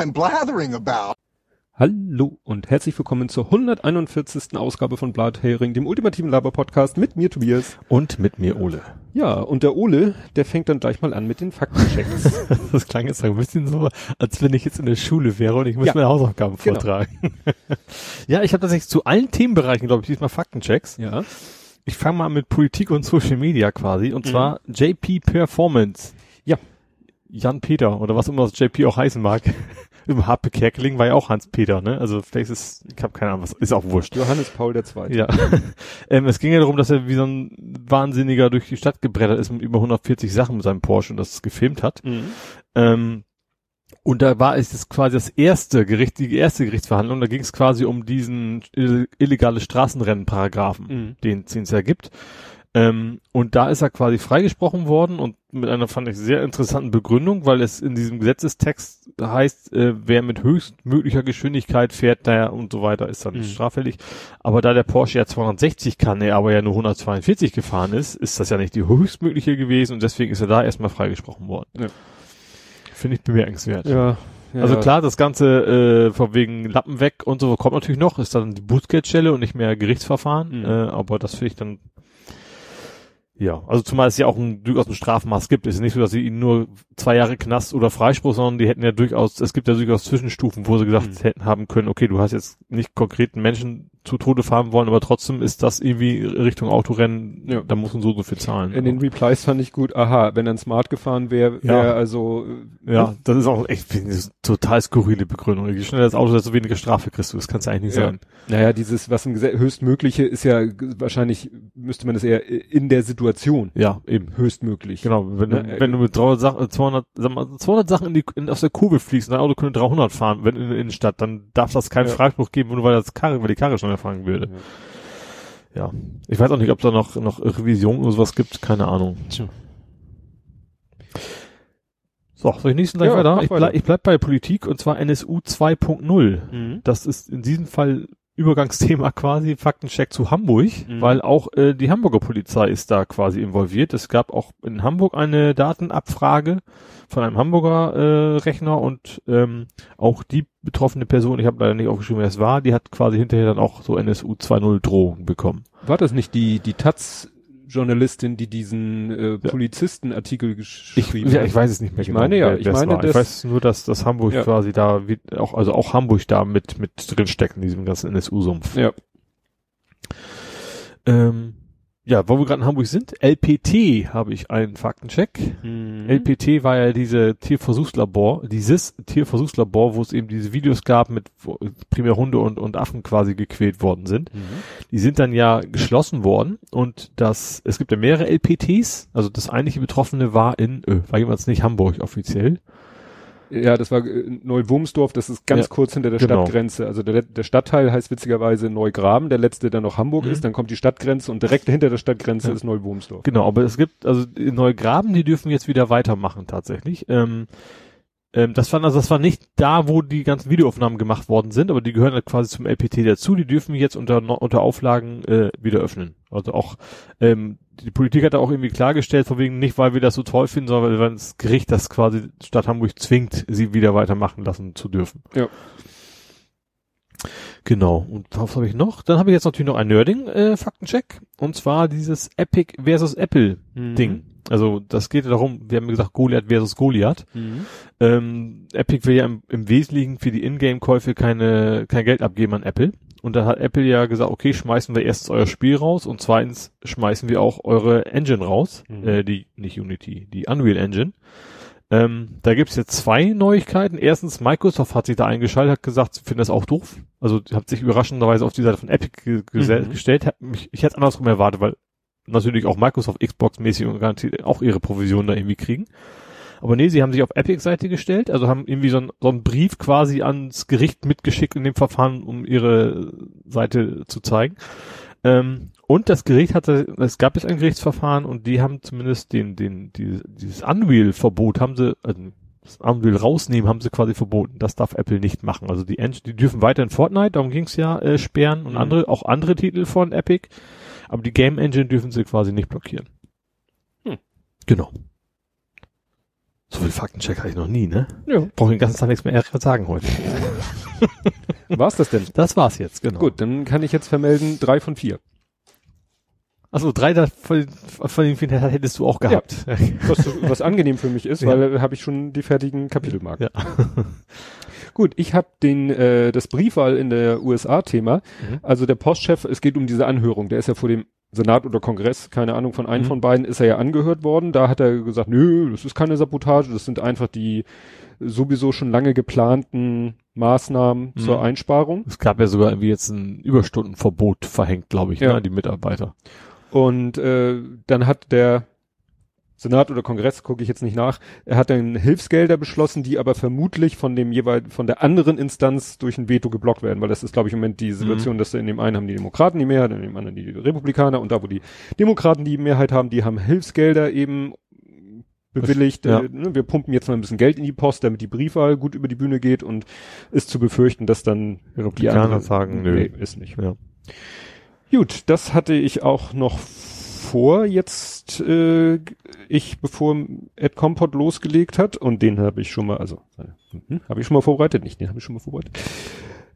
I'm blathering about. Hallo und herzlich willkommen zur 141. Ausgabe von Blathering, dem ultimativen Laber-Podcast mit mir Tobias. Und mit mir Ole. Ja, und der Ole, der fängt dann gleich mal an mit den Faktenchecks. das klang jetzt ein bisschen so, als wenn ich jetzt in der Schule wäre und ich muss ja. meine Hausaufgaben genau. vortragen. ja, ich habe tatsächlich zu allen Themenbereichen, glaube ich, diesmal Faktenchecks. Ja. Ich fange mal mit Politik und Social Media quasi, und mhm. zwar JP Performance. Ja. Jan Peter oder was immer das JP auch heißen mag. Im Harpe Kerkeling war ja auch Hans-Peter, ne? Also vielleicht ist, ich habe keine Ahnung, was ist auch wurscht. Johannes Paul der Zweite. Ja. ähm, es ging ja darum, dass er wie so ein Wahnsinniger durch die Stadt gebrettert ist mit über 140 Sachen mit seinem Porsche und das gefilmt hat. Mhm. Ähm, und da war es quasi das erste Gericht, die erste Gerichtsverhandlung. Da ging es quasi um diesen illegale Straßenrennen-Paragraphen, mhm. den es ja gibt. Ähm, und da ist er quasi freigesprochen worden und mit einer, fand ich, sehr interessanten Begründung, weil es in diesem Gesetzestext heißt, äh, wer mit höchstmöglicher Geschwindigkeit fährt, der und so weiter, ist dann mhm. straffällig. Aber da der Porsche ja 260 kann, er aber ja nur 142 gefahren ist, ist das ja nicht die höchstmögliche gewesen und deswegen ist er da erstmal freigesprochen worden. Ja. Finde ich bemerkenswert. Ja. Ja, also klar, das Ganze äh, von wegen Lappen weg und so kommt natürlich noch, ist dann die Bußgeldstelle und nicht mehr Gerichtsverfahren, mhm. äh, aber das finde ich dann ja, also zumal es ja auch ein, durchaus ein Strafmaß gibt. Es ist nicht so, dass sie ihnen nur zwei Jahre Knast oder Freispruch, sondern die hätten ja durchaus, es gibt ja durchaus Zwischenstufen, wo sie gesagt mhm. hätten haben können, okay, du hast jetzt nicht konkreten Menschen zu Tode fahren wollen, aber trotzdem ist das irgendwie Richtung Autorennen, ja. da muss man so so viel zahlen. In den Replies fand ich gut, aha, wenn er Smart gefahren wäre, wäre ja. also äh, Ja, das ist auch echt eine total skurrile Begründung. Je schneller das Auto, desto weniger Strafe kriegst du, das kannst du eigentlich nicht ja. sagen. Naja, dieses, was Gesetz höchstmögliche ist ja wahrscheinlich, müsste man das eher in der Situation. Ja, eben. Höchstmöglich. Genau, wenn, du, wenn du mit 300 Sachen, 200, sag mal, 200 Sachen in die, in, aus der Kurve fliegst und dein Auto könnte 300 fahren, wenn in der Innenstadt, dann darf das keinen ja. Freispruch geben, nur weil das Karre, weil die Karre schneller fahren würde. Ja ja. Ich weiß auch nicht, ob da noch, noch Revision oder sowas gibt, keine Ahnung. Tja. So, soll ich nächsten gleich ja, weiter? Ich, bleib, ich bleib bei Politik und zwar NSU 2.0. Mhm. Das ist in diesem Fall Übergangsthema quasi, Faktencheck zu Hamburg, mhm. weil auch äh, die Hamburger Polizei ist da quasi involviert. Es gab auch in Hamburg eine Datenabfrage von einem Hamburger äh, Rechner und ähm, auch die betroffene Person, ich habe leider nicht aufgeschrieben, wer es war, die hat quasi hinterher dann auch so NSU 2.0 Drohungen bekommen. War das nicht die, die Taz Journalistin, die diesen äh, Polizistenartikel geschrieben ich, Ja, ich weiß es nicht mehr ich genau. Meine, ja, ich meine, das, ich weiß nur, dass das Hamburg ja. quasi da, wie, auch, also auch Hamburg da mit, mit drin steckt in diesem ganzen NSU-Sumpf. Ja. Ähm, ja, wo wir gerade in Hamburg sind, LPT habe ich einen Faktencheck. Mhm. LPT war ja diese Tierversuchslabor, dieses Tierversuchslabor, wo es eben diese Videos gab, mit wo primär Hunde und, und Affen quasi gequält worden sind. Mhm. Die sind dann ja geschlossen worden und das, es gibt ja mehrere LPTs, also das eigentliche Betroffene war in, äh, war jeweils nicht Hamburg offiziell, ja, das war äh, Neu-Wurmsdorf, das ist ganz ja, kurz hinter der genau. Stadtgrenze. Also der, der Stadtteil heißt witzigerweise Neugraben, der letzte, der noch Hamburg mhm. ist, dann kommt die Stadtgrenze und direkt hinter der Stadtgrenze ja. ist Neu-Wurmsdorf. Genau, aber es gibt, also Neugraben, die dürfen jetzt wieder weitermachen tatsächlich. Ähm, ähm, das war also das war nicht da, wo die ganzen Videoaufnahmen gemacht worden sind, aber die gehören halt quasi zum LPT dazu. Die dürfen jetzt unter unter Auflagen äh, wieder öffnen. Also auch ähm, die Politik hat da auch irgendwie klargestellt, von wegen nicht, weil wir das so toll finden, sondern weil das Gericht das quasi Stadt Hamburg zwingt, sie wieder weitermachen lassen zu dürfen. Ja. Genau. Und was habe ich noch? Dann habe ich jetzt natürlich noch ein Nerding äh, und zwar dieses Epic versus Apple mhm. Also das geht darum, wir haben gesagt Goliath versus Goliath. Mhm. Ähm, Epic will ja im, im Wesentlichen für die Ingame-Käufe keine kein Geld abgeben an Apple. Und da hat Apple ja gesagt, okay, schmeißen wir erstens euer Spiel raus und zweitens schmeißen wir auch eure Engine raus, mhm. äh, die nicht Unity, die Unreal Engine. Ähm, da gibt's jetzt zwei Neuigkeiten. Erstens, Microsoft hat sich da eingeschaltet, hat gesagt, sie finden das auch doof. Also hat sich überraschenderweise auf die Seite von Epic ge mhm. gestellt. Hat mich, ich hätte andersrum erwartet, weil natürlich auch Microsoft Xbox-mäßig und garantiert auch ihre Provision da irgendwie kriegen. Aber nee, sie haben sich auf Epic-Seite gestellt, also haben irgendwie so, ein, so einen Brief quasi ans Gericht mitgeschickt in dem Verfahren, um ihre Seite zu zeigen. Ähm, und das Gericht hatte, es gab jetzt ein Gerichtsverfahren und die haben zumindest den, den, die, dieses Unreal-Verbot haben sie, also das Unreal rausnehmen, haben sie quasi verboten. Das darf Apple nicht machen. Also die, die dürfen weiter in Fortnite, darum ging's ja, äh, sperren und mhm. andere, auch andere Titel von Epic. Aber die Game Engine dürfen sie quasi nicht blockieren. Hm. Genau. So viel Faktencheck hatte ich noch nie, ne? Ja. Brauche den ganzen Tag nichts mehr sagen heute. War's das denn? Das war's jetzt, genau. Gut, dann kann ich jetzt vermelden, drei von vier. Achso, drei da von, von den vielen hättest du auch gehabt. Ja. Was, was angenehm für mich ist, ja. weil da habe ich schon die fertigen Kapitelmarken. Ja. Gut, ich habe den äh, das Briefwahl in der USA-Thema. Mhm. Also der Postchef, es geht um diese Anhörung. Der ist ja vor dem Senat oder Kongress, keine Ahnung, von einem mhm. von beiden ist er ja angehört worden. Da hat er gesagt, nö, das ist keine Sabotage, das sind einfach die sowieso schon lange geplanten Maßnahmen mhm. zur Einsparung. Es gab ja sogar irgendwie jetzt ein Überstundenverbot verhängt, glaube ich, ja. ne, die Mitarbeiter. Und äh, dann hat der Senat oder Kongress, gucke ich jetzt nicht nach, er hat dann Hilfsgelder beschlossen, die aber vermutlich von dem jeweil von der anderen Instanz durch ein Veto geblockt werden, weil das ist, glaube ich, im Moment die Situation, mhm. dass in dem einen haben die Demokraten die Mehrheit, in dem anderen die Republikaner und da, wo die Demokraten die Mehrheit haben, die haben Hilfsgelder eben bewilligt. Ja. Äh, ne, wir pumpen jetzt mal ein bisschen Geld in die Post, damit die Briefwahl gut über die Bühne geht und ist zu befürchten, dass dann Republikaner die anderen, sagen, nö, nee, ist nicht. Ja. Gut, das hatte ich auch noch bevor jetzt äh, ich, bevor Ed Compot losgelegt hat, und den habe ich schon mal, also hm, habe ich schon mal vorbereitet, nicht, den habe ich schon mal vorbereitet.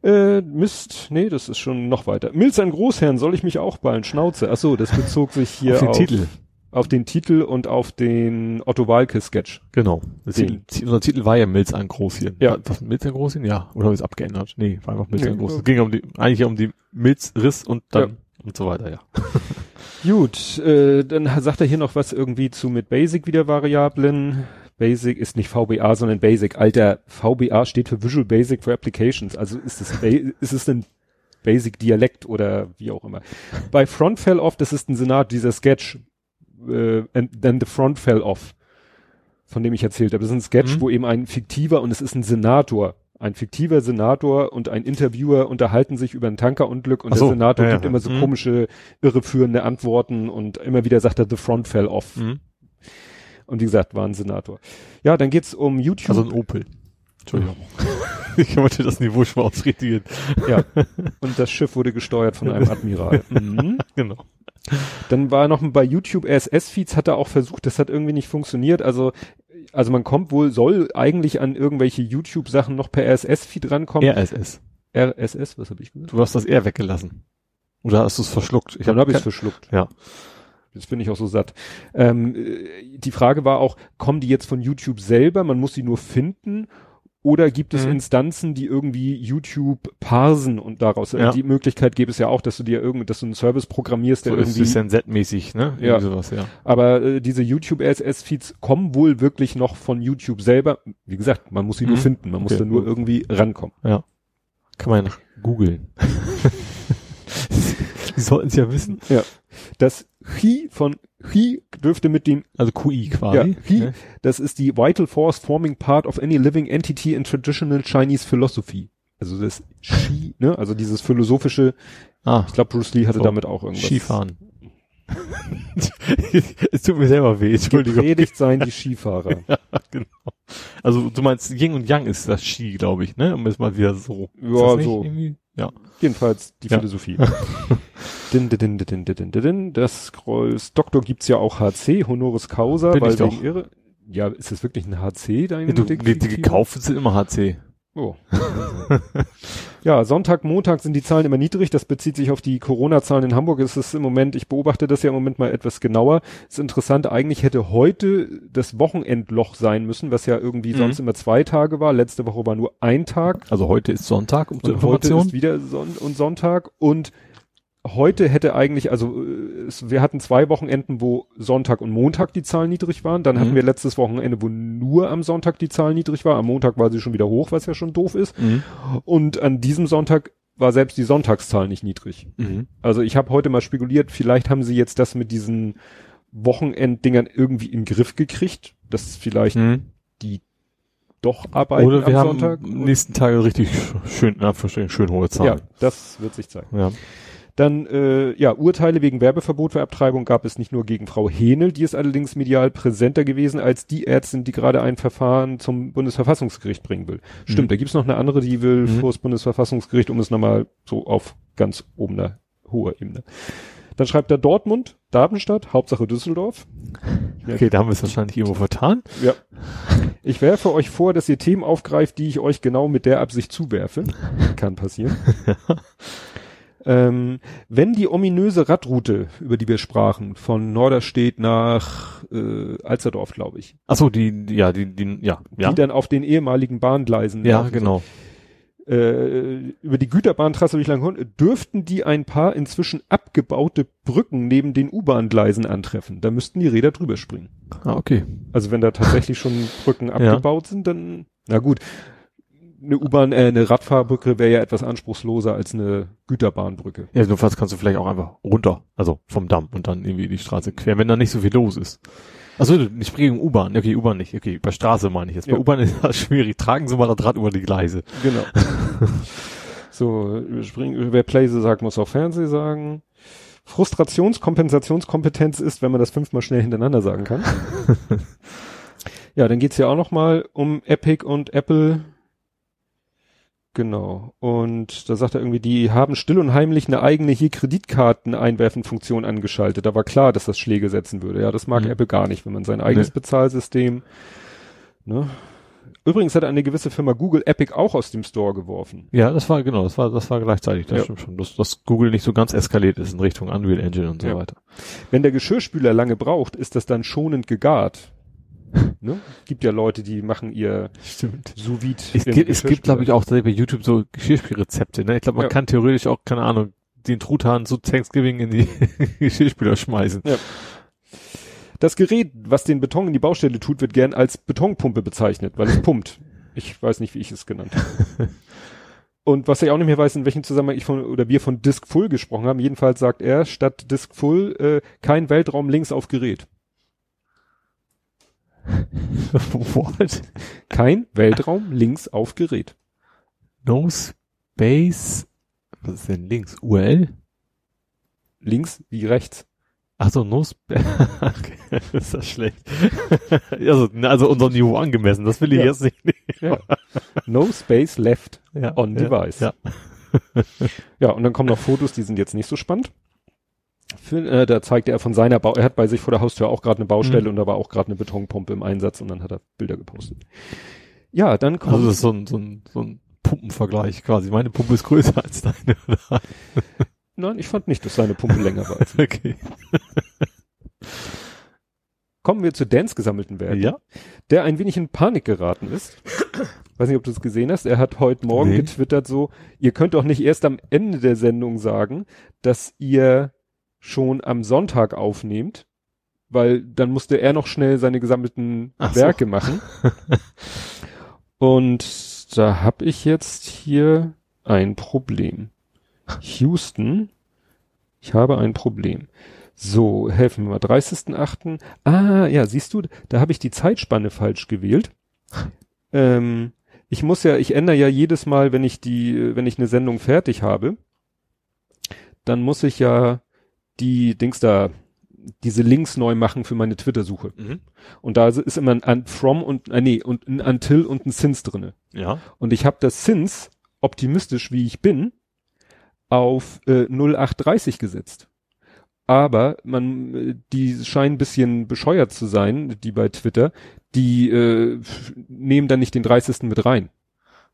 Äh, Mist, nee, das ist schon noch weiter. Milz ein Großherrn, soll ich mich auch ballen? Schnauze. Ach so, das bezog sich hier auf den auf, Titel. Auf den Titel und auf den Otto Walke Sketch. Genau. Den, unser Titel war ja Milz ein Großchen. Ja. Was, Milz ein Großchen? Ja. Oder habe ich es abgeändert? Nee, war einfach Milz nee, ein Großchen. Es ging um die, eigentlich um die Milzriss und dann ja. und so weiter, ja. Gut, äh, dann sagt er hier noch was irgendwie zu mit Basic wieder Variablen. Basic ist nicht VBA, sondern Basic. Alter, VBA steht für Visual Basic for Applications. Also ist es, ist es ein Basic Dialekt oder wie auch immer. Bei Front Fell Off, das ist ein Senat, dieser Sketch, äh, and then the Front Fell Off, von dem ich erzählt habe. Das ist ein Sketch, mhm. wo eben ein fiktiver und es ist ein Senator ein fiktiver Senator und ein Interviewer unterhalten sich über ein Tankerunglück und so, der Senator ja, gibt ja. immer so mhm. komische, irreführende Antworten und immer wieder sagt er, the front fell off. Mhm. Und wie gesagt, war ein Senator. Ja, dann geht's um YouTube. Also ein Opel. Entschuldigung. ich wollte das Niveau schon mal ausredigen. Ja. Und das Schiff wurde gesteuert von einem Admiral. Mhm. Genau. Dann war noch bei YouTube RSS-Feeds, hat er auch versucht, das hat irgendwie nicht funktioniert. Also also man kommt wohl, soll eigentlich an irgendwelche YouTube-Sachen noch per RSS-Feed rankommen. RSS. RSS, was habe ich gesagt? Du hast das R weggelassen. Oder hast du es verschluckt? Ich Dann habe hab ich es verschluckt. Ja. Jetzt bin ich auch so satt. Ähm, äh, die Frage war auch, kommen die jetzt von YouTube selber? Man muss sie nur finden oder gibt es mhm. Instanzen, die irgendwie YouTube parsen und daraus, ja. die Möglichkeit gäbe es ja auch, dass du dir irgendwie, dass du einen Service programmierst, der so irgendwie. Ist mäßig ne? Ja. Sowas, ja. Aber äh, diese YouTube RSS-Feeds kommen wohl wirklich noch von YouTube selber. Wie gesagt, man muss sie mhm. nur finden, man muss okay. da nur irgendwie rankommen. Ja. Kann man ja nach googeln. Die sollten es ja wissen. Ja. Das Chi von Chi dürfte mit dem also QI quasi. Ja, Chi, ne? das ist die Vital Force forming part of any living entity in traditional Chinese philosophy. Also das Ski, ne? Also dieses philosophische. Ah, ich glaube Bruce Lee hatte so. damit auch irgendwas. Skifahren. es tut mir selber weh, Entschuldigung. Predigt sein die Skifahrer. ja, genau. Also du meinst Yin und Yang ist das Ski, glaube ich, ne? Um es mal wieder so. Ja, so. Ja. Jedenfalls die ja. Philosophie. din, din, din, din, din. Das Kreuz Doktor gibt's ja auch HC, Honoris Causa, Bin weil ich doch. Irre. Ja, ist das wirklich ein HC, dein ja, du, die, die gekauft sind immer HC. Oh. ja, Sonntag, Montag sind die Zahlen immer niedrig. Das bezieht sich auf die Corona-Zahlen in Hamburg. Es ist im Moment, ich beobachte das ja im Moment mal etwas genauer. Ist interessant. Eigentlich hätte heute das Wochenendloch sein müssen, was ja irgendwie mhm. sonst immer zwei Tage war. Letzte Woche war nur ein Tag. Also heute ist Sonntag, um und Heute ist wieder Son und Sonntag und heute hätte eigentlich, also äh, es, wir hatten zwei Wochenenden, wo Sonntag und Montag die Zahlen niedrig waren. Dann mhm. hatten wir letztes Wochenende, wo nur am Sonntag die Zahlen niedrig war. Am Montag war sie schon wieder hoch, was ja schon doof ist. Mhm. Und an diesem Sonntag war selbst die Sonntagszahl nicht niedrig. Mhm. Also ich habe heute mal spekuliert, vielleicht haben sie jetzt das mit diesen Wochenenddingern irgendwie in den Griff gekriegt, dass vielleicht mhm. die doch arbeiten Oder wir am haben Sonntag. nächsten Tage richtig schön, in schön hohe Zahlen. Ja, das wird sich zeigen. Ja. Dann, äh, ja, Urteile wegen Werbeverbot für Abtreibung gab es nicht nur gegen Frau Henel, die ist allerdings medial präsenter gewesen als die Ärztin, die gerade ein Verfahren zum Bundesverfassungsgericht bringen will. Mhm. Stimmt, da gibt's noch eine andere, die will mhm. vor das Bundesverfassungsgericht, um es nochmal so auf ganz obener, hoher Ebene. Dann schreibt er Dortmund, Darmstadt, Hauptsache Düsseldorf. Okay, da haben wir es wahrscheinlich irgendwo vertan. Ja. Ich werfe euch vor, dass ihr Themen aufgreift, die ich euch genau mit der Absicht zuwerfe. Kann passieren. ähm, wenn die ominöse Radroute, über die wir sprachen, von Norderstedt nach äh, Alsterdorf, glaube ich. Ach so, die, ja, die, die, ja, ja. Die dann auf den ehemaligen Bahngleisen. Ja, genau. Äh, über die Güterbahntrasse durch Langhorn dürften die ein paar inzwischen abgebaute Brücken neben den U-Bahn-Gleisen antreffen. Da müssten die Räder drüber springen. Ah, okay. Also wenn da tatsächlich schon Brücken abgebaut sind, dann, na gut, eine U-Bahn, äh, eine Radfahrbrücke wäre ja etwas anspruchsloser als eine Güterbahnbrücke. Ja, jedenfalls kannst du vielleicht auch einfach runter, also vom Damm und dann irgendwie die Straße quer, wenn da nicht so viel los ist. Also ich spreche um U-Bahn. Okay, U-Bahn nicht. Okay, bei Straße meine ich jetzt. Ja. Bei U-Bahn ist das schwierig. Tragen Sie mal das Rad über die Gleise. Genau. so, überspringen, wer Playse sagt, muss auch Fernseh sagen. Frustrationskompensationskompetenz ist, wenn man das fünfmal schnell hintereinander sagen kann. ja, dann geht's ja auch noch mal um Epic und Apple. Genau. Und da sagt er irgendwie, die haben still und heimlich eine eigene hier Kreditkarten-Einwerfen-Funktion angeschaltet. Da war klar, dass das Schläge setzen würde. Ja, das mag Mhm. Apple gar nicht, wenn man sein eigenes Nee. Bezahlsystem, ne? Übrigens hat eine gewisse Firma Google Epic auch aus dem Store geworfen. Ja, das war, genau, das war, das war gleichzeitig. Das Ja. stimmt schon. Dass, dass Google nicht so ganz eskaliert ist in Richtung Unreal Engine und so Ja. weiter. Wenn der Geschirrspüler lange braucht, ist das dann schonend gegart. ne? Gibt ja Leute, die machen ihr Stimmt. sous vide. Es gibt, es gibt, glaube ich, auch bei YouTube so Geschirrspülrezepte. Ne? Ich glaube, man Ja. kann theoretisch auch, keine Ahnung, den Truthahn zu Thanksgiving in die Geschirrspüler schmeißen. Das Gerät, was den Beton in die Baustelle tut, wird gern als Betonpumpe bezeichnet, weil es pumpt. Ich weiß nicht, wie ich es genannt habe. Und was ich auch nicht mehr weiß, in welchem Zusammenhang ich von, oder wir von Disk Full gesprochen haben, jedenfalls sagt er, statt Disk Full, äh, kein Weltraum links auf Gerät. What? Kein Weltraum links auf Gerät. No Space. Was ist denn links? URL? Links wie rechts. Ach so, No Space. okay, ist das schlecht. also, also unser Niveau angemessen. Das will ich Ja. jetzt nicht. Ja. No space left Ja, on device. Ja. Ja, und dann kommen noch Fotos, die sind jetzt nicht so spannend. Für, äh, da zeigte er von seiner Bau, er hat bei sich vor der Haustür auch gerade eine Baustelle Mhm. und da war auch gerade eine Betonpumpe im Einsatz und dann hat er Bilder gepostet. Ja, dann kommt, Also das ist so ein, so ein, so ein Pumpenvergleich quasi. Meine Pumpe ist größer als deine. oder? nein, ich fand nicht, dass seine Pumpe länger war. Okay. Kommen wir zu Dans gesammelten Werken, Ja. der ein wenig in Panik geraten ist. Weiß nicht, ob du es gesehen hast. Er hat heute Morgen Nee. getwittert so, ihr könnt doch nicht erst am Ende der Sendung sagen, dass ihr schon am Sonntag aufnehmt, weil dann musste er noch schnell seine gesammelten Ach so. Werke machen. Und da habe ich jetzt hier ein Problem. Houston, ich habe ein Problem. So, helfen wir mal. 30.8. Ah, ja, siehst du, da habe ich die Zeitspanne falsch gewählt. Ähm, ich muss ja, ich ändere ja jedes Mal, wenn ich die, wenn ich eine Sendung fertig habe, dann muss ich ja die Dings da, diese Links neu machen für meine Twitter-Suche. Mhm. Und da ist immer ein from und, äh, nee, und ein until und ein since drinne. Ja. Und ich habe das since, optimistisch wie ich bin, auf äh, 0830 gesetzt. Aber man, äh, die scheinen ein bisschen bescheuert zu sein, die bei Twitter, die äh, nehmen dann nicht den 30. mit rein.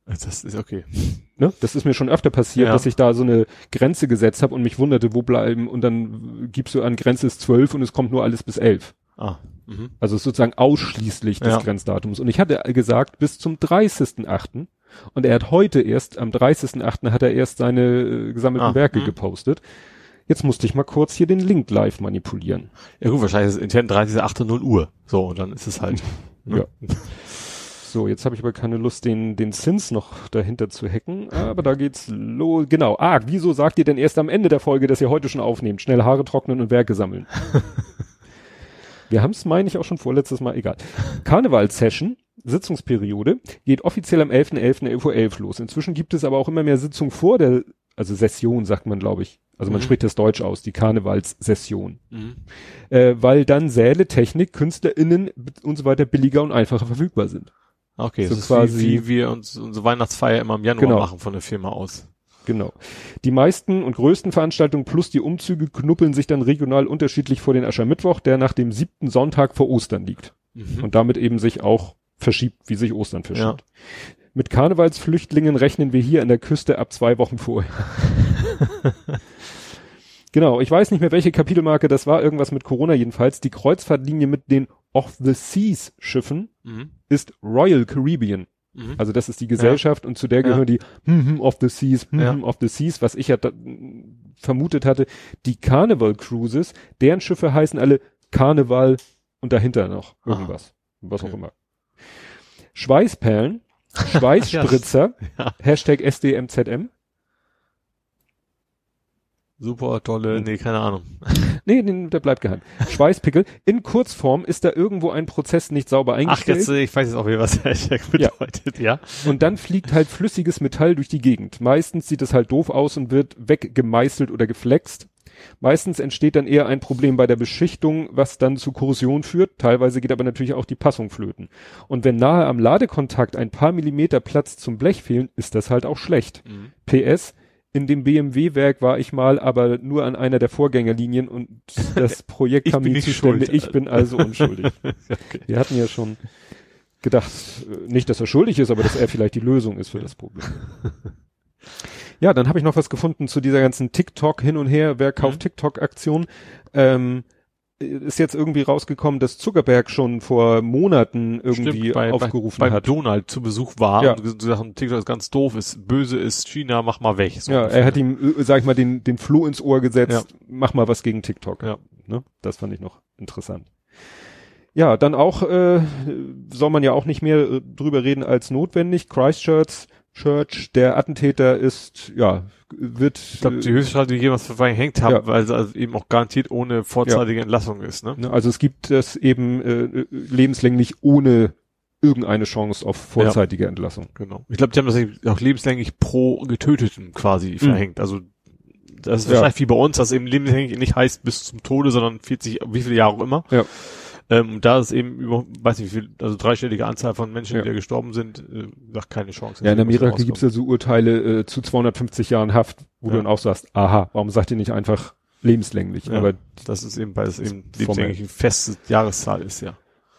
Das ist okay. Ne? Das ist mir schon öfter passiert, Ja. dass ich da so eine Grenze gesetzt habe und mich wunderte, wo bleiben und dann gibst du an Grenze ist 12 und es kommt nur alles bis 11. Ah. Mhm. Also sozusagen ausschließlich des Ja. Grenzdatums. Und ich hatte gesagt, bis zum 30.8. Und er hat heute erst, am 30.8. hat er erst seine äh, gesammelten Ah, Werke mhm. gepostet. Jetzt musste ich mal kurz hier den Link live manipulieren. Ja gut, wahrscheinlich ist es intern 30.08 Uhr. So, und dann ist es halt. Ja. So, jetzt habe ich aber keine Lust, den, den Zins noch dahinter zu hacken. Aber da geht's los. Genau. Ah, wieso sagt ihr denn erst am Ende der Folge, dass ihr heute schon aufnehmt? Schnell Haare trocknen und Werke sammeln. Wir haben es, meine ich, auch schon vorletztes Mal, egal. Karneval-Session, Sitzungsperiode, geht offiziell am 11.11.11 Uhr .11 los. Inzwischen gibt es aber auch immer mehr Sitzungen vor der, also Session sagt man, glaube ich. Also man Mhm. spricht das Deutsch aus, die Karnevalssession. Mhm. Äh, weil dann Säle, Technik, KünstlerInnen und so weiter billiger und einfacher verfügbar sind. Okay, So das ist quasi- wie, wie wir uns unsere Weihnachtsfeier immer im Januar Genau. machen von der Firma aus. Genau. Die meisten und größten Veranstaltungen plus die Umzüge knuppeln sich dann regional unterschiedlich vor den Aschermittwoch, der nach dem siebten Sonntag vor Ostern liegt. Mhm. Und damit eben sich auch verschiebt, wie sich Ostern verschiebt. Ja. Mit Karnevalsflüchtlingen rechnen wir hier an der Küste ab zwei Wochen vorher. genau, ich weiß nicht mehr, welche Kapitelmarke das war, irgendwas mit Corona jedenfalls. Die Kreuzfahrtlinie mit den Off the Seas Schiffen mhm. Ist Royal Caribbean. Mhm. Also das ist die Gesellschaft ja. und zu der gehören ja. die hm, hm, of the Seas, hm, ja. of the Seas, was ich ja da, vermutet hatte. Die Carnival Cruises, deren Schiffe heißen alle Karneval und dahinter noch irgendwas, Aha. was okay. auch immer. Schweißperlen, Schweißspritzer, Hashtag SDMZM. Super tolle, nee, keine Ahnung. nee, nee, der bleibt geheim. Schweißpickel. In Kurzform ist da irgendwo ein Prozess nicht sauber eingestellt. Ach, jetzt, ich weiß jetzt auch wieder, was Hashtag bedeutet, ja. ja. Und dann fliegt halt flüssiges Metall durch die Gegend. Meistens sieht es halt doof aus und wird weggemeißelt oder geflext. Meistens entsteht dann eher ein Problem bei der Beschichtung, was dann zu Korrosion führt. Teilweise geht aber natürlich auch die Passung flöten. Und wenn nahe am Ladekontakt ein paar Millimeter Platz zum Blech fehlen, ist das halt auch schlecht. Mhm. PS, in dem BMW-Werk war ich mal, aber nur an einer der Vorgängerlinien und das Projekt kam nie zustande. Ich bin also unschuldig. okay. Wir hatten ja schon gedacht, äh, nicht, dass er schuldig ist, aber dass er vielleicht die Lösung ist für das Problem. Ja, dann habe ich noch was gefunden zu dieser ganzen TikTok hin und her, wer kauft mhm. TikTok-Aktion. Ähm, ist jetzt irgendwie rausgekommen, dass Zuckerberg schon vor Monaten irgendwie Stimmt, bei, aufgerufen bei, hat. Donald zu Besuch war ja. und gesagt, TikTok ist ganz doof, ist böse, ist China, mach mal weg. So ja, ungefähr. er hat ihm, äh, sag ich mal, den, den Floh ins Ohr gesetzt, ja. mach mal was gegen TikTok. Ja. Ne? Das fand ich noch interessant. Ja, dann auch äh, soll man ja auch nicht mehr äh, drüber reden als notwendig. Christchurch Church, der Attentäter ist, ja, wird. Ich glaube, die Höchststrafe, die jemals verhängt haben, ja. weil sie also eben auch garantiert ohne vorzeitige ja. Entlassung ist, ne? Also es gibt das eben äh, lebenslänglich ohne irgendeine Chance auf vorzeitige ja. Entlassung. Genau. Ich glaube, die haben das auch lebenslänglich pro Getöteten quasi mhm. verhängt. Also das ist wahrscheinlich wie bei uns, dass eben lebenslänglich nicht heißt bis zum Tode, sondern 40, wie viele Jahre auch immer. Ja. Ähm, da ist eben über, weiß nicht wie viel, also dreistellige Anzahl von Menschen, ja. die da gestorben sind, äh, sagt keine Chance. Ja, in Amerika gibt es ja so Urteile äh, zu 250 Jahren Haft, wo ja. du dann auch sagst, aha, warum sagt ihr nicht einfach lebenslänglich? Ja, Aber das ist eben, weil es eben lebenslänglich eine feste Jahreszahl ist, ja.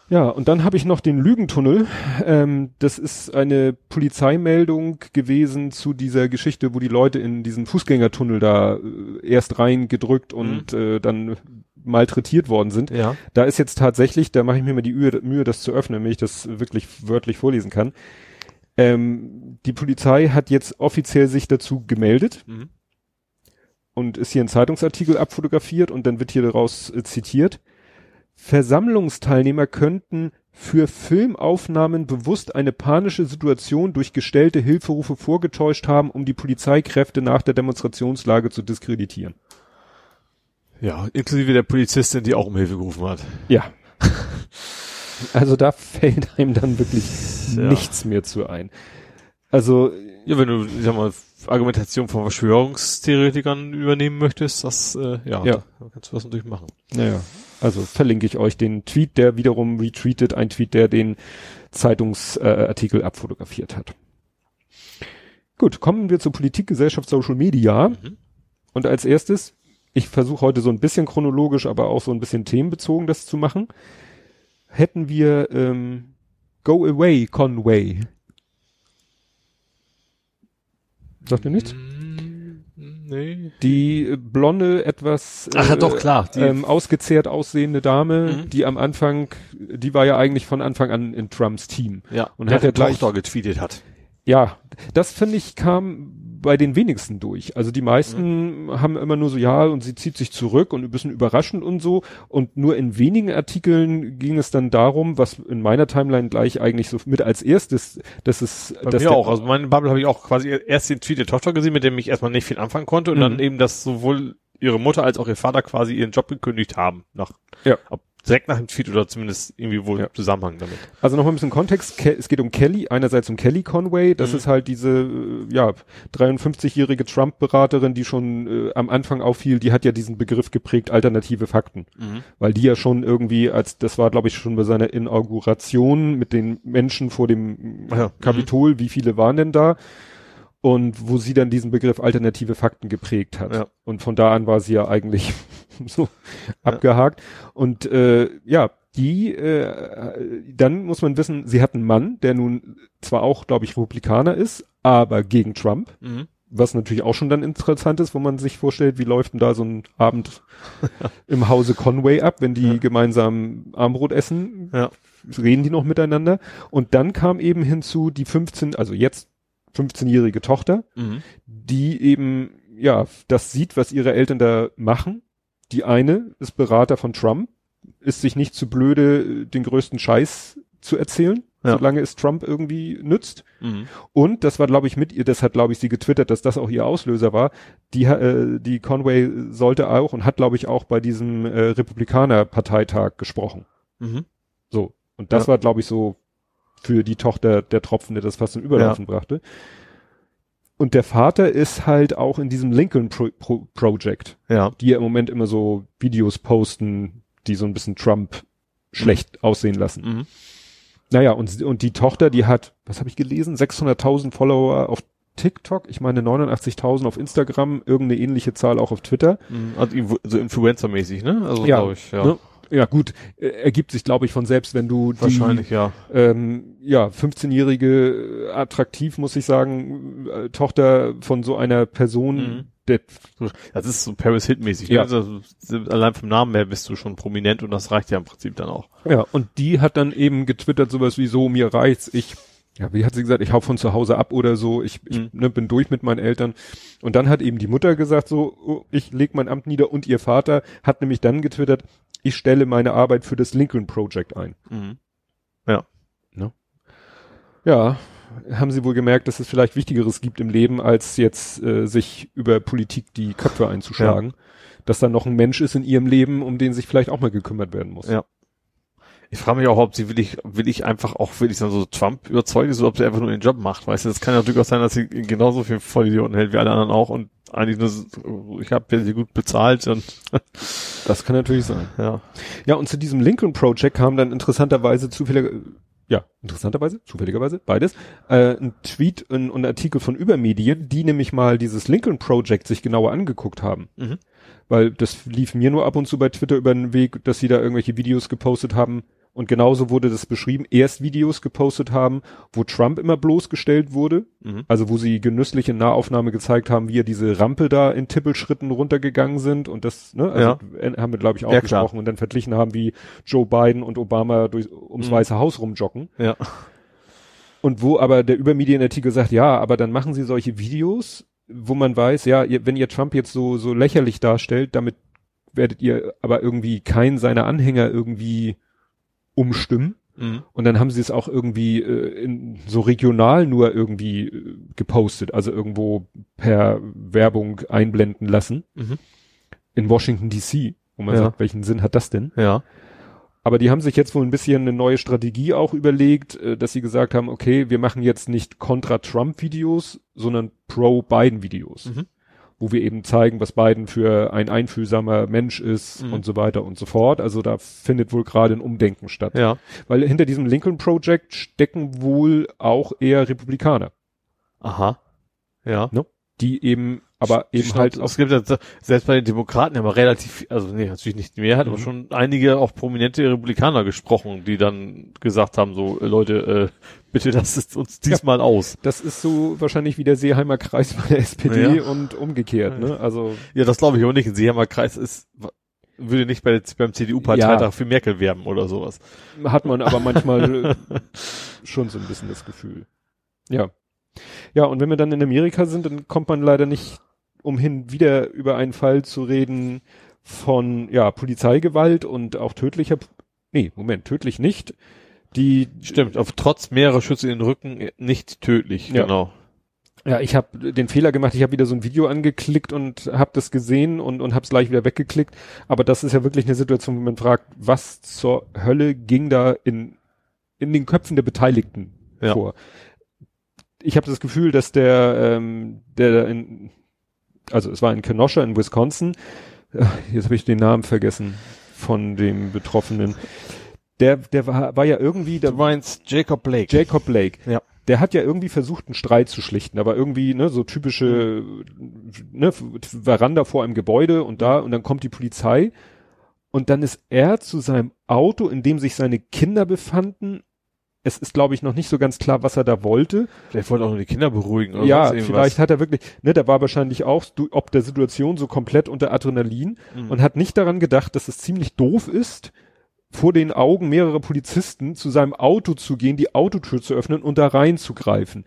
Ja, und dann habe ich noch den Lügentunnel. Ähm, das ist eine Polizeimeldung gewesen zu dieser Geschichte, wo die Leute in diesen Fußgängertunnel da äh, erst reingedrückt und mhm. äh, dann malträtiert worden sind. Ja. Da ist jetzt tatsächlich, da mache ich mir mal die Mühe, das zu öffnen, wenn ich das wirklich wörtlich vorlesen kann. Ähm, die Polizei hat jetzt offiziell sich dazu gemeldet mhm. und ist hier ein Zeitungsartikel abfotografiert und dann wird hier daraus äh, zitiert. Versammlungsteilnehmer könnten für Filmaufnahmen bewusst eine panische Situation durch gestellte Hilferufe vorgetäuscht haben, um die Polizeikräfte nach der Demonstrationslage zu diskreditieren. Ja, inklusive der Polizistin, die auch um Hilfe gerufen hat. Ja. Also da fällt einem dann wirklich ja. nichts mehr zu ein. Also. Ja, wenn du, ich sag mal, Argumentation von Verschwörungstheoretikern übernehmen möchtest, das, äh, ja, ja. Da kannst du das natürlich machen. Naja. Also verlinke ich euch den Tweet, der wiederum retweetet, ein Tweet, der den Zeitungsartikel äh, abfotografiert hat. Gut, kommen wir zur Politik, Gesellschaft, Social Media. Mhm. Und als erstes ich versuche heute so ein bisschen chronologisch, aber auch so ein bisschen themenbezogen das zu machen. Hätten wir ähm, Go Away Conway. Sagt ihr nichts? Mm, nee. Die blonde, etwas Ach, äh, doch, klar. Die ähm, ausgezehrt aussehende Dame, mhm. die am Anfang, die war ja eigentlich von Anfang an in Trumps Team. Ja, und hat ja gleich getweetet hat. Ja, das finde ich kam bei den wenigsten durch. Also die meisten mhm. haben immer nur so, ja, und sie zieht sich zurück und ein bisschen überraschend und so. Und nur in wenigen Artikeln ging es dann darum, was in meiner Timeline gleich eigentlich so mit als erstes, dass es... Bei dass mir auch. Also meine Bubble habe ich auch quasi erst den Tweet der Tochter gesehen, mit dem ich erstmal nicht viel anfangen konnte und mhm. dann eben, dass sowohl ihre Mutter als auch ihr Vater quasi ihren Job gekündigt haben. Nach, ja. Ob direkt nach dem Tweet oder zumindest irgendwie wohl ja. Zusammenhang damit. Also noch mal ein bisschen Kontext. Ke es geht um Kelly, einerseits um Kelly Conway. Das mhm. ist halt diese, äh, ja, 53-jährige Trump-Beraterin, die schon äh, am Anfang auffiel. Die hat ja diesen Begriff geprägt, alternative Fakten. Mhm. Weil die ja schon irgendwie, als das war, glaube ich, schon bei seiner Inauguration mit den Menschen vor dem ja. Kapitol. Mhm. Wie viele waren denn da? Und wo sie dann diesen Begriff alternative Fakten geprägt hat. Ja. Und von da an war sie ja eigentlich so ja. abgehakt. Und äh, ja, die, äh, dann muss man wissen, sie hat einen Mann, der nun zwar auch, glaube ich, Republikaner ist, aber gegen Trump. Mhm. Was natürlich auch schon dann interessant ist, wo man sich vorstellt, wie läuft denn da so ein Abend im Hause Conway ab, wenn die gemeinsam Armbrot essen, Ja. reden die noch miteinander. Und dann kam eben hinzu die 15, also jetzt 15-jährige Tochter, Mhm. die eben, ja, das sieht, was ihre Eltern da machen. Die eine ist Berater von Trump, ist sich nicht zu blöde, den größten Scheiß zu erzählen, Ja. solange es Trump irgendwie nützt. Mhm. Und das war, glaube ich, mit ihr, das hat, glaube ich, sie getwittert, dass das auch ihr Auslöser war. Die, äh, die Conway sollte auch und hat, glaube ich, auch bei diesem äh, Republikaner-Parteitag gesprochen. Mhm. So. Und das Ja. war, glaube ich, so für die Tochter der Tropfen, der das fast zum Überlaufen brachte. Und der Vater ist halt auch in diesem Lincoln Pro Pro Project, Ja. die ja im Moment immer so Videos posten, die so ein bisschen Trump schlecht aussehen lassen. Mhm. Naja, und, und die Tochter, die hat, was habe ich gelesen, 600.000 Follower auf TikTok, ich meine 89.000 auf Instagram, irgendeine ähnliche Zahl auch auf Twitter. Mhm. Also Infu- so Influencer-mäßig, ne? Also Ja, glaube ich, ja. Ne? Ja gut, äh, ergibt sich glaube ich von selbst, wenn du die, Wahrscheinlich, ja. ähm, ja 15-jährige äh, attraktiv muss ich sagen äh, Tochter von so einer Person, Mhm. der Das ist so Paris Hit-mäßig, ne? Ja. Also, allein vom Namen her bist du schon prominent und das reicht ja im Prinzip dann auch. ja und die hat dann eben getwittert sowas wie so mir reicht's, ich ja, wie hat sie gesagt, ich hau von zu Hause ab oder so, ich, ich Mhm. ne, bin durch mit meinen Eltern. Und dann hat eben die Mutter gesagt, so, oh, ich leg mein Amt nieder und ihr Vater hat nämlich dann getwittert, ich stelle meine Arbeit für das Lincoln Project ein. Mhm. Ja, haben sie wohl gemerkt, dass es vielleicht Wichtigeres gibt im Leben, als jetzt äh, sich über Politik die Köpfe einzuschlagen. Dass da noch ein Mensch ist in ihrem Leben, um den sich vielleicht auch mal gekümmert werden muss. Ja. Ich frage mich auch, ob sie will ich, will ich einfach auch wirklich dann so Trump überzeugt ist oder ob sie einfach nur den Job macht. Weißt du, das kann ja durchaus sein, dass sie genauso viel Vollidioten hält wie alle anderen auch und eigentlich nur, so, ich habe ja sie gut bezahlt und Das kann natürlich sein. ja. Ja, und zu diesem Lincoln Project kam dann interessanterweise zufällig, ja, interessanterweise, zufälligerweise, beides, äh, ein Tweet und und ein Artikel von Übermedien, die nämlich mal dieses Lincoln Project sich genauer angeguckt haben. Mhm. Weil das lief mir nur ab und zu bei Twitter über den Weg, dass sie da irgendwelche Videos gepostet haben. Und genauso wurde das beschrieben, erst Videos gepostet haben, wo Trump immer bloßgestellt wurde. Mhm. Also wo sie genüsslich in Nahaufnahme gezeigt haben, wie er diese Rampe da in Tippelschritten runtergegangen sind und das, ne, also äh, haben wir glaube ich auch Ja, klar. gesprochen und dann verglichen haben, wie Joe Biden und Obama durch, ums Mhm. Weiße Haus rumjoggen. Ja. Und wo aber der Übermedienartikel sagt, ja, aber dann machen sie solche Videos, wo man weiß, ja, ihr, wenn ihr Trump jetzt so, so lächerlich darstellt, damit werdet ihr aber irgendwie keinen seiner Anhänger irgendwie umstimmen. Mhm. Und dann haben sie es auch irgendwie äh, in, so regional nur irgendwie äh, gepostet, also irgendwo per Werbung einblenden lassen. Mhm. In Washington DC, wo man Ja. sagt, welchen Sinn hat das denn? Ja. Aber die haben sich jetzt wohl ein bisschen eine neue Strategie auch überlegt, äh, dass sie gesagt haben, okay, wir machen jetzt nicht Contra-Trump-Videos, sondern Pro-Biden-Videos, Mhm. Wo wir eben zeigen, was Biden für ein einfühlsamer Mensch ist Mhm. und so weiter und so fort. Also da findet wohl gerade ein Umdenken statt. Ja. Weil hinter diesem Lincoln Project stecken wohl auch eher Republikaner, Aha. Ja. die eben aber eben Stimmt, halt es gibt ja, selbst bei den Demokraten haben wir relativ, also nee, natürlich nicht Mehrheit, aber Mhm. schon einige auch prominente Republikaner gesprochen, die dann gesagt haben, so, äh, Leute, äh, bitte lasst es uns diesmal aus. das ist so wahrscheinlich wie der Seeheimer Kreis bei der SPD Ja. und umgekehrt, ne? Also Ja, das glaube ich aber nicht. Ein Seeheimer Kreis ist, würde nicht bei, beim CDU-Parteitag Ja. für Merkel werben oder sowas. hat man aber manchmal äh, schon so ein bisschen das Gefühl. Ja. Ja, und wenn wir dann in Amerika sind, dann kommt man leider nicht umhin, wieder über einen Fall zu reden von, ja, Polizeigewalt und auch tödlicher, nee, Moment, tödlich nicht. Die, Stimmt, auf trotz mehrerer Schüsse in den Rücken äh, nicht tödlich, Ja. genau. ja, ich habe den Fehler gemacht, ich habe wieder so ein Video angeklickt und habe das gesehen und, und habe es gleich wieder weggeklickt. Aber das ist ja wirklich eine Situation, wo man fragt, was zur Hölle ging da in, in den Köpfen der Beteiligten Ja. vor? Ich habe das Gefühl, dass der, ähm, der in, also es war in Kenosha in Wisconsin, äh, jetzt habe ich den Namen vergessen von dem Betroffenen. Der, der war, war ja irgendwie, der Du meinst Jacob Blake. Jacob Blake. Ja. Der hat ja irgendwie versucht, einen Streit zu schlichten, aber irgendwie, ne, so typische, ne, Veranda vor einem Gebäude und da, und dann kommt die Polizei Und dann ist er zu seinem Auto, in dem sich seine Kinder befanden. Es ist, glaube ich, noch nicht so ganz klar, was er da wollte. Vielleicht wollte auch nur die Kinder beruhigen. Oder ja, vielleicht hat er wirklich, ne, der war wahrscheinlich auch, du, ob der Situation so komplett unter Adrenalin Mhm. und hat nicht daran gedacht, dass es ziemlich doof ist, vor den Augen mehrerer Polizisten zu seinem Auto zu gehen, die Autotür zu öffnen und da reinzugreifen.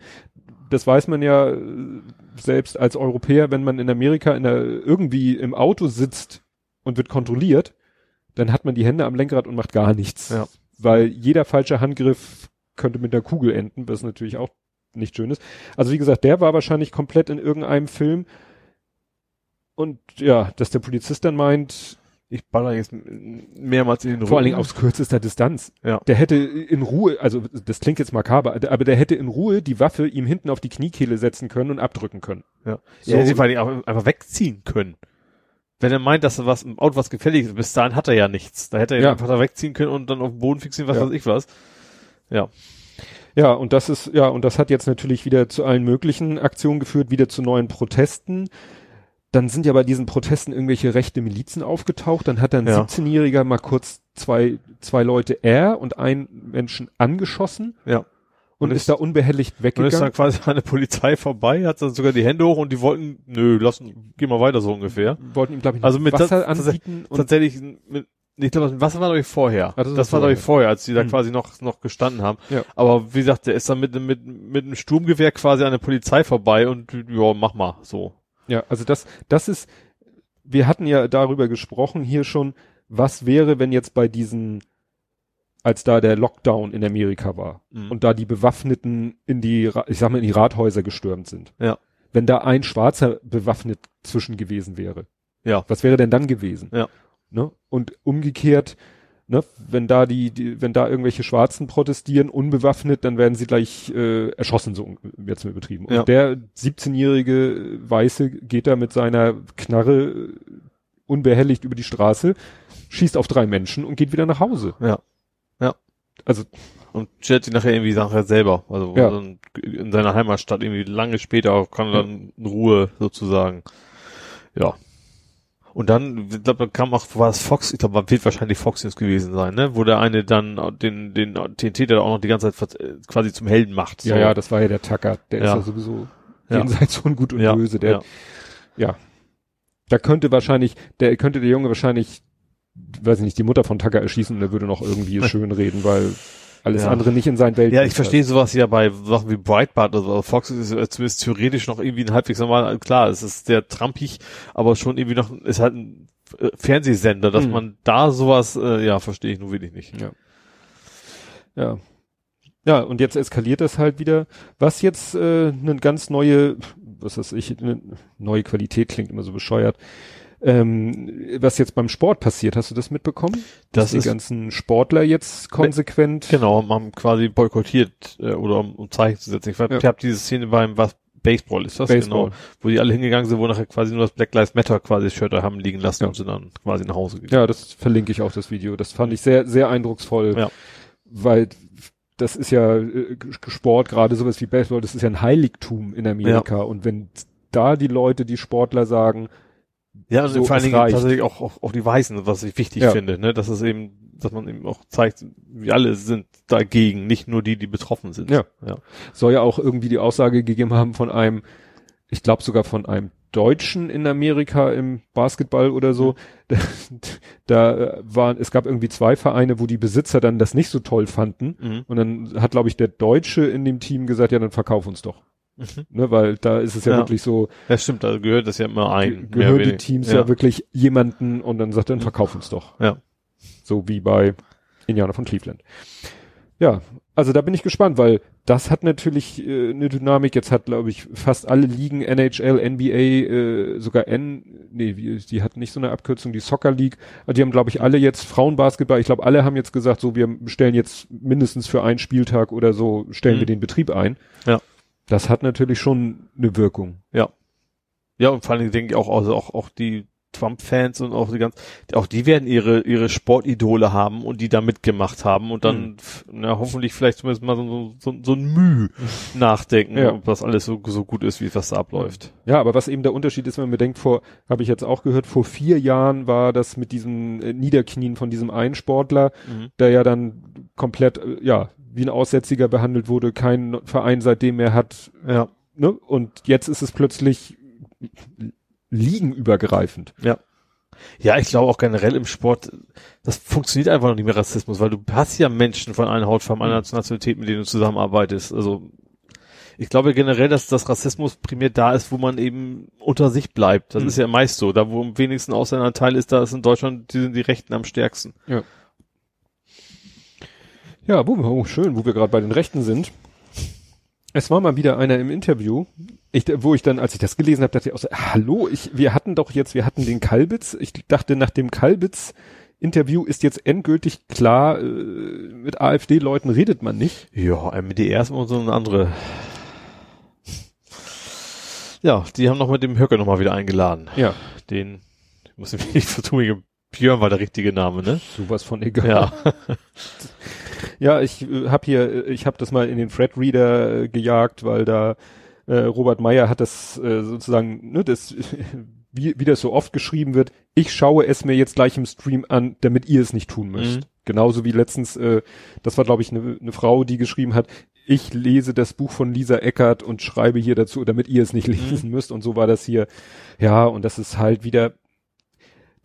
Das weiß man ja äh, selbst als Europäer, wenn man in Amerika in der, irgendwie im Auto sitzt und wird kontrolliert, dann hat man die Hände am Lenkrad und macht gar nichts. Ja. Weil jeder falsche Handgriff könnte mit einer Kugel enden, was natürlich auch nicht schön ist. Also wie gesagt, der war wahrscheinlich komplett in irgendeinem Film. Und ja, dass der Polizist dann meint, Ich baller jetzt mehrmals in den vor allen Rücken. Dingen aus kürzester Distanz. Ja. Der hätte in Ruhe, also das klingt jetzt makaber, aber der hätte in Ruhe die Waffe ihm hinten auf die Kniekehle setzen können und abdrücken können. Ja. So. ja, hätte vor allen Dingen auch einfach wegziehen können. Wenn er meint, dass er was im Auto was gefällig ist, bis dahin hat er ja nichts. Da hätte er Ja. einfach da wegziehen können und dann auf den Boden fixieren, was Ja. weiß ich was. Ja. Ja, und das ist, ja, und das hat jetzt natürlich wieder zu allen möglichen Aktionen geführt, wieder zu neuen Protesten. Dann sind ja bei diesen Protesten irgendwelche rechte Milizen aufgetaucht. Dann hat ein Ja. 17-Jähriger mal kurz zwei, zwei Leute er und einen Menschen angeschossen Ja. Und, Und ist ist- da unbehelligt Und ist dann weggegangen. quasi eine Polizei vorbei, hat dann sogar die Hände hoch und die wollten, nö, lassen, geh mal weiter so ungefähr. Wollten ihm, glaube ich, Also mit Wasser das- anbieten. Tatsächlich, mit, ich glaube, das Wasser war glaube ich vorher. Ah, das das war glaube ich vorher. als die da Hm. quasi noch, noch gestanden haben. Ja. Aber wie gesagt, der ist dann mit, mit, mit einem Sturmgewehr quasi an der Polizei vorbei und, ja, mach mal, so. ja, also das, das ist, wir hatten ja darüber gesprochen hier schon, was wäre, wenn jetzt bei diesen, als da der Lockdown in Amerika war Mhm. und da die Bewaffneten in die, ich sag mal, in die Rathäuser gestürmt sind. Ja. Wenn da ein Schwarzer bewaffnet zwischen gewesen wäre. Ja. Was wäre denn dann gewesen? Ja. Ne? Und umgekehrt, ne, wenn da die, die, wenn da irgendwelche Schwarzen protestieren, unbewaffnet, dann werden sie gleich äh, erschossen, so jetzt mal übertrieben. Und Ja. der 17-jährige Weiße geht da mit seiner Knarre äh, unbehelligt über die Straße, schießt auf drei Menschen und geht wieder nach Hause. Ja. Ja. Also Und stellt sich nachher irgendwie nachher selber, also Ja. dann in seiner Heimatstadt irgendwie lange später kann er dann in Ruhe sozusagen. Ja. Und dann, ich glaube, da kam auch, war es Fox, ich glaube, wird wahrscheinlich Fox News gewesen sein, ne? Wo der eine dann den, den, den Täter auch noch die ganze Zeit ver- quasi zum Helden macht. Ja, so. ja, das war ja der Tacker. Der ist Ja. ja sowieso Ja. jenseits von Gut und Ja, Böse. Der, ja. ja. Da könnte wahrscheinlich, der könnte der Junge wahrscheinlich, weiß ich nicht, die Mutter von Tacker erschießen und er würde noch irgendwie schön reden, weil alles Ja. andere nicht in sein Welt. Ja, ich verstehe sowas ja bei Sachen wie Breitbart oder so. Also Fox ist zumindest theoretisch noch irgendwie ein halbwegs normal. Klar, es ist sehr trampig, aber schon irgendwie noch, ist halt ein äh, Fernsehsender, dass Mhm. man da sowas, äh, ja, verstehe ich nur wirklich nicht. Ja. Ja. Ja, und jetzt eskaliert das halt wieder. Was jetzt äh, eine ganz neue, was weiß ich, eine neue Qualität klingt immer so bescheuert. Ähm, was jetzt beim Sport passiert, hast du das mitbekommen? Das Dass die ganzen Sportler jetzt konsequent. Genau, haben quasi boykottiert äh, oder um, um Zeichen zu setzen. Ich, Ja. ja. ich habe diese Szene beim was Baseball ist das Baseball. genau, wo die alle hingegangen sind, wo nachher quasi nur das Black Lives Matter quasi Shirt da haben liegen lassen Ja. und sind dann quasi nach Hause gegangen. Ja, das verlinke ich auch das Video. Das fand ich sehr, sehr eindrucksvoll. Ja. Weil das ist ja äh, Sport, gerade sowas wie Baseball, das ist ja ein Heiligtum in Amerika. Und wenn da die Leute, die Sportler sagen, Ja, und So, vor allen Dingen reicht. tatsächlich auch, auch, auch die Weißen, was ich wichtig Ja. finde, ne, dass es eben, dass man eben auch zeigt, wir alle sind dagegen, nicht nur die, die betroffen sind. Ja. ja. soll ja auch irgendwie die Aussage gegeben haben von einem, ich glaube sogar von einem Deutschen in Amerika im Basketball oder so. Da, da äh, waren, es gab irgendwie zwei Vereine, wo die Besitzer dann das nicht so toll fanden. Mhm. Und dann hat, glaube ich, der Deutsche in dem Team gesagt, ja, dann verkauf uns doch. Mhm. Ne, weil da ist es ja, Ja. wirklich so, Ja, stimmt, da gehört das ja immer ein. ge- gehören die. Teams ja. wirklich jemanden und dann sagt er, dann verkauf uns doch. Ja. So wie bei Indianer von Cleveland. Ja, also da bin ich gespannt, weil das hat natürlich äh, eine Dynamik. Jetzt hat, glaube ich, fast alle Ligen, NHL, NBA, äh, sogar N, nee, die hatten nicht so eine Abkürzung, die Soccer League. Also die haben, glaube ich, alle jetzt Frauenbasketball. Ich glaube, alle haben jetzt gesagt, so, wir stellen jetzt mindestens für einen Spieltag oder so, stellen Mhm. wir den Betrieb ein. Ja. Das hat natürlich schon eine Wirkung. Ja, und vor allen Dingen denke ich auch, also auch, auch die Trump-Fans und auch die ganz, auch die werden ihre, ihre Sportidole haben und die da mitgemacht haben und dann, mhm. na, hoffentlich vielleicht zumindest mal so, so, so ein Mühe nachdenken, ja. ob das alles so, so gut ist, wie das da abläuft. Ja, aber was eben der Unterschied ist, wenn man bedenkt, vor, habe ich jetzt auch gehört, vor vier Jahren war das mit diesem äh, Niederknien von diesem einen Sportler, mhm. der ja dann komplett, äh, ja, wie ein Aussätziger behandelt wurde, kein Verein seitdem mehr hat, ja, ne? Und jetzt ist es plötzlich liegenübergreifend. Ja. Ja, ich glaube auch generell im Sport, das funktioniert einfach noch nicht mehr Rassismus, weil du hast ja Menschen von einer Hautfarbe, einer mhm. Nationalität, mit denen du zusammenarbeitest. Also ich glaube generell, dass das Rassismus primär da ist, wo man eben unter sich bleibt. Das mhm. ist ja meist so. Da, wo am wenigsten Ausländeranteil ist, da ist in Deutschland, die sind die Rechten am stärksten. Ja. Ja, oh, schön, wo wir gerade bei den Rechten sind. Es war mal wieder einer im Interview, ich, wo ich dann, als ich das gelesen habe, dachte ich auch so, hallo, ich, wir hatten doch jetzt, wir hatten den Kalbitz. Ich dachte, nach dem Kalbitz Interview ist jetzt endgültig klar, äh, mit AfD-Leuten redet man nicht. Ja, MDR ist immer so eine andere. Ja, die haben noch mit dem Höcke nochmal wieder eingeladen. Ja. Den, ich muss mich nicht vertun, Björn war der richtige Name, ne? Sowas von egal. Ja. ja, ich äh, habe hier, ich habe das mal in den Fred Reader äh, gejagt, weil da äh, Robert Meyer hat das äh, sozusagen, ne, das, wie, wie das so oft geschrieben wird, ich schaue es mir jetzt gleich im Stream an, damit ihr es nicht tun müsst. Mhm. Genauso wie letztens, äh, das war glaube ich eine ne Frau, die geschrieben hat, ich lese das Buch von Lisa Eckert und schreibe hier dazu, damit ihr es nicht mhm. lesen mhm. müsst. Und so war das hier. Ja, und das ist halt wieder,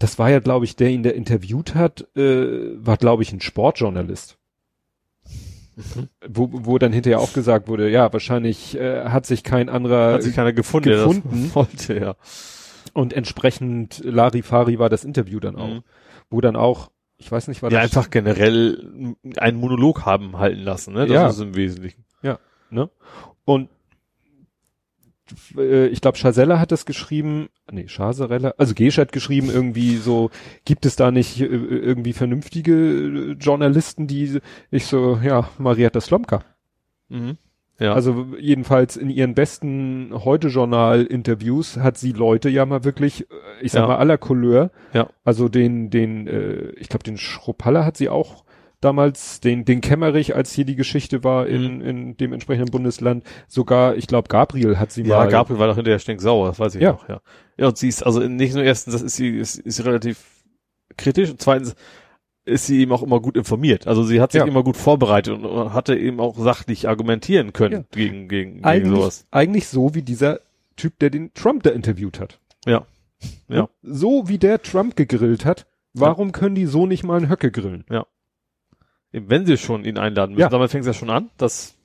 das war ja, glaube ich, der ihn der interviewt hat, äh, war, glaube ich, ein Sportjournalist. Mhm. Wo, wo dann hinterher auch gesagt wurde, ja, wahrscheinlich äh, hat sich kein anderer hat sich keiner gefunden, gefunden. wollte, ja. Und entsprechend Larifari war das Interview dann auch, mhm. wo dann auch, ich weiß nicht, war ja, das einfach generell einen Monolog haben halten lassen, ne? Das ja. ist im Wesentlichen. Ja, ne? Und ich glaube, Chazella hat das geschrieben, nee, Chazerella, also Gesch hat geschrieben irgendwie so, gibt es da nicht äh, irgendwie vernünftige äh, Journalisten, die ich so, ja, Marietta Slomka. Mhm. Ja. Also jedenfalls in ihren besten Heute-Journal-Interviews hat sie Leute ja mal wirklich, ich sag ja. mal aller Couleur. Ja. Also den, den, äh, ich glaube den Schruppalla hat sie auch damals, den, den Kämmerich, als hier die Geschichte war in, mhm. in dem entsprechenden Bundesland. Sogar, ich glaube, Gabriel hat sie ja, mal. Ja, Gabriel war doch hinterher stinksauer, das weiß ich ja. noch, ja. Ja, und sie ist, also nicht nur erstens, das ist sie, ist, ist relativ kritisch und zweitens ist sie eben auch immer gut informiert. Also sie hat sich ja. immer gut vorbereitet und hatte eben auch sachlich argumentieren können ja. gegen, gegen, eigentlich, gegen sowas. Eigentlich so wie dieser Typ, der den Trump da interviewt hat. Ja. Ja. So wie der Trump gegrillt hat, warum ja. können die so nicht mal einen Höcke grillen? Ja wenn sie schon ihn einladen müssen, ja. damit fängt es ja schon an, dass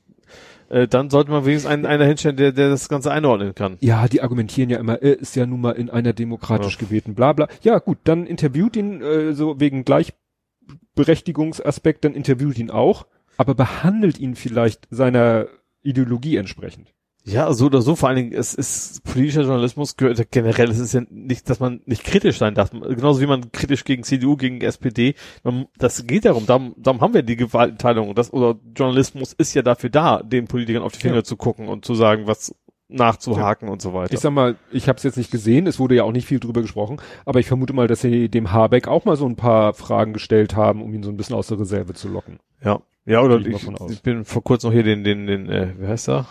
äh, dann sollte man wenigstens einen, einer hinstellen, der, der das Ganze einordnen kann. Ja, die argumentieren ja immer, er ist ja nun mal in einer demokratisch ja. gewählten, bla bla. Ja, gut, dann interviewt ihn äh, so wegen Gleichberechtigungsaspekt, dann interviewt ihn auch, aber behandelt ihn vielleicht seiner Ideologie entsprechend. Ja, so oder so. Vor allen Dingen, es ist politischer Journalismus gehört generell. Es ist ja nicht, dass man nicht kritisch sein darf. Genauso wie man kritisch gegen CDU, gegen SPD. Man, das geht darum. Darum, darum haben wir die Gewaltenteilung. Das oder Journalismus ist ja dafür da, den Politikern auf die Finger ja. zu gucken und zu sagen, was nachzuhaken ja. und so weiter. Ich sag mal, ich habe es jetzt nicht gesehen. Es wurde ja auch nicht viel drüber gesprochen. Aber ich vermute mal, dass sie dem Habeck auch mal so ein paar Fragen gestellt haben, um ihn so ein bisschen aus der Reserve zu locken. Ja. Ja, oder ich, ich, ich bin vor kurzem noch hier den, den, den, äh, wie heißt er?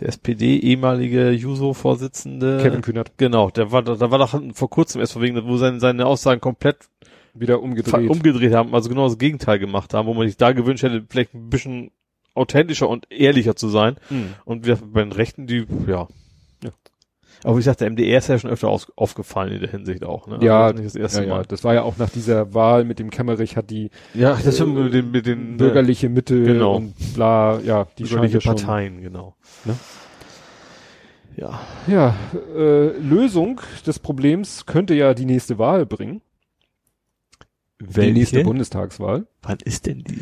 Der SPD ehemalige Juso-Vorsitzende. Kevin Kühnert. Genau, der war, da war doch vor kurzem erst wegen, wo seine, seine Aussagen komplett wieder umgedreht. umgedreht haben, also genau das Gegenteil gemacht haben, wo man sich da gewünscht hätte, vielleicht ein bisschen authentischer und ehrlicher zu sein. Mhm. Und wir, bei den Rechten, die, ja. ja. Aber wie gesagt, der MDR ist ja schon öfter aus, aufgefallen in der Hinsicht auch, ne? Ja, also nicht das erste ja, Mal. Ja. Das war ja auch nach dieser Wahl mit dem Kämmerich hat die ja, das äh, mit den, mit den bürgerliche Mitte genau. und bla, ja, die bürgerliche Parteien, schon, genau. Ne? Ja. Ja, äh, Lösung des Problems könnte ja die nächste Wahl bringen. Welche? Die nächste Bundestagswahl. Wann ist denn die?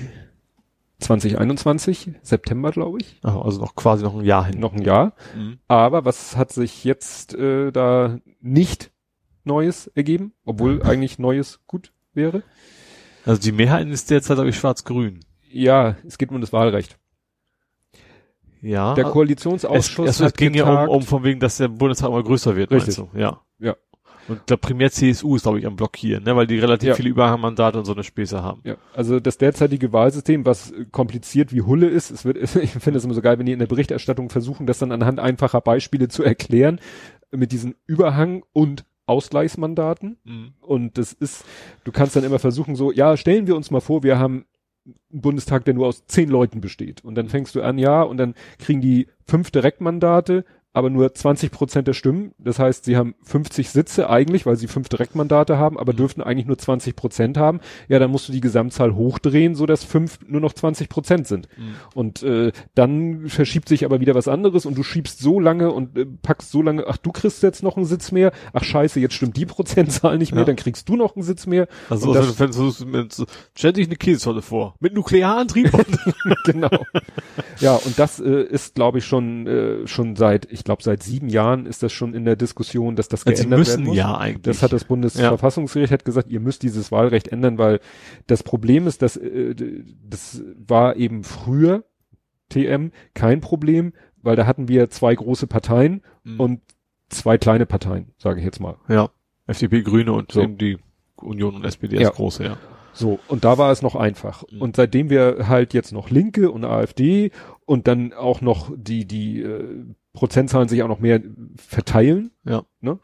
2021, September, glaube ich. Ach, also noch quasi noch ein Jahr hin. Noch ein Jahr. Mhm. Aber was hat sich jetzt äh, da nicht Neues ergeben, obwohl eigentlich Neues gut wäre? Also die Mehrheit ist derzeit, glaube ich, schwarz-grün. Ja, es geht um das Wahlrecht. Ja. Der Koalitionsausschuss es, es, es ging getagt. ja um, um von wegen, dass der Bundestag immer größer wird. Richtig. Du? Ja. Ja. Und der primär CSU ist, glaube ich, am Blockieren, ne? weil die relativ Ja. viele Überhangmandate und so eine Späße haben. Ja, also das derzeitige Wahlsystem, was kompliziert wie Hulle ist, es wird, ich finde es immer so geil, wenn die in der Berichterstattung versuchen, das dann anhand einfacher Beispiele zu erklären, mit diesen Überhang und Ausgleichsmandaten. Mhm. Und das ist, du kannst dann immer versuchen, so, ja, stellen wir uns mal vor, wir haben einen Bundestag, der nur aus zehn Leuten besteht. Und dann fängst du an, ja, und dann kriegen die fünf Direktmandate, aber nur 20 Prozent der Stimmen. Das heißt, sie haben 50 Sitze eigentlich, weil sie fünf Direktmandate haben, aber dürften eigentlich nur 20 Prozent haben. Ja, dann musst du die Gesamtzahl hochdrehen, so dass fünf nur noch 20 Prozent sind. Mhm. Und äh, dann verschiebt sich aber wieder was anderes und du schiebst so lange und äh, packst so lange, ach, du kriegst jetzt noch einen Sitz mehr, ach scheiße, jetzt stimmt die Prozentzahl nicht mehr, Ja. dann kriegst du noch einen Sitz mehr. Also, also das- wenn du so, stell dich eine Käsezolle vor. Mit Nuklearantrieb genau. Ja, und das äh, ist, glaube ich, schon äh, schon seit, ich glaube, seit sieben Jahren ist das schon in der Diskussion, dass das sie geändert werden müssen muss. ja eigentlich. Das hat das Bundesverfassungsgericht hat gesagt, ihr müsst dieses Wahlrecht ändern, weil das Problem ist, dass äh, das war eben früher TM kein Problem, weil da hatten wir zwei große Parteien Mhm. und zwei kleine Parteien, sage ich jetzt mal. ja. FDP, Grüne und So. eben die Union und SPD Ja. als große, ja. So, und da war es noch einfach. Mhm. Und seitdem wir halt jetzt noch Linke und AfD und dann auch noch die, die äh, Prozentzahlen sich auch noch mehr verteilen, Ja. ne?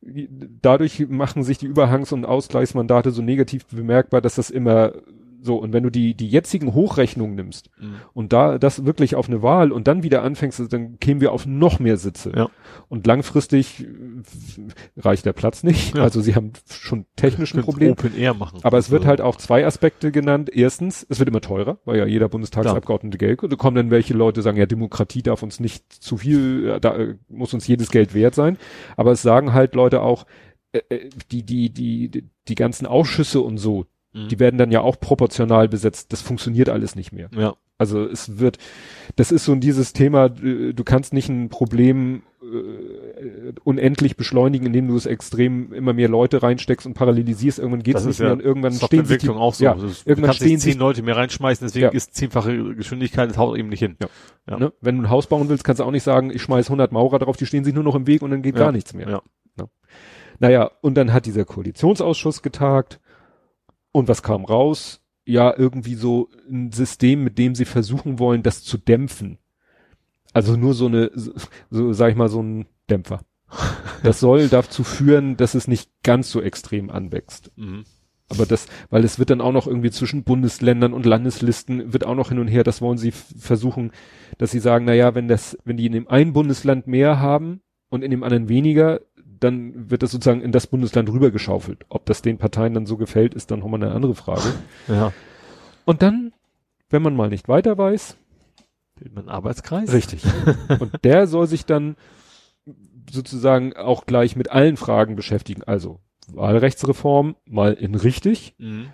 Dadurch machen sich die Überhangs- und Ausgleichsmandate so negativ bemerkbar, dass das immer so, und wenn du die, die jetzigen Hochrechnungen nimmst Mhm. und da das wirklich auf eine Wahl und dann wieder anfängst, dann kämen wir auf noch mehr Sitze. Ja. Und langfristig äh, reicht der Platz nicht. Ja. Also sie haben schon technischen Könnt Problem. Open Air machen. Aber es wird Also, halt auch zwei Aspekte genannt. Erstens, es wird immer teurer, weil ja jeder Bundestagsabgeordnete Geld, da kommen dann welche Leute, sagen, ja, Demokratie darf uns nicht zu viel, äh, da äh, muss uns jedes Geld wert sein. Aber es sagen halt Leute auch, die, die, die, die ganzen Ausschüsse und so, Mhm. die werden dann ja auch proportional besetzt. Das funktioniert alles nicht mehr. Ja. Also es wird, das ist so dieses Thema, äh, du kannst nicht ein Problem äh, unendlich beschleunigen, indem du es extrem immer mehr Leute reinsteckst und parallelisierst. Irgendwann geht es nicht mehr ja und irgendwann stehen sich die, auch so. Ja, ist- du irgendwann kannst stehen zehn Leute mehr reinschmeißen, deswegen Ja. ist zehnfache Geschwindigkeit, das haut eben nicht hin. Ja. Ja. ne? wenn du ein Haus bauen willst, kannst du auch nicht sagen, ich schmeiß 100 Maurer drauf, die stehen sich nur noch im Weg und dann geht Ja. gar nichts mehr. Ja. Ne? Naja, und dann hat dieser Koalitionsausschuss getagt und was kam raus? Ja, irgendwie so ein System, mit dem sie versuchen wollen, das zu dämpfen. Also nur so eine, so, sag ich mal, so ein Dämpfer. Das soll dazu führen, dass es nicht ganz so extrem anwächst. Mhm. Aber das, weil es wird dann auch noch irgendwie zwischen Bundesländern und Landeslisten wird auch noch hin und her, das wollen sie versuchen, dass sie sagen, na ja, wenn das, wenn die in dem einen Bundesland mehr haben und in dem anderen weniger, dann wird das sozusagen in das Bundesland rübergeschaufelt. Ob das den Parteien dann so gefällt, ist dann nochmal eine andere Frage. Ja. Und dann, wenn man mal nicht weiter weiß, Bildet man einen Arbeitskreis? richtig. und der soll sich dann sozusagen auch gleich mit allen Fragen beschäftigen. Also Wahlrechtsreform mal in richtig, Mhm.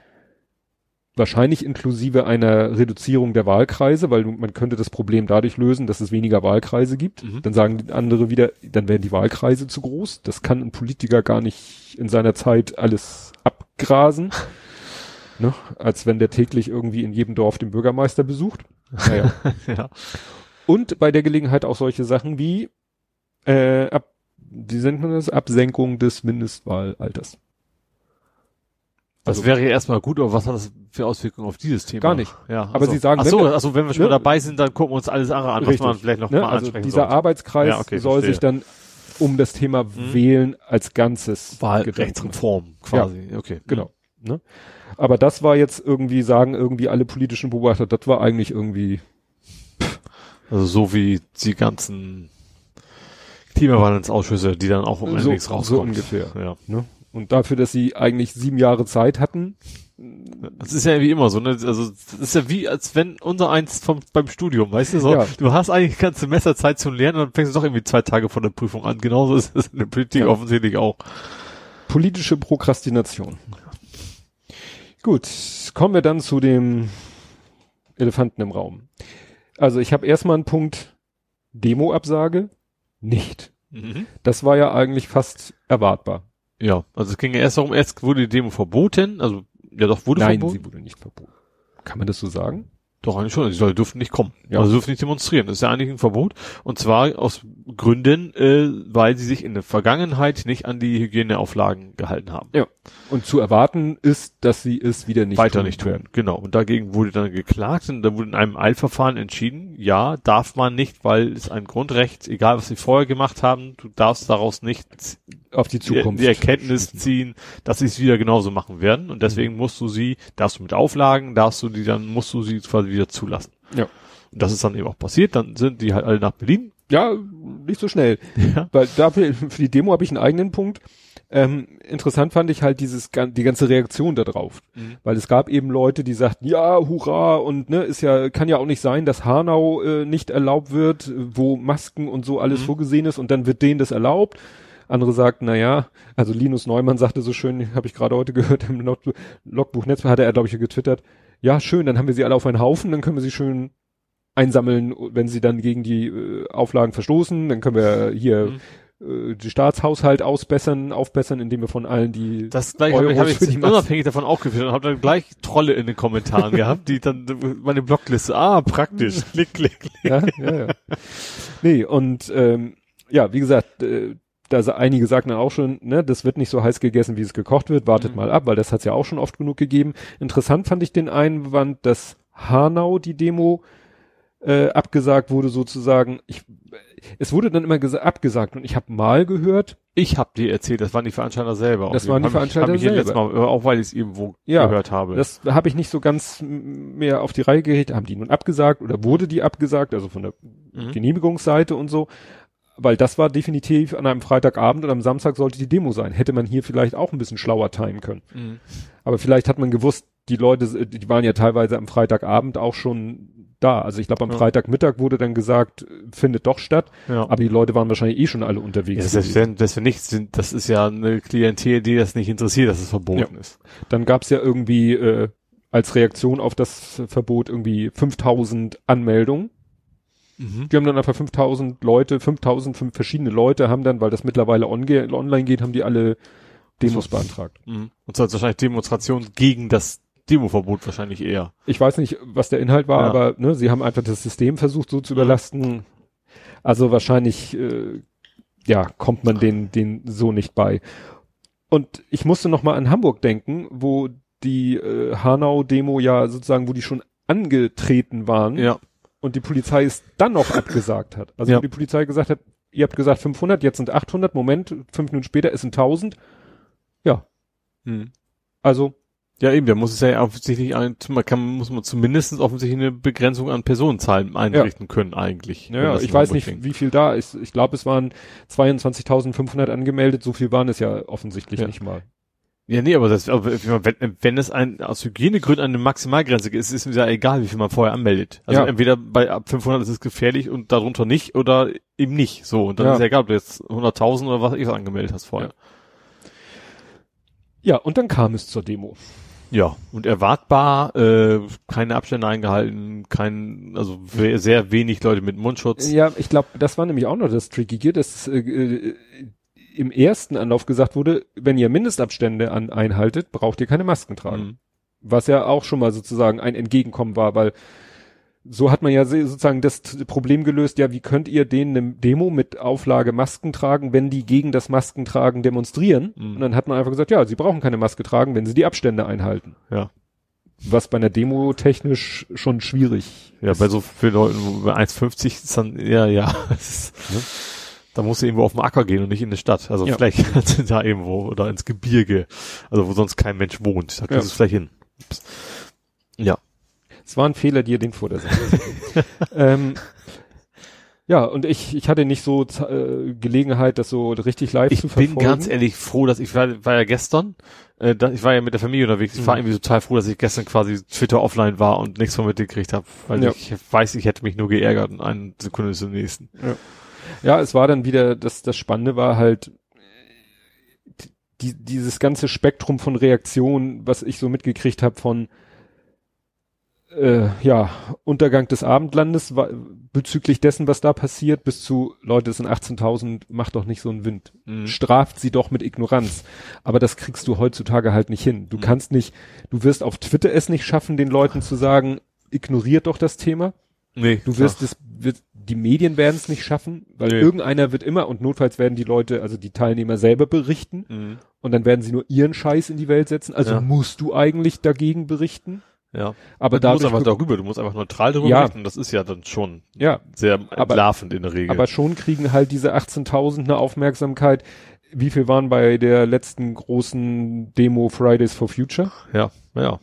Wahrscheinlich inklusive einer Reduzierung der Wahlkreise, weil man könnte das Problem dadurch lösen, dass es weniger Wahlkreise gibt. Mhm. Dann sagen die andere wieder, dann werden die Wahlkreise zu groß. Das kann ein Politiker gar nicht in seiner Zeit alles abgrasen. ne? Als wenn der täglich irgendwie in jedem Dorf den Bürgermeister besucht. Naja. ja. Und bei der Gelegenheit auch solche Sachen wie äh, ab, wie nennt man das? Absenkung des Mindestwahlalters. Das Also- wäre ja erstmal gut, aber was hat das für Auswirkungen auf dieses Thema? Gar nicht. Ja. Aber Sie sagen, ach wenn so, wir- ach so, wenn wir schon ne? mal dabei sind, dann gucken wir uns alles andere an, was man vielleicht noch ne? mal Also dieser sollte. Arbeitskreis Ja, okay, soll verstehe. sich dann um das Thema Wählen als Ganzes Wahlrechtsreform quasi. Okay. Genau. Ne? Aber das war jetzt irgendwie, sagen irgendwie alle politischen Beobachter, das war eigentlich irgendwie, Also so wie die ganzen Klimawandelsausschüsse, die dann auch um So- nichts so rauskommen. ungefähr. Ja. ne? Und dafür, dass sie eigentlich sieben Jahre Zeit hatten, Das ist ja wie immer so, ne? Also das ist ja wie, als wenn unser eins vom, beim Studium, weißt du, so, Ja. du hast eigentlich ganze Semesterzeit zum Lernen und dann fängst du doch irgendwie zwei Tage vor der Prüfung an. Genauso ist es in der Politik Ja. offensichtlich auch. politische Prokrastination. Gut, kommen wir dann zu dem Elefanten im Raum. Also ich habe erstmal einen Punkt Demo-Absage, nicht. Mhm. Das war ja eigentlich fast erwartbar. Ja, also es ging ja erst darum, erst wurde die Demo verboten, also ja doch wurde Nein, verboten. sie wurde nicht verboten. Kann man das so sagen? Doch, eigentlich schon. Die Leute dürfen nicht kommen. Ja. Also dürfen nicht demonstrieren. Das ist ja eigentlich ein Verbot. Und zwar aus Gründen, äh, weil sie sich in der Vergangenheit nicht an die Hygieneauflagen gehalten haben. Ja. Und zu erwarten ist, dass sie es wieder nicht Weiter tun nicht werden. tun. Genau. Und dagegen wurde dann geklagt und da wurde in einem Eilverfahren entschieden, ja, darf man nicht, weil es ein Grundrecht, egal was sie vorher gemacht haben, du darfst daraus nicht Auf die die, Zukunft. die Erkenntnis ziehen, dass sie es wieder genauso machen werden. Und deswegen musst du sie, darfst du mit Auflagen, darfst du die dann, musst du sie quasi wieder zulassen. Ja. Und das ist dann eben auch passiert. Dann sind die halt alle nach Berlin. Ja, nicht so schnell. Ja. Weil dafür, für die Demo habe ich einen eigenen Punkt. Ähm, interessant fand ich halt dieses, die ganze Reaktion darauf. Mhm. Weil es gab eben Leute, die sagten, ja, hurra, und ne, ist ja, kann ja auch nicht sein, dass Hanau äh, nicht erlaubt wird, wo Masken und so alles Mhm. vorgesehen ist und dann wird denen das erlaubt. Andere sagten, na ja, also Linus Neumann sagte so schön, habe ich gerade heute gehört im Log Logbuch-Netz, hatte er, glaube ich, getwittert, ja, schön, dann haben wir sie alle auf einen Haufen, dann können wir sie schön einsammeln, wenn sie dann gegen die äh, Auflagen verstoßen, dann können wir hier Mhm. äh, die Staatshaushalt ausbessern, aufbessern, indem wir von allen die Das gleich habe ich, hab ich unabhängig davon auch geführt und habe dann gleich Trolle in den Kommentaren gehabt, die dann meine Blockliste, ah, praktisch, klick, klick, klick. ja, ja, ja. Nee, und ähm, ja, wie gesagt, äh, da einige sagten dann auch schon, ne, das wird nicht so heiß gegessen, wie es gekocht wird, wartet Mhm. mal ab, weil das hat's ja auch schon oft genug gegeben. Interessant fand ich den Einwand, dass Hanau die Demo äh, abgesagt wurde sozusagen. Ich, es wurde dann immer gesa- abgesagt und ich habe mal gehört, Ich habe dir erzählt, das waren die Veranstalter selber. Das waren die Hab Veranstalter hab ich hier selber. letztes Mal, auch weil ich es irgendwo Ja, gehört habe. Das habe ich nicht so ganz mehr auf die Reihe gehegt. Haben die nun abgesagt oder wurde die abgesagt, also von der Mhm. Genehmigungsseite und so? Weil das war definitiv an einem Freitagabend und am Samstag sollte die Demo sein. Hätte man hier vielleicht auch ein bisschen schlauer timen können. Mhm. Aber vielleicht hat man gewusst, die Leute, die waren ja teilweise am Freitagabend auch schon da. Also ich glaube, am Ja. Freitagmittag wurde dann gesagt, findet doch statt. Ja. Aber die Leute waren wahrscheinlich eh schon alle Ja, unterwegs. selbst gewesen. wenn, wir nicht sind, das ist ja eine Klientel, die das nicht interessiert, dass es verboten ist. Dann gab's ja irgendwie äh, als Reaktion auf das Verbot irgendwie 5000 Anmeldungen. Mhm. Die haben dann einfach 5000 Leute, 5000 fünf verschiedene Leute haben dann, weil das mittlerweile onge- online geht, haben die alle Demos So. beantragt. Mhm. Und zwar wahrscheinlich Demonstration gegen das Demoverbot wahrscheinlich eher. Ich weiß nicht, was der Inhalt war, Ja. aber ne, sie haben einfach das System versucht so zu Mhm. überlasten. Also wahrscheinlich, äh, ja, kommt man den, den so nicht bei. Und ich musste noch mal an Hamburg denken, wo die äh, Hanau-Demo ja sozusagen, wo die schon angetreten waren Ja. Und die Polizei es dann noch abgesagt hat. Also Ja. die Polizei gesagt hat, ihr habt gesagt 500, jetzt sind 800, Moment, fünf Minuten später ist ein 1000. Ja, Mhm. also Ja, eben, da muss es ja offensichtlich, ein, man kann, muss man zumindest offensichtlich eine Begrenzung an Personenzahlen einrichten können, eigentlich. Ja, ich weiß nicht, wie viel da ist. Ich glaube, es waren 22.500 angemeldet. So viel waren es ja offensichtlich Ja. nicht mal. Ja, nee, aber das, wenn, wenn es ein, aus Hygienegründen eine Maximalgrenze ist, ist es ja egal, wie viel man vorher anmeldet. Also Ja. entweder bei ab 500 ist es gefährlich und darunter nicht oder eben nicht. So, und dann Ja. ist ja egal, ob du jetzt 100.000 oder was ich angemeldet hast vorher. Ja, und dann kam es zur Demo. Ja, und erwartbar, äh, keine Abstände eingehalten, kein, also sehr wenig Leute mit Mundschutz. Ja, ich glaube, das war nämlich auch noch das Trickige, dass äh, äh, im ersten Anlauf gesagt wurde, wenn ihr Mindestabstände an, einhaltet, braucht ihr keine Masken tragen. Mhm. Was ja auch schon mal sozusagen ein Entgegenkommen war, weil so hat man ja sozusagen das Problem gelöst, ja, wie könnt ihr denen eine Demo mit Auflage Masken tragen, wenn die gegen das Maskentragen demonstrieren? Mhm. Und dann hat man einfach gesagt, ja, sie brauchen keine Maske tragen, wenn sie die Abstände einhalten. Ja. Was bei einer Demo technisch schon schwierig Ja, ist. bei so vielen Leuten, bei 1,50 ist dann, ja, ja, Ne? Da musst du irgendwo auf den Acker gehen und nicht in die Stadt. Also Ja. vielleicht da irgendwo oder ins Gebirge, also wo sonst kein Mensch wohnt. Da Ja. kriegst du es vielleicht hin. Ups. Ja. Es war ein Fehler, dir den vor der Sache. ähm, ja, und ich, ich hatte nicht so äh, Gelegenheit, das so richtig live Ich zu bin verfolgen. ganz ehrlich froh, dass ich war, war ja gestern, äh, da, ich war ja mit der Familie unterwegs. Ich war Mhm. irgendwie total froh, dass ich gestern quasi Twitter offline war und nichts von mitgekriegt habe, weil Ja. ich weiß, ich hätte mich nur geärgert und eine Sekunde zur nächsten. Ja, es war dann wieder, das, das Spannende war halt, die, dieses ganze Spektrum von Reaktionen, was ich so mitgekriegt habe von äh, ja, Untergang des Abendlandes wa- bezüglich dessen, was da passiert, bis zu, Leute, es sind 18.000, macht doch nicht so einen Wind. Mhm. Straft sie doch mit Ignoranz. Aber das kriegst du heutzutage halt nicht hin. Du Mhm. kannst nicht, du wirst auf Twitter es nicht schaffen, den Leuten zu sagen, ignoriert doch das Thema. Nee. Du wirst es, wird, die Medien werden es nicht schaffen, weil Nee. irgendeiner wird immer und notfalls werden die Leute, also die Teilnehmer selber berichten Mhm. und dann werden sie nur ihren Scheiß in die Welt setzen. Also Ja. musst du eigentlich dagegen berichten. Ja. Aber du musst einfach darüber, du musst einfach neutral darüber Ja. berichten. Das ist ja dann schon ja, sehr Aber- entlarvend in der Regel. aber schon kriegen halt diese 18.000 eine Aufmerksamkeit. Wie viel waren bei der letzten großen Demo Fridays for Future? ja, ja.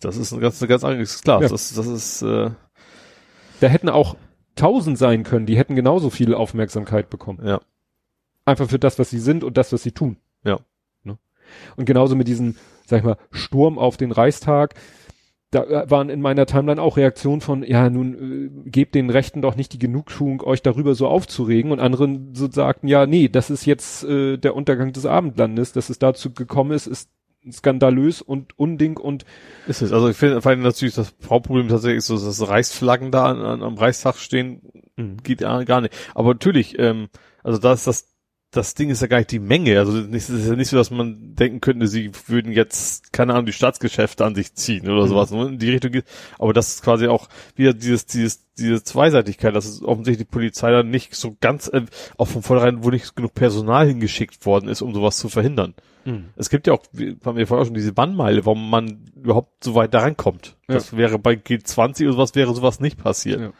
Das ist ein ganz, ein ganz anderes, klar, Ja. das, das ist, äh, Da hätten auch 1000 sein können, die hätten genauso viel Aufmerksamkeit bekommen. ja, Einfach für das, was sie sind und das, was sie tun. Ja. Ne? Und genauso mit diesem, sag ich mal, Sturm auf den Reichstag. Da äh, waren in meiner Timeline auch Reaktionen von, ja, nun äh, gebt den Rechten doch nicht die Genugtuung, euch darüber so aufzuregen. Und anderen so sagten, ja, nee, das ist jetzt äh, der Untergang des Abendlandes, dass es dazu gekommen ist, ist skandalös und unding und ist es. Also ich finde, vor allem natürlich das Hauptproblem tatsächlich so, dass Reichsflaggen da an, an, am Reichstag stehen, geht ja gar nicht. Aber natürlich, ähm, also da ist das, das Ding ist ja gar nicht die Menge. Also es ist ja nicht so, dass man denken könnte, sie würden jetzt, keine Ahnung, die Staatsgeschäfte an sich ziehen oder Mhm. sowas. ne, In die Richtung geht. Aber das ist quasi auch wieder dieses, dieses, diese Zweiseitigkeit, dass es offensichtlich die Polizei dann nicht so ganz, äh, auch von vornherein, wo nicht genug Personal hingeschickt worden ist, um sowas zu verhindern. Es gibt ja auch, wie haben wir vorher auch schon diese Bannmeile, warum man überhaupt so weit da rankommt. Ja. Das wäre bei G20 oder sowas wäre sowas nicht passiert. Ja.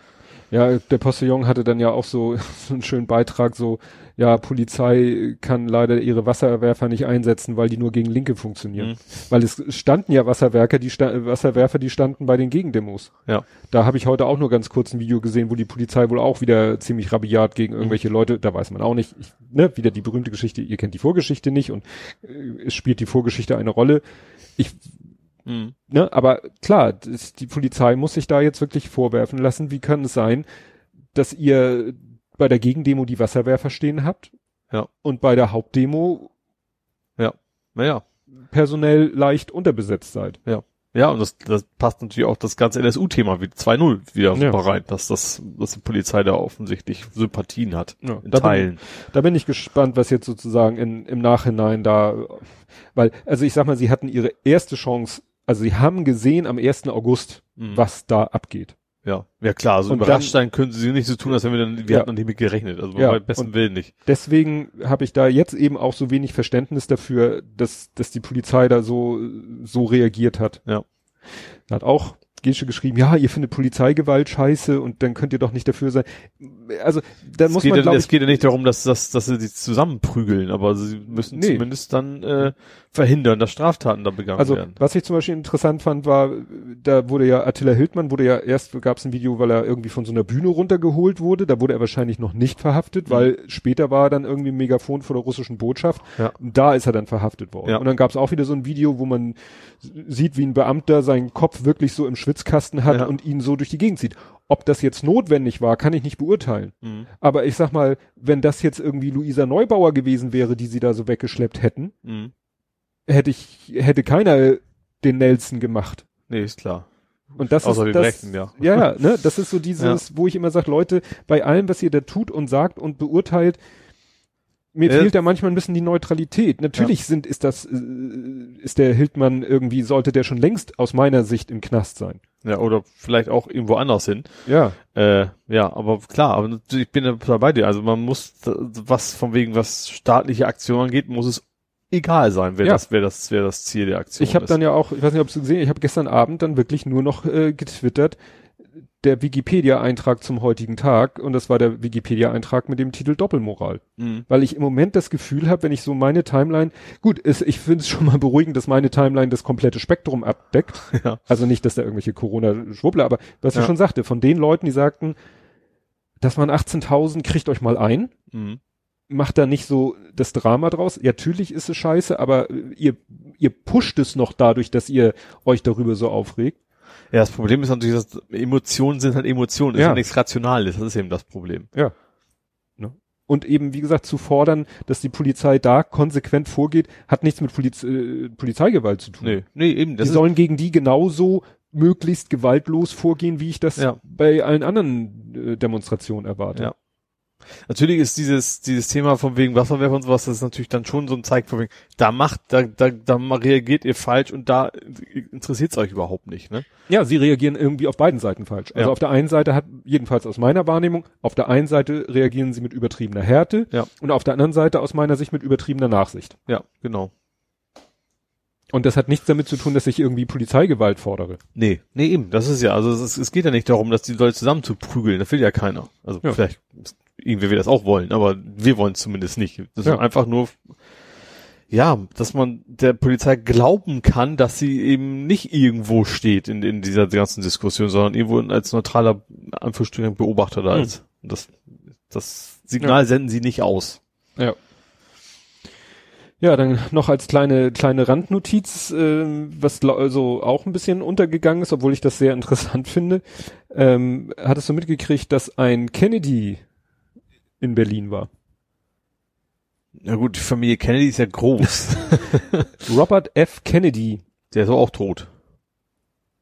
Ja, der Postillon hatte dann ja auch so, so einen schönen Beitrag, so, ja, Polizei kann leider ihre Wasserwerfer nicht einsetzen, weil die nur gegen Linke funktionieren. Mhm. Weil es standen ja Wasserwerker, die sta Wasserwerfer, die standen bei den Gegendemos. Ja. Da habe ich heute auch nur ganz kurz ein Video gesehen, wo die Polizei wohl auch wieder ziemlich rabiat gegen irgendwelche Leute, da weiß man auch nicht, ich, ne, wieder die berühmte Geschichte, ihr kennt die Vorgeschichte nicht und äh, es spielt die Vorgeschichte eine Rolle. Ich Mhm. Ne, aber klar, das, die Polizei muss sich da jetzt wirklich vorwerfen lassen. Wie kann es sein, dass ihr bei der Gegendemo die Wasserwerfer stehen habt? Ja. Und bei der Hauptdemo Naja. personell leicht unterbesetzt seid. Ja, und das, das passt natürlich auch das ganze NSU-Thema wie 2.0 wieder Ja. rein, dass das, dass die Polizei da offensichtlich Sympathien hat. Ja, In da bin- Teilen. Da bin ich gespannt, was jetzt sozusagen in, im Nachhinein da, weil, also ich sag mal, sie hatten ihre erste Chance, also sie haben gesehen am 1. August, Mhm. was da abgeht. Ja, ja klar, also Und überrascht sein können sie nicht so tun, als wenn wir dann, wir Ja. hatten mit gerechnet, also Ja, bei besten und- Willen nicht. Deswegen habe ich da jetzt eben auch so wenig Verständnis dafür, dass, dass die Polizei da so, so reagiert hat. Ja. Hat auch Gesche geschrieben, ja, ihr findet Polizeigewalt scheiße und dann könnt ihr doch nicht dafür sein. Also, da Es muss geht, man, ja, glaube es ich, geht ja nicht darum, dass, dass, dass sie die zusammenprügeln, aber sie müssen Nee. zumindest dann äh, verhindern, dass Straftaten da begangen also, werden. was ich zum Beispiel interessant fand, war, da wurde ja Attila Hildmann, wurde ja erst, gab es ein Video, weil er irgendwie von so einer Bühne runtergeholt wurde, da wurde er wahrscheinlich noch nicht verhaftet, Mhm. weil später war er dann irgendwie ein Megafon vor der russischen Botschaft. Ja. Und da ist er dann verhaftet worden. Ja. Und dann gab es auch wieder so ein Video, wo man sieht, wie ein Beamter seinen Kopf wirklich so im Schwitzkasten hat Ja. und ihn so durch die Gegend zieht. Ob das jetzt notwendig war, kann ich nicht beurteilen. Mhm. Aber ich sag mal, wenn das jetzt irgendwie Luisa Neubauer gewesen wäre, die sie da so weggeschleppt hätten, Mhm. hätte ich, hätte keiner den Nelson gemacht. Nee, ist klar. Und das Außer ist das, Rechten, ja. Ja, ja, ne, das ist so dieses, wo ich immer sage, Leute, bei allem, was ihr da tut und sagt und beurteilt, mir Ja. fehlt da manchmal ein bisschen die Neutralität. Natürlich sind, ist das, äh, ist der Hildmann irgendwie, sollte der schon längst aus meiner Sicht im Knast sein. Ja, oder vielleicht auch irgendwo anders hin. Ja. Äh, ja, aber klar, aber ich bin da bei dir. Also man muss, was von wegen, was staatliche Aktionen angeht, muss es egal sein, wer Ja. das, wer das, wer das Ziel der Aktion Ich habe ist. dann ja auch, ich weiß nicht, ob du gesehen, ich habe gestern Abend dann wirklich nur noch äh, getwittert, der Wikipedia-Eintrag zum heutigen Tag und das war der Wikipedia-Eintrag mit dem Titel Doppelmoral. Mhm. Weil ich im Moment das Gefühl habe, wenn ich so meine Timeline, gut, ist, ich finde es schon mal beruhigend, dass meine Timeline das komplette Spektrum abdeckt. Ja. Also nicht, dass da irgendwelche Corona-Schwubbler, aber was Ja. ich schon sagte, von den Leuten, die sagten, das waren 18.000, kriegt euch mal ein, Mhm. macht da nicht so das Drama draus. Ja, natürlich ist es scheiße, aber ihr, ihr pusht es noch dadurch, dass ihr euch darüber so aufregt. Ja, das Problem ist natürlich, dass Emotionen sind halt Emotionen, ist Ja. ja nichts Rationales, das ist eben das Problem. Und eben, wie gesagt, zu fordern, dass die Polizei da konsequent vorgeht, hat nichts mit Poliz äh, Polizeigewalt zu tun. Nee, nee, eben, Die das ist, sollen gegen die genauso möglichst gewaltlos vorgehen, wie ich das Ja. bei allen anderen äh, Demonstrationen erwarte. Ja. Natürlich ist dieses, dieses Thema von wegen Wasserwerfer und sowas, das ist natürlich dann schon so ein Zeichen von wegen, da macht, da, da, da reagiert ihr falsch und da interessiert es euch überhaupt nicht, ne? Ja, sie reagieren irgendwie auf beiden Seiten falsch. Also Ja. auf der einen Seite hat, jedenfalls aus meiner Wahrnehmung, auf der einen Seite reagieren sie mit übertriebener Härte Ja. und auf der anderen Seite aus meiner Sicht mit übertriebener Nachsicht. Ja, genau. Und das hat nichts damit zu tun, dass ich irgendwie Polizeigewalt fordere. Nee, nee, eben, das ist ja, also es, es geht ja nicht darum, dass die Leute zusammen zu prügeln, das will ja keiner. Also Ja. vielleicht, irgendwie wir das auch wollen, aber wir wollen es zumindest nicht. Das Ja. ist einfach nur, ja, dass man der Polizei glauben kann, dass sie eben nicht irgendwo steht in, in dieser ganzen Diskussion, sondern irgendwo als neutraler Anführungsstrichen Beobachter da Hm. ist. Das, das Signal senden sie nicht aus. Ja. Ja, dann noch als kleine kleine Randnotiz, ähm, was also auch ein bisschen untergegangen ist, obwohl ich das sehr interessant finde. Ähm, hattest du mitgekriegt, dass ein Kennedy in Berlin war? Ja gut, die Familie Kennedy ist ja groß. Robert F. Kennedy der ist aber auch tot.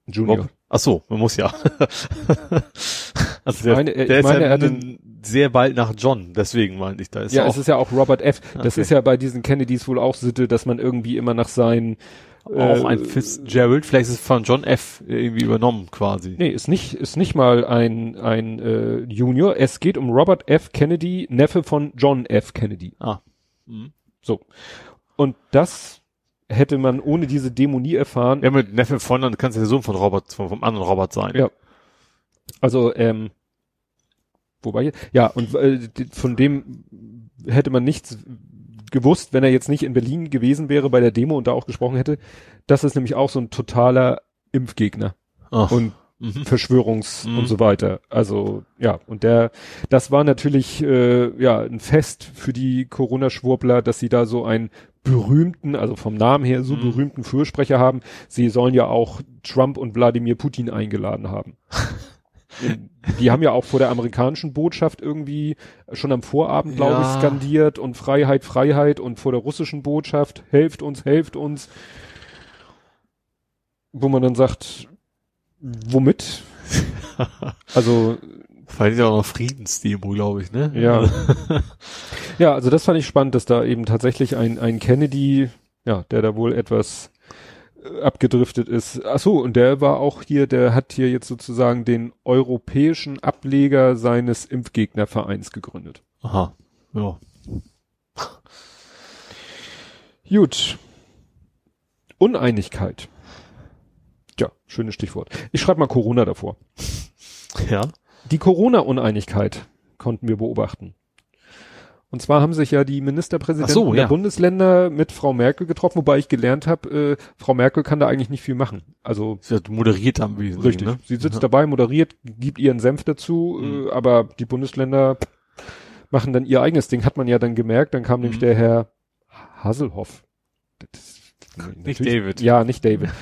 Jr. Rob- Ach so, man muss ja. also der, meine, äh, der ich ist meine, ja hatte- n- sehr bald nach John, deswegen meinte ich, da ist Ja, auch, es ist ja auch Robert F. Das Okay. ist ja bei diesen Kennedys wohl auch Sitte, dass man irgendwie immer nach seinen auch äh, ein Fitzgerald, vielleicht ist es von John F. irgendwie übernommen quasi. Nee, ist nicht, ist nicht mal ein, ein äh, Junior. Es geht um Robert F. Kennedy, Neffe von John F. Kennedy. Ah. Mhm. So. Und das hätte man ohne diese Demo nie erfahren. Ja, mit Neffe von, dann kann es ja der Sohn von Robert, vom, vom anderen Robert sein. Ja. Also, ähm, wobei, ja, und äh, von dem hätte man nichts gewusst, wenn er jetzt nicht in Berlin gewesen wäre bei der Demo und da auch gesprochen hätte. Das ist nämlich auch so ein totaler Impfgegner Ach. und Mhm. Verschwörungs Mhm. und so weiter. Also ja, und der, das war natürlich äh, ja ein Fest für die Corona-Schwurbler, dass sie da so einen berühmten, also vom Namen her so Mhm. berühmten Fürsprecher haben. Sie sollen ja auch Trump und Wladimir Putin eingeladen haben. die haben ja auch vor der amerikanischen Botschaft irgendwie schon am Vorabend, glaube Ja. ich, skandiert und Freiheit, Freiheit und vor der russischen Botschaft, helft uns, helft uns. Wo man dann sagt, womit? Also, die ja auch noch Friedensdemo, glaube ich, ne? ja. ja, also das fand ich spannend, dass da eben tatsächlich ein, ein Kennedy, ja, der da wohl etwas abgedriftet ist. Ach so, und der war auch hier, der hat hier jetzt sozusagen den europäischen Ableger seines Impfgegnervereins gegründet. Aha. Ja. Gut. Uneinigkeit. Ja, schönes Stichwort. Ich schreibe mal Corona davor. Ja. Die Corona-Uneinigkeit konnten wir beobachten. Und zwar haben sich ja die Ministerpräsidenten so, der ja. Bundesländer mit Frau Merkel getroffen, wobei ich gelernt habe, äh, Frau Merkel kann da eigentlich nicht viel machen. Also Sie hat moderiert am Wesentlichen, richtig, ne? sie sitzt dabei, moderiert, gibt ihren Senf dazu, Mhm. äh, aber die Bundesländer machen dann ihr eigenes Ding, hat man ja dann gemerkt. Dann kam nämlich Mhm. der Herr Hasselhoff. Das, Nicht David. Ja, nicht David.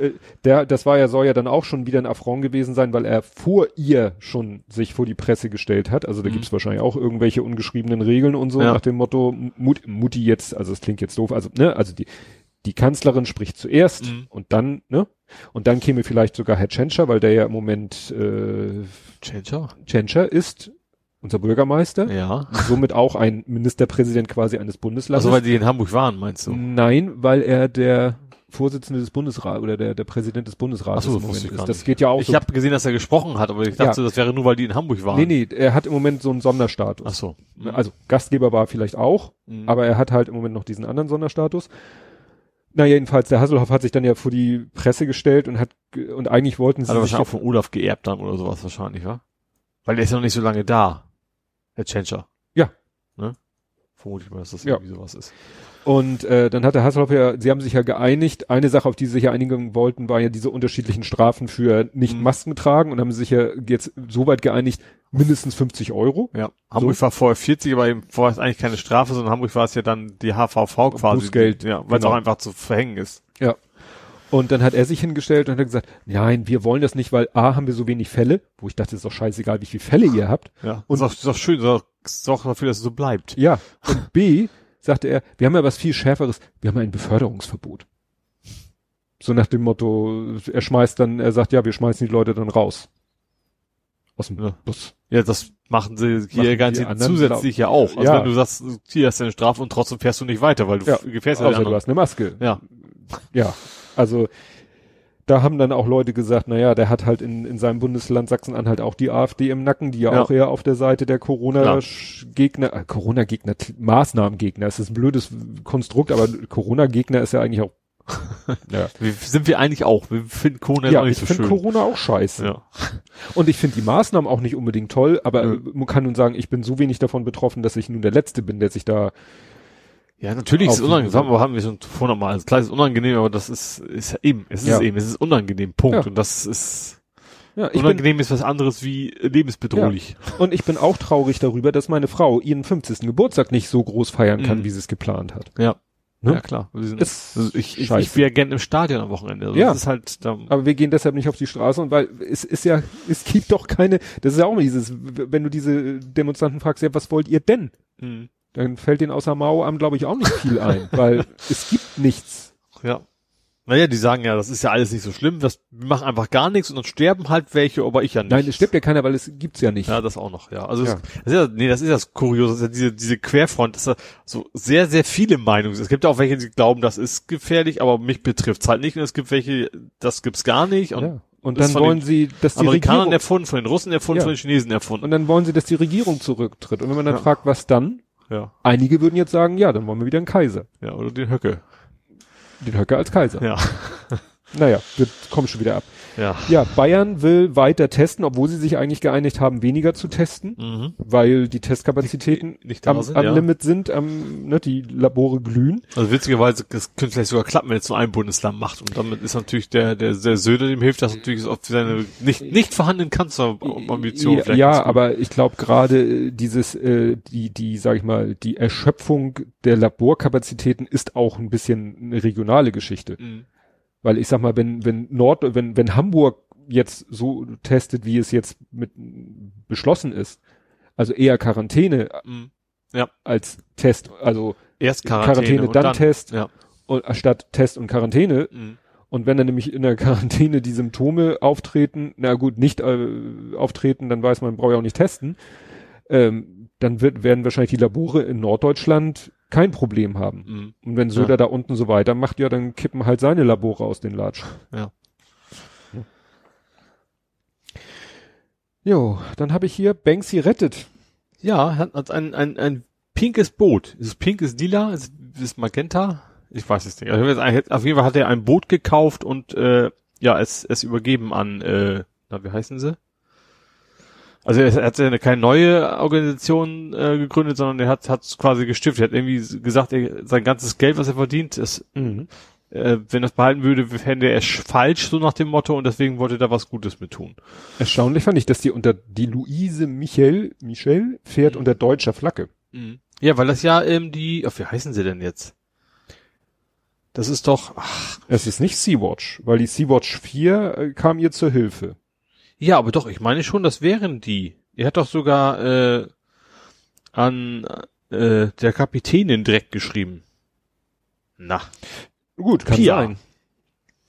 Äh, der, das war ja, soll ja dann auch schon wieder ein Affront gewesen sein, weil er vor ihr schon sich vor die Presse gestellt hat. Also da Mhm. gibt's wahrscheinlich auch irgendwelche ungeschriebenen Regeln und so Ja. nach dem Motto, Mut, Mutti jetzt, also es klingt jetzt doof, also, ne, also die, die Kanzlerin spricht zuerst Mhm. und dann, ne, und dann käme vielleicht sogar Herr Tschentscher, weil der ja im Moment, äh, Changer? Tschentscher ist unser Bürgermeister, Ja. somit auch ein Ministerpräsident quasi eines Bundeslandes. Also weil die in Hamburg waren, meinst du? Nein, weil er der Vorsitzende des Bundesrats oder der, der Präsident des Bundesrates Ach so, im Moment ist. Das geht ja auch Ich so. habe gesehen, dass er gesprochen hat, aber ich dachte, Ja. das wäre nur, weil die in Hamburg waren. nee, nee, er hat im Moment so einen Sonderstatus. Ach so. Also Gastgeber war vielleicht auch, Mhm. aber er hat halt im Moment noch diesen anderen Sonderstatus. Na jedenfalls, der Hasselhoff hat sich dann ja vor die Presse gestellt und hat und eigentlich wollten sie Hat er wahrscheinlich auch von Olaf geerbt dann oder sowas wahrscheinlich, wa? Weil der ist ja noch nicht so lange da. Der Changer. Ja. Ne? Vermutlich mal, dass das Ja. irgendwie sowas ist. Und äh, dann hat der Hasselhoff ja, sie haben sich ja geeinigt, eine Sache, auf die sie sich ja einigen wollten, war ja diese unterschiedlichen Strafen für nicht Mhm. Masken tragen und haben sich ja jetzt so weit geeinigt, mindestens 50 Euro. Ja. Hamburg war vorher 40, aber eben vorher ist eigentlich keine Strafe, sondern Hamburg war es ja dann die HVV quasi. Bußgeld, Ja, weil es genau. auch einfach zu verhängen ist. Ja. Und dann hat er sich hingestellt und hat gesagt, nein, wir wollen das nicht, weil A, haben wir so wenig Fälle, wo ich dachte, ist doch scheißegal, wie viele Fälle ihr habt. Ja. Und- ist auch, ist auch schön, ist auch, ist auch dafür, dass es so bleibt. Ja. Und B, sagte er, wir haben ja was viel Schärferes, wir haben ein Beförderungsverbot. So nach dem Motto, er schmeißt dann, er sagt, ja, wir schmeißen die Leute dann raus. Aus dem Ja. Bus. Ja, das machen sie hier ganz zusätzlich ja auch. Also Ja. wenn du sagst, hier hast du eine Strafe und trotzdem fährst du nicht weiter, weil du Ja, f- gefährst ja Außer du hast eine Maske. Ja. Ja, also da haben dann auch Leute gesagt, naja, der hat halt in, in seinem Bundesland Sachsen-Anhalt auch die AfD im Nacken, die ja, Ja. auch eher auf der Seite der Corona-Gegner, äh, Corona-Gegner, Maßnahmengegner, es ist ein blödes Konstrukt, aber Corona-Gegner ist ja eigentlich auch, ja. Wir, sind wir eigentlich auch. Wir finden Corona Ja, auch ich nicht so finde schön. Corona auch scheiße. ja. Und ich finde die Maßnahmen auch nicht unbedingt toll, aber äh, man kann nun sagen, ich bin so wenig davon betroffen, dass ich nun der Letzte bin, der sich da, ja, natürlich ist es unangenehm. Das haben wir, schon vorher mal. Also klar ist es unangenehm, aber das ist, ist ja eben. Es ist Ja. eben. Es ist unangenehm. Punkt. Ja. Und das ist, ja, ich bin, unangenehm ist was anderes wie lebensbedrohlich. und ich bin auch traurig darüber, dass meine Frau ihren 50. Geburtstag nicht so groß feiern kann, Mhm. wie sie es geplant hat. Ja. Ne? Ja, klar. Sind, also ich, ich, ich wäre gern im Stadion am Wochenende. Also Ja. Das ist halt, da, Aber wir gehen deshalb nicht auf die Straße und weil es ist ja, es gibt doch keine, das ist ja auch mal dieses, wenn du diese Demonstranten fragst, ja, was wollt ihr denn? mh, Dann fällt denen außer Mao am, glaube ich, auch nicht viel ein, weil es gibt nichts. ja. Naja, die sagen ja, das ist ja alles nicht so schlimm, das, wir machen einfach gar nichts und dann sterben halt welche, aber ich ja nicht. Nein, es stirbt ja keiner, weil es gibt's ja nicht. Ja, das auch noch, ja. Also Ja. Es, das ist ja, nee, das ist das Kuriose, das ist ja diese, diese Querfront, dass da so sehr, sehr viele Meinungen sind. Es gibt ja auch welche, die glauben, das ist gefährlich, aber mich betrifft's halt nicht. Und es gibt welche, das gibt's gar nicht. Und ja. Und das dann wollen sie, dass die Amerikanern Regierung, erfunden, von den Russen erfunden, Ja. von den Chinesen erfunden. und dann wollen sie, dass die Regierung zurücktritt. Und wenn man dann Ja. fragt, was dann? Ja, Einige würden jetzt sagen, ja, dann wollen wir wieder einen Kaiser. ja, oder den Höcke. Den Höcke als Kaiser. Ja, Naja, wir kommen schon wieder ab. Ja. Ja, Bayern will weiter testen, obwohl sie sich eigentlich geeinigt haben, weniger zu testen, Mhm. weil die Testkapazitäten Nicht da am, sind, am ja. Limit sind, am, ne, die Labore glühen. Also witzigerweise, das könnte vielleicht sogar klappen, wenn es nur ein Bundesland macht. Und damit ist natürlich der, der, der Söder, dem hilft das natürlich auf seine nicht, nicht vorhandenen Kanzlerambitionen. ja, vielleicht ja aber ich glaube gerade äh, dieses, äh, die, die, sag ich mal, die Erschöpfung der Laborkapazitäten ist auch ein bisschen eine regionale Geschichte. Mhm. Weil ich sag mal, wenn, wenn Nord, wenn, wenn Hamburg jetzt so testet, wie es jetzt mit beschlossen ist, also eher Quarantäne Mhm. als Test, also Erst Quarantäne, Quarantäne, und dann Test. Ja. und, statt Test und Quarantäne. Mhm. Und wenn dann nämlich in der Quarantäne die Symptome auftreten, na gut, nicht äh, auftreten, dann weiß man, braucht ja auch nicht testen. Ähm, dann wird, werden wahrscheinlich die Labore in Norddeutschland kein Problem haben. Mhm. Und wenn Söder Ja. da unten so weitermacht, ja, dann kippen halt seine Labore aus den Latschen. Ja. Jo, dann habe ich hier Banksy rettet. Ja, hat, hat ein, ein, ein pinkes Boot. Ist es pink, ist lila, ist, ist magenta? Ich weiß es nicht. Also auf jeden Fall hat er ein Boot gekauft und äh, ja, es, es übergeben an, äh, na, wie heißen sie? Also er hat ja keine neue Organisation äh, gegründet, sondern er hat hat es quasi gestiftet. Er hat irgendwie gesagt, er, sein ganzes Geld, was er verdient, ist, äh, wenn er es behalten würde, fände er es falsch, so nach dem Motto, und deswegen wollte er da was Gutes mit tun. Erstaunlich fand ich, dass die unter die Luise Michel, Michel fährt unter deutscher Flagge. Ja, weil das ja ähm, die, ach, wie heißen sie denn jetzt? Das ist doch, ach, Es ist nicht Sea-Watch, weil die Sea-Watch 4 äh, kam ihr zur Hilfe. Ja, aber doch, ich meine schon, das wären die. Er hat doch sogar äh, an äh, der Kapitänin direkt geschrieben. Na, Gut, kann Pia. sein.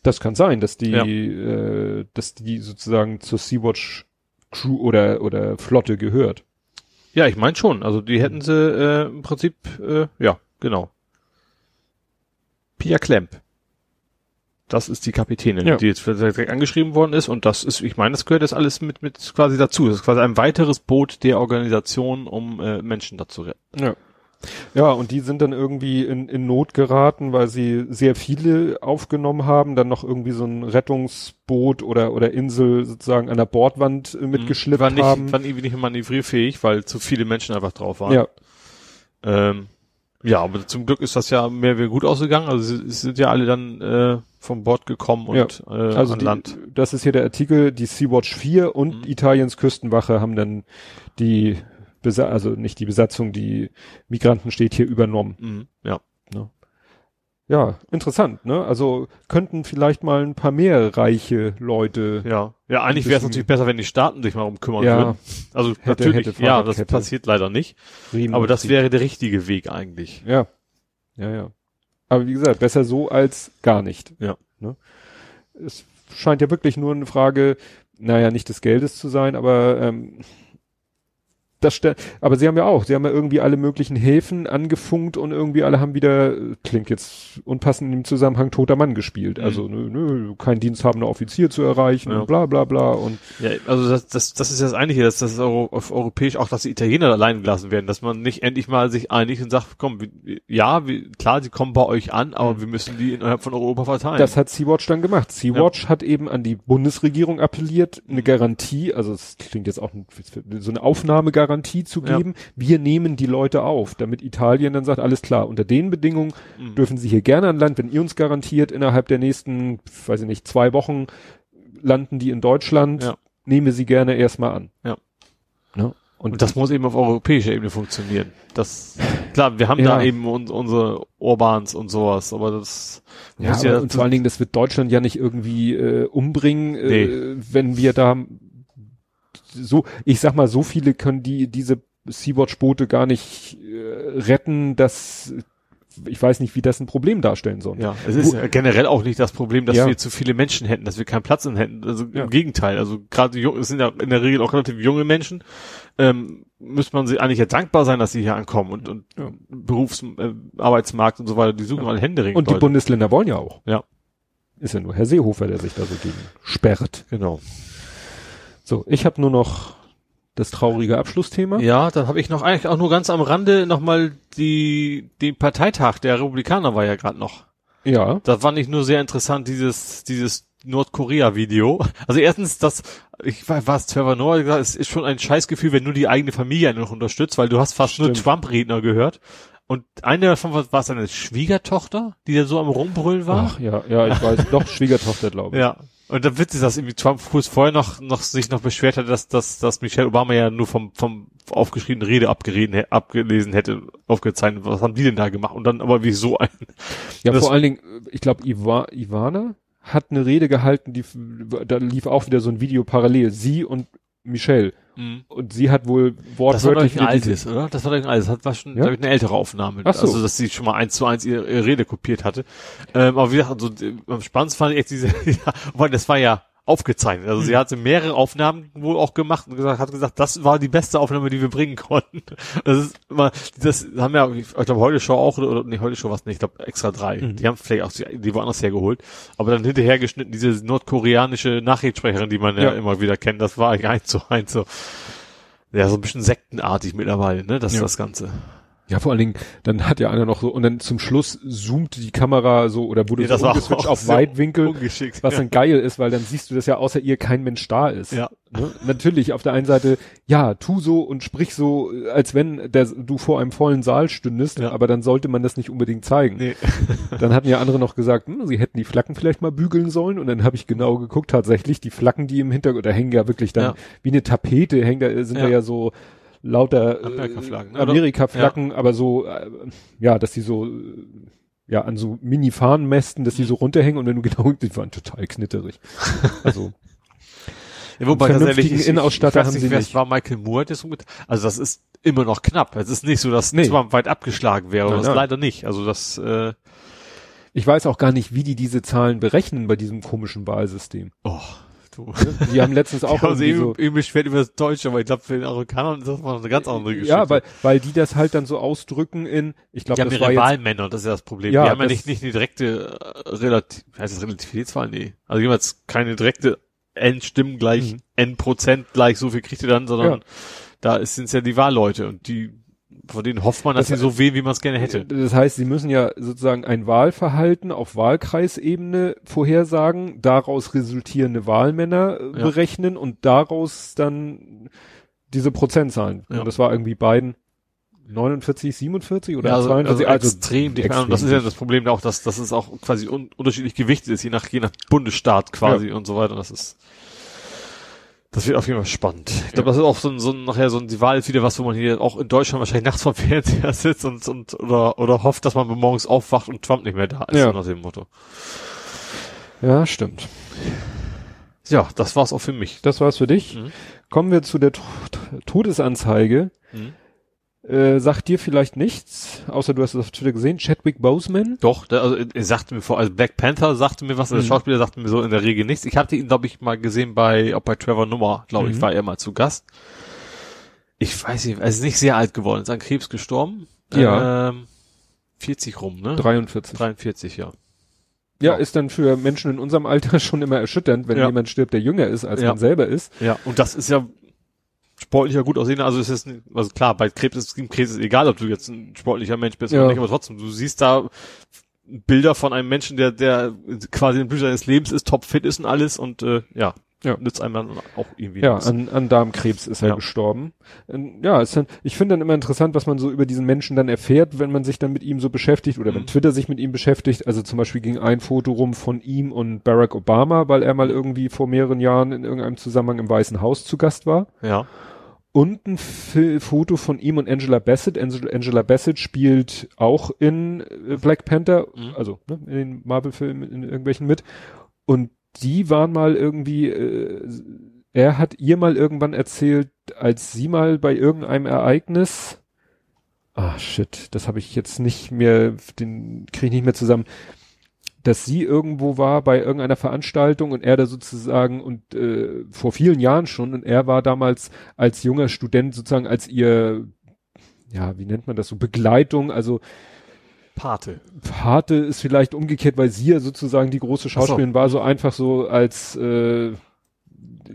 Das kann sein, dass die, Ja. äh, dass die sozusagen zur Sea-Watch Crew oder, oder Flotte gehört. ja, ich meine schon. Also die hätten sie äh, im Prinzip, äh, ja, genau. Pia Klemp. Das ist die Kapitänin, Ja. die jetzt direkt angeschrieben worden ist und das ist, ich meine, das gehört jetzt alles mit, mit quasi dazu. Das ist quasi ein weiteres Boot der Organisation, um äh, Menschen da zu retten. Ja. Ja, und die sind dann irgendwie in, in Not geraten, weil sie sehr viele aufgenommen haben, dann noch irgendwie so ein Rettungsboot oder, oder Insel sozusagen an der Bordwand äh, mitgeschleppt war nicht, haben. Waren irgendwie nicht manövrierfähig, weil zu viele Menschen einfach drauf waren. ja, Ähm, ja, aber zum Glück ist das ja mehr wie gut ausgegangen. Also sie, sie sind ja alle dann äh, vom Bord gekommen und Ja, äh, also an die, Land. das ist hier der Artikel, die Sea-Watch 4 und Mhm. Italiens Küstenwache haben dann die, Besa also nicht die Besatzung, die Migranten steht hier übernommen. Mhm, ja. Ja, interessant, ne? Also könnten vielleicht mal ein paar mehr reiche Leute, Ja, ja, eigentlich wäre es natürlich besser, wenn die Staaten sich mal um kümmern Ja. würden. Also Hätte, natürlich, hätte, ja, das passiert leider nicht. Riemen Aber das wäre der richtige Weg eigentlich. Ja. Ja, ja. Aber wie gesagt, besser so als gar nicht. Ja. Ne? Es scheint ja wirklich nur eine Frage, naja, nicht des Geldes zu sein, aber ähm, das aber sie haben ja auch, sie haben ja irgendwie alle möglichen Häfen angefunkt und irgendwie alle haben wieder, klingt jetzt unpassend im Zusammenhang, toter Mann gespielt. Mhm. Also, nö, nö, kein diensthabender Offizier zu erreichen Ja. und bla bla bla und Ja, also das, das, das ist ja das Einige, dass das Euro, auf europäisch auch, dass die Italiener allein gelassen werden, dass man nicht endlich mal sich einigt und sagt, komm, wir, ja, wir, klar, sie kommen bei euch an, aber wir müssen die innerhalb von Europa verteilen. Das hat Sea-Watch dann gemacht. Sea-Watch hat eben an die Bundesregierung appelliert, Mhm. eine Garantie, also es klingt jetzt auch so eine Aufnahmegarantie zu Ja. geben. Wir nehmen die Leute auf, damit Italien dann sagt, alles klar, unter den Bedingungen Mhm. dürfen sie hier gerne an Land, wenn ihr uns garantiert, innerhalb der nächsten, weiß ich nicht, zwei Wochen landen die in Deutschland, Ja. nehmen wir sie gerne erstmal an. Ja. Ne? Und, Und das muss eben auf europäischer Ebene funktionieren. Das, klar, wir haben Ja. da eben un, unsere Urbans und sowas, aber das ja, muss aber ja, und vor allen Dingen, das wird Deutschland ja nicht irgendwie äh, umbringen, äh, wenn wir da so, ich sag mal, so viele können die diese Sea-Watch-Boote gar nicht äh, retten, dass ich weiß nicht, wie das ein Problem darstellen soll. ja, es ist ja generell auch nicht das Problem, dass Ja. wir zu viele Menschen hätten, dass wir keinen Platz in hätten. Also Ja. im Gegenteil. Also gerade es sind ja in der Regel auch relativ junge Menschen. Ähm, müsste man sie eigentlich ja dankbar sein, dass sie hier ankommen und, und Ja. Berufs-, äh, Arbeitsmarkt und so weiter, die suchen alle Händeringend. Und die Leute. Bundesländer wollen ja auch. Ja. Ist ja nur Herr Seehofer, der sich da so gegen sperrt. Genau. So, ich habe nur noch das traurige Abschlussthema. Ja, dann habe ich noch eigentlich auch nur ganz am Rande nochmal die, den Parteitag der Republikaner war ja gerade noch. Ja. Da fand ich nur sehr interessant, dieses, dieses Nordkorea-Video. Also erstens, das, ich weiß, was Trevor Noah gesagt es ist schon ein Scheißgefühl, wenn nur die eigene Familie einen noch unterstützt, weil du hast fast nur Stimmt. Trump-Redner gehört. Und eine davon war, war seine Schwiegertochter, die da so am Rumbrüllen war. Ach ja, ja, ich weiß. Doch, Schwiegertochter, glaube ich. Ja. Und dann witzig, dass irgendwie Trump kurz vorher noch, noch sich noch beschwert hat, dass, dass, dass Michelle Obama ja nur vom, vom aufgeschriebenen Rede abgereden, abgelesen hätte, aufgezeichnet. Was haben die denn da gemacht? Und dann aber wie so ein, Ja, vor allen Dingen, äh, ich glaube, Iva, Ivana hat eine Rede gehalten, die, da lief auch wieder so ein Video parallel. Sie und Michelle. Und sie hat wohl das war doch wortwörtlich ein altes, oder? Das war doch ein altes. Das war schon, Ja? glaub ich, eine ältere Aufnahme. Ach so. Also, dass sie schon mal eins zu eins ihre, ihre Rede kopiert hatte. Ähm, aber wie gesagt, also, die- am spannendsten fand ich echt diese, ja, weil das war ja aufgezeichnet. Also sie hatte mehrere Aufnahmen wohl auch gemacht und gesagt, hat gesagt, das war die beste Aufnahme, die wir bringen konnten. Das ist immer, das haben ja, ich glaube, heute Show auch, oder, nee, heute Show was nicht, ich glaube, extra drei. Die haben vielleicht auch die, die woanders hergeholt. Aber dann hinterher geschnitten, diese nordkoreanische Nachrichtensprecherin, die man ja, Ja. immer wieder kennt, das war eigentlich eins zu eins so. Ja, so ein bisschen sektenartig mittlerweile, ne, das, Ja. das Ganze. Ja, vor allen Dingen, dann hat ja einer noch so, und dann zum Schluss zoomte die Kamera so, oder wurde Ja, so umgeswitcht auf Weitwinkel, was ja. dann geil ist, weil dann siehst du, dass ja außer ihr kein Mensch da ist. Ja. Ne? Natürlich, auf der einen Seite, ja, tu so und sprich so, als wenn der, du vor einem vollen Saal stündest, Ja. aber dann sollte man das nicht unbedingt zeigen. Nee. Dann hatten ja andere noch gesagt, hm, sie hätten die Flaggen vielleicht mal bügeln sollen und dann habe ich genau geguckt, tatsächlich, die Flaggen, die im Hintergrund, da hängen ja wirklich dann Ja. wie eine Tapete, hängen da, sind da ja so lauter äh, Amerika-Flaggen, ne? Amerika-Flaggen, aber so, äh, ja, dass die so, äh, ja, an so Mini-Fahnenmästen, dass die so runterhängen und wenn du genau, die waren total knitterig. Also, Ja, wobei tatsächlich, ich, ich, Innenausstatter ich weiß haben nicht, nicht. es war Michael Moore, mit, also das ist immer noch knapp. Es ist nicht so, dass Nee. Trump weit abgeschlagen wäre, Nein, das nein. leider nicht. Also das, äh, ich weiß auch gar nicht, wie die diese Zahlen berechnen bei diesem komischen Wahlsystem. oh, du. Die haben letztens auch Ich habe irgendwie eben, so, eben beschwert über das Deutsche, aber ich glaube, für den Amerikanern ist das mal eine ganz andere Geschichte. ja, weil, weil die das halt dann so ausdrücken in, ich glaube, die haben das war Wahlmänner, das ist ja das Problem. Ja, die haben ja nicht, nicht eine direkte, äh, relativ, heißt das Relativitätswahl? Nee. Also jeweils keine direkte N Stimmen gleich Mhm. N Prozent gleich, so viel kriegt ihr dann, sondern Ja. da sind es ja die Wahlleute und die, von denen hofft man, dass Das- sie so wählen, wie man es gerne hätte. Das heißt, sie müssen ja sozusagen ein Wahlverhalten auf Wahlkreisebene vorhersagen, daraus resultierende Wahlmänner äh, Ja. berechnen und daraus dann diese Prozentzahlen. Ja. Und das war irgendwie beiden 49, 47 oder ja, also, 42, also extrem dicht. extrem und das ist ja das Problem auch, dass, dass es auch quasi un unterschiedlich gewichtet ist, je nach, je nach Bundesstaat quasi und so weiter. Das ist, das wird auf jeden Fall spannend. Ich glaube, Ja. das ist auch so ein, so ein, nachher so ein, die Wahl ist wieder was, wo man hier auch in Deutschland wahrscheinlich nachts vom Fernseher sitzt und, und, oder, oder hofft, dass man morgens aufwacht und Trump nicht mehr da ist, Ja. so nach dem Motto. Ja, stimmt. Ja, das war's auch für mich. Das war's für dich. Mhm. Kommen wir zu der To- Todesanzeige. Mhm. Äh, sagt dir vielleicht nichts, außer du hast es auf Twitter gesehen, Chadwick Boseman. Doch, der, also er sagte mir vor, also Black Panther sagte mir was, der Mhm. Schauspieler sagte mir so in der Regel nichts. Ich hatte ihn, glaube ich, mal gesehen bei, auch bei Trevor Nummer, glaube ich, Mhm. war er mal zu Gast. ich weiß nicht, also nicht sehr alt geworden, ist an Krebs gestorben. Ja. Ähm, 40 rum, ne? 43. 43, ja. Ja, Ja. ist dann für Menschen in unserem Alter schon immer erschütternd, wenn Ja. jemand stirbt, der jünger ist, als Ja. man selber ist. Ja, und das ist ja sportlicher gut aussehen. Also es ist, also klar, bei Krebs ist, Krebs ist egal, ob du jetzt ein sportlicher Mensch bist Ja. oder nicht, aber trotzdem, du siehst da Bilder von einem Menschen, der, der quasi in Blüte seines Lebens ist, topfit ist und alles und äh, ja, Ja. nützt einem dann auch irgendwie Ja, an, an Darmkrebs ist er Ja. gestorben. Ja, ist dann, ich finde dann immer interessant, was man so über diesen Menschen dann erfährt, wenn man sich dann mit ihm so beschäftigt oder wenn Mhm. Twitter sich mit ihm beschäftigt. Also zum Beispiel ging ein Foto rum von ihm und Barack Obama, weil er mal irgendwie vor mehreren Jahren in irgendeinem Zusammenhang im Weißen Haus zu Gast war. ja. Und ein Fi- Foto von ihm und Angela Bassett. Angela, Angela Bassett spielt auch in äh, Black Panther, Mhm. also ne, in den Marvel-Filmen, in irgendwelchen mit. Und die waren mal irgendwie, äh, er hat ihr mal irgendwann erzählt, als sie mal bei irgendeinem Ereignis, ah shit, das habe ich jetzt nicht mehr, den kriege ich nicht mehr zusammen, dass sie irgendwo war bei irgendeiner Veranstaltung und er da sozusagen und äh, vor vielen Jahren schon und er war damals als junger Student sozusagen als ihr ja, wie nennt man das so Begleitung, also Pate. Pate ist vielleicht umgekehrt, weil sie ja sozusagen die große Ach so. Schauspielerin war, so einfach so als äh,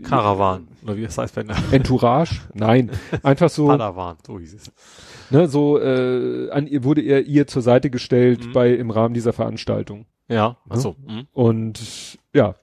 Karawan. Oder wie das heißt, wenn Entourage? Nein, einfach so, Padawan, so hieß es. ne, so äh, an ihr wurde er ihr zur Seite gestellt Mhm. bei im Rahmen dieser Veranstaltung. Ja, achso. Mhm. Und ja,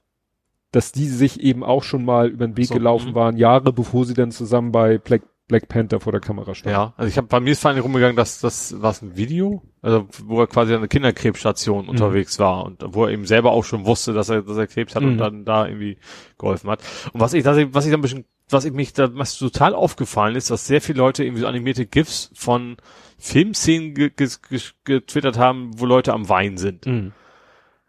dass die sich eben auch schon mal über den Weg So, gelaufen mhm. waren, Jahre bevor sie dann zusammen bei Black, Black Panther vor der Kamera standen. Ja, also ich habe bei mir ist vor allem rumgegangen, dass das war ein Video, also wo er quasi an der Kinderkrebsstation unterwegs war und wo er eben selber auch schon wusste, dass er dass er Krebs hat Mhm. und dann da irgendwie geholfen hat. Und was ich, ich was ich da ein bisschen, was ich mich da was total aufgefallen ist, dass sehr viele Leute irgendwie so animierte GIFs von Filmszenen ge ge ge getwittert haben, wo Leute am Weinen sind. Mhm.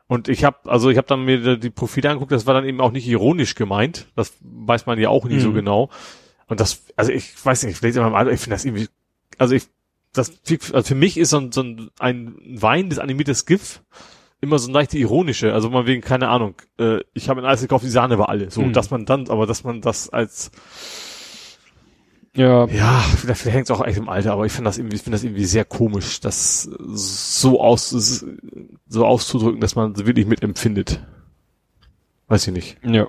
Und ich habe, also ich habe dann mir die Profile angeguckt, das war dann eben auch nicht ironisch gemeint. Das weiß man ja auch nie so Mhm. genau. Und das, also ich weiß nicht, vielleicht in meinem Alter, ich finde das irgendwie, also ich, das, also für mich ist so ein, so ein, ein weinendes animiertes GIF immer so ein leichte ironische, also man wegen, keine Ahnung, äh, ich habe ein Eis gekauft, die Sahne war alle. So, Mhm. dass man dann, aber dass man das als, Ja, ja, vielleicht, vielleicht hängt es auch echt im Alter, aber ich finde das irgendwie, ich finde das irgendwie sehr komisch, das so aus, so auszudrücken, dass man wirklich mitempfindet. Weiß ich nicht. Ja.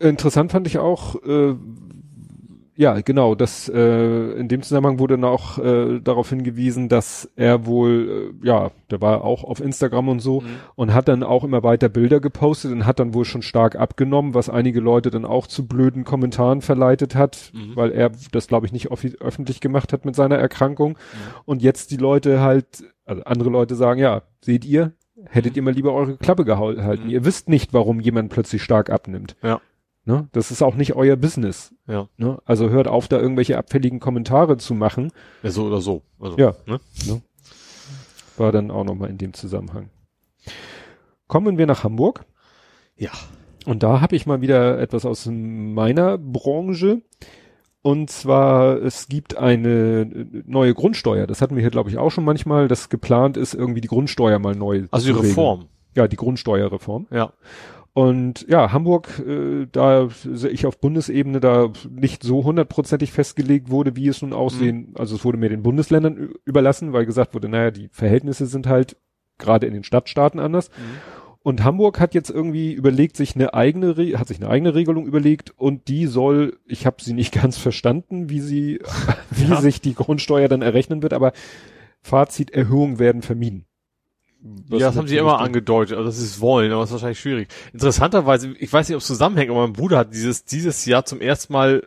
Interessant fand ich auch, äh, ja, genau, dass äh, in dem Zusammenhang wurde dann auch äh, darauf hingewiesen, dass er wohl, äh, ja, der war auch auf Instagram und so und hat dann auch immer weiter Bilder gepostet und hat dann wohl schon stark abgenommen, was einige Leute dann auch zu blöden Kommentaren verleitet hat, Mhm. weil er das, glaube ich, nicht öffentlich gemacht hat mit seiner Erkrankung. Und jetzt die Leute halt, also andere Leute sagen, ja, seht ihr, hättet Mhm. ihr mal lieber eure Klappe gehalten. Mhm. Ihr wisst nicht, warum jemand plötzlich stark abnimmt. Ja. Ne? Das ist auch nicht euer Business. Ja. Ne? Also hört auf, da irgendwelche abfälligen Kommentare zu machen. Ja, so oder so. Also, Ja. Ne? War dann auch nochmal in dem Zusammenhang. Kommen wir nach Hamburg. Ja. Und da habe ich mal wieder etwas aus meiner Branche. Und zwar, es gibt eine neue Grundsteuer. Das hatten wir hier, glaube ich, auch schon manchmal, dass geplant ist, irgendwie die Grundsteuer mal neu Also die. Reform. Ja, die Grundsteuerreform. Ja. Und ja, Hamburg, äh, da sehe ich auf Bundesebene da nicht so hundertprozentig festgelegt wurde, wie es nun aussehen. Also es wurde mir den Bundesländern überlassen, weil gesagt wurde, naja, die Verhältnisse sind halt gerade in den Stadtstaaten anders. Und Hamburg hat jetzt irgendwie überlegt, sich eine eigene, Re hat sich eine eigene Regelung überlegt und die soll, ich habe sie nicht ganz verstanden, wie sie, wie Ja. sich die Grundsteuer dann errechnen wird, aber Fazit, Erhöhungen werden vermieden. Ja, das haben sie immer angedeutet, also das ist wollen, aber das ist wahrscheinlich schwierig. Interessanterweise, ich weiß nicht, ob es zusammenhängt, aber mein Bruder hat dieses, dieses Jahr zum ersten Mal,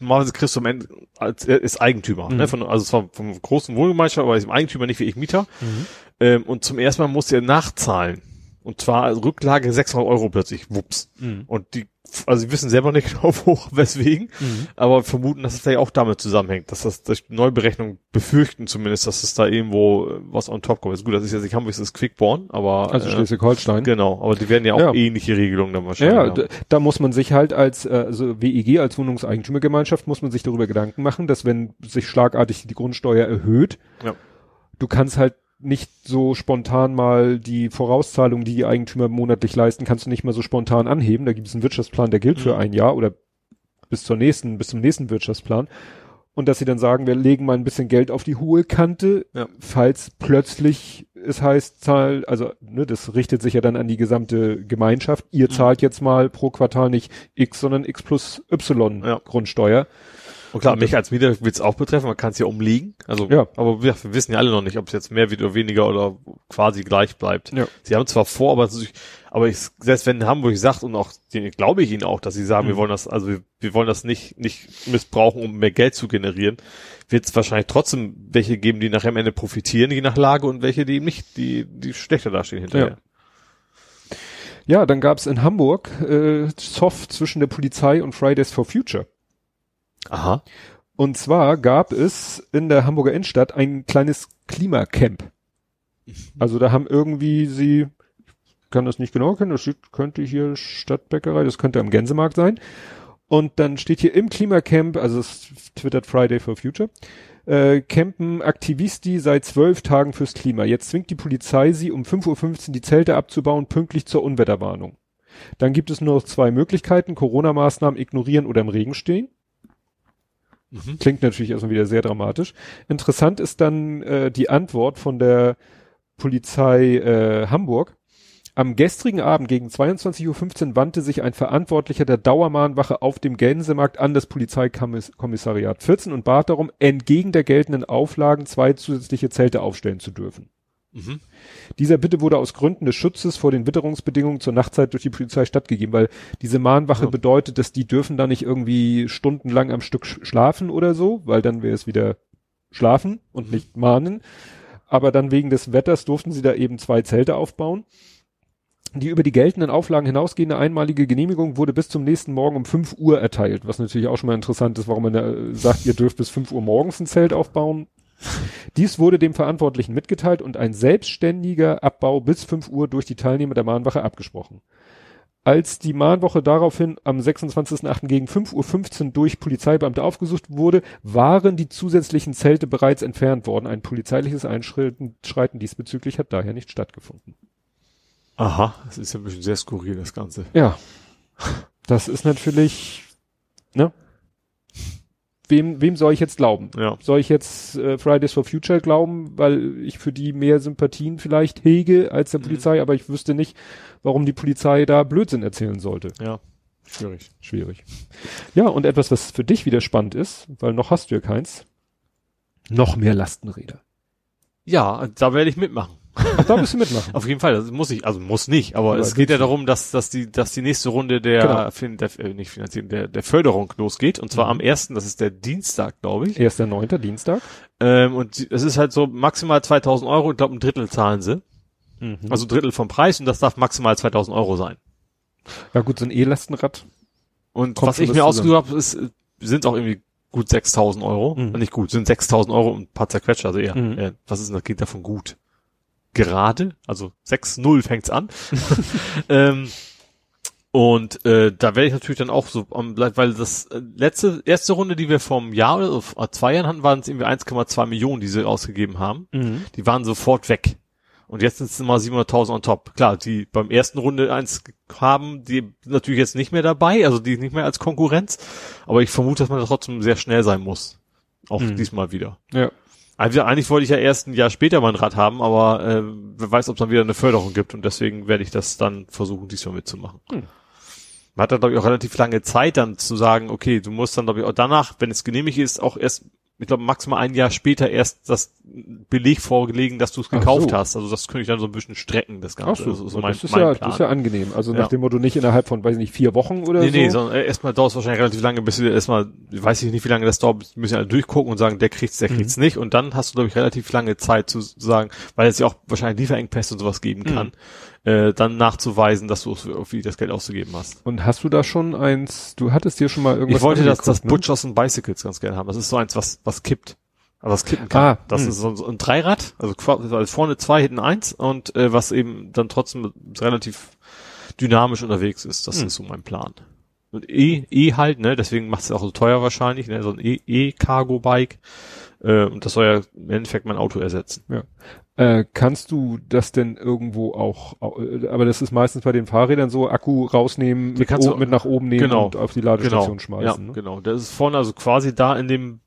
am Ende, als, er ist Eigentümer, Mhm. ne, von, also zwar vom großen Wohngemeinschaft, aber er ist im Eigentümer nicht wie ich Mieter, Mhm. ähm, und zum ersten Mal musste er nachzahlen. Und zwar Rücklage 600 Euro plötzlich, wups. Mhm. Und die, also sie wissen selber nicht genau, wo, weswegen, Mhm. aber vermuten, dass es vielleicht auch damit zusammenhängt, dass das durch Neuberechnung befürchten zumindest, dass es da irgendwo äh, was on top kommt. Ist gut, das ist jetzt nicht Hamburg, das ist Quickborn, aber Also äh, Schleswig-Holstein. genau, aber die werden ja auch Ja. ähnliche Regelungen dann wahrscheinlich. Ja, haben. da, da muss man sich halt als äh, also WEG als Wohnungseigentümergemeinschaft muss man sich darüber Gedanken machen, dass wenn sich schlagartig die Grundsteuer erhöht, Ja. du kannst halt nicht so spontan mal die Vorauszahlung, die die Eigentümer monatlich leisten, kannst du nicht mal so spontan anheben. Da gibt es einen Wirtschaftsplan, der gilt für Mhm. ein Jahr oder bis zur nächsten, bis zum nächsten Wirtschaftsplan. Und dass sie dann sagen, wir legen mal ein bisschen Geld auf die hohe Kante, Ja. falls plötzlich es heißt, zahl, also ne, das richtet sich ja dann an die gesamte Gemeinschaft. Ihr zahlt jetzt mal pro Quartal nicht X, sondern X plus Y Ja. Grundsteuer. Und klar, mich als Mieter wird es auch betreffen, man kann es ja umlegen. Also, Ja. aber wir, wir wissen ja alle noch nicht, ob es jetzt mehr wird oder weniger oder quasi gleich bleibt. Ja. Sie haben zwar vor, aber, aber ich, selbst wenn Hamburg sagt und auch, glaube ich ihnen auch, dass sie sagen, wir wollen das, also wir, wir wollen das nicht, nicht missbrauchen, um mehr Geld zu generieren, wird es wahrscheinlich trotzdem welche geben, die nachher am Ende profitieren, je nach Lage und welche, die eben nicht, die, die schlechter dastehen hinterher. Ja, dann gab's in Hamburg äh, Soft zwischen der Polizei und Fridays for Future. Aha. Und zwar gab es in der Hamburger Innenstadt ein kleines Klimacamp. Also da haben irgendwie sie, ich kann das nicht genau kennen, das steht, könnte hier Stadtbäckerei, das könnte am Gänsemarkt sein. Und dann steht hier im Klimacamp, also es twittert Friday for Future, äh, campen Aktivisti seit zwölf Tagen fürs Klima. Jetzt zwingt die Polizei sie, um 5.15 Uhr die Zelte abzubauen, pünktlich zur Unwetterwarnung. Dann gibt es nur noch zwei Möglichkeiten, Corona-Maßnahmen ignorieren oder im Regen stehen. Mhm. Klingt natürlich erstmal wieder sehr dramatisch. Interessant ist dann äh, die Antwort von der Polizei äh, Hamburg. Am gestrigen Abend gegen 22.15 Uhr wandte sich ein Verantwortlicher der Dauermahnwache auf dem Gänsemarkt an das Polizeikommissariat 14 und bat darum, entgegen der geltenden Auflagen zwei zusätzliche Zelte aufstellen zu dürfen. Mhm. Dieser Bitte wurde aus Gründen des Schutzes vor den Witterungsbedingungen zur Nachtzeit durch die Polizei stattgegeben, weil diese Mahnwache Ja. bedeutet, dass die dürfen da nicht irgendwie stundenlang am Stück sch- schlafen oder so, weil dann wäre es wieder schlafen und Mhm. nicht mahnen. Aber dann wegen des Wetters durften sie da eben zwei Zelte aufbauen. Die über die geltenden Auflagen hinausgehende einmalige Genehmigung wurde bis zum nächsten Morgen um 5 Uhr erteilt, was natürlich auch schon mal interessant ist, warum man da äh, sagt, ihr dürft bis 5 Uhr morgens ein Zelt aufbauen. Dies wurde dem Verantwortlichen mitgeteilt und ein selbstständiger Abbau bis 5 Uhr durch die Teilnehmer der Mahnwache abgesprochen. Als die Mahnwoche daraufhin am 26.08. gegen 5.15 Uhr durch Polizeibeamte aufgesucht wurde, waren die zusätzlichen Zelte bereits entfernt worden. Ein polizeiliches Einschreiten Schreiten diesbezüglich hat daher nicht stattgefunden. Aha, das ist ja ein bisschen sehr skurril, das Ganze. Ja, das ist natürlich, ne? Wem, wem soll ich jetzt glauben? Ja. Soll ich jetzt äh, Fridays for Future glauben, weil ich für die mehr Sympathien vielleicht hege als der Mhm. Polizei, aber ich wüsste nicht, warum die Polizei da Blödsinn erzählen sollte. Ja. Schwierig. Schwierig. Ja, und etwas, was für dich wieder spannend ist, weil noch hast du ja keins. Noch mehr Lastenräder. Ja, da werde ich mitmachen. Ach, da bist du mitmachen. Auf jeden Fall, das muss ich, also muss nicht, aber Aber es geht ja darum, dass, dass die, dass die nächste Runde der, Genau. fin, der äh, nicht Finanzierung, der, der Förderung losgeht, und zwar Mhm. am ersten, das ist der Dienstag, glaube ich. Erster Neunter, Dienstag. Ähm, und es ist halt so maximal 2000 Euro, ich glaube ein Drittel zahlen sie. Mhm. Also ein Drittel vom Preis und das darf maximal 2000 Euro sein. ja gut, so ein E-Lastenrad. Und was ich mir ausgesucht habe, ist, äh, sind auch irgendwie gut 6000 Euro. Mhm. Nicht gut, sind 6000 Euro und ein paar zerquetscht, also eher, Mhm. äh, was ist denn, das geht davon gut? Gerade, also 6-0 fängt's an. ähm, und äh, da werde ich natürlich dann auch so, weil das äh, letzte, erste Runde, die wir vom Jahr oder vor zwei Jahren hatten, waren es irgendwie 1,2 Millionen, die sie ausgegeben haben. Mhm. Die waren sofort weg. Und jetzt sind es immer 700.000 on top. Klar, die beim ersten Runde eins haben, die sind natürlich jetzt nicht mehr dabei, also die nicht mehr als Konkurrenz. Aber ich vermute, dass man da trotzdem sehr schnell sein muss. Auch Mhm. diesmal wieder. Ja. Also eigentlich wollte ich ja erst ein Jahr später mein Rad haben, aber äh, wer weiß, ob es dann wieder eine Förderung gibt und deswegen werde ich das dann versuchen, diesmal mitzumachen. Hm. Man hat dann, glaube ich, auch relativ lange Zeit dann zu sagen, okay, du musst dann, glaube ich, auch danach, wenn es genehmigt ist, auch erst, ich glaube, maximal ein Jahr später erst das Beleg vorgelegen, dass du es Ach gekauft so. hast. Also das könnte ich dann so ein bisschen strecken, das Ach Ganze. so, das ist so mein, das, ist mein ja, Plan. das ist ja angenehm. Also Ja. nach dem Motto nicht innerhalb von, weiß ich nicht, vier Wochen oder Nee, so. nee, sondern äh, erstmal dauert es wahrscheinlich relativ lange, bis wir erstmal, weiß ich nicht, wie lange das dauert, müssen alle durchgucken und sagen, der kriegt's, der Mhm. kriegt's nicht. Und dann hast du, glaube ich, relativ lange Zeit zu sagen, weil es ja auch wahrscheinlich Lieferengpässe und sowas geben kann, äh, dann nachzuweisen, dass du irgendwie das Geld auszugeben hast. Und hast du da schon eins, du hattest dir schon mal irgendwas Ich wollte das, das ne? Butchers und Bicycles ganz gerne haben. Das ist so eins, was, was kippt. Also was kippen kann. Ah, das hm. ist so, ein Dreirad, also, also vorne zwei, hinten eins und äh, was eben dann trotzdem relativ dynamisch unterwegs ist. Das Hm. ist so mein Plan. Und E, E halt, ne, deswegen macht es auch so teuer wahrscheinlich, ne, so ein E- E-Cargo-Bike. Äh, und das soll ja im Endeffekt mein Auto ersetzen. Ja. Äh, kannst du das denn irgendwo auch, äh, aber das ist meistens bei den Fahrrädern so, Akku rausnehmen, mit, kannst du- mit nach oben nehmen genau. und auf die Ladestation Genau, schmeißen. ja, ne? genau. Das ist vorne also quasi da in dem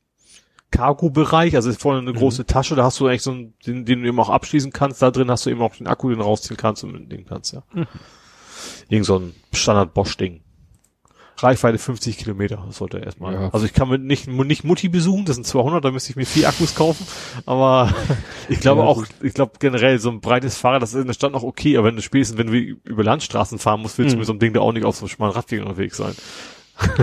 Cargo-Bereich, also ist vorne eine Mhm. große Tasche, da hast du eigentlich so einen, den, den du eben auch abschließen kannst. Da drin hast du eben auch den Akku, den du rausziehen kannst und mitnehmen kannst, ja. Mhm. Irgend so ein Standard-Bosch-Ding. Reichweite 50 Kilometer, sollte er erstmal. Ja. Also ich kann mit nicht, nicht Mutti besuchen, das sind 200, da müsste ich mir vier Akkus kaufen. Aber ich glaube Ja, auch, ich glaube generell so ein breites Fahrrad, das ist in der Stadt noch okay, aber wenn du spätestens, wenn du über Landstraßen fahren musst, willst du Mhm. mit so einem Ding da auch nicht auf so einem schmalen Radweg unterwegs sein.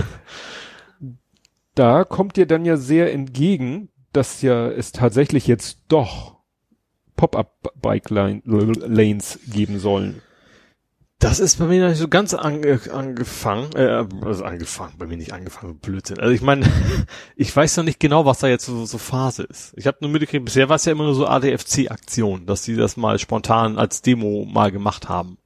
Da kommt dir dann ja sehr entgegen, dass ja es tatsächlich jetzt doch Pop-up-Bike-Lanes geben sollen. Das ist bei mir noch nicht so ganz ange angefangen, äh, also angefangen, bei mir nicht angefangen, Blödsinn. Also ich meine, ich weiß noch nicht genau, was da jetzt so, so Phase ist. Ich habe nur mitgekriegt, bisher war es ja immer nur so ADFC-Aktion, dass die das mal spontan als Demo mal gemacht haben.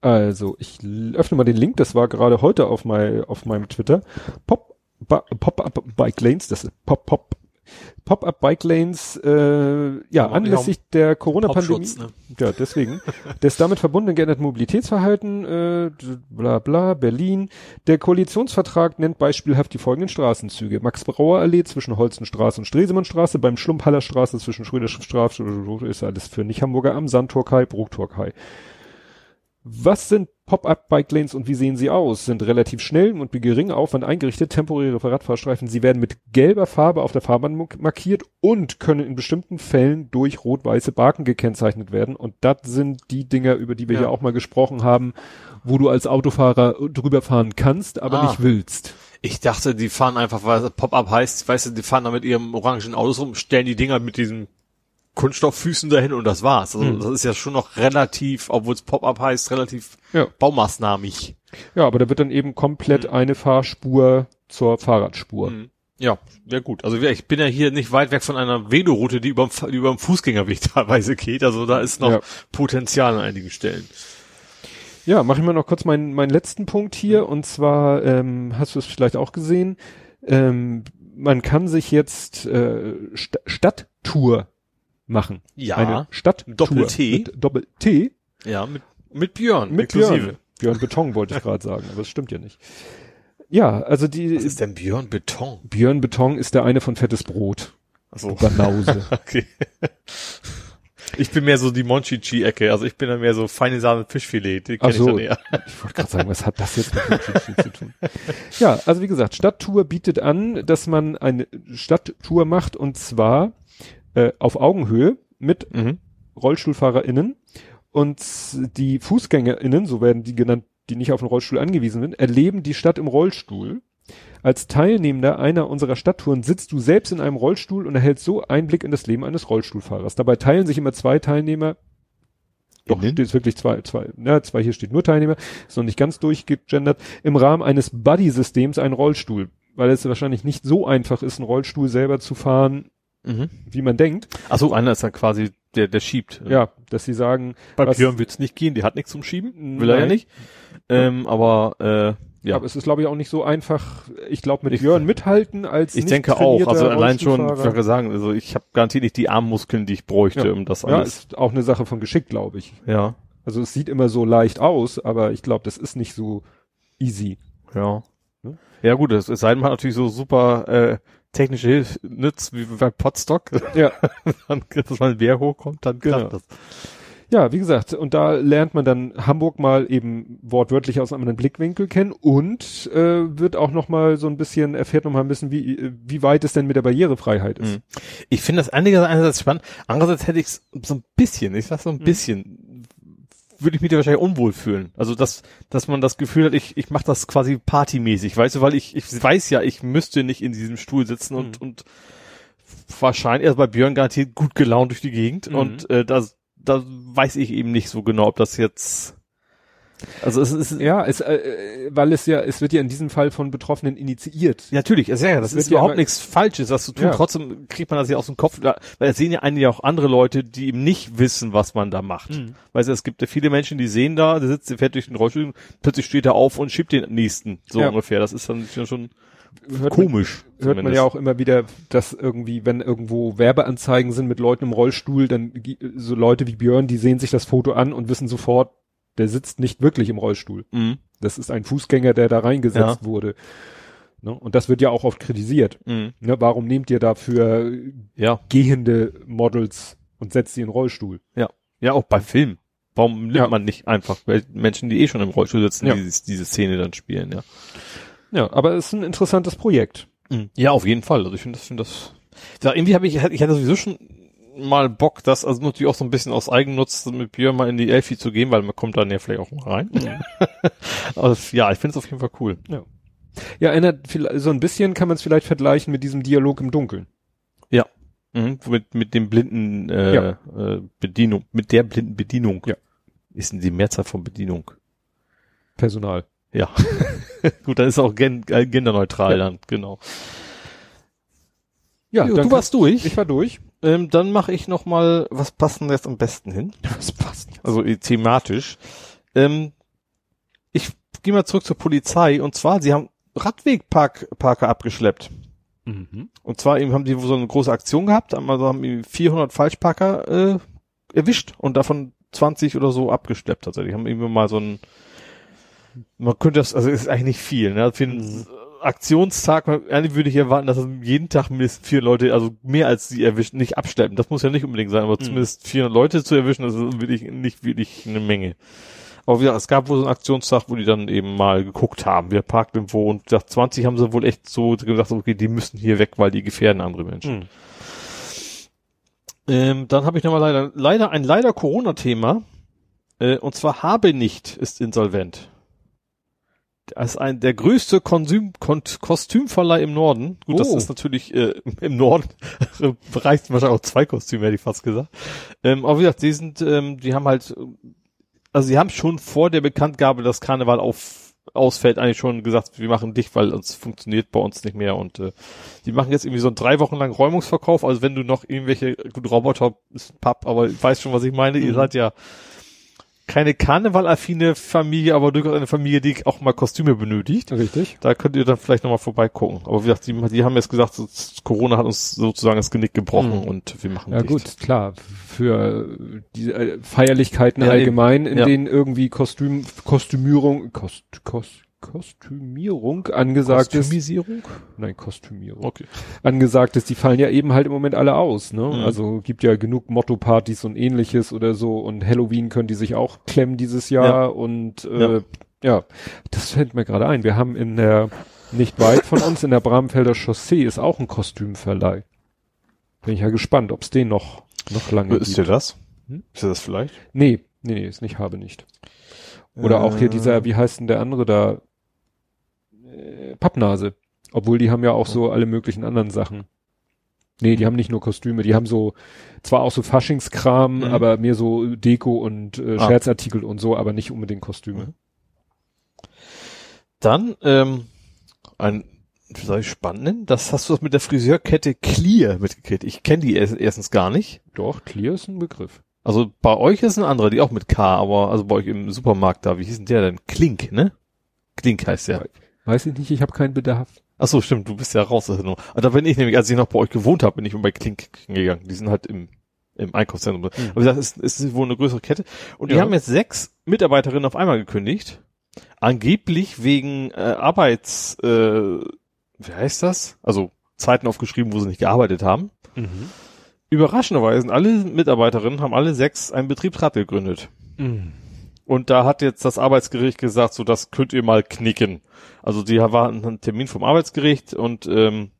Also, ich öffne mal den Link, das war gerade heute auf, mein, auf meinem Twitter. Pop, ba, Pop-up Bike Lanes, das ist Pop, Pop, Pop-up Bike Lanes, äh, ja, Aber anlässlich der Corona-Pandemie. Ne? Ja, deswegen. Das damit verbundene geänderte Mobilitätsverhalten, äh, bla bla, Berlin. Der Koalitionsvertrag nennt beispielhaft die folgenden Straßenzüge. Max-Brauer-Allee zwischen Holzenstraße und Stresemannstraße, beim Schlumphaller Straße zwischen Schröder-Straße, ist alles für Nicht-Hamburger am Sandtorkai, Bruchtorkai. Was sind Pop-up-Bike-Lanes und wie sehen sie aus? Sind relativ schnell und mit geringem Aufwand eingerichtet, temporäre Radfahrstreifen. Sie werden mit gelber Farbe auf der Fahrbahn mark- markiert und können in bestimmten Fällen durch rot-weiße Baken gekennzeichnet werden. Und das sind die Dinger, über die wir Ja. hier auch mal gesprochen haben, wo du als Autofahrer drüber fahren kannst, aber Ah. nicht willst. Ich dachte, die fahren einfach, weil Pop-up heißt, weißt du, die fahren da mit ihrem orangen Autos rum, stellen die Dinger mit diesen Kunststofffüßen dahin und das war's. Also Hm. das ist ja schon noch relativ, obwohl es Pop-up heißt, relativ Ja. baumaßnahmig. Ja, aber da wird dann eben komplett Hm. eine Fahrspur zur Fahrradspur. Mhm. Ja, ja gut. Also ich bin ja hier nicht weit weg von einer Veloroute, die über die Fußgängerweg teilweise geht. Also da ist noch Ja. Potenzial an einigen Stellen. Ja, mache ich mal noch kurz meinen, meinen letzten Punkt hier. Und zwar, ähm, hast du es vielleicht auch gesehen, ähm, man kann sich jetzt äh, St Stadttour machen. Ja. Eine Stadttour. Doppel-T. Mit Doppel-T. Ja, mit, mit Björn, Mit inklusive. Björn. Björn Beton wollte ich gerade sagen, aber das stimmt ja nicht. Ja, also die Was ist denn Björn Beton? Björn Beton ist der eine von Fettes Brot. Also Banause. okay. Ich bin mehr so die Monchichi-Ecke, also ich bin dann mehr so feine Sahne Fischfilet, die kenne ich so. dann eher. Ich wollte gerade sagen, was hat das jetzt mit Monchichi zu tun? Ja, also wie gesagt, Stadttour bietet an, dass man eine Stadttour macht und zwar äh, auf Augenhöhe mit Mhm. RollstuhlfahrerInnen und die FußgängerInnen, so werden die genannt, die nicht auf den Rollstuhl angewiesen sind, erleben die Stadt im Rollstuhl. Als Teilnehmender einer unserer Stadttouren sitzt du selbst in einem Rollstuhl und erhältst so Einblick in das Leben eines Rollstuhlfahrers. Dabei teilen sich immer zwei Teilnehmer doch, steht wirklich zwei, zwei, ja, zwei, hier steht nur Teilnehmer, ist noch nicht ganz durchgegendert, im Rahmen eines Buddy-Systems einen Rollstuhl, weil es wahrscheinlich nicht so einfach ist, einen Rollstuhl selber zu fahren, Mhm. wie man denkt. Achso, einer ist dann quasi der, der schiebt. Ja, dass sie sagen, Bei was- Björn wird's nicht gehen, die hat nichts zum Schieben, will er ja Nein. nicht. Ähm, aber äh, ja, aber es ist, glaube ich, auch nicht so einfach, ich glaube, mit Ich- Björn mithalten als ich nicht denke auch, also allein schon, ich würde sagen, also ich habe garantiert nicht die Armmuskeln, die ich bräuchte, Ja. um das Ja, alles. ist auch eine Sache von Geschick, glaube ich. Ja, Also es sieht immer so leicht aus, aber ich glaube, das ist nicht so easy. ja. Ne? Ja gut, es, es sei denn, man hat natürlich so super äh, technische Hilfe nützt, wie bei Podstock, Ja. dann, dass ein Bär hochkommt, dann Genau. das. Ja, wie gesagt, und da lernt man dann Hamburg mal eben wortwörtlich aus einem anderen Blickwinkel kennen und äh, wird auch noch mal so ein bisschen, erfährt noch mal ein bisschen, wie, äh, wie weit es denn mit der Barrierefreiheit ist. Mhm. Ich finde das einige einerseits spannend, andererseits hätte ich es so ein bisschen, ich sag so ein Mhm. bisschen, würde ich mich da wahrscheinlich unwohl fühlen. Also dass, dass man das Gefühl hat, ich, ich mache das quasi partymäßig, weißt du, weil ich, ich weiß ja, ich müsste nicht in diesem Stuhl sitzen und, und wahrscheinlich erst bei Björn garantiert gut gelaunt durch die Gegend Mhm. und äh, das, da weiß ich eben nicht so genau, ob das jetzt also es ist Ja, es, äh, äh, weil es ja, es wird ja in diesem Fall von Betroffenen initiiert. Ja, natürlich, ist ja, das wird ist ja überhaupt immer- nichts Falsches, das zu tun. Ja. Trotzdem kriegt man das ja aus dem Kopf, weil es sehen ja einige auch andere Leute, die eben nicht wissen, was man da macht. Mhm. Weißt du, es gibt ja viele Menschen, die sehen da, der sitzt, der fährt durch den Rollstuhl, plötzlich steht er auf und schiebt den nächsten, so Ja. ungefähr. Das ist dann schon, schon hört komisch. Man, hört man ja auch immer wieder, dass irgendwie, wenn irgendwo Werbeanzeigen sind mit Leuten im Rollstuhl, dann so Leute wie Björn, die sehen sich das Foto an und wissen sofort, der sitzt nicht wirklich im Rollstuhl. Mhm. Das ist ein Fußgänger, der da reingesetzt Ja. wurde. Ne? Und das wird ja auch oft kritisiert. Mhm. Ne? Warum nehmt ihr dafür Ja. gehende Models und setzt sie in den Rollstuhl? Ja, auch bei Filmen. Warum nimmt Ja. man nicht einfach Menschen, die eh schon im Rollstuhl sitzen, Ja. dieses, diese Szene dann spielen, ja. Ja, aber es ist ein interessantes Projekt. Ja, auf jeden Fall. Also ich finde das, finde das. Ja, irgendwie habe ich, ich hatte sowieso schon mal Bock, das also natürlich auch so ein bisschen aus Eigennutz mit Björn mal in die Elfi zu gehen, weil man kommt dann ja vielleicht auch mal rein. Aber es- ja, ich finde es auf jeden Fall cool. Ja, erinnert viel- so ein bisschen kann man es vielleicht vergleichen mit diesem Dialog im Dunkeln. Mhm. Mit, mit dem blinden äh, Ja. äh, Bedienung, mit der blinden Bedienung. Ja. Ist denn die Mehrzahl von Bedienung? Personal. Ja. Gut, dann ist auch gen äh, genderneutral Ja. dann, genau. Ja, Jo, dann du warst durch. Ich war durch. Ähm, dann mache ich noch mal, was passt denn jetzt am besten hin? Das passt. Also äh, thematisch. Ähm, ich gehe mal zurück zur Polizei und zwar, sie haben Radwegparker abgeschleppt. Mhm. Und zwar eben haben die so eine große Aktion gehabt, also haben irgendwie 400 Falschparker äh, erwischt und davon 20 oder so abgeschleppt. Also die haben irgendwie mal so ein, man könnte das, also es ist eigentlich nicht viel, ne? Für einen Aktionstag, eigentlich würde ich erwarten, dass es jeden Tag mindestens vier Leute, also mehr als sie erwischen, nicht abschleppen. Das muss ja nicht unbedingt sein, aber Mhm. zumindest 400 Leute zu erwischen, das ist wirklich nicht wirklich eine Menge. Aber wie gesagt, es gab wohl so einen Aktionstag, wo die dann eben mal geguckt haben, wer parkt irgendwo und gesagt, 20 haben sie wohl echt so gesagt, okay, die müssen hier weg, weil die gefährden andere Menschen. Mhm. Ähm, dann habe ich nochmal leider, leider ein leider Corona-Thema. Äh, und zwar habe nicht ist insolvent. Das ist ein, der größte Konsum, Kon Kostümverleih im Norden. Gut, das Oh. ist natürlich äh, im Norden reicht wahrscheinlich auch zwei Kostüme, hätte ich fast gesagt. Ähm, aber wie gesagt, die sind, ähm, die haben halt, also sie haben schon vor der Bekanntgabe, dass Karneval auf ausfällt, eigentlich schon gesagt, wir machen dicht, weil uns funktioniert bei uns nicht mehr und äh, die machen jetzt irgendwie so einen drei Wochen lang Räumungsverkauf, also wenn du noch irgendwelche, gut, Roboter ist Papp, aber ich weiß schon, was ich meine, ihr Mhm. seid ja keine karnevalaffine Familie, aber durchaus eine Familie, die auch mal Kostüme benötigt. Richtig. Da könnt ihr dann vielleicht nochmal vorbeigucken. Aber wie gesagt, die, die haben jetzt gesagt, so, Corona hat uns sozusagen das Genick gebrochen Mhm. und wir machen Ja dicht. gut, klar. Für die äh, Feierlichkeiten Ja, allgemein, in Ja. denen irgendwie Kostüm, Kostümierung, Kost, Kost, Kostümierung angesagt ist. Kostümisierung? Nein, Kostümierung. Okay. Angesagt ist, die fallen ja eben halt im Moment alle aus, ne? Mhm. Also gibt ja genug Motto-Partys und ähnliches oder so und Halloween können die sich auch klemmen dieses Jahr Ja. und äh, Ja. ja. das fällt mir gerade ein. Wir haben in der, nicht weit von uns, in der Bramfelder Chaussee ist auch ein Kostümverleih. Bin ich ja gespannt, ob's den noch, noch lange Ist gibt. dir das? Hm? Ist dir das vielleicht? Nee, nee, nee, ist nicht, habe nicht. Oder auch hier Äh, dieser, wie heißt denn der andere da? Äh, Pappnase. Obwohl die haben ja auch so alle möglichen anderen Sachen. Nee, die haben nicht nur Kostüme, die haben so, zwar auch so Faschingskram, Mhm. aber mehr so Deko und äh, Ah. Scherzartikel und so, aber nicht unbedingt Kostüme. Mhm. Dann, ähm, ein, soll ich spannend nennen? Das hast du das mit der Friseurkette Clear mitgekriegt. Ich kenne die erst, erstens gar nicht. Doch, Clear ist ein Begriff. Also bei euch ist ein anderer, die auch mit K, aber also bei euch im Supermarkt da, wie hieß denn der denn? Klink, ne? Klink heißt der. Weiß ich nicht, ich habe keinen Bedarf. Ach so, stimmt, du bist ja raus. Also, aber da bin ich nämlich, als ich noch bei euch gewohnt habe, bin ich bei Klink gegangen. Die sind halt im, im Einkaufszentrum. Aber wie gesagt, es ist, ist wohl eine größere Kette. Und die Ja. haben jetzt sechs Mitarbeiterinnen auf einmal gekündigt. Angeblich wegen äh, Arbeits, äh, wie heißt das? Also Zeiten aufgeschrieben, wo sie nicht gearbeitet haben. Mhm. Überraschenderweise sind alle Mitarbeiterinnen, haben alle sechs einen Betriebsrat gegründet. Und da hat jetzt das Arbeitsgericht gesagt, so das könnt ihr mal knicken. Also die waren einen Termin vom Arbeitsgericht und ähm,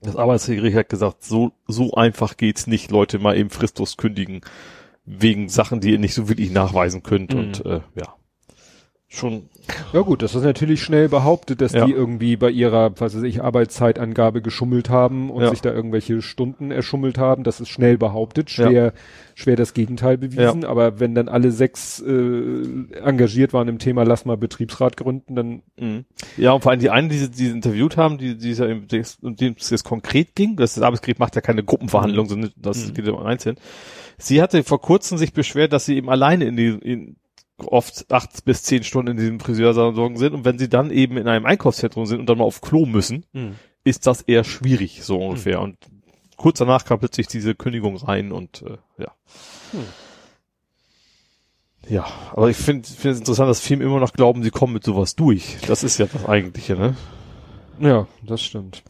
das Arbeitsgericht hat gesagt, so so einfach geht's nicht, Leute mal eben fristlos kündigen wegen Sachen, die ihr nicht so wirklich nachweisen könnt Mhm. und äh, ja schon Ja gut, das ist natürlich schnell behauptet, dass Ja. die irgendwie bei ihrer, was weiß ich, Arbeitszeitangabe geschummelt haben und Ja. sich da irgendwelche Stunden erschummelt haben. Das ist schnell behauptet, schwer, schwer das Gegenteil bewiesen. Aber wenn dann alle sechs äh, engagiert waren im Thema, lass mal Betriebsrat gründen, dann Mhm. Ja, und vor allem die einen, die sie, die sie interviewt haben, die, die ja, um dem es jetzt konkret ging, das, Arbeitsgericht macht ja keine Gruppenverhandlung, sondern das Mhm. geht ja um einzeln. Sie hatte vor kurzem sich beschwert, dass sie eben alleine in die, in, oft acht bis zehn Stunden in diesem Friseursalon sind und wenn sie dann eben in einem Einkaufszentrum sind und dann mal auf Klo müssen, Mhm. ist das eher schwierig, so ungefähr. Und kurz danach kam plötzlich diese Kündigung rein und äh, ja. Hm. Ja, aber ich finde finde es interessant, dass Firmen immer noch glauben, sie kommen mit sowas durch. Das ist ja das Eigentliche, ne? Ja, das stimmt.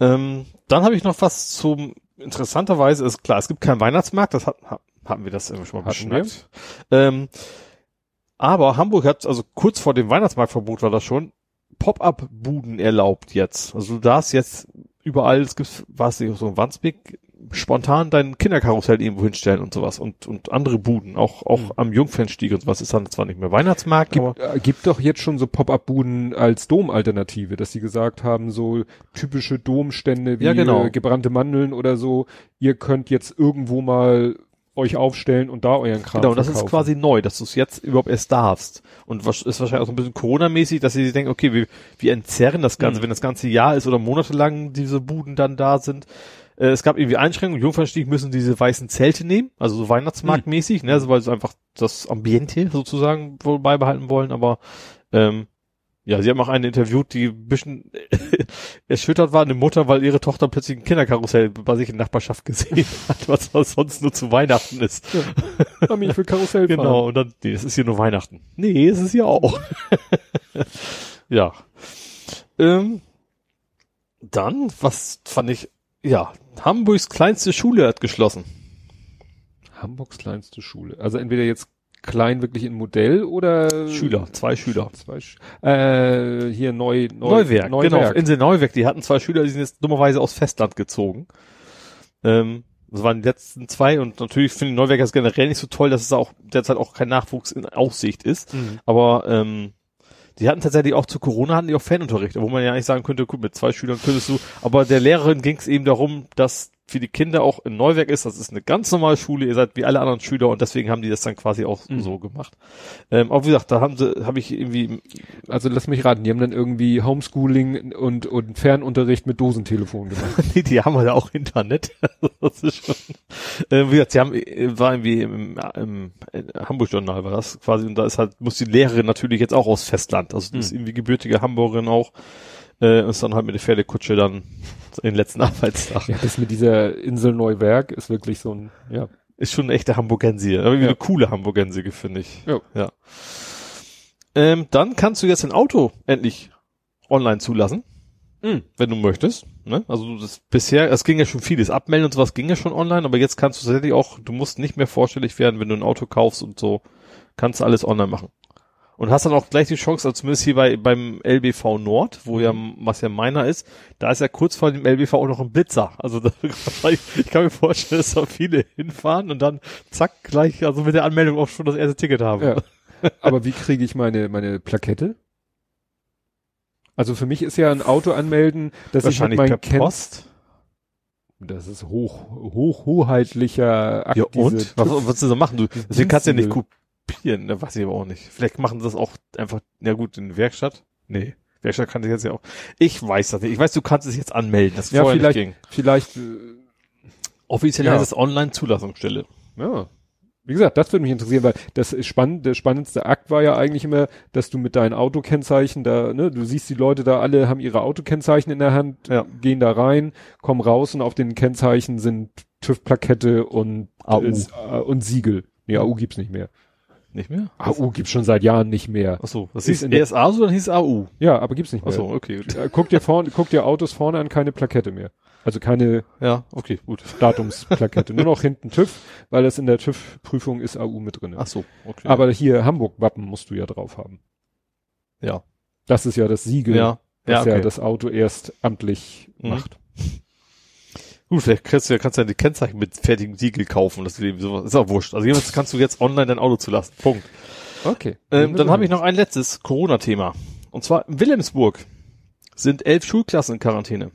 Ähm, dann habe ich noch was zum, interessanterweise ist klar, es gibt keinen Weihnachtsmarkt, das hat, ha- hatten wir das irgendwie schon mal Hatten beschnackt. Ähm, aber Hamburg hat, also kurz vor dem Weihnachtsmarktverbot war das schon, Pop-up-Buden erlaubt jetzt. Also du darfst jetzt überall, es gibt, was nicht, so in Wandsbek, spontan dein Kinderkarussell irgendwo hinstellen und sowas und, und andere Buden, auch, auch Mhm. am Jungfernstieg und sowas ist dann zwar nicht mehr Weihnachtsmarkt, aber Gibt, äh, gibt doch jetzt schon so Pop-up-Buden als Domalternative, dass sie gesagt haben, so typische Domstände wie Ja, genau. äh, gebrannte Mandeln oder so. Ihr könnt jetzt irgendwo mal euch aufstellen und da euren Kram Genau, das ist verkaufen. quasi neu, dass du es jetzt überhaupt erst darfst. Und was ist wahrscheinlich auch so ein bisschen Corona-mäßig, dass sie sich denken, okay, wir, wir entzerren das Ganze, Mhm. wenn das ganze Jahr ist oder monatelang diese Buden dann da sind. Äh, es gab irgendwie Einschränkungen, Jungfernstieg müssen diese weißen Zelte nehmen, also so Weihnachtsmarktmäßig, ne, also weil sie einfach das Ambiente sozusagen wohl beibehalten wollen, aber ähm, ja, sie haben auch eine interviewt, die ein bisschen erschüttert war, eine Mutter, weil ihre Tochter plötzlich ein Kinderkarussell bei sich in der Nachbarschaft gesehen hat, was sonst nur zu Weihnachten ist. Mami, ich will Karussell fahren. Genau, und dann, nee, es ist hier nur Weihnachten. Nee, es ist hier auch. ja. Ähm, dann, was fand ich, ja, Hamburgs kleinste Schule hat geschlossen. Hamburgs kleinste Schule. Also entweder jetzt klein wirklich in Modell oder Schüler, zwei Schüler. Zwei äh, hier neu, neu Neuwerk, Neuwerk. genau, Insel Neuwerk, die hatten zwei Schüler, die sind jetzt dummerweise aus Festland gezogen. Ähm, das waren die letzten zwei und natürlich finde ich Neuwerk das generell nicht so toll, dass es auch derzeit auch kein Nachwuchs in Aussicht ist. Mhm. Aber ähm, die hatten tatsächlich auch zu Corona hatten die auch Fernunterricht, wo man ja eigentlich sagen könnte, gut, mit zwei Schülern könntest du, aber der Lehrerin ging es eben darum, dass für die Kinder auch in Neuwerk ist, das ist eine ganz normale Schule, ihr seid wie alle anderen Schüler und deswegen haben die das dann quasi auch Mhm. so gemacht. Ähm, aber wie gesagt, da haben sie, habe ich irgendwie, Also lass mich raten, die haben dann irgendwie Homeschooling und, und Fernunterricht mit Dosentelefon gemacht. die, die haben halt auch Internet. das ist schon, äh, wie gesagt, sie haben, äh, war irgendwie im, im, im Hamburg-Journal war das quasi und da ist halt, muss die Lehrerin natürlich jetzt auch aus Festland, also das ist irgendwie gebürtige Hamburgerin auch, äh, ist dann halt mit der Pferdekutsche dann den letzten Arbeitstag. Ja, das mit dieser Insel Neuwerk ist wirklich so ein, ja. Ist schon eine echte Hamburgensie, aber Ja. eine coole Hamburgensie, finde ich. Ja. ja. Ähm, dann kannst du jetzt ein Auto endlich online zulassen, Mhm. wenn du möchtest. Ne? Also das bisher, es ging ja schon vieles, Abmelden und sowas ging ja schon online, aber jetzt kannst du tatsächlich auch, du musst nicht mehr vorstellig werden, wenn du ein Auto kaufst und so, kannst du alles online machen. Und hast dann auch gleich die Chance, also zumindest hier bei, beim LBV Nord, wo ja, was ja meiner ist, da ist ja kurz vor dem LBV auch noch ein Blitzer. Also da, ich kann mir vorstellen, dass da viele hinfahren und dann zack, gleich, also mit der Anmeldung auch schon das erste Ticket haben. ja. Aber wie kriege ich meine, meine Plakette? Also für mich ist ja ein Auto anmelden, dass ich mit Wahrscheinlich meinem per Ken Post. Das ist hoch, hoch, hoheitlicher Akt. Ja, und? Was, was willst du so machen? Du, deswegen kannst du ja nicht. Kopieren, ne, weiß ich aber auch nicht. Vielleicht machen sie das auch einfach, ja gut, in Werkstatt? Nee. Werkstatt kann ich jetzt ja auch. Ich weiß das nicht. Ich weiß, du kannst es jetzt anmelden, das Ja, vorher vielleicht- nicht ging. Vielleicht, äh, Offiziell Ja. heißt es Online-Zulassungsstelle. ja. Wie gesagt, das würde mich interessieren, weil das ist spannend, der spannendste Akt war ja eigentlich immer, dass du mit deinen Autokennzeichen da, ne, du siehst die Leute da alle haben ihre Autokennzeichen in der Hand, Ja. gehen da rein, kommen raus und auf den Kennzeichen sind TÜV-Plakette und AU. äh, und Siegel. Nee, AU gibt's nicht mehr. Nicht mehr? AU gibt's schon seit Jahren nicht mehr. Achso, das Ist hieß in der- erst ASU, dann hieß AU. Ja, aber gibt's nicht mehr. Achso, okay, gut. Äh, Guck dir vorne, guck dir Autos vorne an, keine Plakette mehr. Also keine Ja, okay, gut. Datumsplakette. Nur noch hinten TÜV, weil das in der TÜV-Prüfung ist AU mit drin. Achso, okay. Aber hier Hamburg-Wappen musst du ja drauf haben. ja. Das ist ja das Siegel, Ja. das Ja, ja okay. das Auto erst amtlich Mhm. macht. Gut, vielleicht kannst du ja, kannst du ja die Kennzeichen mit fertigem Siegel kaufen. Das ist eben sowas. Ist auch wurscht. Also jedenfalls kannst du jetzt online dein Auto zulassen. Punkt. Okay. Ähm, dann habe ich noch ein letztes Corona-Thema. Und zwar in Wilhelmsburg sind elf Schulklassen in Quarantäne.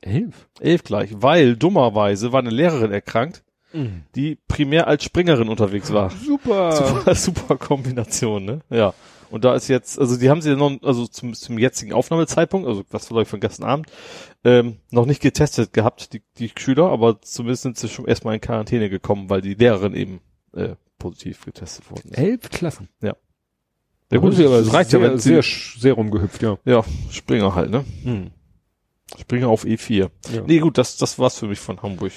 elf. Elf gleich, weil dummerweise war eine Lehrerin erkrankt, Mhm. die primär als Springerin unterwegs war. Super. Super, super Kombination, ne? Ja. Und da ist jetzt, also die haben sie noch, also zum, zum jetzigen Aufnahmezeitpunkt, also was war ich von gestern Abend, ähm, noch nicht getestet gehabt, die, die Schüler, aber zumindest sind sie schon erstmal in Quarantäne gekommen, weil die Lehrerin eben äh, positiv getestet worden ist. Elf Klassen. Ja Da gut, aber das reicht sehr, ja, wenn sehr, sehr rumgehüpft, ja. Ja, Springer halt, ne? Hm. Springer auf E4. Ja. Nee, gut, das, das war's für mich von Hamburg.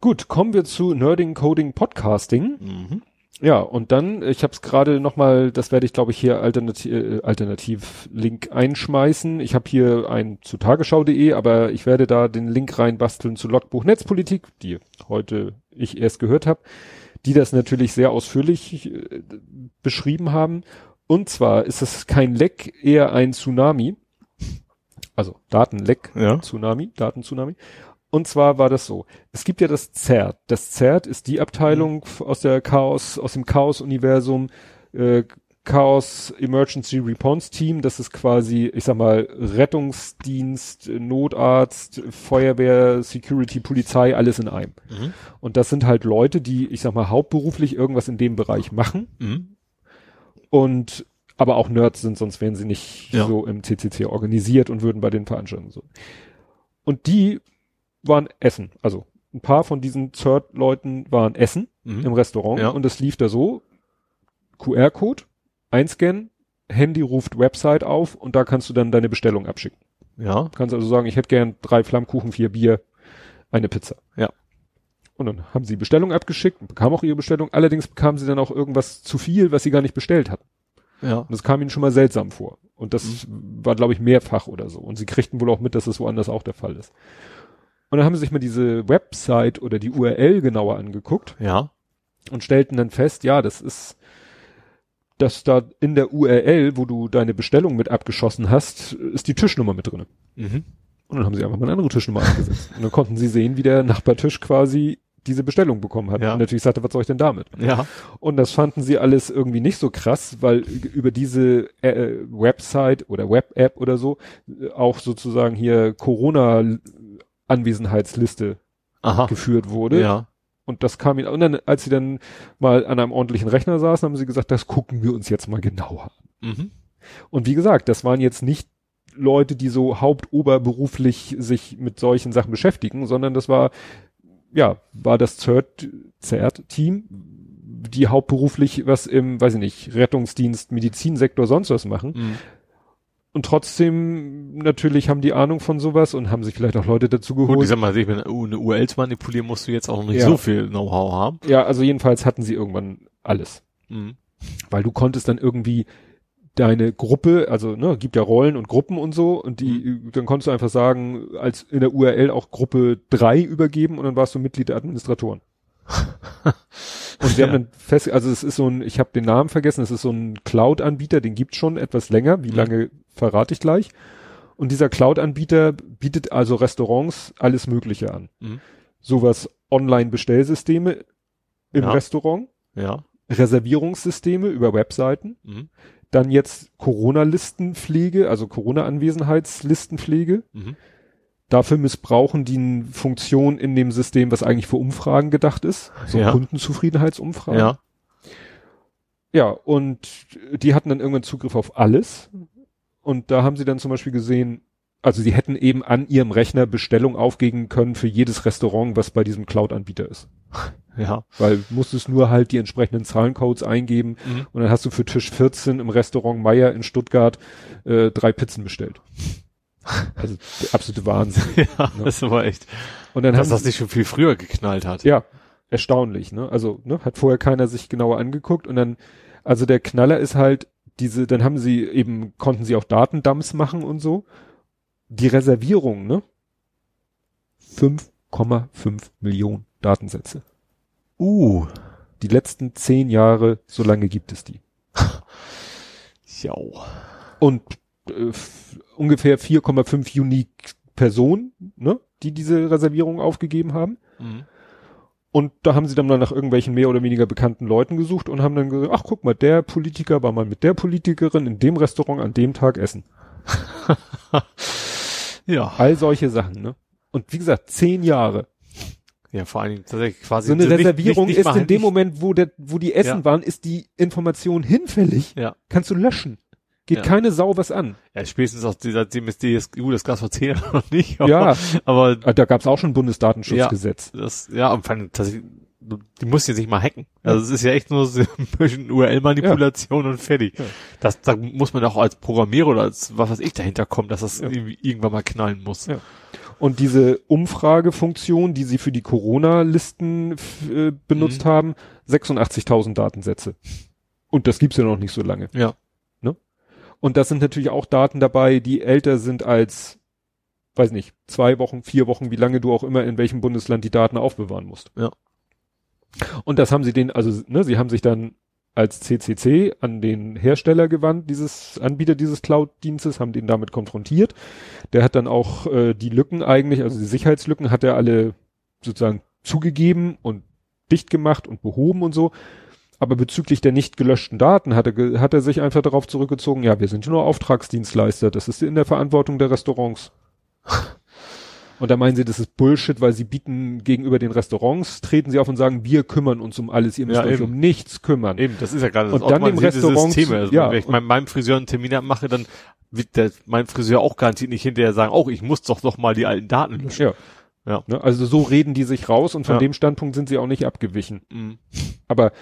Gut, kommen wir zu Nerding Coding Podcasting. Mhm. Ja, und dann, ich habe es gerade nochmal, das werde ich glaube ich hier alternativ, äh, alternativ Link einschmeißen. Ich habe hier ein zu tagesschau.de, aber ich werde da den Link reinbasteln zu Logbuch Netzpolitik, die heute ich erst gehört habe, die das natürlich sehr ausführlich äh, beschrieben haben. Und zwar ist es kein Leck, eher ein Tsunami. Also Datenleck, Ja. Tsunami, Datentsunami. Und zwar war das so. Es gibt ja das CERT. Das CERT ist die Abteilung f- aus der Chaos, aus dem Chaos-Universum, äh, Chaos Emergency Response Team. Das ist quasi, ich sag mal, Rettungsdienst, Notarzt, Feuerwehr, Security, Polizei, alles in einem. Mhm. Und das sind halt Leute, die, ich sag mal, hauptberuflich irgendwas in dem Bereich machen Mhm. und aber auch Nerds sind, sonst wären sie nicht Ja. so im CCC organisiert und würden bei den Veranstaltungen so. Und die waren Essen. Also ein paar von diesen Third-Leuten waren Essen Mhm. im Restaurant Ja. und es lief da so, QR-Code, einscannen, Handy ruft Website auf und da kannst du dann deine Bestellung abschicken. Ja. Kannst also sagen, ich hätte gern drei Flammkuchen, vier Bier, eine Pizza. Ja. Und dann haben sie Bestellung abgeschickt und bekamen auch ihre Bestellung. Allerdings bekamen sie dann auch irgendwas zu viel, was sie gar nicht bestellt hatten. Ja. Und das kam ihnen schon mal seltsam vor. Und das war, glaube ich, mehrfach oder so. Und sie kriegten wohl auch mit, dass das woanders auch der Fall ist. Und dann haben sie sich mal diese Website oder die URL genauer angeguckt Ja. und stellten dann fest, ja, das ist, dass da in der URL, wo du deine Bestellung mit abgeschossen hast, ist die Tischnummer mit drin. Mhm. Und dann haben sie einfach mal eine andere Tischnummer angesetzt. Und dann konnten sie sehen, wie der Nachbartisch quasi diese Bestellung bekommen hat. Ja. Und natürlich sagte, was soll ich denn damit? Ja. Und das fanden sie alles irgendwie nicht so krass, weil über diese äh, Website oder Web-App oder so äh, auch sozusagen hier Corona-Anwesenheitsliste Aha. geführt wurde. Ja. Und das kam ihnen, und dann, als sie dann mal an einem ordentlichen Rechner saßen, haben sie gesagt, das gucken wir uns jetzt mal genauer an. Mhm. Und wie gesagt, das waren jetzt nicht Leute, die so hauptoberberuflich sich mit solchen Sachen beschäftigen, sondern das war, ja, war das CERT, CERT-Team, die hauptberuflich was im, weiß ich nicht, Rettungsdienst, Medizinsektor, sonst was machen. Mhm. Und trotzdem, natürlich haben die Ahnung von sowas und haben sich vielleicht auch Leute dazu Gut, ich geholt. sag mal, ich bin, eine URL zu manipulieren, musst du jetzt auch noch nicht Ja. so viel Know-how haben. Ja, also jedenfalls hatten sie irgendwann alles. Mhm. weil du konntest dann irgendwie deine Gruppe, also ne, gibt ja Rollen und Gruppen und so und die, dann konntest du einfach sagen, als in der URL auch Gruppe 3 übergeben und dann warst du Mitglied der Administratoren. und sie haben dann fest, also es ist so ein, ich habe den Namen vergessen, es ist so ein Cloud-Anbieter, den gibt's schon etwas länger, wie Mhm. lange verrate ich gleich. Und dieser Cloud-Anbieter bietet also Restaurants alles Mögliche an. Mhm. Sowas Online-Bestellsysteme im Ja. Restaurant, Ja. Reservierungssysteme über Webseiten, Mhm. dann jetzt Corona-Listenpflege, also Corona-Anwesenheitslistenpflege. Mhm. Dafür missbrauchen die eine Funktion in dem System, was eigentlich für Umfragen gedacht ist. So Ja. Kundenzufriedenheitsumfragen. Ja. Ja, und die hatten dann irgendwann Zugriff auf alles. Und da haben sie dann zum Beispiel gesehen, also sie hätten eben an ihrem Rechner Bestellung aufgeben können für jedes Restaurant, was bei diesem Cloud-Anbieter ist. Ja. Weil musstest nur halt die entsprechenden Zahlencodes eingeben Mhm. und dann hast du für Tisch 14 im Restaurant Meier in Stuttgart äh, drei Pizzen bestellt. Also der absolute Wahnsinn. Ja, das war echt. Und dann Dass das nicht schon viel früher geknallt hat. ja erstaunlich, ne? Also ne, hat vorher keiner sich genauer angeguckt und dann also der Knaller ist halt diese, dann haben sie eben konnten sie auch Datendumps machen und so. Die Reservierung, ne? 5,5 Millionen Datensätze. Uh. Die letzten zehn Jahre, so lange gibt es die. Ja. und äh, ungefähr 4,5 unique Personen, ne, die diese Reservierung aufgegeben haben. Mhm. Und da haben sie dann nach irgendwelchen mehr oder weniger bekannten Leuten gesucht und haben dann gesagt, ach guck mal, der Politiker war mal mit der Politikerin in dem Restaurant an dem Tag essen. Ja. All solche Sachen, ne? Und wie gesagt, zehn Jahre. Ja, vor allen Dingen tatsächlich quasi. So eine nicht- Reservierung nicht- nicht ist mal- in dem nicht- Moment, wo der, wo die essen Ja. waren, ist die Information hinfällig. Ja. Kannst du löschen. Geht Ja. keine Sau was an. Ja, spätestens aus dieser CMSD ist, gut, das gab's vor zehn Jahren noch nicht. Aber, Ja. Aber Ah, Da gab's auch schon ein Bundesdatenschutzgesetz. das, ja, und allem tatsächlich, die muss jetzt nicht mal hacken. Also es ist ja echt nur so ein bisschen URL-Manipulation ja. und fertig. Ja. Das, da muss man auch als Programmierer oder als was weiß ich dahinter kommen, dass das ja. irgendwie irgendwann mal knallen muss. Ja. Und diese Umfragefunktion, die sie für die Corona-Listen äh, benutzt mhm. haben, 86.000 Datensätze. Und das gibt's ja noch nicht so lange. Ja. Und das sind natürlich auch Daten dabei, die älter sind als weiß nicht, zwei Wochen, vier Wochen, wie lange du auch immer in welchem Bundesland die Daten aufbewahren musst. Ja. Und das haben sie den, also, ne, sie haben sich dann als CCC an den Hersteller gewandt, dieses Anbieter dieses Cloud-Dienstes, haben den damit konfrontiert. Der hat dann auch äh, die Lücken eigentlich, also die Sicherheitslücken hat er alle sozusagen zugegeben und dicht gemacht und behoben und so. Aber bezüglich der nicht gelöschten Daten hat er, hat er sich einfach darauf zurückgezogen, ja, wir sind nur Auftragsdienstleister, das ist in der Verantwortung der Restaurants. Und da meinen sie, das ist Bullshit, weil sie bieten gegenüber den Restaurants, treten sie auf und sagen, wir kümmern uns um alles, ihr müsst ja, euch um nichts kümmern. Eben, das ist ja gerade das Und dann dem Restaurant. Also ja, wenn ich mein, meinem Friseur einen Termin abmache, dann wird der, mein Friseur auch garantiert nicht hinterher sagen, oh, ich muss doch noch mal die alten Daten löschen. Ja. Ja. Ne, also so reden die sich raus und von ja. dem Standpunkt sind sie auch nicht abgewichen. Mhm. Aber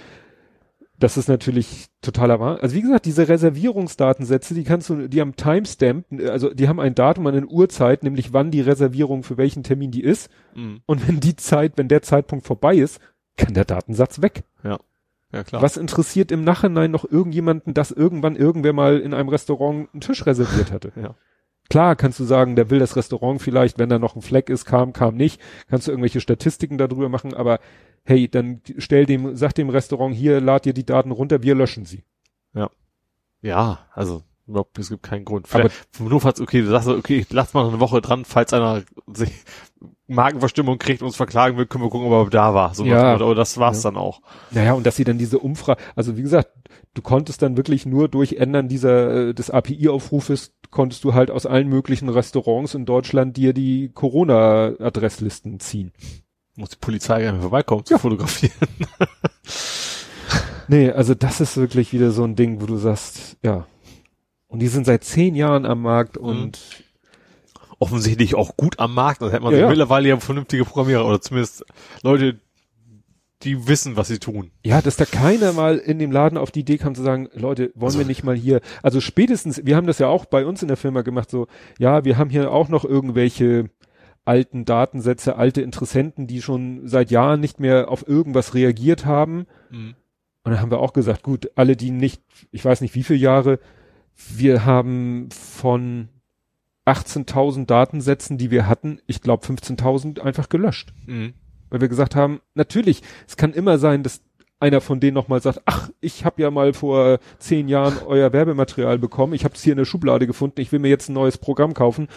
das ist natürlich totaler Wahnsinn. Also wie gesagt, diese Reservierungsdatensätze, die kannst du, die haben Timestamp, also die haben ein Datum, eine Uhrzeit, nämlich wann die Reservierung für welchen Termin die ist. Mhm. Und wenn die Zeit, wenn der Zeitpunkt vorbei ist, kann der Datensatz weg. Ja. Ja, klar. Was interessiert im Nachhinein noch irgendjemanden, dass irgendwann irgendwer mal in einem Restaurant einen Tisch reserviert hatte? ja. Klar kannst du sagen, der will das Restaurant vielleicht, wenn da noch ein Fleck ist, kam, kam nicht. Kannst du irgendwelche Statistiken darüber machen, aber hey, dann stell dem, sag dem Restaurant hier, lad dir die Daten runter, wir löschen sie. Ja. Ja, also überhaupt, es gibt keinen Grund. Aber nur falls, okay, du sagst, okay, lass mal eine Woche dran, falls einer sich Magenverstimmung kriegt und uns verklagen will, können wir gucken, ob er da war. So ja. Aber das war's ja. dann auch. Naja, und dass sie dann diese Umfrage, also wie gesagt, du konntest dann wirklich nur durch Ändern dieser, äh, des API-Aufrufes, konntest du halt aus allen möglichen Restaurants in Deutschland dir die Corona-Adresslisten ziehen. Muss die Polizei gerne vorbeikommen zu ja. fotografieren. nee, also das ist wirklich wieder so ein Ding, wo du sagst, ja. Und die sind seit zehn Jahren am Markt mhm. und offensichtlich auch gut am Markt. Das hätte man ja, ja. mittlerweile ja vernünftige Programmierer oder zumindest Leute, die wissen, was sie tun. Ja, dass da keiner mal in dem Laden auf die Idee kam zu sagen, Leute, wollen also, wir nicht mal hier, also spätestens, wir haben das ja auch bei uns in der Firma gemacht, so, ja, wir haben hier auch noch irgendwelche alten Datensätze, alte Interessenten, die schon seit Jahren nicht mehr auf irgendwas reagiert haben. Mhm. Und dann haben wir auch gesagt, gut, alle, die nicht, ich weiß nicht wie viele Jahre, wir haben von 18.000 Datensätzen, die wir hatten, ich glaube 15.000 einfach gelöscht. Mhm. Weil wir gesagt haben, natürlich, es kann immer sein, dass einer von denen nochmal sagt, ach, ich habe ja mal vor zehn Jahren euer Werbematerial bekommen, ich habe es hier in der Schublade gefunden, ich will mir jetzt ein neues Programm kaufen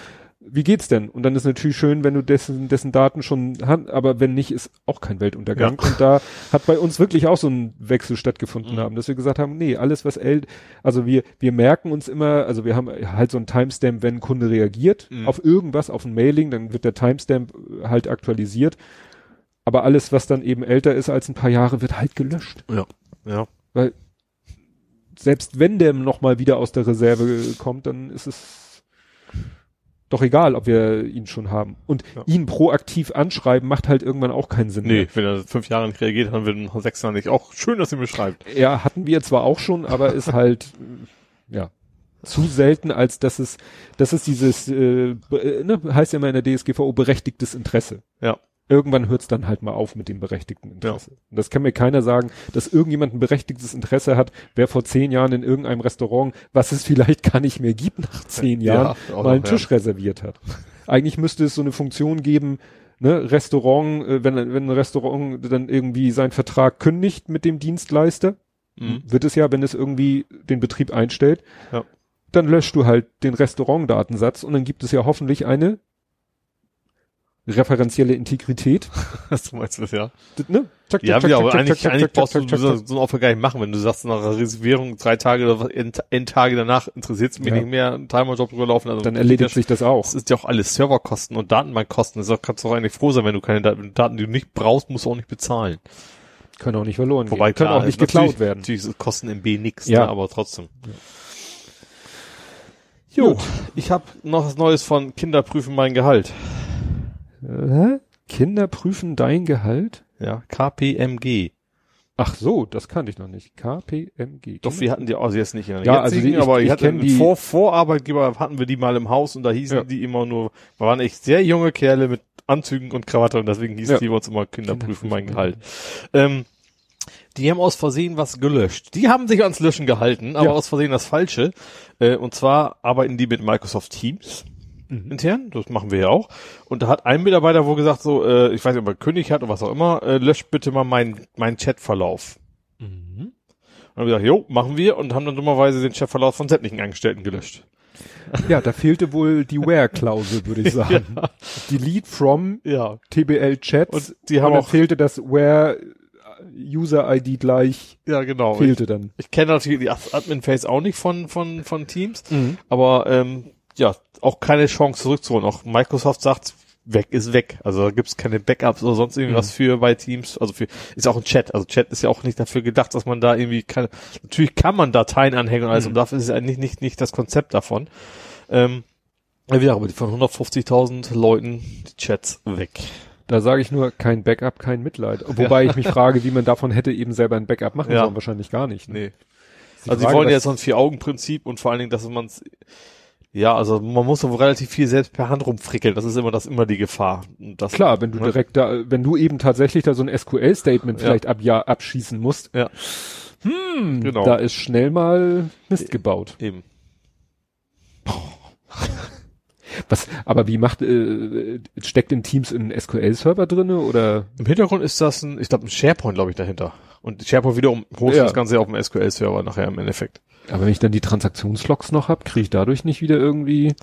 wie geht's denn? Und dann ist natürlich schön, wenn du dessen, dessen Daten schon hast, aber wenn nicht, ist auch kein Weltuntergang. Ja. Und da hat bei uns wirklich auch so ein Wechsel stattgefunden mhm. haben, dass wir gesagt haben, nee, alles was ält, also wir, wir merken uns immer, also wir haben halt so ein Timestamp, wenn ein Kunde reagiert mhm. auf irgendwas, auf ein Mailing, dann wird der Timestamp halt aktualisiert. Aber alles, was dann eben älter ist als ein paar Jahre, wird halt gelöscht. Ja, ja. Weil selbst wenn der nochmal wieder aus der Reserve kommt, dann ist es doch egal, ob wir ihn schon haben. Und ja. ihn proaktiv anschreiben macht halt irgendwann auch keinen Sinn. Nee, mehr. wenn er fünf Jahre nicht reagiert, dann wird nach sechs Jahren nicht auch schön, dass er mir schreibt. Ja, hatten wir zwar auch schon, aber ist halt, ja, zu selten, als dass es, das ist dieses, äh, ne, heißt ja immer in der DSGVO berechtigtes Interesse. Ja irgendwann hört es dann halt mal auf mit dem berechtigten Interesse. Ja. Und das kann mir keiner sagen, dass irgendjemand ein berechtigtes Interesse hat, wer vor zehn Jahren in irgendeinem Restaurant, was es vielleicht gar nicht mehr gibt nach zehn Jahren, ja, mal einen Tisch ja. reserviert hat. Eigentlich müsste es so eine Funktion geben, ne, Restaurant, äh, wenn, wenn ein Restaurant dann irgendwie seinen Vertrag kündigt mit dem Dienstleister, mhm. wird es ja, wenn es irgendwie den Betrieb einstellt, ja. dann löscht du halt den Restaurantdatensatz und dann gibt es ja hoffentlich eine referenzielle Integrität. Was du meinst, das, ja. Ne? Zack, ja, zack, ja, aber eigentlich, zack, eigentlich brauchst du so, so einen Offer gar nicht machen, wenn du sagst, nach einer Reservierung drei Tage oder was, n Tage danach interessiert es mich ja. nicht mehr, einen Timer-Job drüber laufen. Also Dann erledigt sich das auch. Das ist ja auch alles Serverkosten und Datenbankkosten. Das kannst du auch eigentlich froh sein, wenn du keine Daten, Daten die du nicht brauchst, musst du auch nicht bezahlen. Können auch nicht verloren Wobei, gehen. Können auch nicht geklaut werden. Natürlich kosten MB nix, ja. Ne, aber trotzdem. Ja. Jo, ich habe noch was Neues von Kinder prüfen mein Gehalt. Hä? Kinder prüfen dein Gehalt? Ja, KPMG. Ach so, das kannte ich noch nicht. KPMG. Doch, wir hatten die also jetzt nicht in der Ja, also die- ich- aber ich ich hatte die- Vor Vorarbeitgeber hatten wir die mal im Haus und da hießen Ja. die immer nur, waren echt sehr junge Kerle mit Anzügen und Krawatte und deswegen hießen Ja. die bei uns immer Kinderprüfen mein Kinderprüfen, Gehalt. Ähm, die haben aus Versehen was gelöscht. Die haben sich ans Löschen gehalten, aber Ja. aus Versehen das Falsche. Äh, und zwar arbeiten die mit Microsoft Teams Mhm. intern, das machen wir ja auch. Und da hat ein Mitarbeiter wohl gesagt, so, äh, ich weiß nicht, ob er König hat oder was auch immer, äh, löscht bitte mal meinen meinen Chatverlauf. Mhm. Und dann haben wir gesagt, jo, machen wir und haben dann dummerweise den Chatverlauf von sämtlichen Angestellten gelöscht. Ja, da fehlte wohl die Where-Klausel, würde ich sagen. Delete from Ja. TBL Chats. Und die haben und auch- fehlte das Where User ID gleich, Ja, genau. Ich, fehlte dann. ich kenne natürlich die Admin-Face auch nicht von, von, von Teams, aber ähm, ja, auch keine Chance zurückzuholen. Auch Microsoft sagt, weg ist weg. Also da gibt's keine Backups oder sonst irgendwas für bei Teams. Also für ist auch ein Chat. Also Chat ist ja auch nicht dafür gedacht, dass man da irgendwie kann. Natürlich kann man Dateien anhängen und alles, und dafür ist es eigentlich nicht, nicht das Konzept davon. Ähm, ja, wie aber von 150.000 Leuten die Chats weg. Da sage ich nur, kein Backup, kein Mitleid. Wobei ich mich frage, wie man davon hätte eben selber ein Backup machen Ja. sollen. Wahrscheinlich gar nicht. Ne? Nee. Die Also sie wollen jetzt so ein Vier-Augen-Prinzip und vor allen Dingen, dass man ja, also man muss so relativ viel selbst per Hand rumfrickeln. Das ist immer das immer die Gefahr. Und das, Klar, wenn du Ne? direkt da, wenn du eben tatsächlich da so ein SQL-Statement Ja. vielleicht ab Jahr abschießen musst, Ja. hm, Genau. da ist schnell mal Mist gebaut. Eben. Was, aber wie macht, äh, steckt in Teams ein SQL-Server drinne oder? Im Hintergrund ist das ein, ich glaube, ein SharePoint, glaube ich, dahinter. Und SharePoint wiederum hostet Ja. das Ganze auf dem SQL-Server nachher im Endeffekt. Aber wenn ich dann die Transaktionslogs noch hab, kriege ich dadurch nicht wieder irgendwie.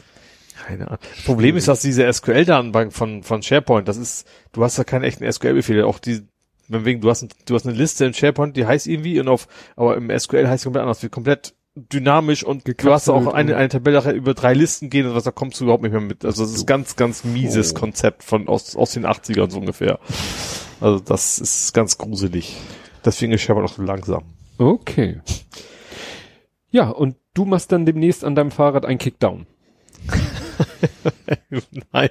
Keine Ahnung. Das Problem ist, dass diese SQL-Datenbank von, von SharePoint, das ist, du hast da keine echten SQL-Befehle. Auch die, wenn wegen, du hast, ein, du hast eine Liste im SharePoint, die heißt irgendwie und auf, aber im SQL heißt sie komplett anders, wie komplett dynamisch und du hast auch Gekapselt eine, eine Tabelle nachher über drei Listen gehen und was, da kommst du überhaupt nicht mehr mit. Also das ist ganz, ganz mieses Oh. Konzept von, aus, aus den 80ern so ungefähr. Also das ist ganz gruselig. Deswegen ist SharePoint auch so langsam. Okay. Ja, und du machst dann demnächst an deinem Fahrrad ein Kickdown. Nein.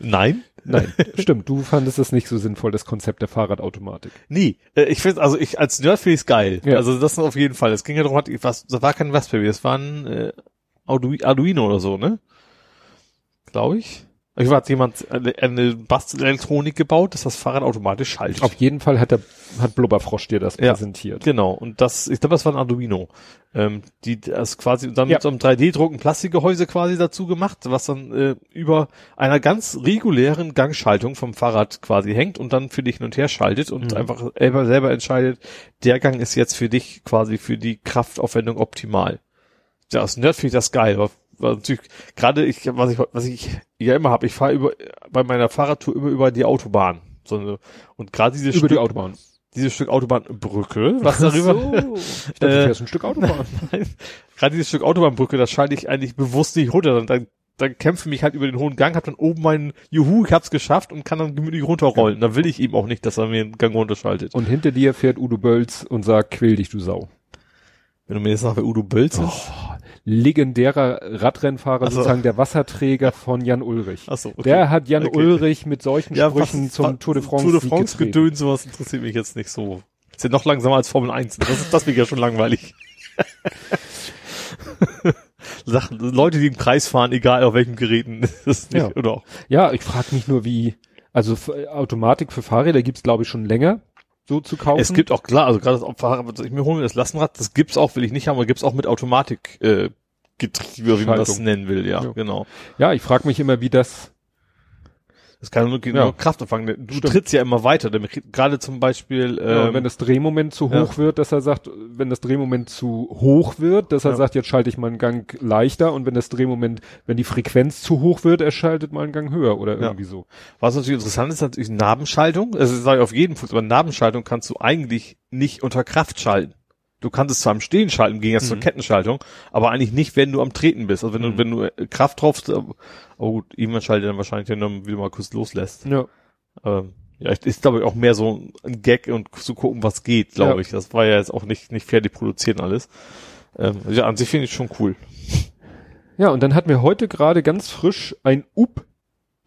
Nein? Nein, stimmt. Du fandest das nicht so sinnvoll, das Konzept der Fahrradautomatik. Nie. Äh, ich finde, also ich als Nerd finde ich geil. Ja. Also das auf jeden Fall. Es ging ja darum, hat, was, das war kein Raspberry, das war ein äh, Ardu Arduino oder so, ne? Glaube ich. Ich war hat jemand eine, eine Bastelelektronik gebaut, dass das Fahrrad automatisch schaltet. Auf jeden Fall hat der, hat Blubberfrosch dir das Ja. präsentiert. Genau, und das, ich glaube, das war ein Arduino. Ähm, die das quasi dann Ja. mit so einem 3D-Druck ein Plastikgehäuse quasi dazu gemacht, was dann äh, über einer ganz regulären Gangschaltung vom Fahrrad quasi hängt und dann für dich hin und her schaltet und Mhm. einfach selber, selber entscheidet, der Gang ist jetzt für dich quasi für die Kraftaufwendung optimal. Ja, aus Nerd finde ich das geil. aber- weil natürlich gerade ich, was ich, was ich ja immer habe, ich fahre über bei meiner Fahrradtour immer über die Autobahn. So eine, und gerade dieses Über Stück, die Autobahn. dieses Stück Autobahnbrücke, was darüber, So. Ich dachte, Äh, du fährst ein Stück Autobahn. Nein. Gerade dieses Stück Autobahnbrücke, das schalte ich eigentlich bewusst nicht runter. Dann, dann, dann kämpfe mich halt über den hohen Gang, hab dann oben meinen Juhu, ich hab's geschafft und kann dann gemütlich runterrollen. Da will ich ihm auch nicht, dass er mir den Gang runterschaltet. Und hinter dir fährt Udo Bölz und sagt, quäl dich, du Sau. Wenn du mir jetzt nach Udo Bölz ist. Legendärer Radrennfahrer, so. sozusagen der Wasserträger von Jan Ulrich. Ach so, okay. Der hat Jan Okay. Ulrich mit solchen Ja, Sprüchen was- zum was- Tour de France, Tour de France. Gedöns, sowas interessiert mich jetzt nicht so. Ist ja noch langsamer als Formel 1. Das ist, das ich ja schon langweilig. Sachen, Leute, die im Kreis fahren, egal auf welchen Geräten, nicht, Ja. Ja, ich frage mich nur, wie, also Automatik für Fahrräder gibt's glaube ich schon länger so zu kaufen. Es gibt auch klar, also gerade das Fahrrad, was ich mir hole, das Lastenrad, das gibt's auch, will ich nicht haben, aber gibt's auch mit Automatik äh, Getriebe, wie man das nennen will, ja, Ja. genau. ja, ich frage mich immer, wie das, Das kann nur, Ja. nur Kraft empfangen. Du Stimmt. trittst ja immer weiter, gerade zum Beispiel, ja, ähm, wenn das Drehmoment zu ja. hoch wird, dass er sagt, wenn das Drehmoment zu hoch wird, dass er Ja. sagt, jetzt schalte ich meinen Gang leichter und wenn das Drehmoment, wenn die Frequenz zu hoch wird, er schaltet mal einen Gang höher oder Ja. irgendwie so. was natürlich interessant ist, natürlich Nabenschaltung. Also das sage ich auf jeden Fall, aber Nabenschaltung kannst du eigentlich nicht unter Kraft schalten. Du kannst es zwar im Stehen schalten, gegen zur Mhm. Kettenschaltung, aber eigentlich nicht, wenn du am Treten bist. Also wenn Mhm. du, wenn du äh, Kraft drauf, oh gut, irgendwann schaltet dann wahrscheinlich, wenn du wieder mal kurz loslässt. Ja. Ähm, ja, ist glaube ich auch mehr so ein Gag und zu gucken, was geht, glaube Ja. ich. Das war ja jetzt auch nicht nicht fertig produzieren alles. Ähm, ja, an sich finde ich schon cool. Ja, und dann hatten wir heute gerade ganz frisch ein UP,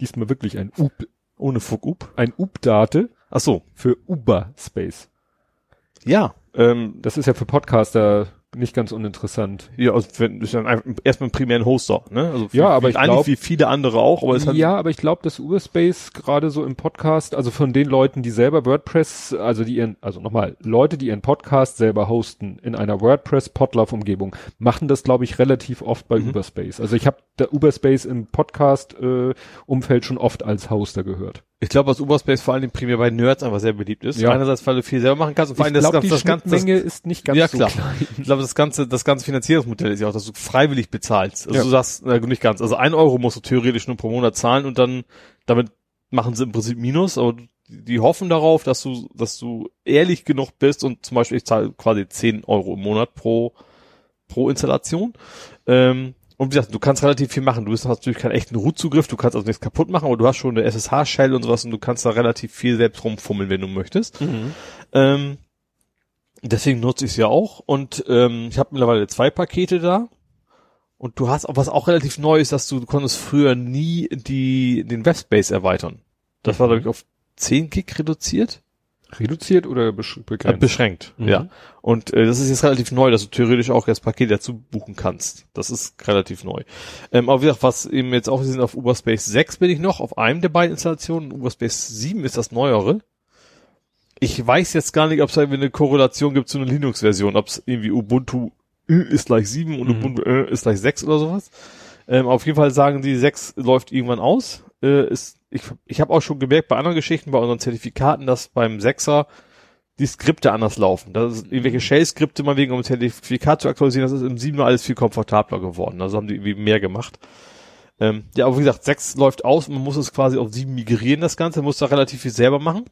diesmal wirklich ein UP, Ohne Fuck up. ein UP-Date Ach so. Für Uberspace. Ja. Ähm, Das ist ja für Podcaster nicht ganz uninteressant. ja, also wenn, ist dann einfach erstmal ein primären Hoster, ne? Also Ja, aber ich eigentlich glaub- wie viele andere auch, aber es hat Ja, aber ich glaube, dass Uberspace gerade so im Podcast, also von den Leuten, die selber WordPress, also die ihren, also nochmal, Leute, die ihren Podcast selber hosten in einer WordPress Podlove Umgebung, machen das, glaube ich, relativ oft bei Mhm. Uberspace. Also ich habe der Uberspace im Podcast äh, Umfeld schon oft als Hoster gehört. Ich glaube, dass Uberspace vor allem primär bei Nerds einfach sehr beliebt ist. Ja. Einerseits, weil du viel selber machen kannst und vor allem ich das, glaube, das, die das ganze, Schnittmenge ist nicht ganz ja so klar. klein. Ich glaube, das ganze, das ganze Finanzierungsmodell ist ja auch, dass du freiwillig bezahlst. Also Ja. du sagst, na, nicht ganz. Also ein Euro musst du theoretisch nur pro Monat zahlen und dann, damit machen sie im Prinzip Minus, aber die hoffen darauf, dass du, dass du ehrlich genug bist und zum Beispiel ich zahle quasi 10 Euro im Monat pro, pro Installation. Ähm, und wie gesagt, du kannst relativ viel machen. Du hast natürlich keinen echten Root-Zugriff, du kannst also nichts kaputt machen, aber du hast schon eine SSH-Shell und sowas und du kannst da relativ viel selbst rumfummeln, wenn du möchtest. Ähm, deswegen nutze ich es ja auch und ähm, ich habe mittlerweile zwei Pakete da. Und du hast auch was auch relativ neu ist, dass du, du konntest früher nie die den Webspace erweitern. Das war glaube ich auf 10 Gig reduziert, Reduziert oder besch äh, begrenzt? beschränkt. Mhm. Ja. Und äh, das ist jetzt relativ neu, dass du theoretisch auch das Paket dazu buchen kannst. Das ist relativ neu. Ähm, aber wie gesagt, was eben jetzt auch, wir sind auf Uberspace 6 bin ich noch, auf einem der beiden Installationen. Uberspace 7 ist das neuere. Ich weiß jetzt gar nicht, ob es da irgendwie eine Korrelation gibt zu einer Linux-Version, ob es irgendwie Ubuntu ist gleich 7 und Mhm. Ubuntu Ö ist gleich 6 oder sowas. Ähm, auf jeden Fall sagen die, 6 läuft irgendwann aus. Äh, ist, ich ich habe auch schon gemerkt bei anderen Geschichten, bei unseren Zertifikaten, dass beim 6er die Skripte anders laufen. Das ist irgendwelche Shell-Skripte mal wegen, um ein Zertifikat zu aktualisieren, das ist im 7er alles viel komfortabler geworden. Also haben die irgendwie mehr gemacht. Ähm, ja, aber wie gesagt, 6 läuft aus und man muss es quasi auf 7 migrieren, das Ganze, man muss da relativ viel selber machen.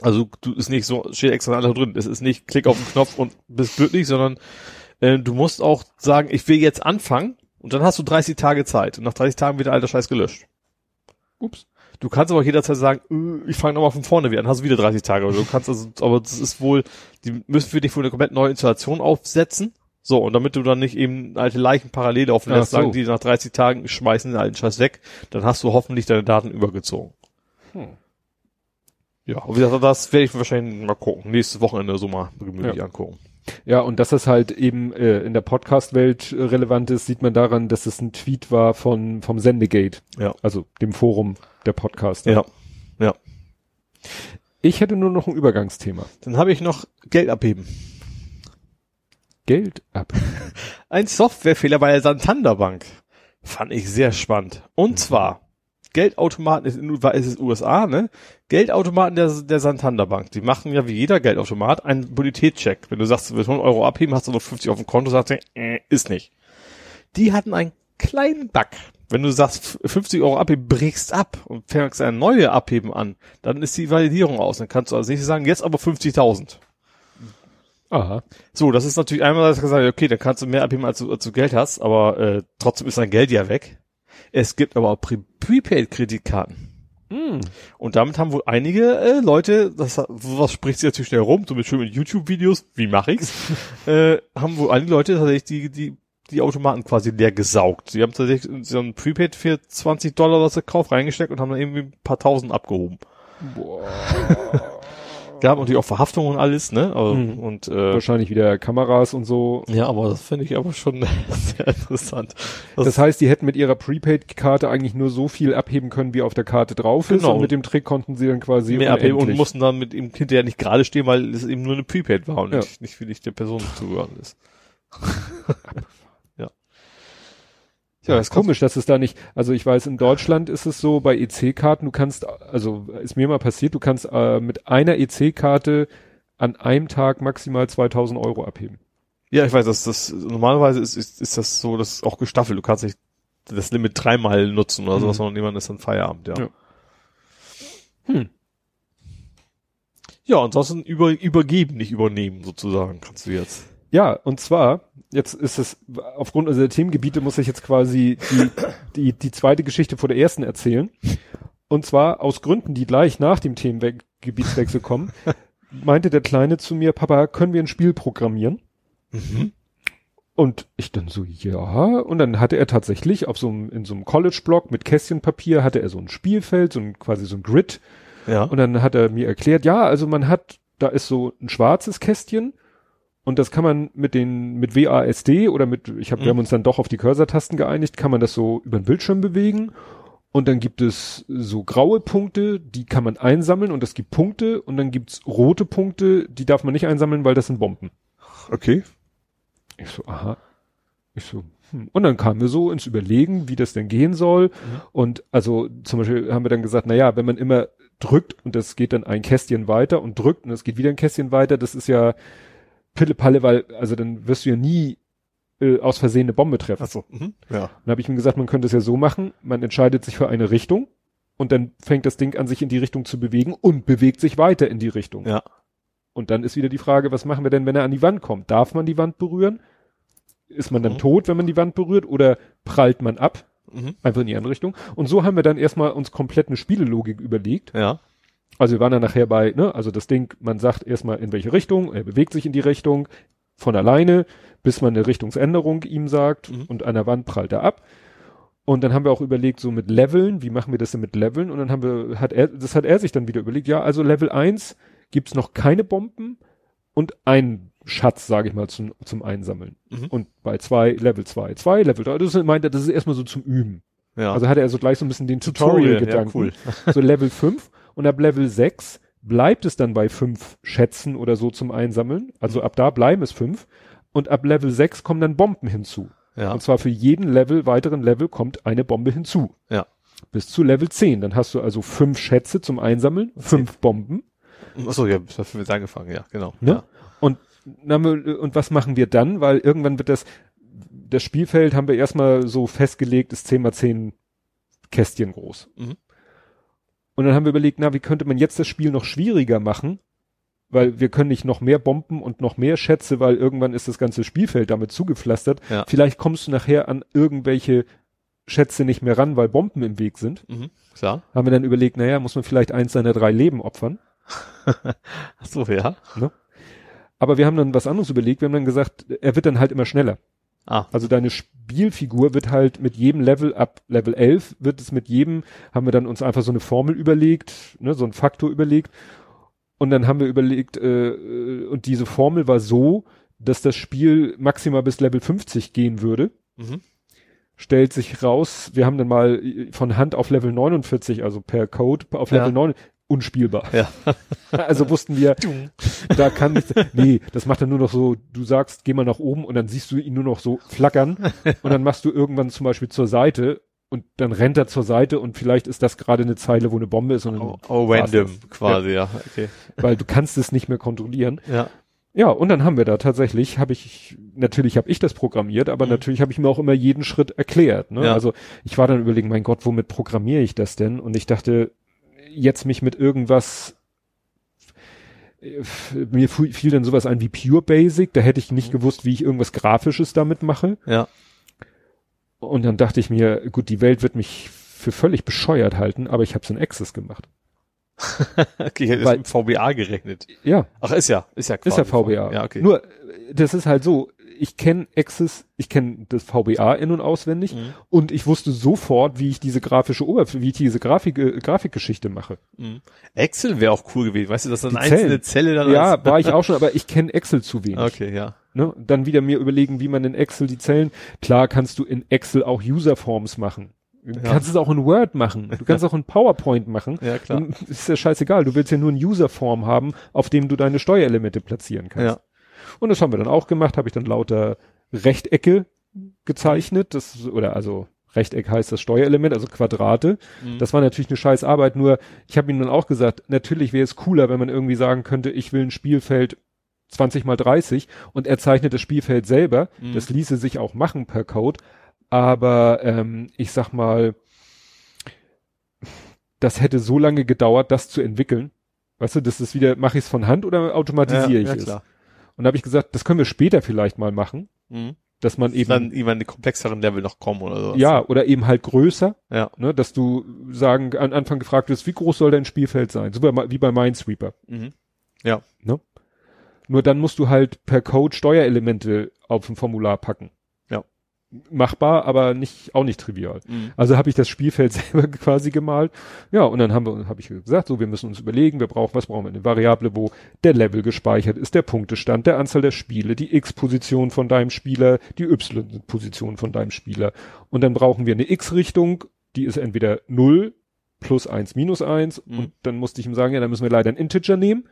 Also du ist nicht so, steht extra da drin. Es ist nicht klick auf den Knopf und bist glücklich, sondern äh, du musst auch sagen, ich will jetzt anfangen und dann hast du 30 Tage Zeit und nach 30 Tagen wird der alte Scheiß gelöscht. Ups. Du kannst aber auch jederzeit sagen, äh, ich fange nochmal von vorne wieder an, hast du wieder 30 Tage. Oder du kannst also, aber das ist wohl, die müssen für dich wohl eine komplett neue Installation aufsetzen. So, und damit du dann nicht eben alte Leichen parallel laufen lässt, so. sagen die nach 30 Tagen schmeißen den alten Scheiß weg, dann hast du hoffentlich deine Daten übergezogen. Hm. Ja, und wie gesagt, das werde ich wahrscheinlich mal gucken. Nächstes Wochenende so mal gemütlich Ja. angucken. Ja, und dass das halt eben äh, in der Podcast-Welt äh, relevant ist, sieht man daran, dass es ein Tweet war von vom Sendegate, Ja. also dem Forum der Podcaster. Ja. Ja. Ich hätte nur noch ein Übergangsthema. Dann habe ich noch Geld abheben. Geld ab. Ein Softwarefehler bei der Santander Bank. Fand ich sehr spannend. Und zwar, Geldautomaten ist, es USA, ne? Geldautomaten der, der Santander Bank. Die machen ja wie jeder Geldautomat einen Bonitätscheck. Wenn du sagst, du willst 100 Euro abheben, hast du noch 50 auf dem Konto, sagst du, äh, ist nicht. Die hatten einen kleinen Bug. Wenn du sagst, 50 Euro abheben, brichst ab und fängst eine neue Abheben an, dann ist die Validierung aus. Dann kannst du als nächstes sagen, jetzt aber 50.000. Aha. So, das ist natürlich einmal gesagt, okay, dann kannst du mehr abheben, als du, als du Geld hast, aber äh, trotzdem ist dein Geld ja weg. Es gibt aber auch Pre Prepaid-Kreditkarten. Hm. Und damit haben wohl einige äh, Leute, das was spricht sich natürlich schnell rum, so mit schönen YouTube-Videos, wie mache ich's, äh, haben wohl einige Leute tatsächlich die, die, die Automaten quasi leer gesaugt. Sie haben tatsächlich so ein Prepaid für 20 Dollar was gekauft, reingesteckt und haben dann irgendwie ein paar tausend abgehoben. Boah. Gab natürlich auch Verhaftungen und alles, ne? Mhm. Und äh, Wahrscheinlich wieder Kameras und so. ja, aber das finde ich aber schon sehr interessant. Das, Das heißt, die hätten mit ihrer Prepaid-Karte eigentlich nur so viel abheben können, wie auf der Karte drauf ist. Genau. Und mit dem Trick konnten sie dann quasi mehr abheben und mussten dann mit ihm hinterher nicht gerade stehen, weil es eben nur eine Prepaid war und Ja. nicht, nicht wie nicht der Person zugehören ist. ja. Ja, ist komisch, dass es da nicht, also ich weiß, in Deutschland ist es so, bei EC-Karten, du kannst, also ist mir mal passiert, du kannst äh, mit einer EC-Karte an einem Tag maximal 2000 Euro abheben. Ja, ich weiß, dass das normalerweise ist, ist, ist das so, das ist auch gestaffelt. Du kannst nicht das Limit dreimal nutzen oder Mhm. sowas, sondern jemand ist dann Feierabend, ja. Ja. Hm. Ja, ansonsten über, übergeben, nicht übernehmen, sozusagen, kannst du jetzt. Ja, und zwar, jetzt ist es, aufgrund unserer Themengebiete muss ich jetzt quasi die, die, die zweite Geschichte vor der ersten erzählen. Und zwar aus Gründen, die gleich nach dem Themengebietswechsel kommen, meinte der Kleine zu mir, Papa, können wir ein Spiel programmieren? Mhm. Und ich dann so, ja. Und dann hatte er tatsächlich auf so einem, in so einem College-Block mit Kästchenpapier hatte er so ein Spielfeld, so ein, quasi so ein Grid. Ja. Und dann hat er mir erklärt, ja, also man hat, da ist so ein schwarzes Kästchen und das kann man mit den, mit WASD oder mit, ich hab, Mhm. wir haben uns dann doch auf die Cursor-Tasten geeinigt, kann man das so über den Bildschirm bewegen. Und dann gibt es so graue Punkte, die kann man einsammeln und es gibt Punkte und dann gibt's rote Punkte, die darf man nicht einsammeln, weil das sind Bomben. Okay. Ich so, aha. Ich so, hm. Und dann kamen wir so ins Überlegen, wie das denn gehen soll. Und also zum Beispiel haben wir dann gesagt, na ja, wenn man immer drückt und das geht dann ein Kästchen weiter und drückt und es geht wieder ein Kästchen weiter, das ist ja Pille-Palle, weil, also dann wirst du ja nie äh, aus Versehen eine Bombe treffen. Achso. Mhm. Ja. Dann habe ich ihm gesagt, man könnte es ja so machen, man entscheidet sich für eine Richtung und dann fängt das Ding an, sich in die Richtung zu bewegen und bewegt sich weiter in die Richtung. Ja. Und dann ist wieder die Frage, was machen wir denn, wenn er an die Wand kommt? Darf man die Wand berühren? Ist man dann Mhm. tot, wenn man die Wand berührt oder prallt man ab? Mhm. Einfach in die andere Richtung. Und so haben wir dann erstmal uns komplett eine Spielelogik überlegt. Ja. Also wir waren dann nachher bei, ne, also das Ding, man sagt erstmal in welche Richtung, er bewegt sich in die Richtung von alleine, bis man eine Richtungsänderung ihm sagt Mhm. und an der Wand prallt er ab. Und dann haben wir auch überlegt, so mit Leveln, wie machen wir das denn mit Leveln? Und dann haben wir, hat er, das hat er sich dann wieder überlegt, ja, also Level 1 gibt's noch keine Bomben und einen Schatz, sage ich mal, zum, zum Einsammeln. Mhm. Und bei zwei, Level 2, 2, Level 3, das meint er, das ist erstmal so zum Üben. Ja. Also hatte er so gleich so ein bisschen den Tutorial, Tutorial-Gedanken. ja, cool. so Level 5 und ab Level 6 bleibt es dann bei fünf Schätzen oder so zum Einsammeln. Also Mhm. ab da bleiben es fünf. Und ab Level 6 kommen dann Bomben hinzu. ja. Und zwar für jeden Level, weiteren Level kommt eine Bombe hinzu. Ja. Bis zu Level 10. Dann hast du also fünf Schätze zum Einsammeln, fünf Bomben. Achso, ja, das haben wir jetzt angefangen, ja, genau. Ne? Ja. Und, wir- und was machen wir dann? Weil irgendwann wird das, das Spielfeld haben wir erstmal so festgelegt, ist 10 mal 10 Kästchen groß. Mhm. Und dann haben wir überlegt, na, wie könnte man jetzt das Spiel noch schwieriger machen? Weil wir können nicht noch mehr Bomben und noch mehr Schätze, weil irgendwann ist das ganze Spielfeld damit zugepflastert. Ja. Vielleicht kommst du nachher an irgendwelche Schätze nicht mehr ran, weil Bomben im Weg sind. Mhm. Klar. Haben wir dann überlegt, naja, muss man vielleicht eins seiner drei Leben opfern. Achso, ja. Aber wir haben dann was anderes überlegt. Wir haben dann gesagt, er wird dann halt immer schneller. Ah. Also deine Spielfigur wird halt mit jedem Level ab Level 11 wird es mit jedem, haben wir dann uns einfach so eine Formel überlegt, ne, so einen Faktor überlegt. Und dann haben wir überlegt, äh, äh, und diese Formel war so, dass das Spiel maximal bis Level 50 gehen würde. Mhm. Stellt sich raus, wir haben dann mal von Hand auf Level 49, also per Code auf Ja. Level 9, unspielbar. Ja. Also wussten wir, da kann nichts, nee, das macht er nur noch so, du sagst, geh mal nach oben und dann siehst du ihn nur noch so flackern und dann machst du irgendwann zum Beispiel zur Seite und dann rennt er zur Seite und vielleicht ist das gerade eine Zeile, wo eine Bombe ist und Oh, oh random, das. quasi, ja. Okay. weil du kannst es nicht mehr kontrollieren. Ja. Ja, und dann haben wir da tatsächlich, habe ich, natürlich habe ich das programmiert, aber Mhm. natürlich habe ich mir auch immer jeden Schritt erklärt. Ne? Ja. Also ich war dann überlegen, mein Gott, womit programmiere ich das denn? Und ich dachte, jetzt mich mit irgendwas, äh, mir fiel dann sowas ein wie Pure Basic, da hätte ich nicht Mhm. gewusst, wie ich irgendwas Grafisches damit mache. Ja. Und dann dachte ich mir, gut, die Welt wird mich für völlig bescheuert halten, aber ich habe es in Access gemacht. Okay, ich hätte Weil- mit VBA gerechnet. Ja, Ach, ist ja, ist ja ist quasi ja VBA. Ja, okay. Nur, äh, das ist halt so, ich kenne Access, ich kenne das VBA in- und auswendig Mhm. und ich wusste sofort, wie ich diese grafische Oberfläche, wie ich diese Grafik, äh, Grafikgeschichte mache. Mhm. Excel wäre auch cool gewesen, weißt du, dass dann Die einzelne Zellen. Zelle dann Ja, war ich auch schon, aber ich kenne Excel zu wenig. Okay, ja. Ne? Dann wieder mir überlegen, wie man in Excel die Zellen, klar kannst du in Excel auch Userforms machen. Du Ja. kannst es auch in Word machen. Du kannst auch in PowerPoint machen. Ja, klar. Ist ja scheißegal. Du willst ja nur ein Userform haben, auf dem du deine Steuerelemente platzieren kannst. Ja. Und das haben wir dann auch gemacht, habe ich dann lauter Rechtecke gezeichnet, das, oder also Rechteck heißt das Steuerelement, also Quadrate. Mhm. Das war natürlich eine scheiß Arbeit, nur ich habe ihm dann auch gesagt, natürlich wäre es cooler, wenn man irgendwie sagen könnte, ich will ein Spielfeld 20 mal 30 und er zeichnet das Spielfeld selber. Mhm. Das ließe sich auch machen per Code, aber ähm, ich sag mal, das hätte so lange gedauert, das zu entwickeln. Weißt du, das ist wieder, mache ich es von Hand oder automatisiere ich ja, es? klar. Und da habe ich gesagt, das können wir später vielleicht mal machen, Mhm. dass man eben Dann irgendwann die komplexeren Level noch kommen oder so. ja oder eben halt größer, Ja. ne, dass du sagen am Anfang gefragt wirst, wie groß soll dein Spielfeld sein, so bei, wie bei Minesweeper. Mhm. Nur dann musst du halt per Code Steuerelemente auf ein Formular packen. Machbar, aber nicht auch nicht trivial. Mhm. Also habe ich das Spielfeld selber quasi gemalt. Ja, und dann haben wir habe ich gesagt, so wir müssen uns überlegen, wir brauchen was brauchen wir eine Variable, wo der Level gespeichert ist, der Punktestand, der Anzahl der Spiele, die X-Position von deinem Spieler, die Y-Position von deinem Spieler. Und dann brauchen wir eine X-Richtung, die ist entweder 0 plus 1 minus 1 Mhm. und dann musste ich ihm sagen, ja, dann müssen wir leider einen Integer nehmen,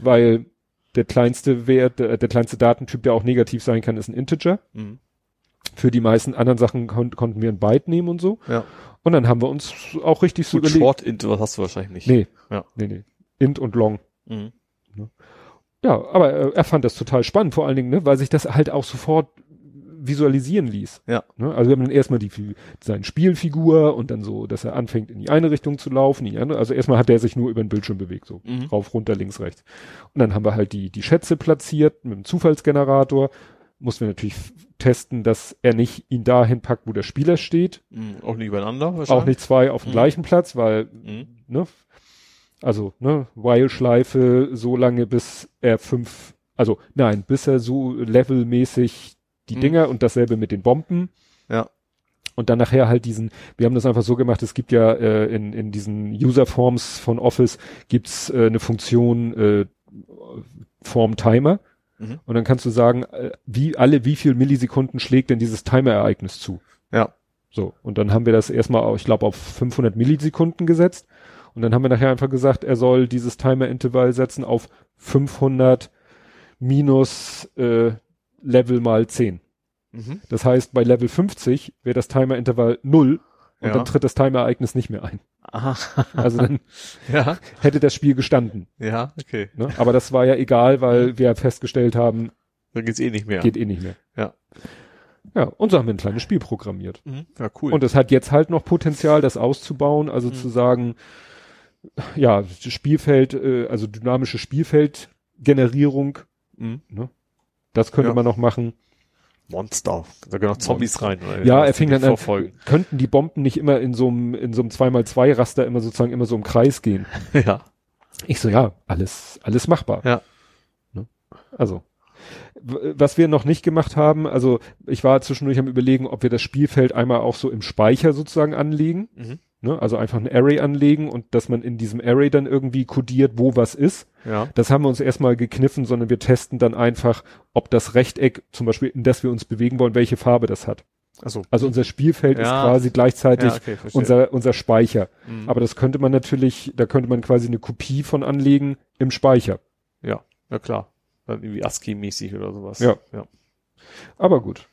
weil der kleinste Wert, der, der kleinste Datentyp, der auch negativ sein kann, ist ein Integer. Mhm. Für die meisten anderen Sachen kon konnten wir ein Byte nehmen und so. Ja. Und dann haben wir uns auch richtig so überlegt. Short Int, was hast du wahrscheinlich nicht. Nee. Ja. Nee, nee. Int und Long. Mhm. Ja, aber er, er fand das total spannend, vor allen Dingen, ne, weil sich das halt auch sofort visualisieren ließ. Ja. Ne? Also wir haben dann erstmal die seine Spielfigur und dann so, dass er anfängt in die eine Richtung zu laufen, in die andere. Also erstmal hat er sich nur über den Bildschirm bewegt, so Mhm. rauf, runter, links, rechts. Und dann haben wir halt die die Schätze platziert mit dem Zufallsgenerator. Mussten wir natürlich testen, dass er nicht ihn dahin packt, wo der Spieler steht. Mhm. Auch nicht übereinander wahrscheinlich. Auch nicht zwei auf dem Mhm. gleichen Platz, weil Mhm. ne? Also, ne, While-Schleife so lange, bis er fünf, also nein, bis er so levelmäßig die Mhm. Dinger und dasselbe mit den Bomben. Ja. Und dann nachher halt diesen, wir haben das einfach so gemacht, es gibt ja äh, in, in diesen User-Forms von Office gibt's äh, eine Funktion äh, Form Timer. Mhm. Und dann kannst du sagen, äh, wie alle, wie viel Millisekunden schlägt denn dieses Timer-Ereignis zu? Ja. So, und dann haben wir das erstmal, ich glaube, auf 500 Millisekunden gesetzt. Und dann haben wir nachher einfach gesagt, er soll dieses Timer-Intervall setzen auf 500 minus äh, Level mal 10. Mhm. Das heißt, bei Level 50 wäre das Timer-Intervall 0 und Ja. dann tritt das Timer-Ereignis nicht mehr ein. Aha. Also dann ja. hätte das Spiel gestanden. Ja, okay. Ne? Aber das war ja egal, weil wir festgestellt haben, Dann geht's eh nicht mehr. geht eh nicht mehr. Ja. Ja, und so haben wir ein kleines Spiel programmiert. Mhm. Ja, cool. Und es hat jetzt halt noch Potenzial, das auszubauen, also Mhm. zu sagen, ja, das Spielfeld, äh, also dynamische Spielfeldgenerierung, mhm. das könnte Ja. man noch machen. Monster. Da gehen noch Zombies rein. Oder? Ja, er fing dann an, könnten die Bomben nicht immer in so einem, in so einem 2x2 Raster immer sozusagen immer so im Kreis gehen. Ja. Ich so, ja, alles, alles machbar. Ja. Ne? Also. Was wir noch nicht gemacht haben, also ich war zwischendurch am überlegen, ob wir das Spielfeld einmal auch so im Speicher sozusagen anlegen. Mhm. Ne? Also einfach ein Array anlegen und dass man in diesem Array dann irgendwie kodiert, wo was ist. Ja. Das haben wir uns erstmal gekniffen, sondern wir testen dann einfach, ob das Rechteck, zum Beispiel, in das wir uns bewegen wollen, welche Farbe das hat. Also. Also unser Spielfeld ist Ja. quasi gleichzeitig Ja, okay, unser, unser Speicher. Mhm. Aber das könnte man natürlich, da könnte man quasi eine Kopie von anlegen im Speicher. Ja, ja klar. Dann irgendwie ASCII-mäßig oder sowas. Ja. Ja, Aber gut.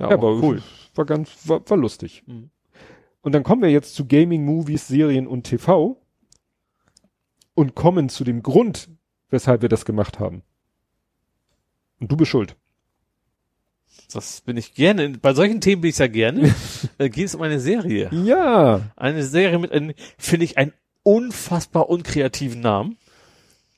ja, aber cool. War ganz, war, war lustig. Mhm. Und dann kommen wir jetzt zu Gaming, Movies, Serien und TV und kommen zu dem Grund, weshalb wir das gemacht haben. Und du bist schuld. Das bin ich gerne. Bei solchen Themen bin ich ja gerne. da geht es um eine Serie. Ja. Eine Serie mit einem, finde ich, einen unfassbar unkreativen Namen.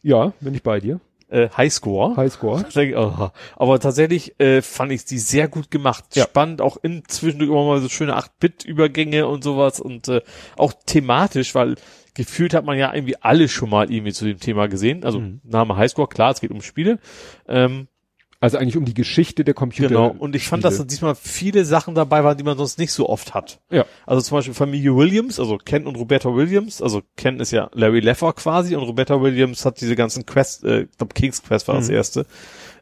Ja, bin ich bei dir. Äh, Highscore. Highscore. Oh. Aber tatsächlich äh, fand ich die sehr gut gemacht. Ja. Spannend, auch in zwischendurch immer mal so schöne 8-Bit-Übergänge und sowas und äh, auch thematisch, weil gefühlt hat man ja irgendwie alle schon mal irgendwie zu dem Thema gesehen. Also Mhm. Name Highscore, klar, es geht um Spiele. Ähm, Also eigentlich um die Geschichte der Computer. genau. Und ich fand, dass da diesmal viele Sachen dabei waren, die man sonst nicht so oft hat. Ja. Also zum Beispiel Familie Williams, also Ken und Roberta Williams. Also Ken ist ja Larry Leffer quasi und Roberta Williams hat diese ganzen Quest, äh, ich glaube King's Quest war das Mhm. erste,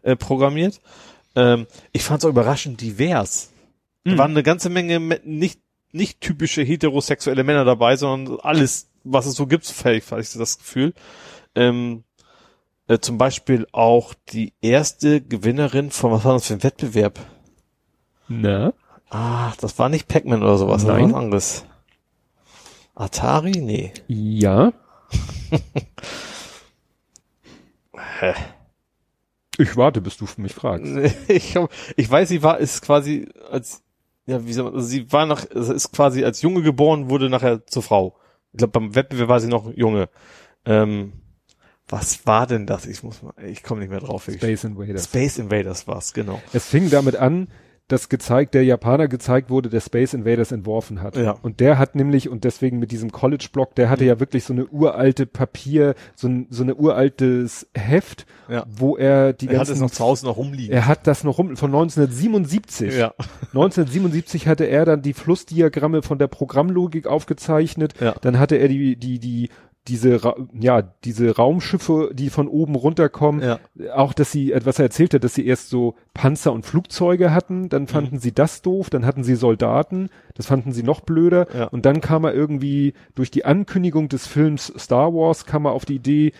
äh, programmiert. Ähm, ich fand es auch überraschend divers. Da Mhm. waren eine ganze Menge me- nicht, nicht typische heterosexuelle Männer dabei, sondern alles, was es so gibt, vielleicht hatte ich so das Gefühl. Ähm, äh, zum Beispiel auch die erste Gewinnerin von, was war das für ein Wettbewerb? Na? Ah, das war nicht Pac-Man oder sowas, das war Nein. was anderes. Atari? Nee. Ja. Hä? Ich warte, bis du mich fragst. Ich, hab, ich weiß, sie war, ist quasi als, ja, wie soll man, also sie war nach, ist quasi als Junge geboren, wurde nachher zur Frau. Ich glaube, beim Wettbewerb war sie noch Junge. Ähm, was war denn das? Ich muss mal, ich komme nicht mehr drauf. Ich, Space Invaders. Space Invaders war's, genau. Es fing damit an, das gezeigt, der Japaner gezeigt wurde, der Space Invaders entworfen hat. Ja. Und der hat nämlich, und deswegen mit diesem College-Block, der hatte ja wirklich so eine uralte Papier, so, ein, so eine uraltes Heft, Ja. wo er die Er hat es ganzen noch zu Hause noch rumliegen. er hat das noch rum, von 1977. Ja. 1977 hatte er dann die Flussdiagramme von der Programmlogik aufgezeichnet. Ja. Dann hatte er die, die, die, diese, ja, diese Raumschiffe, die von oben runterkommen. Ja. Auch, dass sie, äh, was er erzählt hat, dass sie erst so Panzer und Flugzeuge hatten. Dann fanden sie das doof. Dann hatten sie Soldaten. Das fanden sie noch blöder. Ja. Und dann kam er irgendwie durch die Ankündigung des Films Star Wars kam er auf die Idee,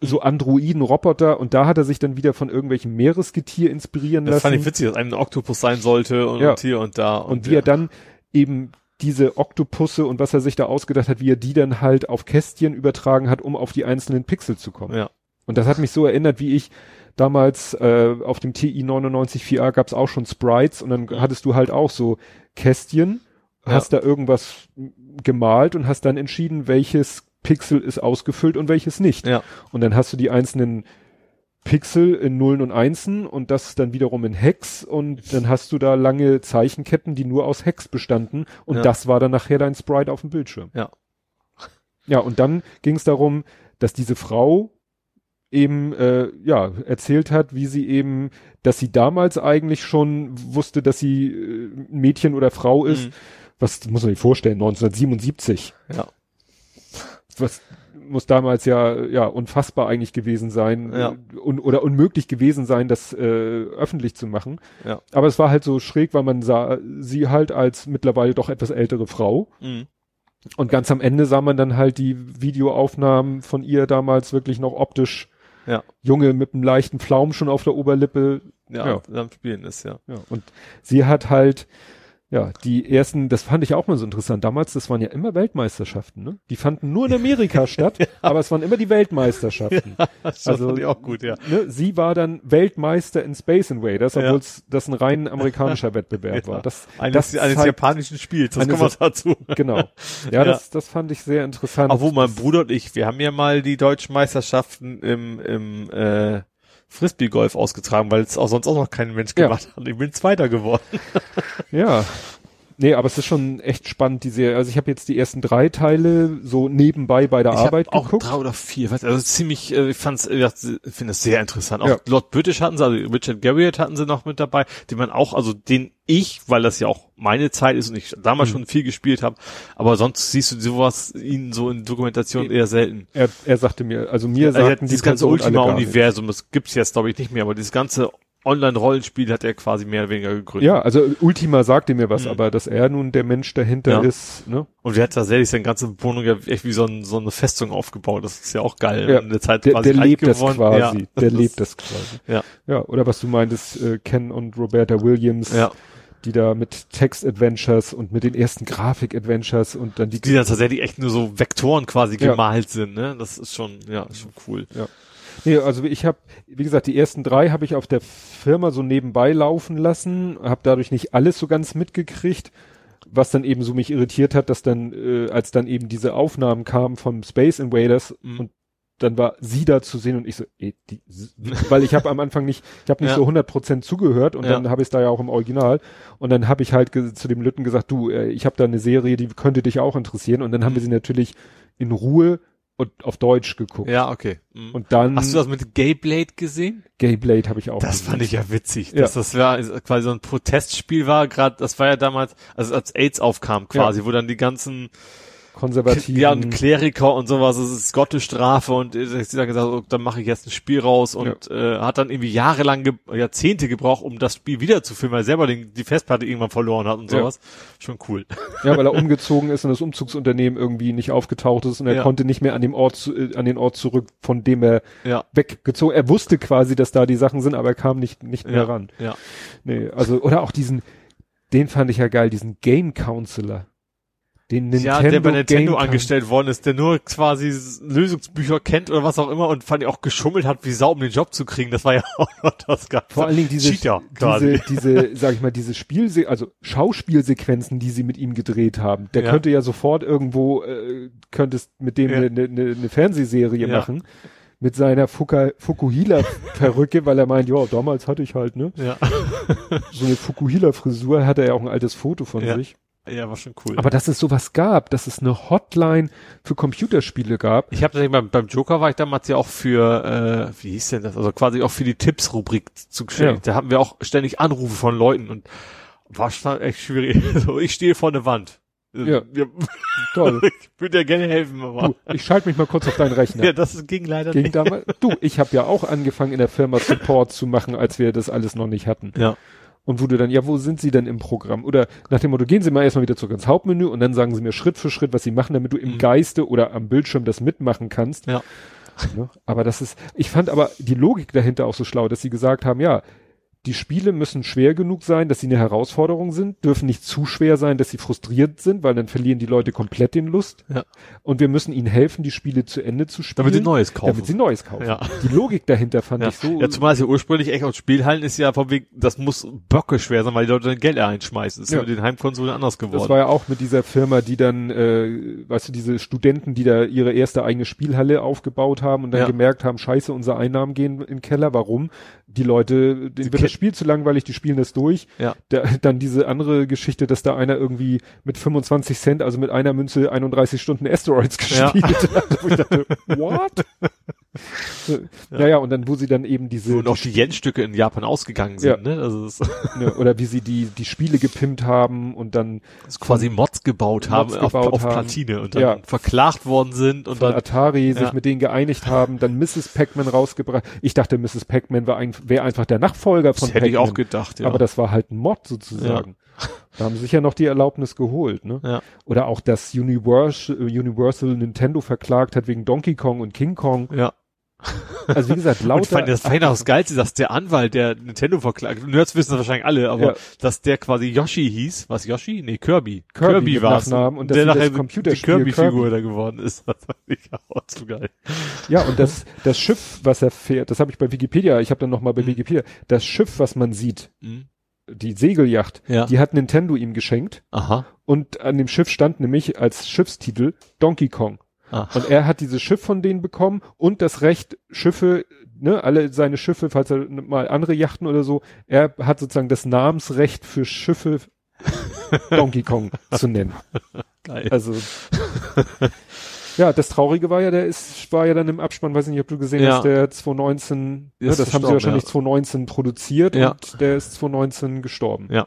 so Androiden, Roboter und da hat er sich dann wieder von irgendwelchen Meeresgetier inspirieren Das lassen. fand ich witzig, dass ein Oktopus sein sollte und, Ja. und hier und da. Und wie ja. er dann eben diese Oktopusse und was er sich da ausgedacht hat, wie er die dann halt auf Kästchen übertragen hat, um auf die einzelnen Pixel zu kommen. Ja. Und das hat mich so erinnert, wie ich damals äh, auf dem TI 99 4A gab es auch schon Sprites und dann hattest du halt auch so Kästchen, Ja. hast da irgendwas gemalt und hast dann entschieden, welches Pixel ist ausgefüllt und welches nicht. Ja. Und dann hast du die einzelnen Pixel in Nullen und Einsen und das dann wiederum in Hex und dann hast du da lange Zeichenketten, die nur aus Hex bestanden und Ja. das war dann nachher dein Sprite auf dem Bildschirm. Ja. Ja, und dann ging es darum, dass diese Frau eben äh, ja erzählt hat, wie sie eben, dass sie damals eigentlich schon wusste, dass sie äh, Mädchen oder Frau ist. Mhm. Was muss man sich vorstellen? 1977 Ja. was muss damals ja ja unfassbar eigentlich gewesen sein Ja. äh, un, oder unmöglich gewesen sein, das äh, öffentlich zu machen. Ja. Aber es war halt so schräg, weil man sah sie halt als mittlerweile doch etwas ältere Frau Mhm. und ganz am Ende sah man dann halt die Videoaufnahmen von ihr damals wirklich noch optisch Ja. Junge mit einem leichten Pflaum schon auf der Oberlippe. Ja, Ja. am Spielen ist, ja. Ja. Und sie hat halt ja, die ersten, das fand ich auch mal so interessant. Damals, das waren ja immer Weltmeisterschaften, ne? Die fanden nur in Amerika statt, aber es waren immer die Weltmeisterschaften. Das Also- fand ich auch gut, ja. Ne? Sie war dann Weltmeister in Space Invaders, Ja. obwohl es das ein rein amerikanischer Wettbewerb Ja. war. Das, Eines, das eines zeigt- japanischen Spiels, das kommt Sa- dazu. genau. Ja, Ja. Das, das fand ich sehr interessant. Obwohl mein Bruder und ich, wir haben ja mal die deutschen Meisterschaften im, im äh, Frisbee-Golf ausgetragen, weil es auch sonst auch noch kein Mensch Ja. gemacht hat. Und ich bin Zweiter geworden. Ja. Nee, aber es ist schon echt spannend, die Serie. Also ich habe jetzt die ersten drei Teile so nebenbei bei der Ich Arbeit hab auch geguckt. drei oder vier, weiß, also ziemlich, äh, ich fand's, äh, ich finde es sehr interessant. Auch Ja. Lord British hatten sie, also Richard Garriott hatten sie noch mit dabei, den man auch, also den ich, weil das ja auch meine Zeit ist und ich damals Mhm. schon viel gespielt habe, aber sonst siehst du sowas ihn so in Dokumentation eher selten. Er, er sagte mir, also mir Also er sagten die dieses ganze. Ultima-Universum, das gibt's jetzt glaube ich nicht mehr, aber dieses ganze Online-Rollenspiel hat er quasi mehr oder weniger gegründet. Ja, also Ultima sagte mir was, Mhm. aber dass er nun der Mensch dahinter Ja. ist, ne? Und der hat tatsächlich seine ganze Wohnung ja echt wie so, ein, so eine Festung aufgebaut. Das ist ja auch geil. Ja. In der Zeit Der, quasi der lebt das quasi. Ja, der das lebt das quasi. Ja. Ja, oder was du meintest, äh, Ken und Roberta Williams, Ja. die da mit Text-Adventures und mit den ersten Grafik-Adventures und dann die, Die dann tatsächlich echt nur so Vektoren quasi Ja. gemalt sind, ne? Das ist schon, ja, ist schon cool. Nee, also ich habe, wie gesagt, die ersten drei habe ich auf der Firma so nebenbei laufen lassen, habe dadurch nicht alles so ganz mitgekriegt, was dann eben so mich irritiert hat, dass dann, äh, als dann eben diese Aufnahmen kamen vom Space Invaders Mhm. und dann war sie da zu sehen und ich so, ey, die, weil ich habe am Anfang nicht, ich habe nicht Ja. so 100% zugehört und Ja. dann habe ich es da ja auch im Original und dann habe ich halt zu dem Lütten gesagt, du, äh, ich habe da eine Serie, die könnte dich auch interessieren und dann haben wir sie natürlich in Ruhe und auf Deutsch geguckt. Ja, okay. Mhm. Und dann Hast du das mit Gayblade gesehen? Gayblade habe ich auch. Das gesehen. fand ich ja witzig, Ja. dass das war quasi so ein Protestspiel war, gerade das war ja damals, also als AIDS aufkam quasi, wo dann die ganzen konservativ. ja und Kleriker und sowas, es ist Gottes Strafe und äh, sie dann gesagt, oh, dann mache ich jetzt ein Spiel raus und äh, hat dann irgendwie jahrelang, ge Jahrzehnte gebraucht, um das Spiel wiederzufinden, weil er selber den, die Festplatte irgendwann verloren hat und Ja. sowas. Schon cool. ja, weil er umgezogen ist und das Umzugsunternehmen irgendwie nicht aufgetaucht ist und er Ja. konnte nicht mehr an dem Ort zu, äh, an den Ort zurück, von dem er Ja. weggezogen. Er wusste quasi, dass da die Sachen sind, aber er kam nicht nicht mehr Ja. ran. Ja. Nee, also oder auch diesen, den fand ich ja geil, diesen Game Counselor. Den Nintendo ja, der bei Nintendo angestellt worden ist, der nur quasi Lösungsbücher kennt oder was auch immer und fand ich auch geschummelt hat, wie Sau, um den Job zu kriegen. Das war ja auch noch das Ganze. Vor allen Dingen diese, Cheater diese, diese, sag ich mal, diese Spielse, also Schauspielsequenzen, die sie mit ihm gedreht haben. Der Ja. könnte ja sofort irgendwo, äh, könntest mit dem Ja. eine ne, ne, ne Fernsehserie Ja. machen. mit seiner Fuka, Fukuhila-Perücke, weil er meint, ja, damals hatte ich halt, ne? Ja. So eine Fukuhila-Frisur, hat er ja auch ein altes Foto von Ja. sich. Ja, war schon cool. Aber dass es sowas gab, dass es eine Hotline für Computerspiele gab, ich habe beim, beim Joker war ich damals ja auch für, äh, wie hieß denn das? Also quasi auch für die Tipps-Rubrik zugestellt. Da hatten wir auch ständig Anrufe von Leuten und war schon echt schwierig. So, ich stehe vor der Wand. Ja. toll. Ich würde ja gerne helfen, aber. Du, ich schalte mich mal kurz auf deinen Rechner. Ja, das ging leider Ging nicht. damals, du, ich habe ja auch angefangen in der Firma Support zu machen, als wir das alles noch nicht hatten. Ja. Und wo du dann, ja, wo sind sie denn im Programm? Oder nach dem Motto, gehen Sie mal erstmal wieder zurück ins Hauptmenü und dann sagen Sie mir Schritt für Schritt, was Sie machen, damit du im Mhm. Geiste oder am Bildschirm das mitmachen kannst. Ja. Ne? Aber das ist, ich fand aber die Logik dahinter auch so schlau, dass sie gesagt haben, ja, die Spiele müssen schwer genug sein, dass sie eine Herausforderung sind, dürfen nicht zu schwer sein, dass sie frustriert sind, weil dann verlieren die Leute komplett den Lust. Ja. Und wir müssen ihnen helfen, die Spiele zu Ende zu spielen. Damit sie Neues kaufen. Damit sie Neues kaufen. Ja. Die Logik dahinter fand Ja. ich so. ja, zumal es ja ursprünglich echt aus Spielhallen ist ja von wegen, das muss Böcke schwer sein, weil die Leute dann Geld einschmeißen. Das ist Ja. mit den Heimkonsolen anders geworden. Das war ja auch mit dieser Firma, die dann, äh, weißt du, diese Studenten, die da ihre erste eigene Spielhalle aufgebaut haben und dann Ja. gemerkt haben, scheiße, unsere Einnahmen gehen in den Keller. Warum? Die Leute, denen wird das Spiel zu langweilig, die spielen das durch. Ja. Der, dann diese andere Geschichte, dass da einer irgendwie mit 25 Cent, also mit einer Münze 31 Stunden Asteroids Ja. gespielt hat. Wo ich dachte, what? So, Naja, und dann, wo sie dann eben diese, und auch die Yen-Stücke in Japan ausgegangen sind, Ja. ne? Also es ne, oder wie sie die, die Spiele gepimpt haben und dann ist quasi Mods gebaut haben Mods auf, gebaut auf haben. Platine und dann Ja. verklagt worden sind und von dann Atari sich ja. mit denen geeinigt haben, dann Mrs. Pac-Man rausgebracht. Ich dachte, Mrs. Pac-Man wäre ein, wär einfach der Nachfolger von das hätte ich auch gedacht, ja. Aber das war halt ein Mod sozusagen. Da haben sie sich ja noch die Erlaubnis geholt, ne? ja. Oder auch, dass Universal, Universal Nintendo verklagt hat wegen Donkey Kong und King Kong. ja. Also wie gesagt, Und lauter. ich fand das fand ich auch das Geilste, dass der Anwalt, der Nintendo verklagt, Nerds wissen das wahrscheinlich alle, aber Ja. dass der quasi Yoshi hieß, was Yoshi? Nee, Kirby. Kirby mit war's. Nachnamen und der nachher die Computerspiel Kirby-Figur Kirby- da geworden ist. Das fand ich auch zu geil. Ja, und das, das Schiff, was er fährt, das habe ich bei Wikipedia, ich habe dann noch mal bei Mhm. Wikipedia, das Schiff, was man sieht, Mhm. die Segelyacht, Ja. die hat Nintendo ihm geschenkt. Aha. Und an dem Schiff stand nämlich als Schiffstitel Donkey Kong. Ah. Und er hat dieses Schiff von denen bekommen und das Recht, Schiffe, ne, alle seine Schiffe, falls er mal andere Yachten oder so, er hat sozusagen das Namensrecht für Schiffe Donkey Kong zu nennen. Geil. Also ja, das Traurige war ja, der ist, war ja dann im Abspann, weiß ich nicht, ob du gesehen Ja. hast, der 2019, Der ne, das haben sie wahrscheinlich ja. 2019 produziert Ja. und der ist 2019 gestorben. Ja.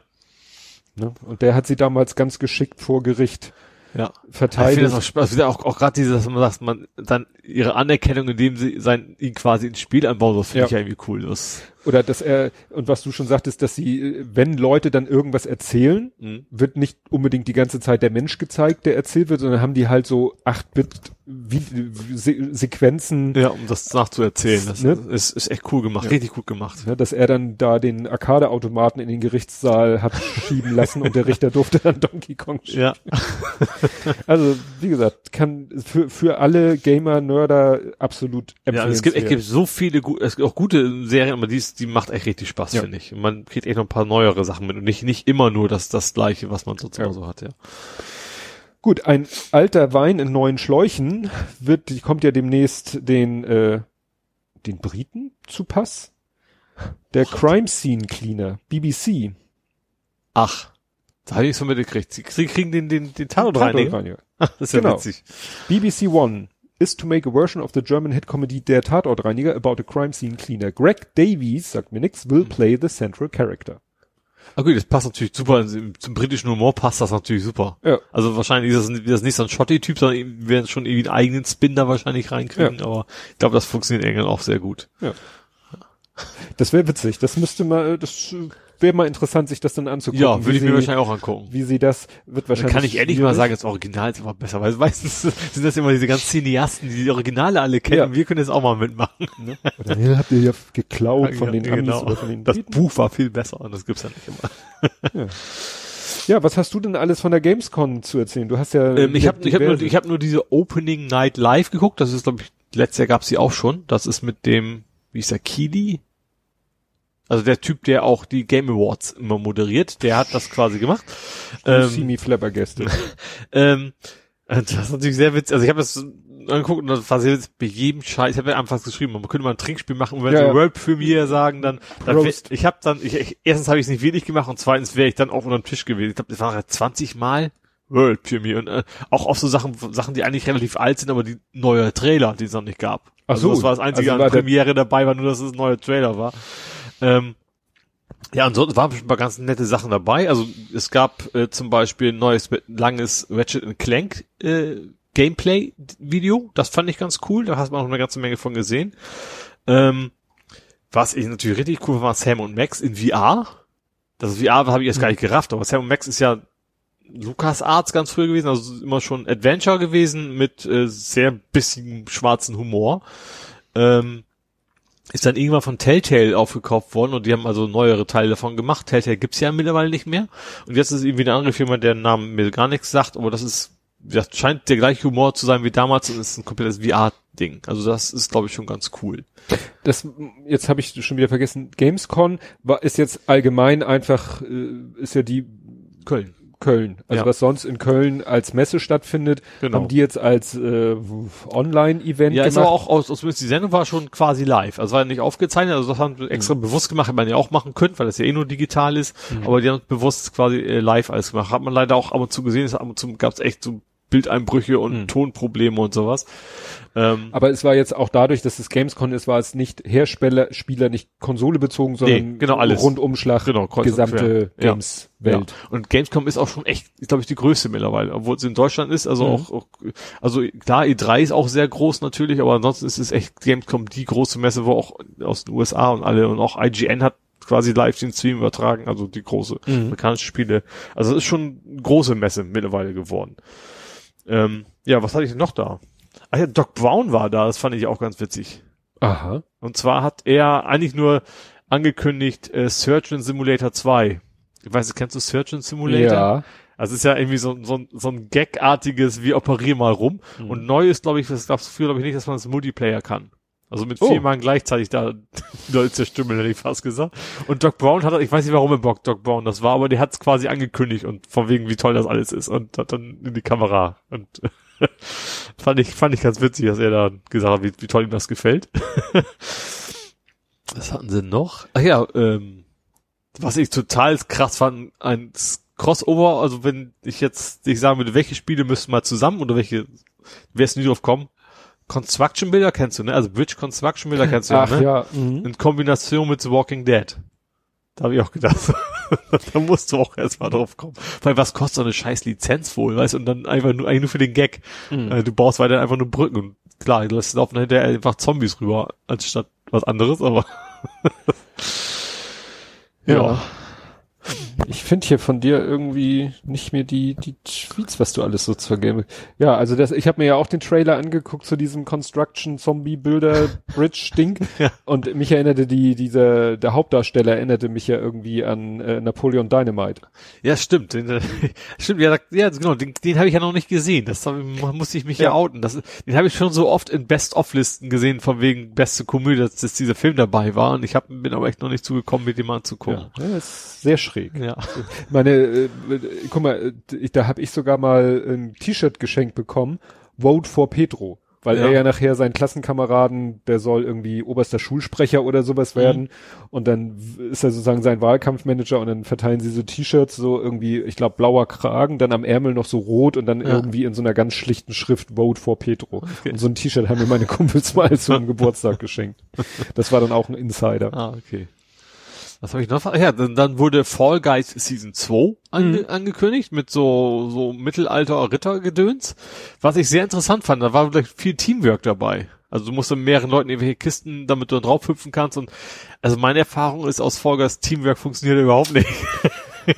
Ne? Und der hat sie damals ganz geschickt vor Gericht Ja. Ich verteidigt. finde das auch wieder auch, auch gerade dieses, dass man sagt, man dann ihre Anerkennung, indem sie sein, ihn quasi ins Spiel einbauen, das finde Ja. ich ja irgendwie cool. Das, Oder dass er, und was du schon sagtest, dass sie, wenn Leute dann irgendwas erzählen, mhm. wird nicht unbedingt die ganze Zeit der Mensch gezeigt, der erzählt wird, sondern haben die halt so 8-Bit wie, Se Sequenzen, Ja, um das nachzuerzählen. Das Ne? ist, ist echt cool gemacht, Ja. richtig gut gemacht. ne, dass er dann da den Arcade-Automaten in den Gerichtssaal hat schieben lassen und der Richter durfte dann Donkey Kong spielen. Ja. Also, wie gesagt, kann für, für alle Gamer, Nörder absolut Ja, es gibt, es gibt so viele, es gibt auch gute Serien, aber die, ist, die macht echt richtig Spaß, Ja. finde ich. Und man kriegt echt noch ein paar neuere Sachen mit und nicht, nicht immer nur das, das Gleiche, was man so zu Ja. Hause hat, ja. Gut, ein alter Wein in neuen Schläuchen wird, die kommt ja demnächst den, äh, den Briten zu Pass. Der Crime Scene Cleaner, BBC. Ach, da habe ich so mitgekriegt. Sie kriegen den, den, den Tatortreiniger. Tatortreiniger. Das ist ja Genau. witzig. BBC One is to make a version of the German hit comedy Der Tatortreiniger about a crime scene cleaner. Greg Davies, sagt mir nix, will play the central character. Ah gut, das passt natürlich super. Zum zum britischen Humor passt das natürlich super. Ja. Also wahrscheinlich ist das, das nicht so ein Schotti-Typ, sondern wir werden schon irgendwie einen eigenen Spin da wahrscheinlich reinkriegen. Aber ich glaube, das funktioniert in England auch sehr gut. Das wäre witzig. Das müsste mal, das wäre mal interessant, sich das dann anzugucken. Ja, würde ich mir sie- wahrscheinlich auch angucken. Wie sie das, wird Dann wahrscheinlich. kann ich ehrlich mal schwierig. sagen, das Original ist aber besser, weil meistens sind das immer diese ganzen Cineasten, die die Originale alle kennen. Ja. Wir können jetzt auch mal mitmachen. Oder ja, habt ihr ja geklaut von den Ja, Amis genau. oder von den Das? Buch war viel besser und das gibt's ja nicht immer. Ja, was hast du denn alles von der Gamescom zu erzählen? Du hast ja. Ähm, ich habe ich hab nur, ich hab nur diese Opening Night Live geguckt. Das ist, glaube ich, letztes Jahr gab's die auch schon. Das ist mit dem, wie ist der, Kili? Also der Typ, der auch die Game Awards immer moderiert, der hat das quasi gemacht. You see Ähm, me Flabbergasted. ähm, das ist natürlich sehr witzig. Also ich habe das angeguckt und das war jetzt bei jedem Scheiß, ich habe ja einfach geschrieben, man könnte mal ein Trinkspiel machen und wenn Ja, sie ja. World Premiere sagen, dann, dann ich habe dann, ich, ich, erstens habe ich es nicht wenig gemacht und zweitens wäre ich dann auch unter dem Tisch gewesen. Ich glaube, das waren ja 20 Mal World Premiere und äh, auch auf so Sachen, Sachen, die eigentlich relativ alt sind, aber die neue Trailer, die es noch nicht gab. Ach Also so, das war das einzige also an war der- Premiere dabei, war nur, dass es ein neuer Trailer war. Ähm, ja, ansonsten waren schon ein paar ganz nette Sachen dabei. Also es gab äh, zum Beispiel ein neues, langes Ratchet Clank äh, Gameplay-Video. Das fand ich ganz cool. Da hast man auch eine ganze Menge von gesehen. Ähm, was ich natürlich richtig cool war, Sam und Max in VR. Das VR habe ich jetzt gar nicht gerafft, aber Sam und Max ist ja Lukas Arts ganz früh gewesen, also immer schon Adventure gewesen mit äh, sehr bisschen schwarzen Humor. Ähm, ist dann irgendwann von Telltale aufgekauft worden und die haben also neuere Teile davon gemacht. Telltale gibt's ja mittlerweile nicht mehr. Und jetzt ist irgendwie eine andere Firma, deren Namen mir gar nichts sagt, aber das ist, das scheint der gleiche Humor zu sein wie damals und ist ein komplettes VR-Ding. Also das ist, glaube ich, schon ganz cool. Das, jetzt habe ich schon wieder vergessen, Gamescon war, ist jetzt allgemein einfach, äh, ist ja die Köln. Köln. Also Ja. was sonst in Köln als Messe stattfindet, Genau. haben die jetzt als äh, Online-Event Ja, gemacht. ist aber auch aus, aus die Sendung war schon quasi live. Also war ja nicht aufgezeichnet, also das haben wir extra bewusst gemacht, hätte man ja auch machen können, weil das ja eh nur digital ist. Aber die haben bewusst quasi äh, live alles gemacht. Hat man leider auch ab und zu gesehen, es ab und zu gab es echt so Bildeinbrüche und Mhm. Tonprobleme und sowas. Ähm, Aber es war jetzt auch dadurch, dass es Gamescon ist, war es nicht Hersteller, Spieler, nicht Konsole bezogen, sondern Nee, genau, alles. Rundumschlag, Genau, gesamte. Games-Welt. Ja. Und Gamescom ist auch schon echt, glaube ich, die größte mittlerweile, obwohl es in Deutschland ist. Also Mhm. auch, auch, also klar, E3 ist auch sehr groß natürlich, aber ansonsten ist es echt Gamescom die große Messe, wo auch aus den USA und alle und auch IGN hat quasi live den Stream übertragen, also die große Mhm. amerikanische Spiele. Also es ist schon eine große Messe mittlerweile geworden. Ähm, ja, was hatte ich denn noch da? Ah ja, Doc Brown war da, das fand ich auch ganz witzig. Aha. Und zwar hat er eigentlich nur angekündigt äh, Surgeon Simulator 2. Ich weiß nicht, kennst du Surgeon Simulator? Ja. Also es ist ja irgendwie so, so, so ein Gag-artiges, wie operier mal rum. Mhm. Und neu ist, glaube ich, das gab's früher, glaube ich, nicht, dass man das Multiplayer kann. Also mit Oh. vier Mann gleichzeitig da Leute zerstümmeln, hätte ich fast gesagt. Und Doc Brown hat, ich weiß nicht, warum im Bock Doc Brown das war, aber der hat es quasi angekündigt und von wegen, wie toll das alles ist und hat dann in die Kamera und fand ich, fand ich ganz witzig, dass er da gesagt hat, wie, wie toll ihm das gefällt. Was hatten sie noch? Ach ja, ähm, was ich total krass fand, ein Crossover, also wenn ich jetzt ich sagen würde, welche Spiele müssen mal zusammen oder welche, wärst du nie drauf kommen? Construction Builder kennst du, ne? Also Bridge Construction Builder kennst du Ach ja, ne? ja. Mhm. In Kombination mit The Walking Dead. Da habe ich auch gedacht, da musst du auch erstmal drauf kommen. Weil was kostet so eine scheiß Lizenz wohl, weißt du? Und dann einfach nur, eigentlich nur für den Gag. Mhm. Äh, Du baust weiter einfach nur Brücken und klar, du lässt laufen hinterher einfach Zombies rüber, anstatt was anderes, aber ja. Ich finde hier von dir irgendwie nicht mehr die, die Tweets, was du alles so zur Game. Ja, also das, ich habe mir ja auch den Trailer angeguckt zu diesem Construction Zombie Builder Bridge Ding. Ja. Und mich erinnerte die, dieser, der Hauptdarsteller erinnerte mich ja irgendwie an äh, Napoleon Dynamite. Ja, stimmt. Den, äh, stimmt, ja, ja genau, den, den habe ich ja noch nicht gesehen. Das hab, ich- musste ich mich ja, Ja. outen. Das, den habe ich schon so oft in Best-of-Listen gesehen, von wegen beste Komödie, dass, dass dieser Film dabei war. Und ich hab, bin aber echt noch nicht zugekommen, mit dem anzugucken. Ja, das ist sehr schräg. Ja. Meine, äh, guck mal, äh, ich- da habe ich sogar mal ein T-Shirt geschenkt bekommen, Vote for Pedro. Weil Ja. er ja nachher seinen Klassenkameraden, der soll irgendwie oberster Schulsprecher oder sowas Mhm. werden. Und dann ist er sozusagen sein Wahlkampfmanager und dann verteilen sie so T-Shirts, so irgendwie, ich glaube, blauer Kragen, dann am Ärmel noch so rot und dann Ja. irgendwie in so einer ganz schlichten Schrift Vote for Pedro. Okay. Und so ein T-Shirt haben mir meine Kumpels mal zum Geburtstag geschenkt. Das war dann auch ein Insider. Ah, okay. Was habe ich noch? Ja, dann, dann wurde Fall Guys Season 2 ange Mhm. angekündigt mit so, so Mittelalter Rittergedöns. Was ich sehr interessant fand, da war vielleicht viel Teamwork dabei. Also du musst mit mehreren Leuten irgendwelche Kisten, damit du drauf hüpfen kannst und, also meine Erfahrung ist aus Fall Guys, Teamwork funktioniert überhaupt nicht.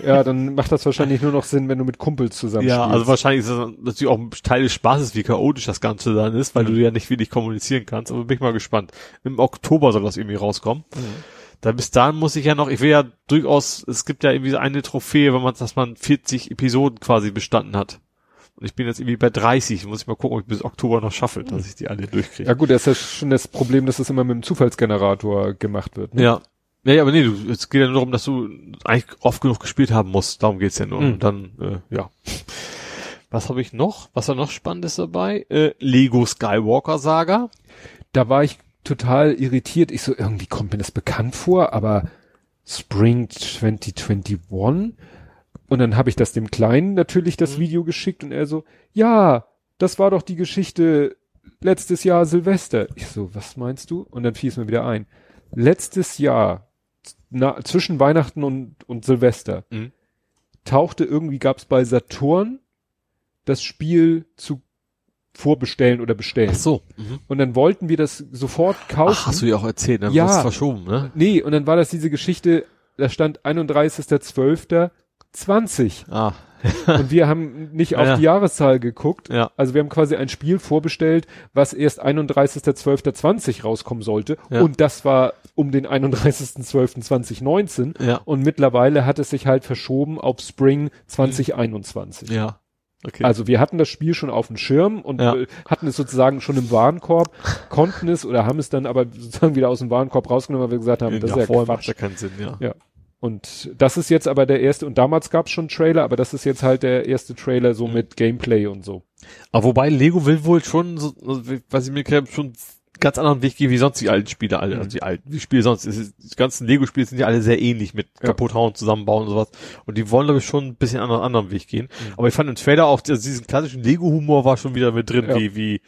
Ja, dann macht das wahrscheinlich nur noch Sinn, wenn du mit Kumpels zusammen Ja, spielst. also wahrscheinlich ist das natürlich auch ein Teil des Spaßes, wie chaotisch das Ganze dann ist, weil Mhm. du ja nicht wirklich kommunizieren kannst. Aber bin ich mal gespannt. Im Oktober soll das irgendwie rauskommen. Da bis dahin muss ich ja noch, ich will ja durchaus, es gibt ja irgendwie eine Trophäe, wenn man, dass man 40 Episoden quasi bestanden hat. Und ich bin jetzt irgendwie bei 30, muss ich mal gucken, ob ich bis Oktober noch schaffe, dass ich die alle durchkriege. Ja gut, das ist ja schon das Problem, dass das immer mit dem Zufallsgenerator gemacht wird. Ne? Ja. Ja, ja, aber nee, du, es geht ja nur darum, dass du eigentlich oft genug gespielt haben musst. Darum geht's ja nur. Mhm. Und dann, äh, ja. Was habe ich noch? Was war noch Spannendes dabei? Äh, Lego Skywalker Saga. Da war ich total irritiert. Ich so, irgendwie kommt mir das bekannt vor, aber Spring 2021? Und dann habe ich das dem Kleinen natürlich das Mhm. Video geschickt und er so, ja, das war doch die Geschichte letztes Jahr Silvester. Ich so, was meinst du? Und dann fiel es mir wieder ein. Letztes Jahr, na, zwischen Weihnachten und, und Silvester, Mhm. tauchte irgendwie, gab's bei Saturn das Spiel zu vorbestellen oder bestellen. Ach so. Mhm. Und dann wollten wir das sofort kaufen. Ach, hast du ja auch erzählt, dann Ja. ja. verschoben, ne? Nee, und dann war das diese Geschichte, da stand 31.12.20 Ah, und wir haben nicht auf Ja. die Jahreszahl geguckt. ja. Also wir haben quasi ein Spiel vorbestellt, was erst 31.12.20 rauskommen sollte Ja. und das war um den 31.12.2019 Ja. und mittlerweile hat es sich halt verschoben auf Spring 2021. Ja. Okay. Also wir hatten das Spiel schon auf dem Schirm und Ja. äh, hatten es sozusagen schon im Warenkorb, konnten es oder haben es dann aber sozusagen wieder aus dem Warenkorb rausgenommen, weil wir gesagt haben, das ist ja vorher Quatsch. macht ja keinen Sinn, ja. Ja. Und das ist jetzt aber der erste, und damals gab es schon Trailer, aber das ist jetzt halt der erste Trailer so Mhm. mit Gameplay und so. Aber wobei Lego will wohl schon, so, also, was ich mir kenne, schon ganz anderen Weg gehen wie sonst die alten Spiele alle. Mhm. Also die alten, die Spiele sonst, ist, die ganzen Lego-Spiele sind ja alle sehr ähnlich mit Ja. kaputt hauen, zusammenbauen und sowas. Und die wollen, glaube ich, schon ein bisschen anderen, anderen Weg gehen. Mhm. Aber ich fand im Trailer auch, also diesen klassischen Lego-Humor war schon wieder mit drin, Ja. wie, wie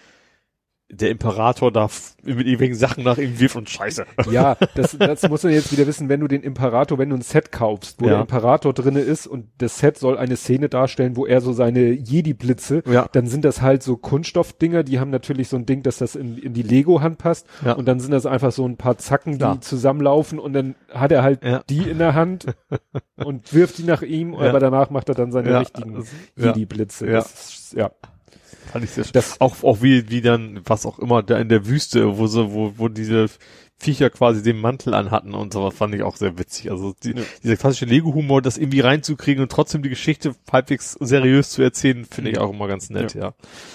der Imperator da f- mit irgendwelchen Sachen nach ihm wirft und scheiße. Ja, das, das muss man jetzt wieder wissen, wenn du den Imperator, wenn du ein Set kaufst, wo Ja. der Imperator drinne ist und das Set soll eine Szene darstellen, wo er so seine Jedi-Blitze, Ja. dann sind das halt so Kunststoffdinger, die haben natürlich so ein Ding, dass das in, in die Lego-Hand passt Ja. und dann sind das einfach so ein paar Zacken, die zusammenlaufen und dann hat er halt die in der Hand und wirft die nach ihm, aber danach macht er dann seine richtigen. Jedi-Blitze. Ja. Das ist- ja. Fand ich sehr Das- auch, auch wie, wie dann, was auch immer, da in der Wüste, wo so, wo, wo diese Viecher quasi den Mantel anhatten und sowas, fand ich auch sehr witzig. Also die, Ja. dieser klassische Lego-Humor, das irgendwie reinzukriegen und trotzdem die Geschichte halbwegs seriös zu erzählen, finde ich auch immer ganz nett, ja.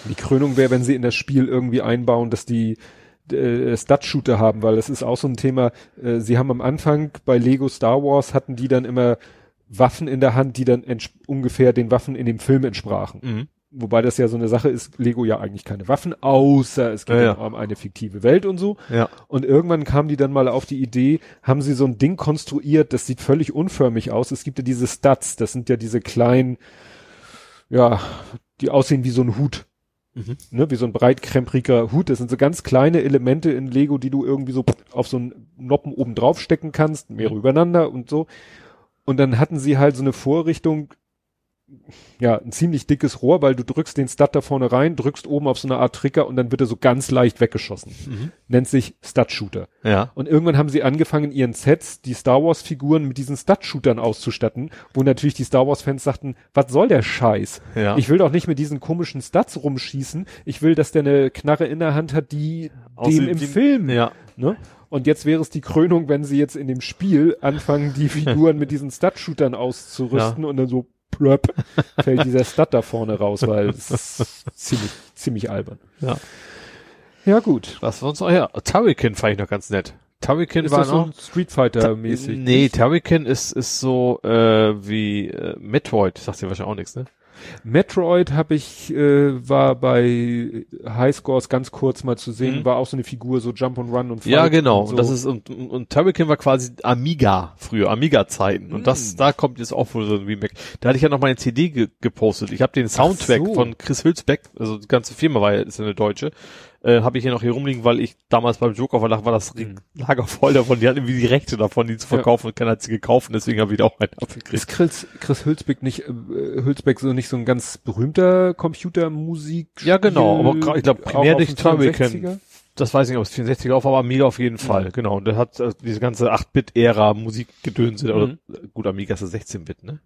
Die Krönung wäre, wenn sie in das Spiel irgendwie einbauen, dass die äh, Stud-Shooter haben, weil das ist auch so ein Thema. Äh, sie haben am Anfang bei Lego Star Wars hatten die dann immer Waffen in der Hand, die dann ungefähr den Waffen in dem Film entsprachen. Mhm. Wobei das ja so eine Sache ist, Lego ja eigentlich keine Waffen, außer es geht Ja, ja, um eine fiktive Welt und so. Ja. Und irgendwann kamen die dann mal auf die Idee, haben sie so ein Ding konstruiert, das sieht völlig unförmig aus. Es gibt ja diese Studs, das sind ja diese kleinen, ja, die aussehen wie so ein Hut. Mhm. Ne, wie so ein breitkrempriger Hut. Das sind so ganz kleine Elemente in Lego, die du irgendwie so auf so einen Noppen oben drauf stecken kannst, mehrere übereinander und so. Und dann hatten sie halt so eine Vorrichtung, ja, ein ziemlich dickes Rohr, weil du drückst den Stud da vorne rein, drückst oben auf so eine Art Trigger und dann wird er so ganz leicht weggeschossen. Mhm. Nennt sich Stud-Shooter. Ja. Und irgendwann haben sie angefangen, ihren Sets die Star Wars-Figuren mit diesen Stud-Shootern auszustatten, wo natürlich die Star Wars-Fans sagten, was soll der Scheiß? Ja. Ich will doch nicht mit diesen komischen Studs rumschießen. Ich will, dass der eine Knarre in der Hand hat, die Aussieht dem im wie- Film. Ja. Ne? Und jetzt wäre es die Krönung, wenn sie jetzt in dem Spiel anfangen, die Figuren mit diesen Stud-Shootern auszurüsten und dann so plöpp fällt dieser Stud da vorne raus, weil es ist ziemlich, ziemlich albern. Ja. Ja, gut. Was war uns noch? Ja, Turrican fand ich noch ganz nett. Ist war das so noch, ein Street Fighter-mäßig? Nee, Turrican ist, ist so, äh, wie, äh, Metroid. Sagt dir wahrscheinlich auch nichts, ne? Metroid habe ich, äh, war bei Highscores ganz kurz mal zu sehen, Mhm. war auch so eine Figur, so Jump and Run und Fight Ja, genau. Und, so. Und das ist, und, und, und Turrican war quasi Amiga früher, Amiga-Zeiten. Und das, Mm. da kommt jetzt auch wohl so ein Remake. Da hatte ich ja noch meine CD ge gepostet. Ich habe den Soundtrack so. von Chris Hülsbeck, also die ganze Firma war ja, ist ja eine deutsche, äh, habe ich hier noch hier rumliegen, weil ich damals beim Joker war, war das Mhm. Lager voll davon. Die hatten irgendwie die Rechte davon, die zu Ja. verkaufen und keiner hat sie gekauft und deswegen habe ich da auch einen abgekriegt. ist Chris, Chris Hülsbeck nicht, äh, Hülsbeck so nicht so ein ganz berühmter Computermusik? Ja, genau, aber ich glaub, primär durch. 64er? Das weiß ich nicht, ob es 64er auf, aber Amiga auf jeden Fall, Mhm. genau. Und der hat äh, diese ganze 8-Bit-Ära Musikgedönse, oder Mhm. gut, Amiga ist ja 16-Bit, ne?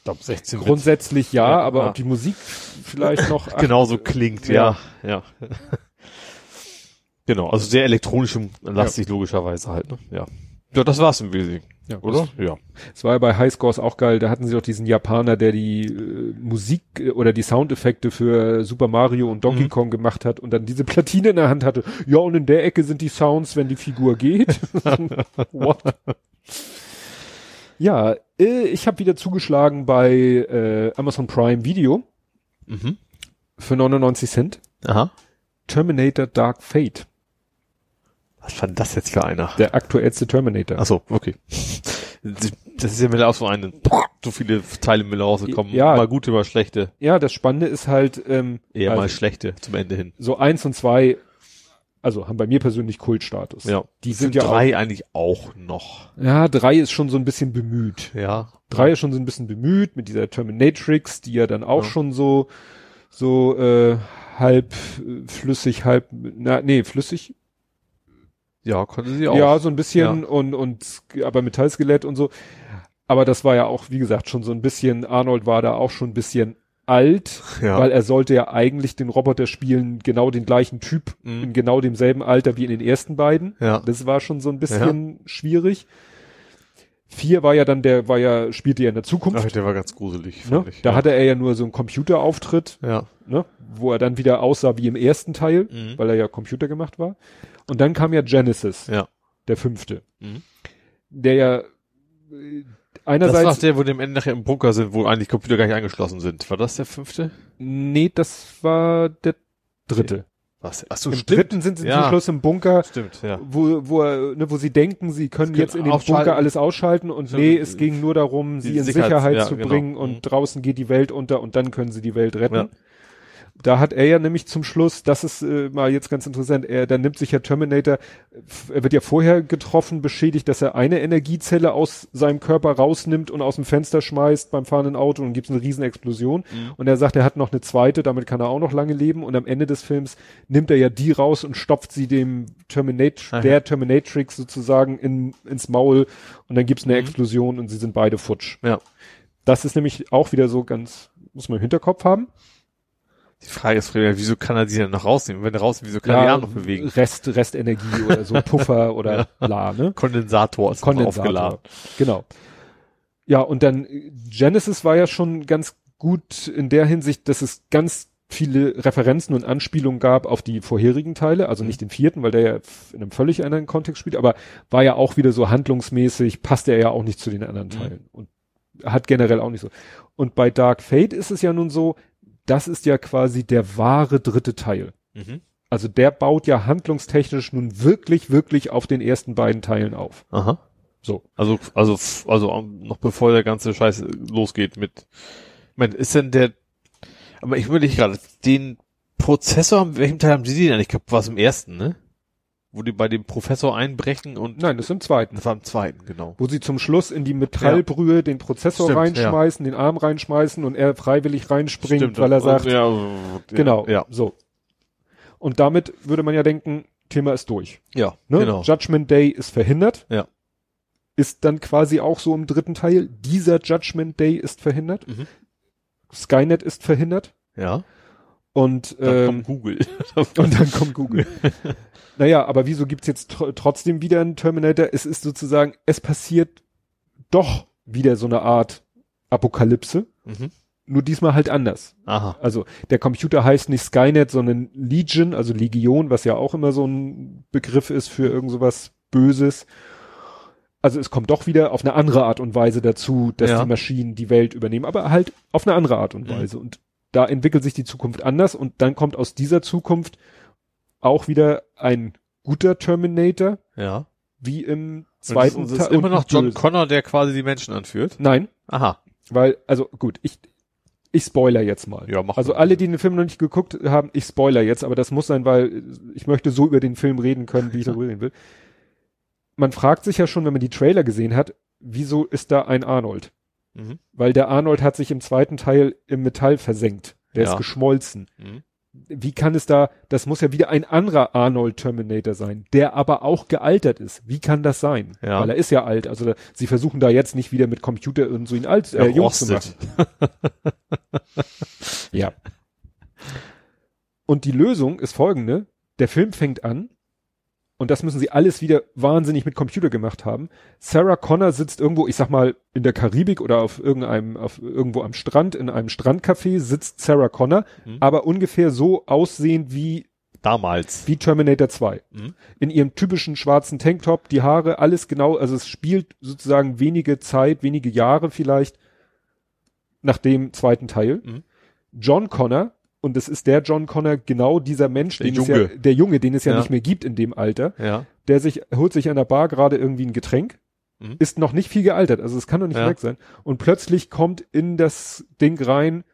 Ich glaube 16-Bit. Grundsätzlich ja, Ja, aber ja. ob die Musik vielleicht noch Genauso klingt, ja. ja, ja. genau, also sehr elektronisch lastig logischerweise halt, ne? Ja. Ja, das war's im Wesentlichen, ja, oder? Ja. Es war ja bei Highscores auch geil, da hatten sie doch diesen Japaner, der die äh, Musik äh, oder die Soundeffekte für Super Mario und Donkey Mhm. Kong gemacht hat und dann diese Platine in der Hand hatte. Ja, und in der Ecke sind die Sounds, wenn die Figur geht. What? Ja, äh, ich habe wieder zugeschlagen bei äh, Amazon Prime Video. Mhm. für 99 Cent. Aha. Terminator Dark Fate. Was war das jetzt für einer? Der aktuellste Terminator. Ach so, okay. Das ist ja mittlerweile auch so eine, so viele Teile mittlerweile rausgekommen. Ja. Mal gute, mal schlechte. Ja, das Spannende ist halt, ähm, Eher also mal schlechte zum Ende hin. so eins und zwei, also haben bei mir persönlich Kultstatus. Ja. Die sind ja drei eigentlich auch noch. Auch, ja, drei ist schon so ein bisschen bemüht. Ja. Drei ist schon so ein bisschen bemüht mit dieser Terminatrix, die ja dann auch Ja. schon so, so, äh, halb äh, flüssig, halb, na, nee, flüssig, Ja, konnte sie auch. Ja, so ein bisschen und, und, aber Metallskelett und so. Aber das war ja auch, wie gesagt, schon so ein bisschen, Arnold war da auch schon ein bisschen alt, Ja. weil er sollte ja eigentlich den Roboter spielen, genau den gleichen Typ, Mhm. in genau demselben Alter wie in den ersten beiden. Ja. Das war schon so ein bisschen schwierig. Vier war ja dann, der war ja, spielte ja in der Zukunft. Ach, der war ganz gruselig, ne? ich. Da ja. hatte er ja nur so einen Computerauftritt, ja. ne? wo er dann wieder aussah wie im ersten Teil, Mhm. weil er ja Computer gemacht war. Und dann kam ja Genesis Ja. der fünfte, Mhm. der ja äh, Das einerseits, war der, wo die am Ende nachher im Bunker sind, wo eigentlich Computer gar nicht angeschlossen sind. War das der fünfte? nee, das war der dritte. Was? Ach so, Im dritten sind sie Ja. zum Schluss im Bunker, Stimmt, ja. wo, wo, ne, wo sie denken, sie können können jetzt in ausschalten. Bunker alles ausschalten und Stimmt. nee, es ging nur darum, sie in Sicherheits- Sicherheit ja, zu genau. bringen und Mhm. draußen geht die Welt unter und dann können sie die Welt retten. Ja. Da hat er ja nämlich zum Schluss, das ist äh, mal jetzt ganz interessant, er, da nimmt sich ja Terminator, er wird ja vorher getroffen, beschädigt, dass er eine Energiezelle aus seinem Körper rausnimmt und aus dem Fenster schmeißt beim fahrenden Auto und gibt's eine riesen Explosion. Mhm. Und er sagt, er hat noch eine zweite, damit kann er auch noch lange leben. Und am Ende des Films nimmt er ja die raus und stopft sie dem Terminat Aha. der Terminatrix sozusagen in, ins Maul und dann gibt's eine Mhm. Explosion und sie sind beide futsch. Ja. Das ist nämlich auch wieder so ganz, muss man im Hinterkopf haben. Die Frage ist, wieso kann er die denn noch rausnehmen? Wenn er rausnimmt, wieso kann er die auch noch bewegen? Rest, Restenergie oder so Puffer oder Ja. bla, ne? Kondensator ist Kondensator. aufgeladen. Genau. Ja, und dann äh, Genesis war ja schon ganz gut in der Hinsicht, dass es ganz viele Referenzen und Anspielungen gab auf die vorherigen Teile, also nicht den vierten, weil der ja in einem völlig anderen Kontext spielt, aber war ja auch wieder so handlungsmäßig, passte er ja auch nicht zu den anderen Teilen und hat generell auch nicht so. Und bei Dark Fate ist es ja nun so, das ist ja quasi der wahre dritte Teil. Mhm. Also der baut ja handlungstechnisch nun wirklich, wirklich auf den ersten beiden Teilen auf. Aha. So. Also, also, also ähm, noch bevor der ganze Scheiß losgeht mit. Ich meine, ist denn der. Aber ich würde nicht gerade den Prozessor, welchem Teil haben Sie den eigentlich gehabt? War es im ersten, ne? Wo die bei dem Professor einbrechen und Nein, das ist im zweiten. das war im zweiten, genau. Wo sie zum Schluss in die Metallbrühe den Prozessor Stimmt, reinschmeißen, den Arm reinschmeißen und er freiwillig reinspringt, weil er sagt, ja, genau, Ja, so. Und damit würde man ja denken, Thema ist durch. ja, Ne? genau. Judgment Day ist verhindert. Ja. Ist dann quasi auch so im dritten Teil. Dieser Judgment Day ist verhindert. Mhm. Skynet ist verhindert. Ja. Und, Dann ähm, kommt Google. und dann kommt Google. naja, aber wieso gibt's jetzt tr trotzdem wieder einen Terminator? Es ist sozusagen, es passiert doch wieder so eine Art Apokalypse, mhm. nur diesmal halt anders. Aha. Also der Computer heißt nicht Skynet, sondern Legion, also Legion, was ja auch immer so ein Begriff ist für irgend sowas Böses. Also es kommt doch wieder auf eine andere Art und Weise dazu, dass Ja. die Maschinen die Welt übernehmen, aber halt auf eine andere Art und Mhm. Weise. Und da entwickelt sich die Zukunft anders und dann kommt aus dieser Zukunft auch wieder ein guter Terminator, Ja. wie im Zweiten es ist Teil immer noch John. Connor, der quasi die Menschen anführt. Nein, Aha. weil, also gut, ich, ich spoiler jetzt mal. Ja, mach Also alle, die den Film noch nicht geguckt haben, ich spoiler jetzt, aber das muss sein, weil ich möchte so über den Film reden können, wie ich darüber reden will. Man fragt sich ja schon, wenn man die Trailer gesehen hat, wieso ist da ein Arnold? Mhm. Weil der Arnold hat sich im zweiten Teil im Metall versenkt. Der Ja. ist geschmolzen. Mhm. Wie kann es da, das muss ja wieder ein anderer Arnold Terminator sein, der aber auch gealtert ist. Wie kann das sein? Ja. Weil er ist ja alt. Also da, sie versuchen da jetzt nicht wieder mit Computer und so ihn alt, äh, jung zu machen. Ja. Und die Lösung ist folgende. Der Film fängt an und das müssen sie alles wieder wahnsinnig mit Computer gemacht haben. Sarah Connor sitzt irgendwo, ich sag mal, in der Karibik oder auf irgendeinem, auf irgendwo am Strand, in einem Strandcafé sitzt Sarah Connor, Mhm. aber ungefähr so aussehend wie, Damals. wie Terminator 2. Mhm. In ihrem typischen schwarzen Tanktop, die Haare, alles genau, also es spielt sozusagen wenige Zeit, wenige Jahre vielleicht nach dem zweiten Teil. Mhm. John Connor, und das ist der John Connor, genau dieser Mensch, Der den es Junge. ja, der Junge, den es ja, Ja. nicht mehr gibt in dem Alter, Ja. der sich, holt sich an der Bar gerade irgendwie ein Getränk, Mhm. ist noch nicht viel gealtert, also es kann noch nicht Ja. weg sein. Und plötzlich kommt in das Ding rein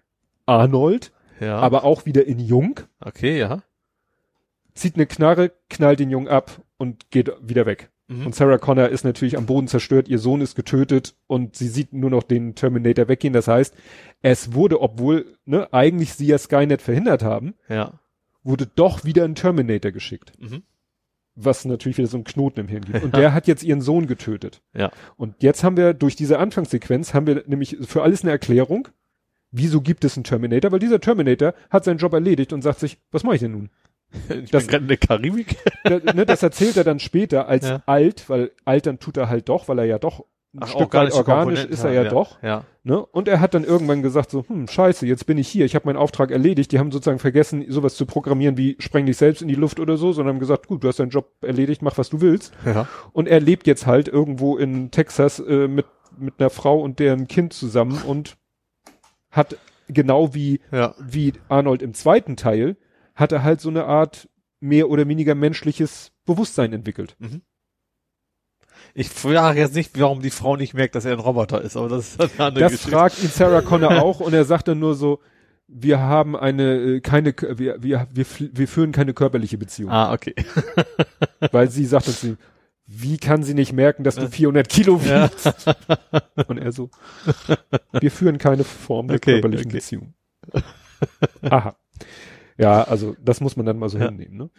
Arnold, Ja. aber auch wieder in Jung, okay, ja. zieht eine Knarre, knallt den Jungen ab und geht wieder weg. Mhm. Und Sarah Connor ist natürlich am Boden zerstört, ihr Sohn ist getötet und sie sieht nur noch den Terminator weggehen. Das heißt, es wurde, obwohl ne, eigentlich sie ja Skynet verhindert haben, Ja. wurde doch wieder ein Terminator geschickt. Mhm. Was natürlich wieder so einen Knoten im Hirn gibt. Und der hat jetzt ihren Sohn getötet. Ja. Und jetzt haben wir durch diese Anfangssequenz haben wir nämlich für alles eine Erklärung. Wieso gibt es einen Terminator? Weil dieser Terminator hat seinen Job erledigt und sagt sich, was mache ich denn nun? Ich Das- bin gerade in der Karibik. Ne, das erzählt er dann später als Ja. alt, weil altern tut er halt doch, weil er ja doch ein Ach, Stück weit organisch ist er ja, ja. doch. Ja. Ne? Und er hat dann irgendwann gesagt so, hm, scheiße, jetzt bin ich hier, ich habe meinen Auftrag erledigt. Die haben sozusagen vergessen, sowas zu programmieren wie spreng dich selbst in die Luft oder so, sondern haben gesagt, gut, du hast deinen Job erledigt, mach was du willst. Ja. Und er lebt jetzt halt irgendwo in Texas äh, mit mit einer Frau und deren Kind zusammen und hat genau wie Ja. wie Arnold im zweiten Teil hat er halt so eine Art mehr oder weniger menschliches Bewusstsein entwickelt. Ich frage jetzt nicht, warum die Frau nicht merkt, dass er ein Roboter ist, aber das ist eine andere Das Geschichte. fragt ihn Sarah Connor auch und er sagt dann nur so, wir haben eine äh, keine wir wir wir, wir führen keine körperliche Beziehung, Ah, okay. weil sie sagt ihm, wie kann sie nicht merken, dass du 400 Kilo Ja. wiegst? Und er so, wir führen keine Form der Okay, körperlichen okay. Beziehung. Aha. Ja, also das muss man dann mal so Ja. hinnehmen. Ne?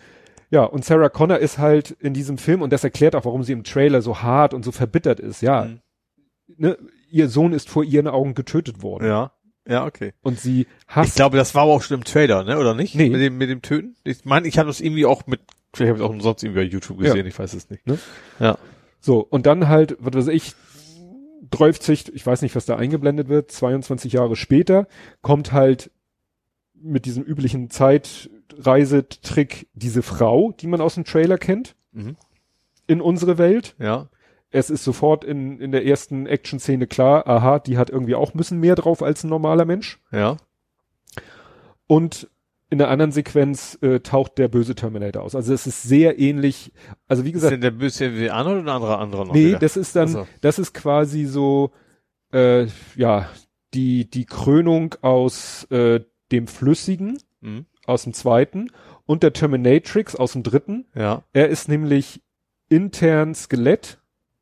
Ja, und Sarah Connor ist halt in diesem Film und das erklärt auch, warum sie im Trailer so hart und so verbittert ist. Ja, Mhm. ne, ihr Sohn ist vor ihren Augen getötet worden Ja. Ja, okay. und sie Ich hasst. glaube, das war aber auch schon im Trailer, ne, oder nicht? Nee. Mit dem, mit dem Töten? Ich meine, ich habe das irgendwie auch mit, vielleicht habe ich auch sonst irgendwie bei YouTube gesehen, ich weiß es nicht. Ne? Ja. So, und dann halt, was weiß ich, 30, ich weiß nicht, was da eingeblendet wird, 22 Jahre später, kommt halt mit diesem üblichen Zeitreisetrick diese Frau, die man aus dem Trailer kennt, Mhm. in unsere Welt. Ja. Es ist sofort in, in der ersten Action-Szene klar, aha, die hat irgendwie auch ein bisschen mehr drauf als ein normaler Mensch. Ja. Und in der anderen Sequenz äh, taucht der böse Terminator aus. Also es ist sehr ähnlich. Also wie Ist gesagt, denn der Böse wie Arnold oder ein anderer anderer noch? nee, wieder? das ist dann, Ach so. das ist quasi so, äh, ja, die, die Krönung aus äh, dem Flüssigen, Mhm. aus dem zweiten und der Terminatrix aus dem dritten. Ja. Er ist nämlich intern Skelett,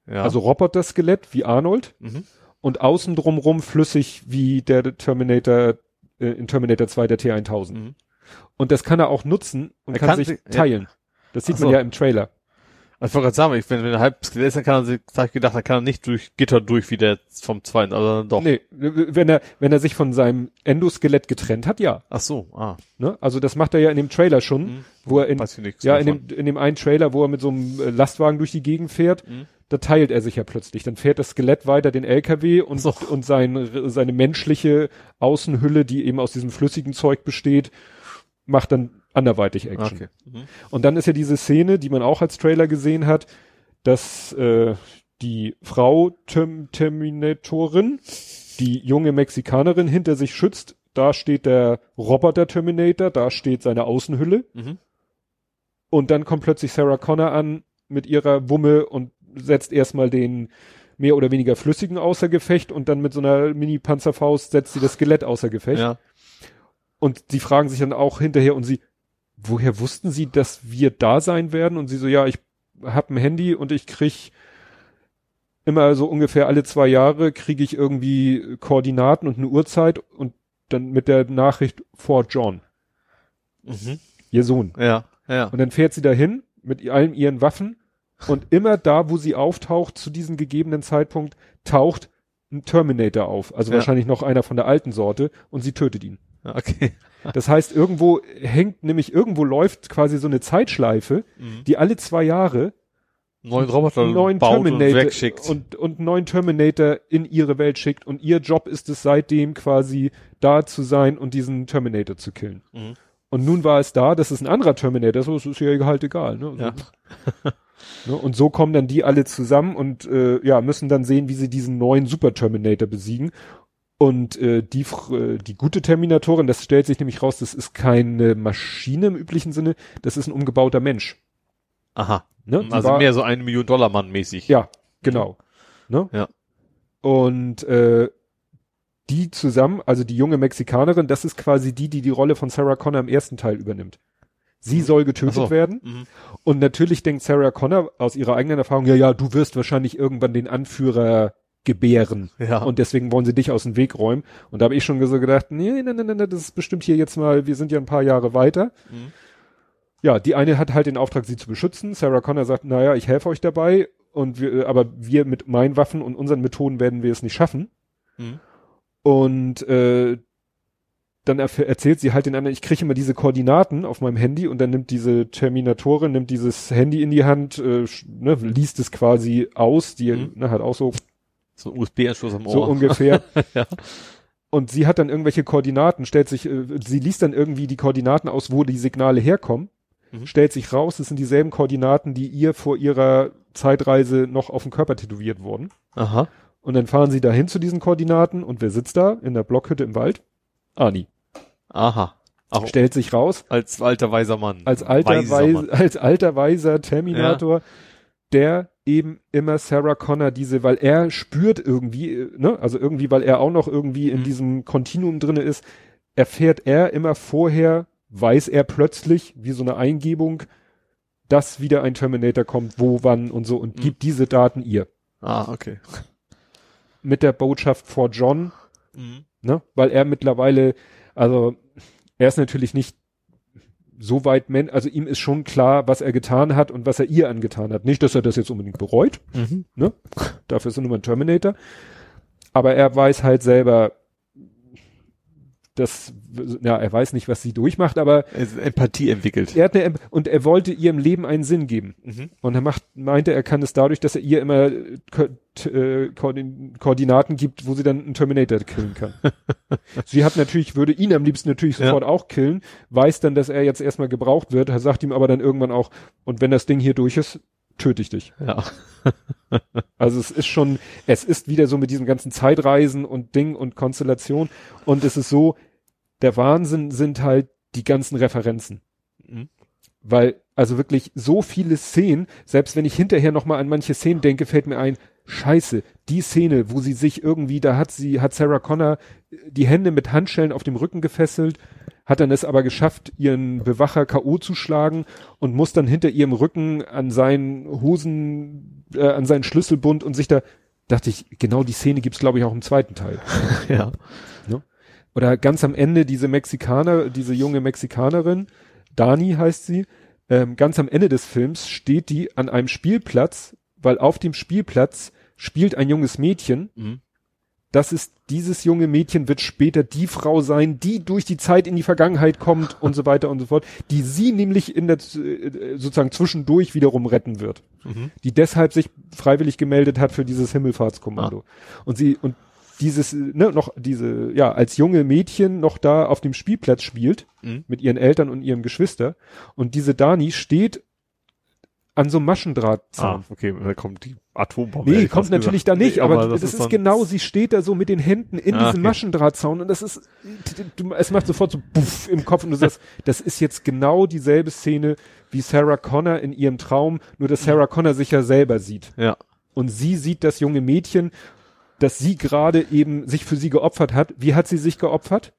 Ja. also Roboter-Skelett wie Arnold mhm. und außen drumrum flüssig wie der Terminator äh, in Terminator 2 der T1000. Mhm. Und das kann er auch nutzen und Er kann, kann sich sich- ja. teilen. Das sieht Ach so. man ja im Trailer. Ich wollte gerade sagen, ich, wenn, wenn er halb Skelett ist, dann kann er sich, hab ich gedacht, dann kann er nicht durch Gitter durch wie der vom zweiten, aber dann doch. Nee, wenn er, wenn er sich von seinem Endoskelett getrennt hat, ja. Ach so, ah. Ne? Also das macht er ja in dem Trailer schon, Mhm. wo er in, ja, in dem, in dem einen Trailer, wo er mit so einem äh, Lastwagen durch die Gegend fährt, Mhm. da teilt er sich ja plötzlich. Dann fährt das Skelett weiter den LKW und, So. und sein, seine menschliche Außenhülle, die eben aus diesem flüssigen Zeug besteht, macht dann anderweitig Action. Okay. Mhm. Und dann ist ja diese Szene, die man auch als Trailer gesehen hat, dass äh, die Frau Term Terminatorin, die junge Mexikanerin hinter sich schützt. Da steht der Roboter Terminator, da steht seine Außenhülle. Mhm. Und dann kommt plötzlich Sarah Connor an mit ihrer Wumme und setzt erstmal den mehr oder weniger flüssigen außer Gefecht und dann mit so einer Mini-Panzerfaust setzt sie das Skelett außer Gefecht. Ja. Und sie fragen sich dann auch hinterher und sie, woher wussten sie, dass wir da sein werden? Und sie so, ja, ich hab ein Handy und ich krieg immer so ungefähr alle zwei Jahre kriege ich irgendwie Koordinaten und eine Uhrzeit und dann mit der Nachricht for John, Mhm. ihr Sohn. Ja. Ja. Und dann fährt sie dahin mit allen ihren Waffen und immer da, wo sie auftaucht, zu diesem gegebenen Zeitpunkt, taucht ein Terminator auf. Also Ja. wahrscheinlich noch einer von der alten Sorte und sie tötet ihn. Okay. Das heißt, irgendwo hängt nämlich, irgendwo läuft quasi so eine Zeitschleife, Mhm. die alle zwei Jahre Neuen Roboter einen neuen baut und Terminator wegschickt. und, und einen neuen Terminator in ihre Welt schickt und ihr Job ist es seitdem quasi da zu sein und diesen Terminator zu killen. Mhm. Und nun war es da, das ist ein anderer Terminator, so es ist ja halt egal. Ne? Ja. Ne? Und so kommen dann die alle zusammen und äh, ja, müssen dann sehen, wie sie diesen neuen Super Terminator besiegen. Und äh, die, äh, die gute Terminatorin, das stellt sich nämlich raus, das ist keine Maschine im üblichen Sinne, das ist ein umgebauter Mensch. Aha. Ne? Also war- mehr so ein Million Dollar Mann mäßig. Ja, genau. Ne? Ja. Und äh, die zusammen, also die junge Mexikanerin, das ist quasi die, die die Rolle von Sarah Connor im ersten Teil übernimmt. Sie soll getötet so. werden. Mhm. Und natürlich denkt Sarah Connor aus ihrer eigenen Erfahrung, ja, ja, du wirst wahrscheinlich irgendwann den Anführer gebären. Ja. Und deswegen wollen sie dich aus dem Weg räumen. Und da habe ich schon so gedacht, nee, nee, nee, nee, nee, das ist bestimmt hier jetzt mal, wir sind ja ein paar Jahre weiter. Mhm. Ja, die eine hat halt den Auftrag, sie zu beschützen. Sarah Connor sagt, naja, ich helfe euch dabei. Und wir, aber wir mit meinen Waffen und unseren Methoden werden wir es nicht schaffen. Mhm. Und äh, dann erzählt sie halt den anderen, ich kriege immer diese Koordinaten auf meinem Handy und dann nimmt diese Terminatorin, nimmt dieses Handy in die Hand, äh, ne, liest es quasi aus, die Mhm. ne, hat auch so, So ein USB-Anschluss am Ohr. so ungefähr. Ja. Und sie hat dann irgendwelche Koordinaten, stellt sich, äh, sie liest dann irgendwie die Koordinaten aus, wo die Signale herkommen, Mhm. stellt sich raus, es sind dieselben Koordinaten, die ihr vor ihrer Zeitreise noch auf dem Körper tätowiert wurden. Aha. Und dann fahren sie dahin zu diesen Koordinaten und wer sitzt da in der Blockhütte im Wald? Ani. Aha. Auch Stellt sich raus, als alter weiser Mann. als alter, Weiser Weis, Mann. als alter weiser Terminator, der eben immer Sarah Connor diese, weil er spürt irgendwie, äh, ne, also irgendwie, weil er auch noch irgendwie in Mhm. diesem Kontinuum drinne ist, erfährt er immer vorher, weiß er plötzlich, wie so eine Eingebung, dass wieder ein Terminator kommt, wo, wann und so und Mhm. gibt diese Daten ihr. Ah, okay. Mit der Botschaft vor John, Mhm. ne, weil er mittlerweile, also er ist natürlich nicht so weit, also ihm ist schon klar, was er getan hat und was er ihr angetan hat. Nicht, dass er das jetzt unbedingt bereut, Mhm. ne? Dafür ist er nur mal ein Terminator. Aber er weiß halt selber, dass, ja, er weiß nicht, was sie durchmacht, aber Empathie entwickelt. er hat eine, und er wollte ihrem Leben einen Sinn geben. Mhm. Und er macht, meinte, er kann es dadurch, dass er ihr immer äh, Ko äh, Koordin Koordinaten gibt, wo sie dann einen Terminator killen kann. sie hat natürlich, würde ihn am liebsten natürlich Ja. sofort auch killen, weiß dann, dass er jetzt erstmal gebraucht wird, er sagt ihm aber dann irgendwann auch, und wenn das Ding hier durch ist, töte ich dich. Ja. Also es ist schon, es ist wieder so mit diesem ganzen Zeitreisen und Ding und Konstellation. Und es ist so, der Wahnsinn sind halt die ganzen Referenzen. Mhm. Weil, also wirklich so viele Szenen, selbst wenn ich hinterher nochmal an manche Szenen denke, fällt mir ein, scheiße, die Szene, wo sie sich irgendwie, da hat sie, hat Sarah Connor die Hände mit Handschellen auf dem Rücken gefesselt, hat dann es aber geschafft, ihren Bewacher K.O. zu schlagen und muss dann hinter ihrem Rücken an seinen Hosen, äh, an seinen Schlüsselbund und sich da, dachte ich, genau die Szene gibt's glaube ich auch im zweiten Teil. Ja. Oder ganz am Ende diese Mexikaner, diese junge Mexikanerin, Dani heißt sie, ähm, ganz am Ende des Films steht die an einem Spielplatz, weil auf dem Spielplatz spielt ein junges Mädchen. Mhm. Das ist, dieses junge Mädchen wird später die Frau sein, die durch die Zeit in die Vergangenheit kommt und so weiter und so fort, die sie nämlich in der, äh, sozusagen zwischendurch wiederum retten wird. Mhm. Die deshalb sich freiwillig gemeldet hat für dieses Himmelfahrtskommando. Und sie, und dieses, ne, noch diese, ja, als junge Mädchen noch da auf dem Spielplatz spielt, Mhm. mit ihren Eltern und ihrem Geschwister. Und diese Dani steht an so einem Maschendrahtzaun. Ah, okay, da kommt die Atombombe. Nee, kommt natürlich gesagt. da nicht, Nee, aber, das, ist, dann- genau, sie steht da so mit den Händen in Ah, diesem okay. Maschendrahtzaun und das ist, du, es macht sofort so puff im Kopf und du sagst, das ist jetzt genau dieselbe Szene wie Sarah Connor in ihrem Traum, nur dass Sarah Connor sich ja selber sieht. Ja. Und sie sieht das junge Mädchen, dass sie gerade eben sich für sie geopfert hat. Wie hat sie sich geopfert?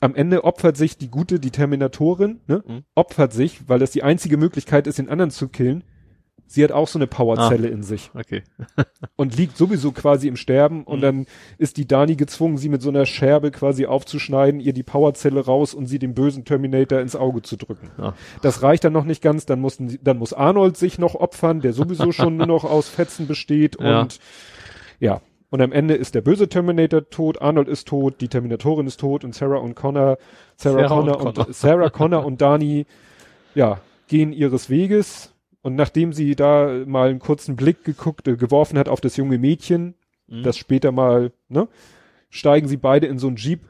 Am Ende opfert sich die gute, die Terminatorin, ne? Mhm. opfert sich, weil das die einzige Möglichkeit ist, den anderen zu killen. Sie hat auch so eine Powerzelle in sich Okay. und liegt sowieso quasi im Sterben und Mhm. dann ist die Dani gezwungen, sie mit so einer Scherbe quasi aufzuschneiden, ihr die Powerzelle raus und sie dem bösen Terminator ins Auge zu drücken. Ja. Das reicht dann noch nicht ganz, dann sie, dann muss Arnold sich noch opfern, der sowieso schon nur noch aus Fetzen besteht Ja. und ja. Und am Ende ist der böse Terminator tot, Arnold ist tot, die Terminatorin ist tot und Sarah und Connor, Sarah, Sarah und Connor und, Connor. Sarah Connor und Dani, ja, gehen ihres Weges. Und nachdem sie da mal einen kurzen Blick geguckt, äh, geworfen hat auf das junge Mädchen, Mhm. das später mal, ne, steigen sie beide in so einen Jeep.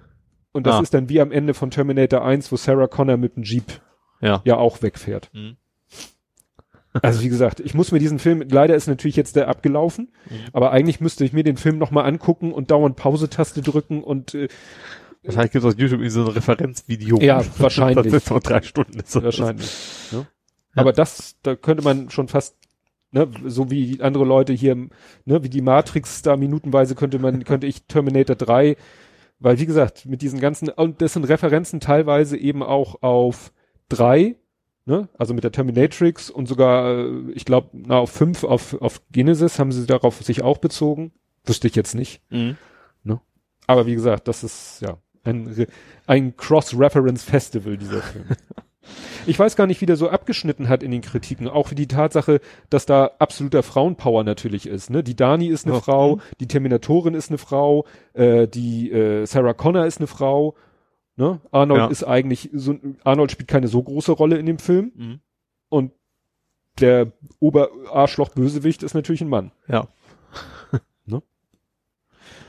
Und das Ah. ist dann wie am Ende von Terminator 1, wo Sarah Connor mit dem Jeep Ja. ja auch wegfährt. Mhm. Also wie gesagt, ich muss mir diesen Film, leider ist natürlich jetzt der abgelaufen, Mhm. aber eigentlich müsste ich mir den Film nochmal angucken und dauernd Pause-Taste drücken und äh, Wahrscheinlich gibt es auf YouTube so ein Referenzvideo. Ja, wahrscheinlich. Das ist vor drei Stunden. Ist wahrscheinlich. Ne? Aber das, da könnte man schon fast, ne, so wie andere Leute hier, ne, wie die Matrix da minutenweise könnte man, könnte ich Terminator 3, weil wie gesagt, mit diesen ganzen, und das sind Referenzen teilweise eben auch auf drei, ne, also mit der Terminatrix und sogar, äh, ich glaube, na, auf fünf, auf, auf Genesis haben sie darauf sich auch bezogen. Wüsste ich jetzt nicht. Mhm. Aber wie gesagt, das ist, ja, ein, ein Cross-Reference-Festival, dieser Film. Ich weiß gar nicht, wie der so abgeschnitten hat in den Kritiken. Auch wie die Tatsache, dass da absoluter Frauenpower natürlich ist. Ne? Die Dani ist eine Ja. Frau, die Terminatorin ist eine Frau, äh, die äh, Sarah Connor ist eine Frau. Ne? Arnold Ja. ist eigentlich so, Arnold spielt keine so große Rolle in dem Film Mhm. und der Oberarschloch-Bösewicht ist natürlich ein Mann. Ja. Ne?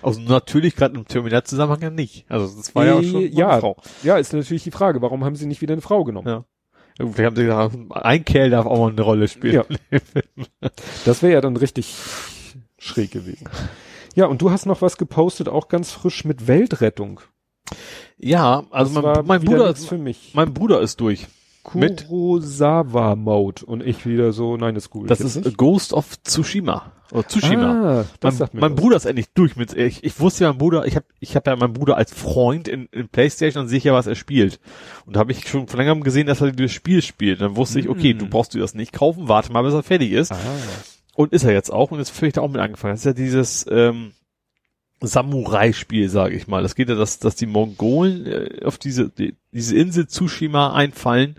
Also natürlich gerade im Terminator-Zusammenhang ja nicht. Also das war ja Äh, schon mal ja. eine Frau. Ja, ist natürlich die Frage, warum haben sie nicht wieder eine Frau genommen? Ja. Ja, Vielleicht haben sie gesagt, ein Kerl darf auch mal eine Rolle spielen. Ja. Das wäre ja dann richtig schräg gewesen. Ja, und du hast noch was gepostet, auch ganz frisch mit Weltrettung. Ja, also Das mein, mein Bruder ist, für mich. mein Bruder ist durch. mit- Kurosawa Mode und ich wieder so, nein, das ist gut. Das ist Ghost of Tsushima. Oder Tsushima. Ah, mein mein. Bruder ist endlich durch mit ich, ich wusste ja mein Bruder ich habe ich habe ja meinen Bruder als Freund in, in Playstation und sehe ja was er spielt und da habe ich schon von längerem gesehen dass er das Spiel spielt dann wusste ich okay Mm. du brauchst du das nicht kaufen warte mal bis er fertig ist Ah, und ist er jetzt auch und jetzt ich da auch mit angefangen das ist ja dieses ähm, Samurai-Spiel, sage ich mal. Das geht ja, dass, dass die Mongolen äh, auf diese, die, diese Insel Tsushima einfallen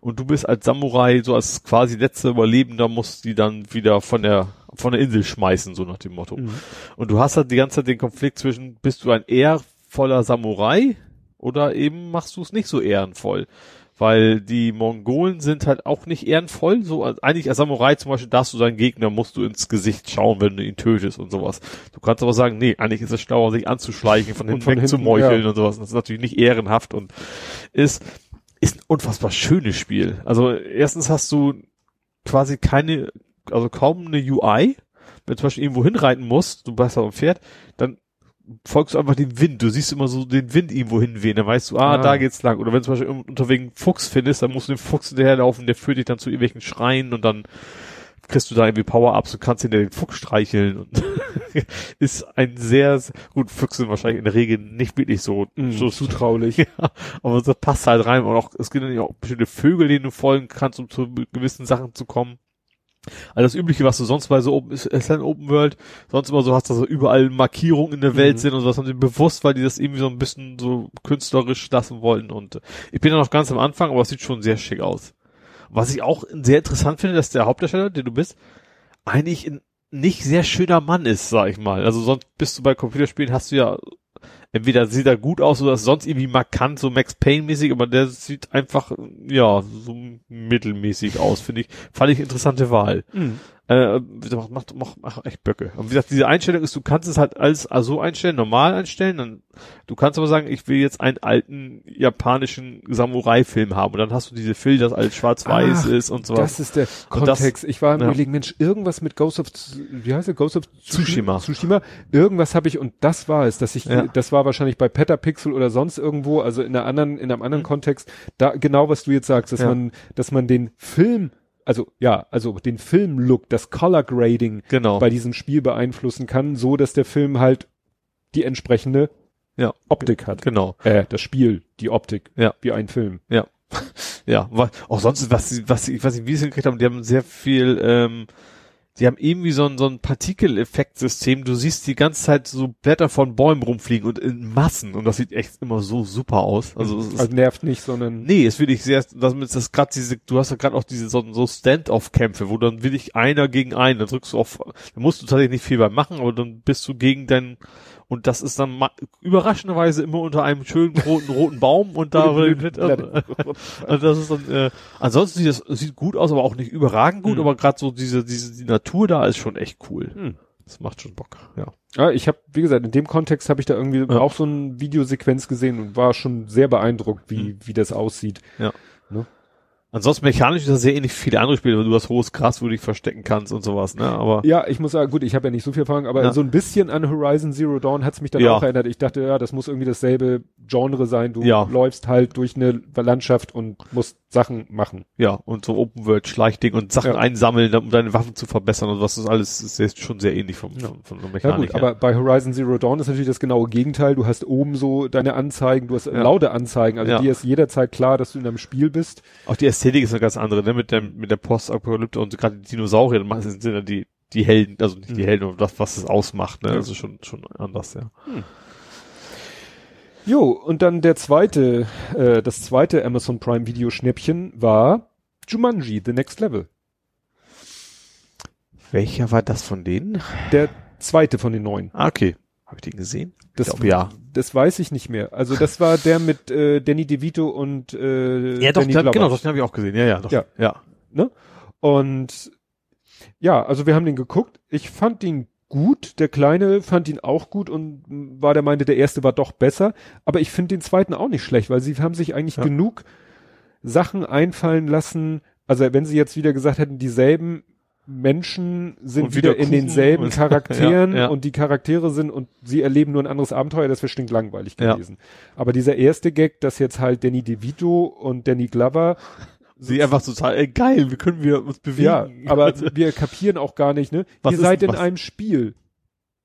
und du bist als Samurai, so als quasi letzter Überlebender, musst die dann wieder von der, von der Insel schmeißen, so nach dem Motto. Mhm. Und du hast halt die ganze Zeit den Konflikt zwischen, bist du ein ehrvoller Samurai oder eben machst du es nicht so ehrenvoll? Weil die Mongolen sind halt auch nicht ehrenvoll. So, eigentlich als Samurai zum Beispiel darfst du deinen Gegner, musst du ins Gesicht schauen, wenn du ihn tötest und sowas. Du kannst aber sagen, nee, eigentlich ist es schlauer, sich anzuschleichen, von hinten von weg hinten, zu meucheln ja. und sowas. Das ist natürlich nicht ehrenhaft und ist, ist ein unfassbar schönes Spiel. Also erstens hast du quasi keine, also kaum eine UI. Wenn du zum Beispiel irgendwo hinreiten musst, du bist auf dem Pferd, dann folgst du einfach dem Wind. Du siehst immer so den Wind irgendwo hinwehen, dann weißt du, ah, Ah. da geht's lang. Oder wenn du zum Beispiel un- unterwegs einen Fuchs findest, dann musst du den Fuchs hinterherlaufen, der führt dich dann zu irgendwelchen Schreien und dann kriegst du da irgendwie Power-Ups und kannst hinter den Fuchs streicheln und ist ein sehr, sehr gut, Füchse sind wahrscheinlich in der Regel nicht wirklich so, Mhm, so zutraulich. ja, aber das passt halt rein und auch, es gibt natürlich auch bestimmte Vögel, denen du folgen kannst, um zu gewissen Sachen zu kommen. Also das Übliche, was du sonst bei so Open, ist, ist ein Open World, sonst immer so hast, dass so überall Markierungen in der Welt Mhm. sind und so, das haben sie bewusst, weil die das irgendwie so ein bisschen so künstlerisch lassen wollten und ich bin ja noch ganz am Anfang, aber es sieht schon sehr schick aus. Was ich auch sehr interessant finde, dass der Hauptdarsteller, der du bist, eigentlich ein nicht sehr schöner Mann ist, sag ich mal. Also sonst bist du bei Computerspielen, hast du ja entweder sieht er gut aus oder sonst irgendwie markant, so Max Payne mäßig, aber der sieht einfach, ja, so mittelmäßig aus, finde ich. Fand ich interessante Wahl. Mhm. Äh, macht, macht, macht, macht echt Böcke. Und wie gesagt, diese Einstellung ist, du kannst es halt als so einstellen, normal einstellen, dann, du kannst aber sagen, ich will jetzt einen alten japanischen Samurai-Film haben und dann hast du diese Filter, das alles schwarz-weiß Ach, ist und so Das ist der Und das- Kontext. ich war im ja. Überlegen, Mensch, irgendwas mit Ghost of, wie heißt der? Ghost of Tsushima. Tsushima. Irgendwas habe ich, und das war es, dass ich, Ja. das war wahrscheinlich bei Petapixel oder sonst irgendwo, also in einer anderen, in einem anderen Mhm. Kontext, da, genau was du jetzt sagst, dass Ja. man, dass man den Film, also, ja, also den Filmlook, das Color Grading Genau. bei diesem Spiel beeinflussen kann, so dass der Film halt die entsprechende Ja. Optik hat. genau. Äh, das Spiel, die Optik, Ja. wie ein Film. Ja, wa- auch sonst, was, sie- was, sie- ich weiß nicht, wie sie es hingekriegt haben, die haben sehr viel, ähm, die haben irgendwie so ein, so ein Partikeleffektsystem. Du siehst die ganze Zeit so Blätter von Bäumen rumfliegen und in Massen und das sieht echt immer so super aus. Also, es ist, Also nervt nicht, sondern nee, es will ich sehr, damit ist das gerade diese, du hast ja gerade auch diese so, so Stand-off-Kämpfe, wo dann will ich einer gegen einen, da drückst du auf, da musst du tatsächlich nicht viel bei machen, aber dann bist du gegen deinen und das ist dann überraschenderweise immer unter einem schönen roten roten Baum und da Blätter. also das ist dann, äh, ansonsten sieht das sieht gut aus, aber auch nicht überragend gut, Mhm. aber gerade so diese, diese, die Natur da ist schon echt cool. Hm. Das macht schon Bock, ja. Ja, ich habe, wie gesagt, in dem Kontext habe ich da irgendwie Ja. auch so eine Videosequenz gesehen und war schon sehr beeindruckt, wie, Mhm. wie das aussieht. Ja. Ne? Ansonsten mechanisch ist das sehr ähnlich wie viele andere Spiele, weil du hast hohes Gras, wo du dich verstecken kannst und sowas, ne? Aber Ja, ich muss sagen, gut, ich habe ja nicht so viel Erfahrung, aber Ja. so ein bisschen an Horizon Zero Dawn hat's mich dann Ja. auch erinnert. Ich dachte, ja, das muss irgendwie dasselbe Genre sein. Du Ja. läufst halt durch eine Landschaft und musst Sachen machen. ja, und so Open World Schleichding und Sachen Ja. einsammeln, um deine Waffen zu verbessern und was das alles ist jetzt schon sehr ähnlich vom, von, von der Ja Mechanik. gut, aber bei Horizon Zero Dawn ist natürlich das genaue Gegenteil. Du hast oben so deine Anzeigen, du hast Ja. laute Anzeigen, also Ja. dir ist jederzeit klar, dass du in einem Spiel bist. Auch die Ästhetik ist eine ganz andere, ne? Mit der, mit der Postapokalypse und gerade die Dinosaurier, das sind ja die, die Helden, also nicht die Mhm. Helden, aber das, was es ausmacht, ne? Ja. Das ist schon, schon anders, ja. Jo, und dann der zweite, äh, das zweite Amazon Prime Video Schnäppchen war Jumanji, The Next Level. Welcher war das von denen? Der zweite von den neun. Ah, okay. Habe ich den gesehen? Das, glaub, ja. Das weiß ich nicht mehr. Also das war der mit äh, Danny DeVito und äh, Ja, doch, Danny dann, Glover. genau, das habe ich auch gesehen. Ja, ja, doch. Ja. ja. Und ja, also wir haben den geguckt. Ich fand ihn gut. Der Kleine fand ihn auch gut und war der meinte, der erste war doch besser. Aber ich finde den zweiten auch nicht schlecht, weil sie haben sich eigentlich Ja. genug Sachen einfallen lassen. Also wenn sie jetzt wieder gesagt hätten, dieselben Menschen sind wieder wieder, in denselben und- Charakteren Ja, ja. und die Charaktere sind und sie erleben nur ein anderes Abenteuer, das wäre stinklangweilig Ja. gewesen. Aber dieser erste Gag, dass jetzt halt Danny DeVito und Danny Glover Sie einfach total, ey, geil, wie können wir uns bewegen? ja, aber wir kapieren auch gar nicht, ne? Was Ihr seid in was- einem Spiel.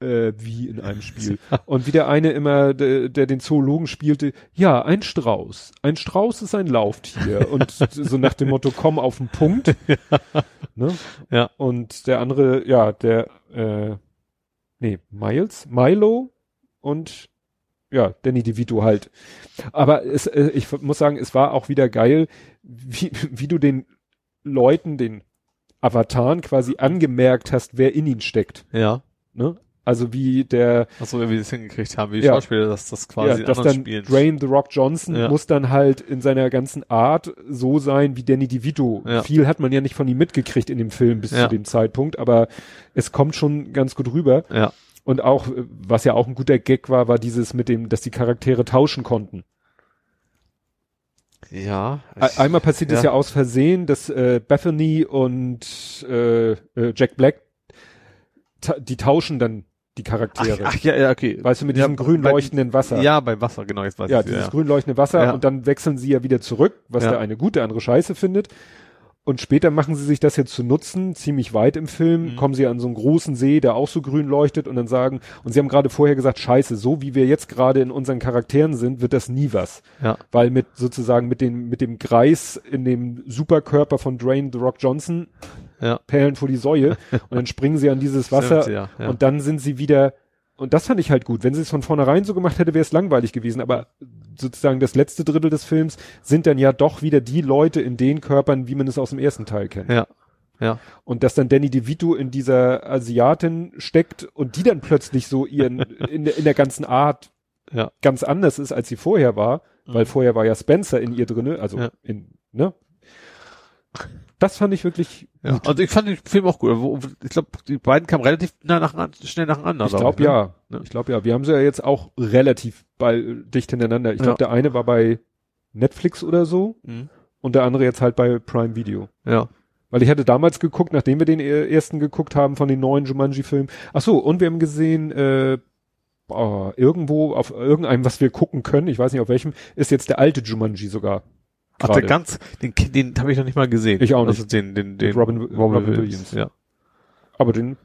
Äh, wie in einem Spiel. Und wie der eine immer, der, der den Zoologen spielte, ja, ein Strauß. Ein Strauß ist ein Lauftier. Und so nach dem Motto, komm auf den Punkt. Ne? Ja. Und der andere, ja, der, äh, nee, Miles, Milo und ja, Danny DeVito halt. Aber es, äh, ich muss sagen, es war auch wieder geil, wie, wie du den Leuten, den Avataren quasi angemerkt hast, wer in ihn steckt. Ja. Ne? Also wie der, Achso, wie wir das hingekriegt haben, wie die Ja. Schauspieler, dass das quasi ja, dass dann Spielen. Dwayne The Rock Johnson Ja. muss dann halt in seiner ganzen Art so sein wie Danny DeVito. Ja. Viel hat man ja nicht von ihm mitgekriegt in dem Film bis zu dem Zeitpunkt, aber es kommt schon ganz gut rüber. Ja. Und auch, was ja auch ein guter Gag war, war dieses mit dem, dass die Charaktere tauschen konnten. Ja. E- Einmal passiert es ja. aus Versehen, dass äh, Bethany und äh, äh, Jack Black, ta die tauschen dann die Ach, Charaktere. ach ja, ja, okay. weißt du, mit Ja, diesem grün leuchtenden Wasser. Ja, bei Wasser, genau, jetzt weiß ja, ich dieses ja. grün leuchtende Wasser Ja. und dann wechseln sie ja wieder zurück, was Ja. der eine gut, der andere scheiße findet. Und später machen sie sich das jetzt zu nutzen, ziemlich weit im Film, Mhm. kommen sie an so einen großen See, der auch so grün leuchtet und dann sagen, und sie haben gerade vorher gesagt, scheiße, so wie wir jetzt gerade in unseren Charakteren sind, wird das nie was. Ja. Weil mit sozusagen mit dem, mit dem Greis in dem Superkörper von Dwayne The Rock Johnson Ja. Perlen vor die Säue und dann springen sie an dieses Wasser Stimmt, ja, ja. und dann sind sie wieder und das fand ich halt gut. Wenn sie es von vornherein so gemacht hätte, wäre es langweilig gewesen. Aber sozusagen das letzte Drittel des Films sind dann ja doch wieder die Leute in den Körpern, wie man es aus dem ersten Teil kennt. Ja. Ja. Und dass dann Danny DeVito in dieser Asiatin steckt und die dann plötzlich so ihren in, der- in der ganzen Art Ja. ganz anders ist, als sie vorher war, weil vorher war ja Spencer in ihr drinne, also Ja. in, ne? Das fand ich wirklich Ja. Also ich fand den Film auch gut. Ich glaube, die beiden kamen relativ nah nach, schnell nacheinander. Ich glaub glaube ne? ja. Ja. Ich glaube ja. Wir haben sie ja jetzt auch relativ bald dicht hintereinander. Ich glaube, Ja. der eine war bei Netflix oder so Mhm. und der andere jetzt halt bei Prime Video. Ja. Weil ich hatte damals geguckt, nachdem wir den äh, ersten geguckt haben von den neuen Jumanji-Filmen. Ach so, und wir haben gesehen, äh, boah, irgendwo auf irgendeinem, was wir gucken können, ich weiß nicht auf welchem, ist jetzt der alte Jumanji sogar. Ach, der ganz, den, den habe ich noch nicht mal gesehen. Ich auch nicht. Also den, den, den Robin- Robin Williams. Ja. Aber den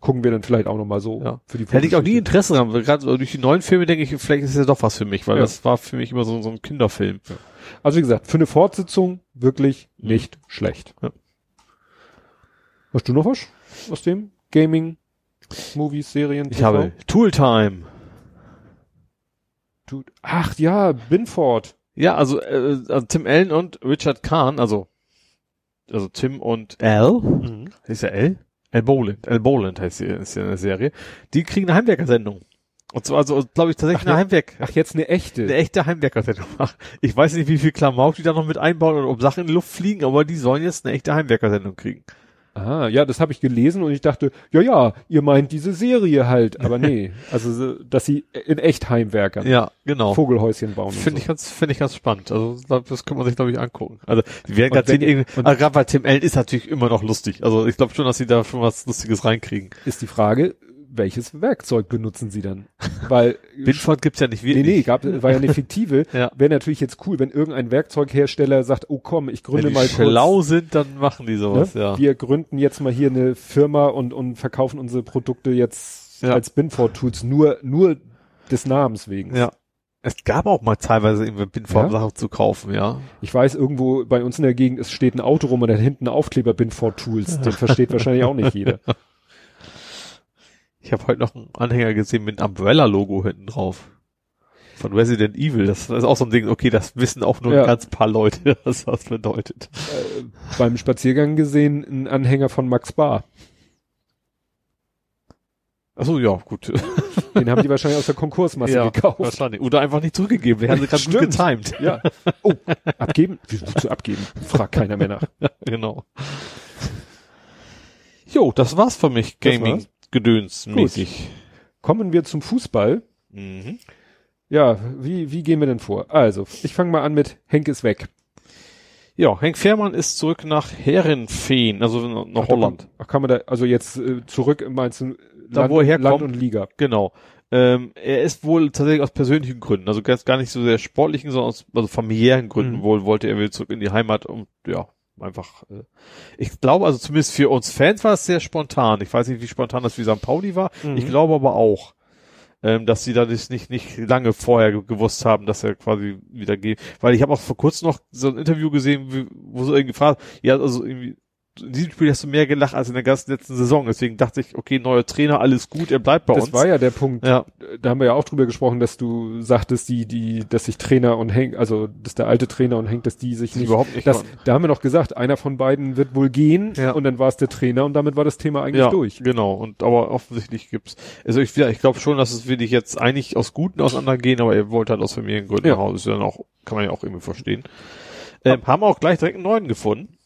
gucken wir dann vielleicht auch nochmal so Ja. für die Hätte ich auch nie. Interesse dran, weil gerade durch die neuen Filme denke ich, vielleicht ist ja doch was für mich, weil Ja. das war für mich immer so, so ein Kinderfilm. Also wie gesagt, für eine Fortsetzung wirklich Mhm. nicht schlecht. Ja. Hast du noch was aus dem Gaming, Movies, Serien? Ich TV? habe Tool Time. Du, ach ja, Binford. Ja, also, äh, also Tim Allen und Richard Kahn, also also Tim und Al, ist ja L? Al Boland, Al Boland heißt sie, ist ja eine Serie. Die kriegen eine Heimwerkersendung. Und zwar, also, glaube ich, tatsächlich Ach, eine ne? Heimwerk, Ach, jetzt eine echte. eine echte Heimwerkersendung. Ich weiß nicht, wie viel Klamauk die da noch mit einbauen oder ob Sachen in die Luft fliegen, aber die sollen jetzt eine echte Heimwerkersendung kriegen. Ah, ja, das habe ich gelesen und ich dachte, ja, ja, ihr meint diese Serie halt, aber nee, also so, dass sie in echt Heimwerkern Ja, genau. Vogelhäuschen bauen. Finde so. ich ganz, finde ich ganz spannend. Also das kann man sich glaube ich angucken. Also die werden gerade irgendwie, aber gerade bei Tim Allen ist natürlich immer noch lustig. Also ich glaube schon, dass sie da schon was Lustiges reinkriegen. ist die Frage, welches Werkzeug benutzen sie dann? Weil Binford gibt's ja nicht Nee, wirklich. nee, gab, war ja eine fiktive. Ja. Wäre natürlich jetzt cool, wenn irgendein Werkzeughersteller sagt, oh komm, ich gründe Wenn die mal schlau kurz, sind, dann machen die sowas, ne? ja. Wir gründen jetzt mal hier eine Firma und, und verkaufen unsere Produkte jetzt Ja. als Binford Tools nur, nur des Namens wegen. Ja. Es gab auch mal teilweise irgendwie Binford Sachen zu kaufen, ja. Ich weiß, irgendwo bei uns in der Gegend, es steht ein Auto rum und da hinten ein Aufkleber Binford Tools. Den versteht wahrscheinlich auch nicht jeder. Ich habe heute noch einen Anhänger gesehen mit einem Umbrella-Logo hinten drauf. Von Resident Evil. Das, ist auch so ein Ding, okay, das wissen auch nur Ja. ein ganz paar Leute, was das bedeutet. äh, beim Spaziergang gesehen, ein Anhänger von Max Bar. Achso, ja, gut. Den haben die wahrscheinlich aus der Konkursmasse ja, gekauft. wahrscheinlich. Oder einfach nicht zurückgegeben. Wir haben sie gerade gut getimed. Ja. Oh, abgeben? Wieso zu abgeben? Fragt keiner mehr nach. genau. Jo, das war's für mich. Gaming war's? Gedöns mäßig. Kommen wir zum Fußball. Mhm. Ja, wie, wie gehen wir denn vor? Also, ich fange mal an mit Henk ist weg. Ja, Henk Fährmann ist zurück nach Herrenfeen, also nach Ach, Holland. Kann, ach, kann man da, also jetzt äh, zurück, meinst du, Da, Land, wo er Land herkommt. und Liga. Genau. Ähm, er ist wohl tatsächlich aus persönlichen Gründen, also ganz gar nicht so sehr sportlichen, sondern aus also familiären Gründen Mhm. wohl wollte er wieder zurück in die Heimat und ja, einfach. Äh, ich glaube, also zumindest für uns Fans war es sehr spontan. Ich weiß nicht, wie spontan das wie St. Pauli war. Mhm. Ich glaube aber auch, ähm, dass sie da das nicht nicht lange vorher ge- gewusst haben, dass er quasi wieder geht. Weil ich habe auch vor kurzem noch so ein Interview gesehen, wo so irgendwie gefragt, ja, also irgendwie in diesem Spiel hast du mehr gelacht als in der ganzen letzten Saison. Deswegen dachte ich, okay, neuer Trainer, alles gut, er bleibt bei Das uns. war ja der Punkt. ja, Da haben wir ja auch drüber gesprochen, dass du sagtest, die, die, dass sich Trainer und Henk, also, dass der alte Trainer und Henk, dass die sich nicht, überhaupt nicht das, konnten. da haben wir noch gesagt, einer von beiden wird wohl gehen Ja. und dann war es der Trainer und damit war das Thema eigentlich ja, durch. Genau, und aber offensichtlich gibt's, also ich, ja, ich glaube schon, dass es wirklich jetzt eigentlich aus Guten auseinandergehen, aber er wollte halt aus Familiengründen Ja. nach Hause, ist ja dann auch, kann man ja auch irgendwie verstehen. Ähm, haben auch gleich direkt einen neuen gefunden.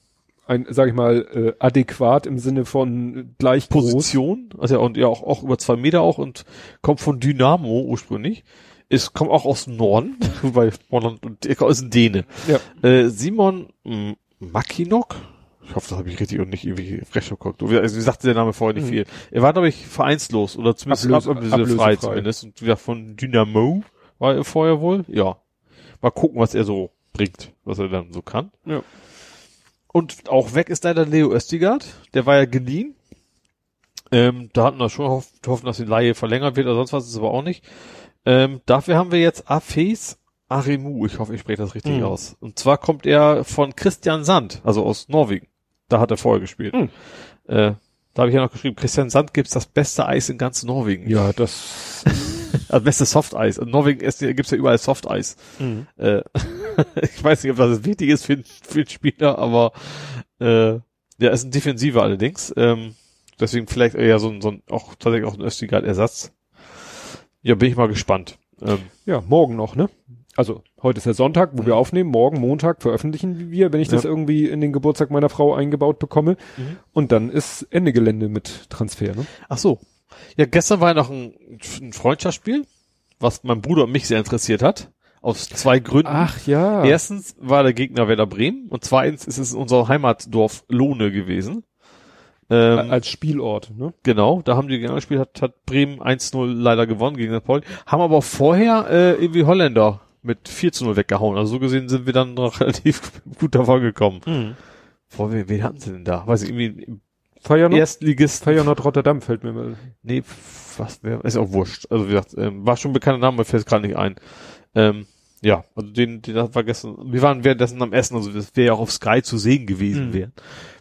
Ein, sag ich mal, äh, adäquat im Sinne von gleich groß. Position, also ja, und ja auch, auch über zwei Meter auch und kommt von Dynamo ursprünglich. Ist, kommt auch aus dem Norden, bei Holland und er ist ein Däne. Ja. Äh, Simon M Makinok, ich hoffe, das habe ich richtig und nicht irgendwie frech geguckt. Also, wie sagte der Name vorher nicht Mhm. viel. Er war, glaube ich, vereinslos oder zumindest Ablöse- ablösefrei ablösefrei. zumindest. Und wie gesagt, von Dynamo war er vorher wohl. Ja. Mal gucken, was er so bringt, was er dann so kann. Ja. Und auch weg ist leider Leo Östigard. Der war ja geliehen. Ähm, da hatten wir schon hoff, hoffen, dass die Laie verlängert wird oder sonst was, ist aber auch nicht. Ähm, dafür haben wir jetzt Afes Aremu. Ich hoffe, ich spreche das richtig Mhm. aus. Und zwar kommt er von Christian Sand, also aus Norwegen. Da hat er vorher gespielt. Mhm. Äh, da habe ich ja noch geschrieben, Christian Sand gibt's das beste Eis in ganz Norwegen. Ja, das, Also beste Softeis. In Norwegen gibt's ja überall Softeis. mhm. Äh, ich weiß nicht, ob das wichtig ist für, für den Spieler, aber äh, der ist ein Defensiver allerdings. Ähm, deswegen vielleicht eher so ein, so ein auch tatsächlich auch ein Östigard-Ersatz. Ja, bin ich mal gespannt. Ähm, ja, morgen noch, ne? Also, heute ist der Sonntag, wo wir aufnehmen, morgen Montag veröffentlichen wir, wenn ich das Ja. irgendwie in den Geburtstag meiner Frau eingebaut bekomme. Mhm. Und dann ist Ende Gelände mit Transfer, ne? ach so. Ja, gestern war ja noch ein, ein Freundschaftsspiel, was mein Bruder und mich sehr interessiert hat. Aus zwei Gründen. ja. Erstens war der Gegner Werder Bremen und zweitens ist es unser Heimatdorf Lohne gewesen. Ähm, als Spielort, ne? Genau, da haben die gegeneinander gespielt, hat, hat Bremen 1-0 leider gewonnen gegen St. Pauli, haben aber vorher äh, irgendwie Holländer mit 4 0 weggehauen. Also so gesehen sind wir dann noch relativ gut davon gekommen. Mhm. Vor wen, wen hatten sie denn da? Weiß ich, irgendwie Feyenoord, Erstligist. Feyenoord Rotterdam fällt mir mal. Nee, was wer, ist auch wurscht. Also wie gesagt, ähm, war schon ein bekannter Name, mir fällt gerade nicht ein. Ähm, ja, also den, den war gestern, wir waren währenddessen am Essen, also das wäre ja auch auf Sky zu sehen gewesen Mhm. wären.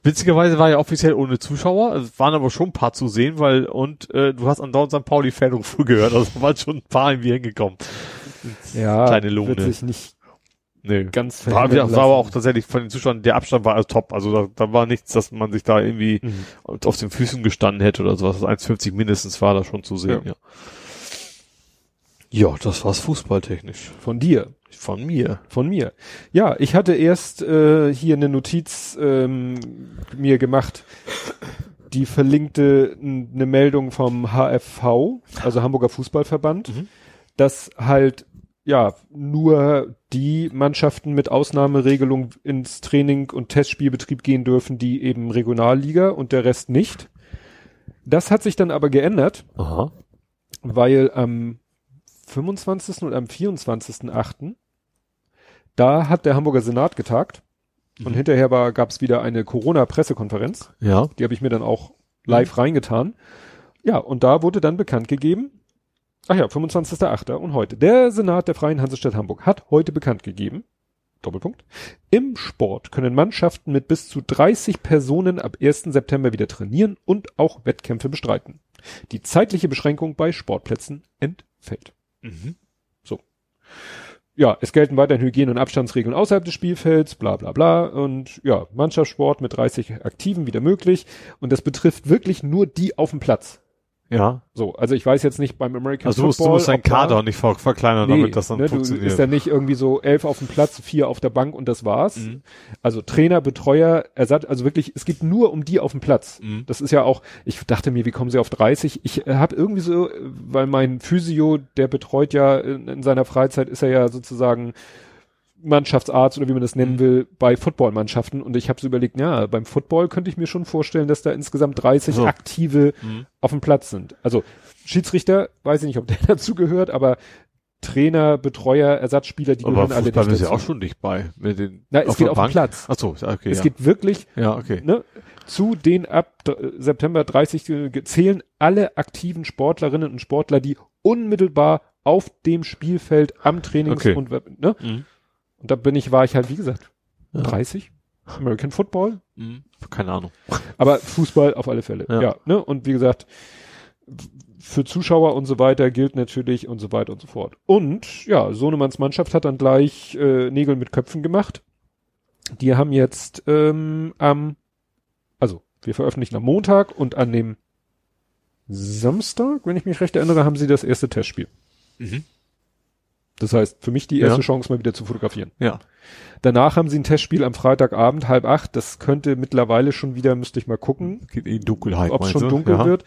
Witzigerweise war ja offiziell ohne Zuschauer, also es waren aber schon ein paar zu sehen, weil, und äh, du hast andauernd St. Pauli-Fanruf gehört, also waren schon ein paar irgendwie hingekommen. Ja, Kleine Lohne. wird sich nicht Nee. ganz War, war aber auch tatsächlich von den Zuschauern, der Abstand war also top, also da, da war nichts, dass man sich da irgendwie Mhm. auf den Füßen gestanden hätte oder sowas. 1,50 mindestens war da schon zu sehen, ja. Ja, das war's fußballtechnisch. Von dir. Von mir. Von mir. Ja, ich hatte erst äh, hier eine Notiz ähm, mir gemacht, die verlinkte eine Meldung vom HFV, also Hamburger Fußballverband, Mhm. dass halt ja nur die Mannschaften mit Ausnahmeregelung ins Training und Testspielbetrieb gehen dürfen, die eben Regionalliga und der Rest nicht. Das hat sich dann aber geändert, Aha. weil am 25. und am 24.8. da hat der Hamburger Senat getagt und Mhm. hinterher war gab's wieder eine Corona-Pressekonferenz. Ja. Die habe ich mir dann auch live reingetan. Ja, und da wurde dann bekannt gegeben, ach ja, 25.8. und heute. Der Senat der Freien Hansestadt Hamburg hat heute bekannt gegeben, Doppelpunkt, im Sport können Mannschaften mit bis zu 30 Personen ab 1. September wieder trainieren und auch Wettkämpfe bestreiten. Die zeitliche Beschränkung bei Sportplätzen entfällt. Mhm. Ja, es gelten weiterhin Hygiene- und Abstandsregeln außerhalb des Spielfelds, bla bla bla. Und ja, Mannschaftssport mit 30 Aktiven wieder möglich. Und das betrifft wirklich nur die auf dem Platz. Ja. So, also ich weiß jetzt nicht beim American Also du musst, du Football. musst deinen ob da- Kader nicht ver verkleinern, Nee, damit das dann ne, du funktioniert. ist ja nicht irgendwie so elf auf dem Platz, vier auf der Bank und das war's. Mhm. Also Trainer, Betreuer, Ersatz, also wirklich, es geht nur um die auf dem Platz. Mhm. Das ist ja auch, ich dachte mir, wie kommen sie auf 30? Ich äh, habe irgendwie so, äh, weil mein Physio, der betreut ja in, in seiner Freizeit, ist er ja sozusagen Mannschaftsarzt oder wie man das nennen Mhm. will, bei Footballmannschaften. Und ich habe so überlegt, ja, beim Football könnte ich mir schon vorstellen, dass da insgesamt 30 So. aktive Mhm. auf dem Platz sind. Also Schiedsrichter, weiß ich nicht, ob der dazu gehört, aber Trainer, Betreuer, Ersatzspieler, die Aber gehören alle Fußball nicht ist ja dazu. auch schon dicht bei. Mit den, Na, es geht der auf Bank. Platz. Ach so, okay. es ja. geht wirklich ja, okay. ne, zu den ab September 30 ge- zählen alle aktiven Sportlerinnen und Sportler, die unmittelbar auf dem Spielfeld am Trainings- Okay. und ne? Mhm. Und da bin ich, war ich halt, wie gesagt, Ja. 30. American Football. Mhm. Keine Ahnung. Aber Fußball auf alle Fälle. Ja. Ja. ne? Und wie gesagt, für Zuschauer und so weiter gilt natürlich und so weiter und so fort. Und ja, Sohnemanns Mannschaft hat dann gleich äh, Nägel mit Köpfen gemacht. Die haben jetzt ähm, am, also wir veröffentlichen am Montag und an dem Samstag, wenn ich mich recht erinnere, haben sie das erste Testspiel. Mhm. Das heißt, für mich die erste Ja. Chance, mal wieder zu fotografieren. Ja. Danach haben sie ein Testspiel am Freitagabend, halb acht. Das könnte mittlerweile schon wieder, müsste ich mal gucken, Geht in die Dunkelheit, ob es schon du? dunkel ja. wird.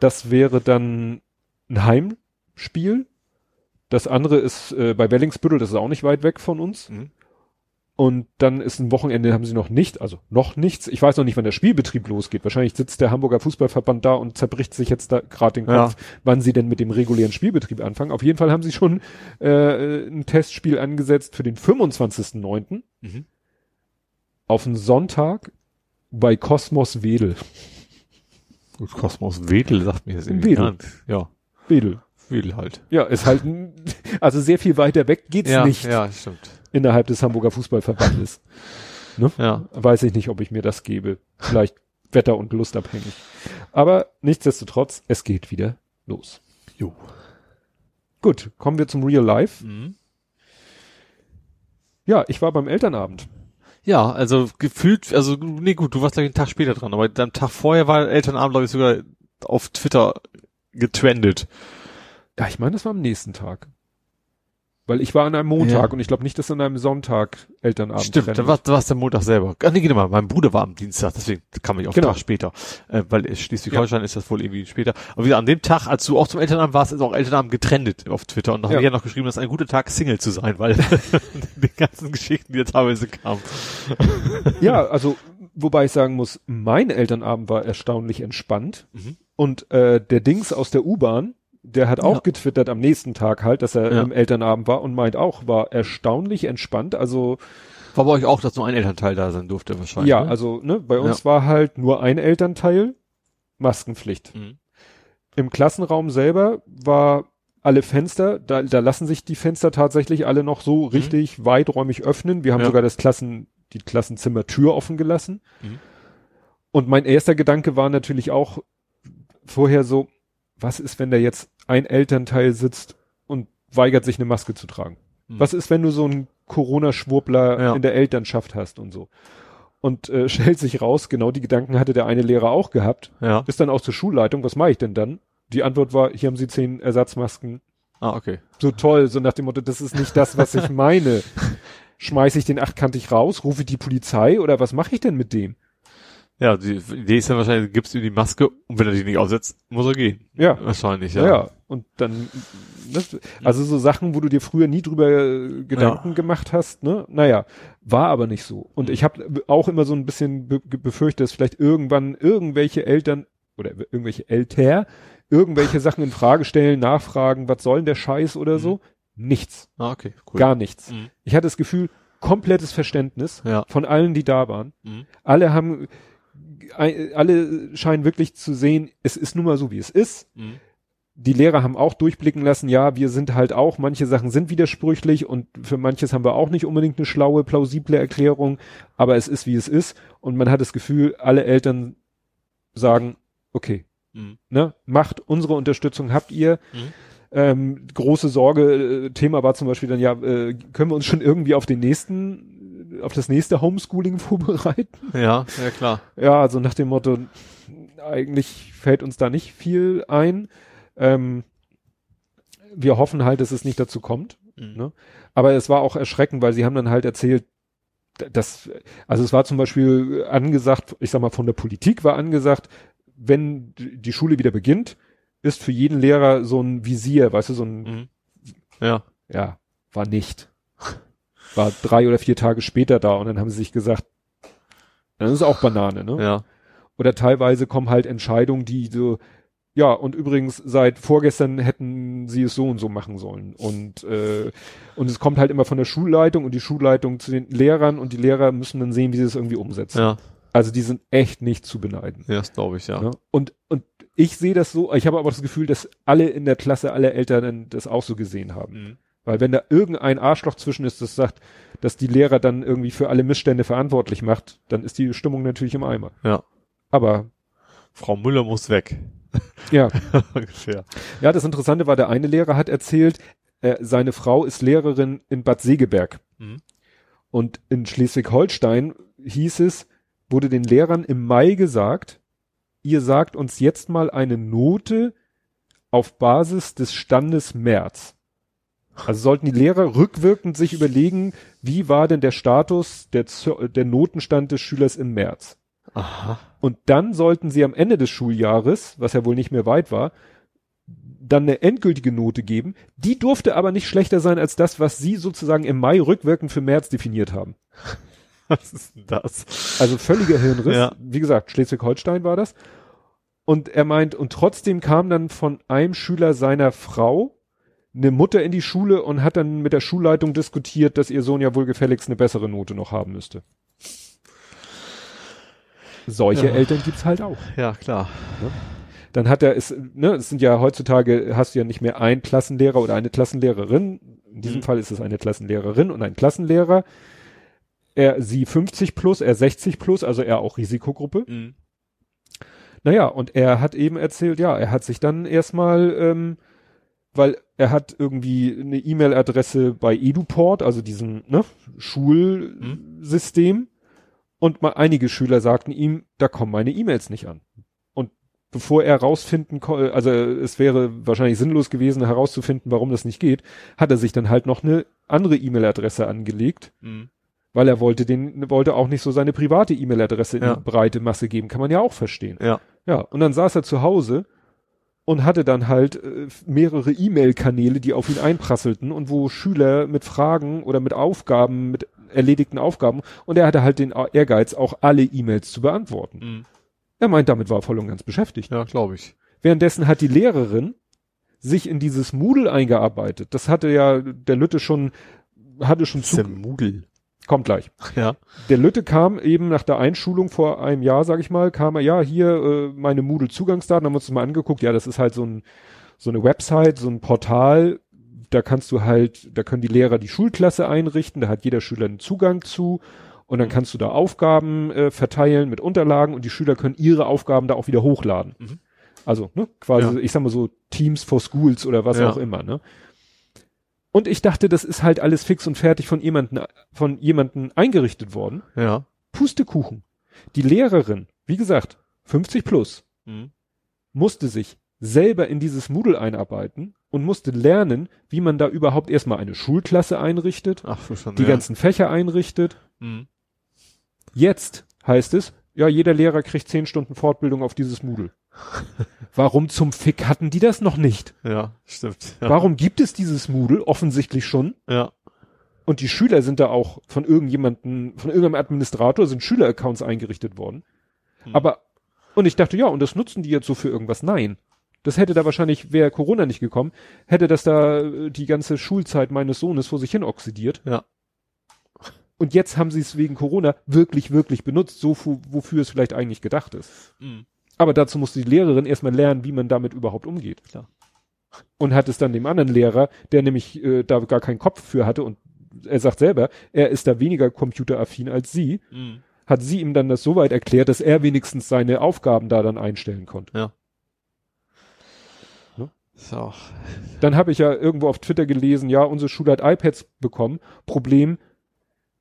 Das wäre dann ein Heimspiel. Das andere ist äh, bei Wellingsbüttel, das ist auch nicht weit weg von uns. Mhm. Und dann ist ein Wochenende, haben sie noch nicht, also noch nichts. Ich weiß noch nicht, wann der Spielbetrieb losgeht. Wahrscheinlich sitzt der Hamburger Fußballverband da und zerbricht sich jetzt da gerade den Ja. Kopf, wann sie denn mit dem regulären Spielbetrieb anfangen. Auf jeden Fall haben sie schon äh, ein Testspiel angesetzt für den 25.09. Mhm. auf einen Sonntag bei Kosmos Wedel. Kosmos Wedel sagt mir das irgendwie Wedel. nicht. Ja, Wedel. Wedel halt. Ja, ist halt, ein, also sehr viel weiter weg geht's ja, nicht ja, stimmt. Innerhalb des Hamburger Fußballverbandes. Ja. Weiß ich nicht, ob ich mir das gebe. Vielleicht Wetter- und Lustabhängig. Aber nichtsdestotrotz, es geht wieder los. Jo. Gut, kommen wir zum Real Life. Mhm. Ja, ich war beim Elternabend. Ja, also gefühlt, also nee gut, du warst gleich einen Tag später dran, aber am Tag vorher war Elternabend, glaube ich, sogar auf Twitter getrendet. Ja, ich meine, das war am nächsten Tag. Weil ich war an einem Montag Ja. und ich glaube nicht, dass an einem Sonntag Elternabend Stimmt, trennt. da war, da war es der Montag selber. Ach nee, genau mal, mein Bruder war am Dienstag, deswegen kam ich auf Genau. den Tag später. Äh, weil in Schleswig-Holstein ist das wohl irgendwie später. Aber wieder an dem Tag, als du auch zum Elternabend warst, ist auch Elternabend getrennt auf Twitter. Und da Ja. habe ich ja noch geschrieben, dass ein guter Tag Single zu sein, weil die ganzen Geschichten, die jetzt teilweise kamen. Ja, also wobei ich sagen muss, mein Elternabend war erstaunlich entspannt Mhm. und äh, der Dings aus der U-Bahn, der hat auch Ja. getwittert am nächsten Tag halt, dass er Ja. im Elternabend war und meint auch, war erstaunlich entspannt. Also War bei euch auch, dass nur ein Elternteil da sein durfte wahrscheinlich. ja, ne? also ne, bei uns war halt nur ein Elternteil Maskenpflicht. Mhm. Im Klassenraum selber war alle Fenster, da, da lassen sich die Fenster tatsächlich alle noch so richtig weiträumig öffnen. Wir haben Mhm. Ja. sogar das Klassen, die Klassenzimmertür offen gelassen. Mhm. Und mein erster Gedanke war natürlich auch vorher so, was ist, wenn da jetzt ein Elternteil sitzt und weigert sich eine Maske zu tragen? Mhm. Was ist, wenn du so einen Corona-Schwurbler Ja. in der Elternschaft hast und so? Und äh, stellt sich raus, genau die Gedanken hatte der eine Lehrer auch gehabt Ja. ist dann auch zur Schulleitung, was mache ich denn dann? Die Antwort war, hier haben Sie zehn Ersatzmasken, Ah, okay. So toll, so nach dem Motto, das ist nicht das, was ich meine. Schmeiße ich den achtkantig raus, rufe die Polizei oder was mache ich denn mit dem? Ja, die Idee ist ja wahrscheinlich, du gibst ihm die Maske und wenn er die nicht aufsetzt, muss er gehen. Ja. Wahrscheinlich, Ja, ja. Und dann, ne, also so Sachen, wo du dir früher nie drüber äh, Gedanken Ja. gemacht hast, ne? Naja, war aber nicht so. Und ich habe auch immer so ein bisschen be befürchtet, dass vielleicht irgendwann irgendwelche Eltern oder irgendwelche Älter irgendwelche Sachen in Frage stellen, nachfragen, was soll denn der Scheiß oder so? Nichts. Ah, okay, cool. Gar nichts. Mhm. Ich hatte das Gefühl, komplettes Verständnis Ja. von allen, die da waren. Mhm. Alle haben, alle scheinen wirklich zu sehen, es ist nun mal so, wie es ist Mhm. die Lehrer haben auch durchblicken lassen, ja, wir sind halt auch, manche Sachen sind widersprüchlich und für manches haben wir auch nicht unbedingt eine schlaue, plausible Erklärung, aber es ist, wie es ist und man hat das Gefühl, alle Eltern sagen, okay, Mhm. ne, macht unsere Unterstützung habt ihr. Mhm. Ähm, große Sorge, äh, Thema war zum Beispiel dann, ja, äh, können wir uns schon irgendwie auf den nächsten, auf das nächste Homeschooling vorbereiten? Ja, ja klar. Ja, also nach dem Motto, eigentlich fällt uns da nicht viel ein. Ähm, wir hoffen halt, dass es nicht dazu kommt. Mhm. Ne? Aber es war auch erschreckend, weil sie haben dann halt erzählt, dass, also es war zum Beispiel angesagt, ich sag mal von der Politik war angesagt, wenn die Schule wieder beginnt, ist für jeden Lehrer so ein Visier, weißt du, so ein, Mhm. Ja. ja, war nicht. War drei oder vier Tage später da und dann haben sie sich gesagt, dann ist auch Banane, ne? Ja. Oder teilweise kommen halt Entscheidungen, die so, ja, und übrigens seit vorgestern hätten sie es so und so machen sollen. Und, äh, und es kommt halt immer von der Schulleitung und die Schulleitung zu den Lehrern und die Lehrer müssen dann sehen, wie sie es irgendwie umsetzen. Ja. Also die sind echt nicht zu beneiden. Ja, das glaube ich, ja. Ne? Und, und ich sehe das so, ich habe aber das Gefühl, dass alle in der Klasse, alle Eltern das auch so gesehen haben. Mhm. Weil wenn da irgendein Arschloch zwischen ist, das sagt, dass die Lehrer dann irgendwie für alle Missstände verantwortlich macht, dann ist die Stimmung natürlich im Eimer. Ja. Aber Frau Müller muss weg. ja, Ungefähr. ja, das Interessante war, der eine Lehrer hat erzählt, äh, seine Frau ist Lehrerin in Bad Segeberg. Mhm. Und in Schleswig-Holstein hieß es, wurde den Lehrern im Mai gesagt, ihr sagt uns jetzt mal eine Note auf Basis des Standes März. Also sollten die Lehrer rückwirkend sich überlegen, wie war denn der Status, der, der Notenstand des Schülers im März. Aha. Und dann sollten sie am Ende des Schuljahres, was ja wohl nicht mehr weit war, dann eine endgültige Note geben. Die durfte aber nicht schlechter sein als das, was sie sozusagen im Mai rückwirkend für März definiert haben. Was ist denn das? Also völliger Hirnriss. Ja. Wie gesagt, Schleswig-Holstein war das. Und er meint, und trotzdem kam dann von einem Schüler seiner Frau eine Mutter in die Schule und hat dann mit der Schulleitung diskutiert, dass ihr Sohn ja wohl gefälligst eine bessere Note noch haben müsste. Solche Ja. Eltern gibt's halt auch. Ja, klar. Dann hat er es, ne, es sind ja heutzutage, hast du ja nicht mehr ein Klassenlehrer oder eine Klassenlehrerin. In diesem Mhm. Fall ist es eine Klassenlehrerin und ein Klassenlehrer. Er, sie 50 plus, er 60 plus, also er auch Risikogruppe. Mhm. Naja, und er hat eben erzählt, ja, er hat sich dann erstmal, ähm, weil er hat irgendwie eine E-Mail-Adresse bei EduPort, also diesem ne, Schulsystem. Und mal einige Schüler sagten ihm, da kommen meine E-Mails nicht an. Und bevor er rausfinden konnte, also es wäre wahrscheinlich sinnlos gewesen, herauszufinden, warum das nicht geht, hat er sich dann halt noch eine andere E-Mail-Adresse angelegt, Mhm. weil er wollte den, wollte auch nicht so seine private E-Mail-Adresse in Ja. die breite Masse geben, kann man ja auch verstehen. Ja. Ja, und dann saß er zu Hause und hatte dann halt äh, mehrere E-Mail-Kanäle, die auf ihn einprasselten und wo Schüler mit Fragen oder mit Aufgaben, mit erledigten Aufgaben und er hatte halt den Ehrgeiz, auch alle E-Mails zu beantworten. Mhm. Er meint, damit war er voll und ganz beschäftigt. Ja, glaube ich. Währenddessen hat die Lehrerin sich in dieses Moodle eingearbeitet. Das hatte ja der Lütte schon, hatte schon zu, Moodle. Kommt gleich. Ja. Der Lütte kam eben nach der Einschulung vor einem Jahr, sag ich mal, kam er, ja, hier äh, meine Moodle-Zugangsdaten, haben wir uns das mal angeguckt. Ja, das ist halt so, ein, so eine Website, so ein Portal, da kannst du halt, da können die Lehrer die Schulklasse einrichten, da hat jeder Schüler einen Zugang zu und dann kannst du da Aufgaben äh, verteilen mit Unterlagen und die Schüler können ihre Aufgaben da auch wieder hochladen. Mhm. Also, ne, quasi, Ja. ich sag mal so Teams for Schools oder was Ja. auch immer, ne? Und ich dachte, das ist halt alles fix und fertig von jemanden, von jemanden eingerichtet worden. Ja. Pustekuchen. Die Lehrerin, wie gesagt, 50 plus, Mhm. musste sich selber in dieses Moodle einarbeiten und musste lernen, wie man da überhaupt erstmal eine Schulklasse einrichtet, Ach, verstanden. die ja. ganzen Fächer einrichtet. Mhm. Jetzt heißt es, ja, jeder Lehrer kriegt zehn Stunden Fortbildung auf dieses Moodle. Warum zum Fick hatten die das noch nicht? Ja, stimmt. Ja. Warum gibt es dieses Moodle offensichtlich schon? Ja. Und die Schüler sind da auch von irgendjemanden, von irgendeinem Administrator sind Schüleraccounts eingerichtet worden. Hm. Aber, und ich dachte, ja, und das nutzen die jetzt so für irgendwas? Nein. Das hätte da wahrscheinlich, wäre Corona nicht gekommen, hätte das da äh, die ganze Schulzeit meines Sohnes vor sich hin oxidiert. Ja. Und jetzt haben sie es wegen Corona wirklich, wirklich benutzt, so wofür es vielleicht eigentlich gedacht ist. Mhm. Aber dazu musste die Lehrerin erstmal lernen, wie man damit überhaupt umgeht. Klar. Und hat es dann dem anderen Lehrer, der nämlich äh, da gar keinen Kopf für hatte und er sagt selber, er ist da weniger computeraffin als sie, Mhm. hat sie ihm dann das so weit erklärt, dass er wenigstens seine Aufgaben da dann einstellen konnte. Ja. Ne? So. Dann habe ich ja irgendwo auf Twitter gelesen, ja, unsere Schule hat iPads bekommen. Problem,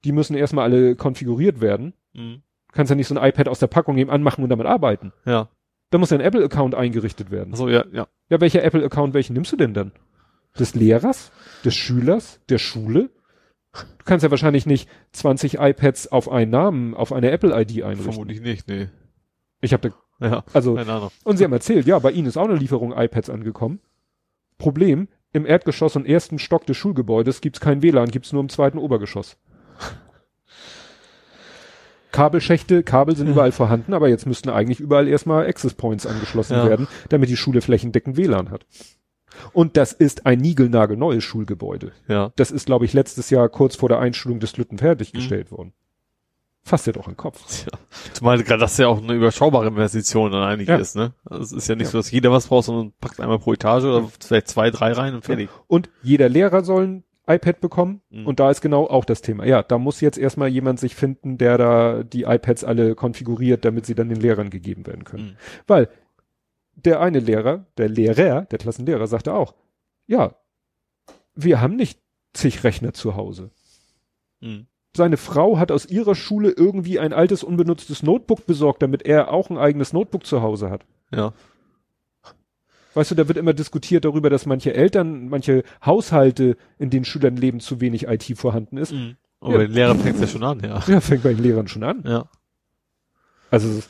die müssen erstmal alle konfiguriert werden. Mhm. Du kannst ja nicht so ein iPad aus der Packung eben anmachen und damit arbeiten. Ja. Da muss ja ein Apple-Account eingerichtet werden. Also ja, ja. Ja, welcher Apple-Account, welchen nimmst du denn dann? Des Lehrers? Des Schülers? Der Schule? Du kannst ja wahrscheinlich nicht 20 iPads auf einen Namen, auf eine Apple-ID einrichten. Vermutlich nicht, nee. Ich habe da, Ja. also, Keine Ahnung. und sie haben erzählt, ja, bei ihnen ist auch eine Lieferung iPads angekommen. Problem, im Erdgeschoss und ersten Stock des Schulgebäudes gibt's kein WLAN, gibt's nur im zweiten Obergeschoss. Kabelschächte, Kabel sind überall vorhanden, aber jetzt müssten eigentlich überall erstmal Access Points angeschlossen Ja. werden, damit die Schule flächendeckend WLAN hat. Und das ist ein niegelnagelneues Schulgebäude. Ja. Das ist, glaube ich, letztes Jahr kurz vor der Einschulung des Lütten fertiggestellt worden. Fasst dir doch an den Kopf. ja. Zumal gerade das ja auch eine überschaubare Investition dann eigentlich Ja. ist, ne? Also es ist ja nicht Ja. so, dass jeder was braucht, sondern packt einmal pro Etage oder vielleicht zwei, drei rein und fertig. Und jeder Lehrer soll ein iPad bekommen. Mhm. Und da ist genau auch das Thema. Ja, da muss jetzt erstmal jemand sich finden, der da die iPads alle konfiguriert, damit sie dann den Lehrern gegeben werden können. Mhm. Weil der eine Lehrer, der Lehrer, der Klassenlehrer sagte auch, ja, wir haben nicht zig Rechner zu Hause. Mhm. Seine Frau hat aus ihrer Schule irgendwie ein altes, unbenutztes Notebook besorgt, damit er auch ein eigenes Notebook zu Hause hat. Ja. Weißt du, da wird immer diskutiert darüber, dass manche Eltern, manche Haushalte, in denen Schülern leben, zu wenig IT vorhanden ist. Mhm. Aber bei den Lehrern fängt ja schon an, ja. Ja, fängt bei den Lehrern schon an. Ja. Also, es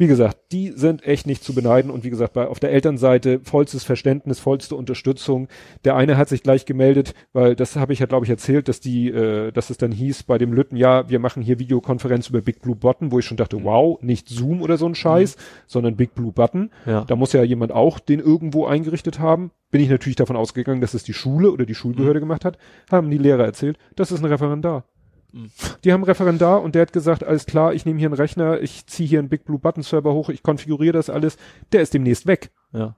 wie gesagt, die sind echt nicht zu beneiden und wie gesagt, bei, auf der Elternseite vollstes Verständnis, vollste Unterstützung. Der eine hat sich gleich gemeldet, weil das habe ich ja, glaube ich, erzählt, dass die, äh, dass es dann hieß bei dem Lütten, ja, wir machen hier Videokonferenz über Big Blue Button, wo ich schon dachte, wow, nicht Zoom oder so ein Scheiß, sondern Big Blue Button. Ja. Da muss ja jemand auch den irgendwo eingerichtet haben. Bin ich natürlich davon ausgegangen, dass es die Schule oder die Schulbehörde gemacht hat. Haben die Lehrer erzählt, das ist ein Referendar. Mhm. Die haben Referendar und der hat gesagt, alles klar, ich nehme hier einen Rechner, ich ziehe hier einen Big Blue Button Server hoch, ich konfiguriere das alles. Der ist demnächst weg. Ja.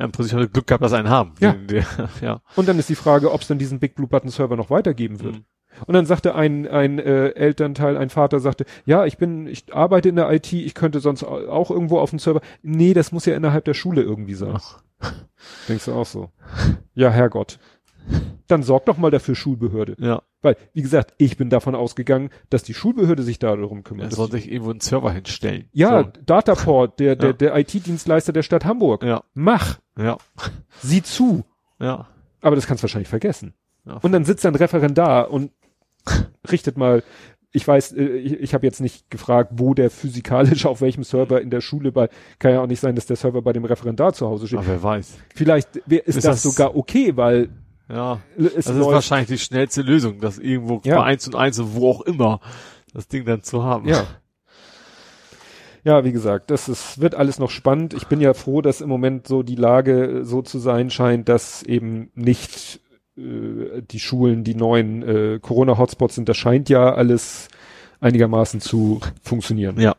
Ja, im Prinzip hat er Glück gehabt, dass einen haben. Ja. Ja. Und dann ist die Frage, ob es dann diesen Big Blue Button Server noch weitergeben wird. Mhm. Und dann sagte ein, ein äh, Elternteil, ein Vater sagte, ja, ich bin, ich arbeite in der IT, ich könnte sonst au- auch irgendwo auf dem Server. Nee, das muss ja innerhalb der Schule irgendwie sein. Ach. Denkst du auch so? Ja, Herrgott. Dann sorg doch mal dafür Schulbehörde. Ja. Weil, wie gesagt, ich bin davon ausgegangen, dass die Schulbehörde sich da darum Er kümmert. soll sich irgendwo einen Server hinstellen. ja, So. Dataport, der, der, Ja. der IT-Dienstleister der Stadt Hamburg. Ja. Mach, Ja. sieh zu. Ja. Aber das kannst du wahrscheinlich vergessen. Ja. Und dann sitzt ein Referendar und richtet mal, ich weiß, äh, ich, ich habe jetzt nicht gefragt, wo der physikalisch auf welchem Server in der Schule bei, kann ja auch nicht sein, dass der Server bei dem Referendar zu Hause steht. Aber wer weiß. Vielleicht ist, Ist das, das- sogar okay, weil Ja. es Das ist läuft- wahrscheinlich die schnellste Lösung, das irgendwo Ja. bei eins und eins und wo auch immer das Ding dann zu haben. Ja. Ja, wie gesagt, das ist, wird alles noch spannend. Ich bin ja froh, dass im Moment so die Lage äh, so zu sein scheint, dass eben nicht äh, die Schulen die neuen äh, Corona-Hotspots sind. Das scheint ja alles einigermaßen zu funktionieren. Ja.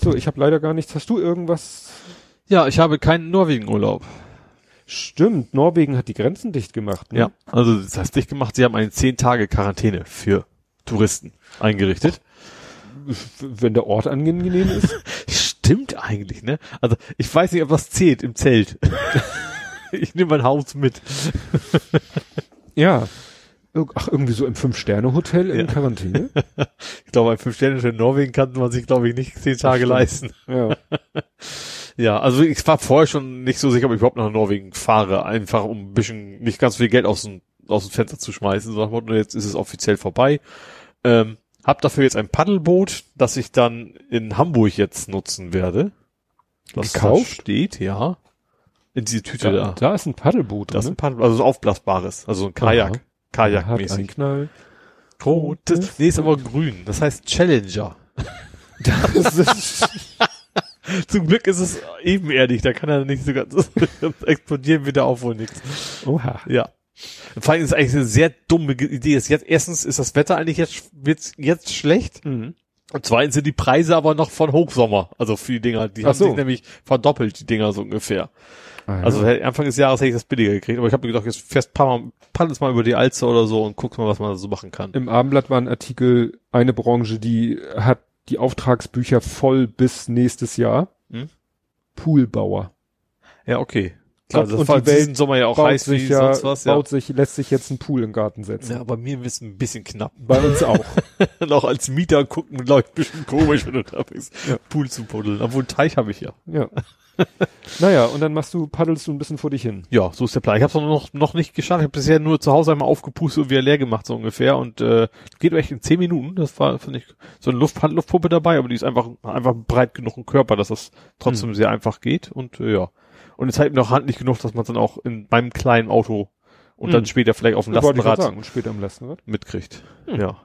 So, ich habe leider gar nichts. Hast du irgendwas? Ja, ich habe keinen Norwegen-Urlaub. Stimmt, Norwegen hat die Grenzen dicht gemacht. Ne? Ja. Also das heißt dicht gemacht, sie haben eine zehn Tage Quarantäne für Touristen eingerichtet. Wenn der Ort angenehm ist. Stimmt eigentlich, ne? Also ich weiß nicht, ob das zählt im Zelt. ich nehme mein Haus mit. Ja. Ach, irgendwie so im Fünf-Sterne-Hotel in Ja. Quarantäne? Ich glaube, ein Fünf-Sterne in Norwegen kann man sich, glaube ich, nicht zehn Tage leisten. ja. Ja, also ich war vorher schon nicht so sicher, ob ich überhaupt nach Norwegen fahre, einfach um ein bisschen nicht ganz viel Geld aus dem, aus dem Fenster zu schmeißen, so nach dem Motto, jetzt ist es offiziell vorbei. Ähm, hab dafür jetzt ein Paddelboot, das ich dann in Hamburg jetzt nutzen werde. Das Gekauft? da steht, ja. In diese Tüte Da, da. da ist ein Paddelboot Das ist ein Paddel, also so aufblasbares, also ein Kajak. Aha. Kajakmäßig. Einen Knall. Rotes, nee, ist aber grün. Das heißt Challenger. Das ist, Zum Glück ist es ebenerdig, da kann er nicht so ganz explodieren wieder auf wohl nichts. oha. Ja. Vor allem ist es eigentlich eine sehr dumme Idee. Ist jetzt, erstens ist das Wetter eigentlich jetzt, wird's jetzt schlecht. Mhm. Und zweitens sind die Preise aber noch von Hochsommer. Also für die Dinger. Die Ach haben so. sich nämlich verdoppelt, die Dinger so ungefähr. Ah, ja. Also Anfang des Jahres hätte ich das billiger gekriegt. Aber ich habe mir gedacht, jetzt fährst paar Mal, paddelst mal über die Alster oder so und guckst mal, was man da so machen kann. Im Abendblatt war ein Artikel, eine Branche, die hat die Auftragsbücher voll bis nächstes Jahr. Hm? Poolbauer. Ja, okay. Klar, Und- das und die Welt Sommer ja auch baut heiß wie sich ja, sonst was. Ja. baut sich, lässt sich jetzt einen Pool im Garten setzen. ja, bei mir ist ein bisschen knapp. Bei uns auch. noch als Mieter gucken, läuft ein bisschen komisch, wenn du da bist. Ja. Pool zu buddeln. Obwohl Teich habe ich ja. ja. naja, und dann machst du, paddelst du ein bisschen vor dich hin. Ja, so ist der Plan. Ich habe es noch, noch nicht geschafft. Ich habe bisher nur zu Hause einmal aufgepustet und wieder leer gemacht, so ungefähr. Und äh, geht echt in zehn Minuten. Das war, finde ich, so eine Luft Handluftpuppe dabei, aber die ist einfach, einfach breit genug im Körper, dass das trotzdem sehr einfach geht. Und äh, ja. Und jetzt halt noch handlich genug, dass man dann auch in meinem kleinen Auto und dann Hm. später vielleicht auf dem Lastenrad sagen. Und später im Lastenrad. mitkriegt. Hm. Ja,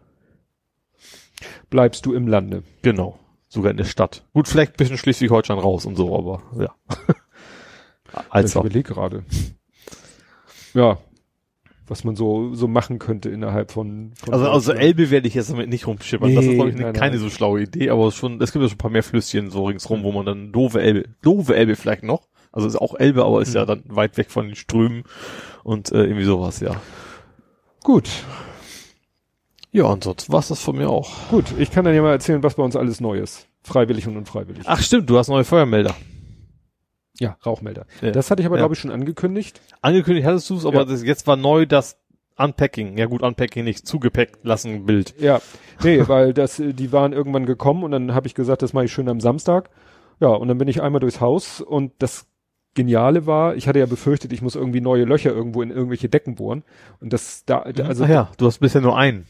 Bleibst du im Lande. genau. Sogar in der Stadt. Gut, vielleicht ein bisschen Schleswig-Holstein raus und so, aber ja. ich also, überlege gerade. Ja. Was man so, so machen könnte innerhalb von, von also, also Elbe werde ich jetzt damit nicht rumschippern. das ist, Nee, glaube ich, nein, keine nein. so schlaue Idee, aber schon, es gibt ja schon ein paar mehr Flüsschen so ringsrum, wo man dann doofe Elbe, doofe Elbe vielleicht noch. Also ist auch Elbe, aber ist ja Mhm. dann weit weg von den Strömen und äh, irgendwie sowas, ja. Gut. Ja, und sonst war's das von mir auch. Gut. Ich kann dann ja mal erzählen, was bei uns alles neu ist. Freiwillig und unfreiwillig. Ach stimmt, du hast neue Feuermelder. Ja, Rauchmelder. Ja. Das hatte ich aber, Ja. glaube ich, schon angekündigt. Angekündigt hattest du es, aber Ja. das, jetzt war neu das Unpacking. Ja gut, Unpacking nicht, zugepackt lassen Bild. Ja, nee, weil das, äh, die waren irgendwann gekommen und dann habe ich gesagt, das mache ich schön am Samstag. Ja, und dann bin ich einmal durchs Haus und das Geniale war, ich hatte ja befürchtet, ich muss irgendwie neue Löcher irgendwo in irgendwelche Decken bohren. Und das da, da also Ach ja, du hast bisher nur einen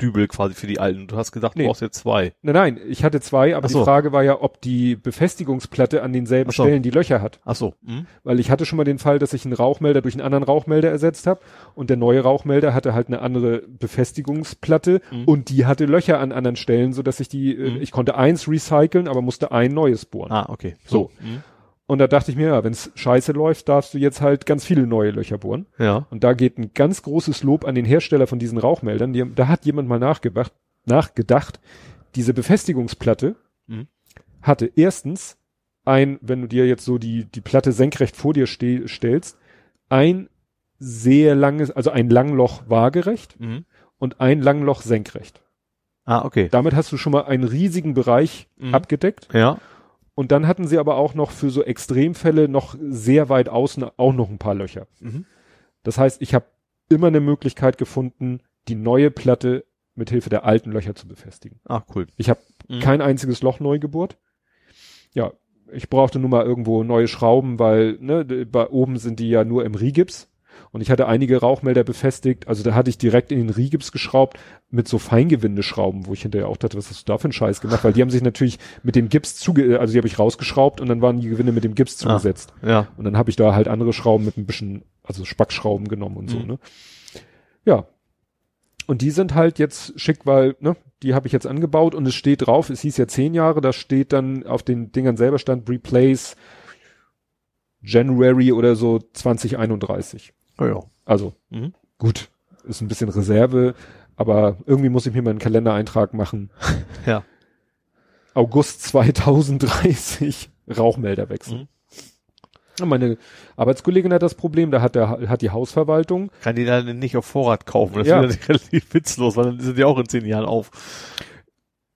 Dübel quasi für die alten. Du hast gedacht, Nee. du brauchst jetzt zwei. nein, nein, ich hatte zwei, aber so. die Frage war ja, ob die Befestigungsplatte an denselben so. Stellen die Löcher hat. Ach so. Hm? Weil ich hatte schon mal den Fall, dass ich einen Rauchmelder durch einen anderen Rauchmelder ersetzt habe und der neue Rauchmelder hatte halt eine andere Befestigungsplatte Mhm. und die hatte Löcher an anderen Stellen, so dass ich die, Mhm. ich konnte eins recyceln, aber musste ein neues bohren. Ah, okay. So. Hm? Und da dachte ich mir, ja, wenn's scheiße läuft, darfst du jetzt halt ganz viele neue Löcher bohren. Ja. Und da geht ein ganz großes Lob an den Hersteller von diesen Rauchmeldern. Die, da hat jemand mal nachgedacht, nachgedacht, diese Befestigungsplatte Mhm. hatte erstens ein, wenn du dir jetzt so die, die Platte senkrecht vor dir ste stellst, ein sehr langes, also ein Langloch waagerecht Hm? und ein Langloch senkrecht. Ah, okay. Damit hast du schon mal einen riesigen Bereich Mhm. abgedeckt. Ja. Und dann hatten sie aber auch noch für so Extremfälle noch sehr weit außen auch noch ein paar Löcher. Mhm. Das heißt, ich habe immer eine Möglichkeit gefunden, die neue Platte mit Hilfe der alten Löcher zu befestigen. Ah, cool. Ich habe Mhm. kein einziges Loch neu gebohrt. Ja, ich brauchte nur mal irgendwo neue Schrauben, weil ne, d- bei oben sind die ja nur im Rigips. Und ich hatte einige Rauchmelder befestigt, also da hatte ich direkt in den Rigips geschraubt mit so Feingewindeschrauben, wo ich hinterher auch dachte, was hast du da für einen Scheiß gemacht? Weil die haben sich natürlich mit dem Gips zuge, also die habe ich rausgeschraubt und dann waren die Gewinde mit dem Gips Ah. zugesetzt. Ja. Und dann habe ich da halt andere Schrauben mit ein bisschen, also Spackschrauben genommen und so, Mhm. ne? Ja. Und die sind halt jetzt schick, weil, ne, die habe ich jetzt angebaut und es steht drauf, es hieß ja zehn Jahre, da steht dann auf den Dingern selber stand Replace January oder so 2031. Ja. Also, Mhm. gut, ist ein bisschen Reserve, aber irgendwie muss ich mir mal einen Kalendereintrag machen. Ja. August 2030 Rauchmelder wechseln. Mhm. Meine Arbeitskollegin hat das Problem, da hat der, hat die Hausverwaltung. Kann die dann nicht auf Vorrat kaufen. Das Ja. ist relativ witzlos, weil dann sind die auch in zehn Jahren auf.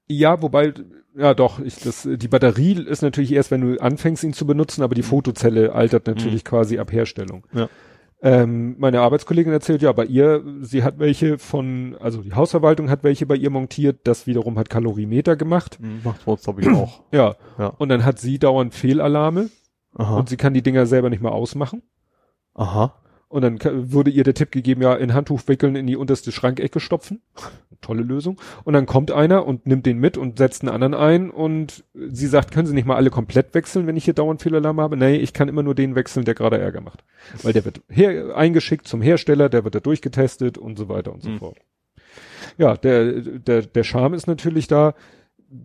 Ja, wobei, ja doch, ich, das, die Batterie ist natürlich erst, wenn du anfängst, ihn zu benutzen, aber die Fotozelle altert natürlich quasi ab Herstellung. Ja. Ähm, meine Arbeitskollegin erzählt, ja, bei ihr, sie hat welche von, also die Hausverwaltung hat welche bei ihr montiert, das wiederum hat Kalorimeter gemacht. Macht uns, glaube ich, auch. Ja. Ja. Und dann hat sie dauernd Fehlalarme Aha. und sie kann die Dinger selber nicht mehr ausmachen. Aha. Und dann wurde ihr der Tipp gegeben, ja, in Handtuch wickeln, in die unterste Schrankecke stopfen. Tolle Lösung. Und dann kommt einer und nimmt den mit und setzt einen anderen ein und sie sagt, können Sie nicht mal alle komplett wechseln, wenn ich hier dauernd Fehlalarm habe? Nee, ich kann immer nur den wechseln, der gerade Ärger macht. Weil der wird her eingeschickt zum Hersteller, der wird da durchgetestet und so weiter und so Mhm. fort. Ja, der, der, der Charme ist natürlich da,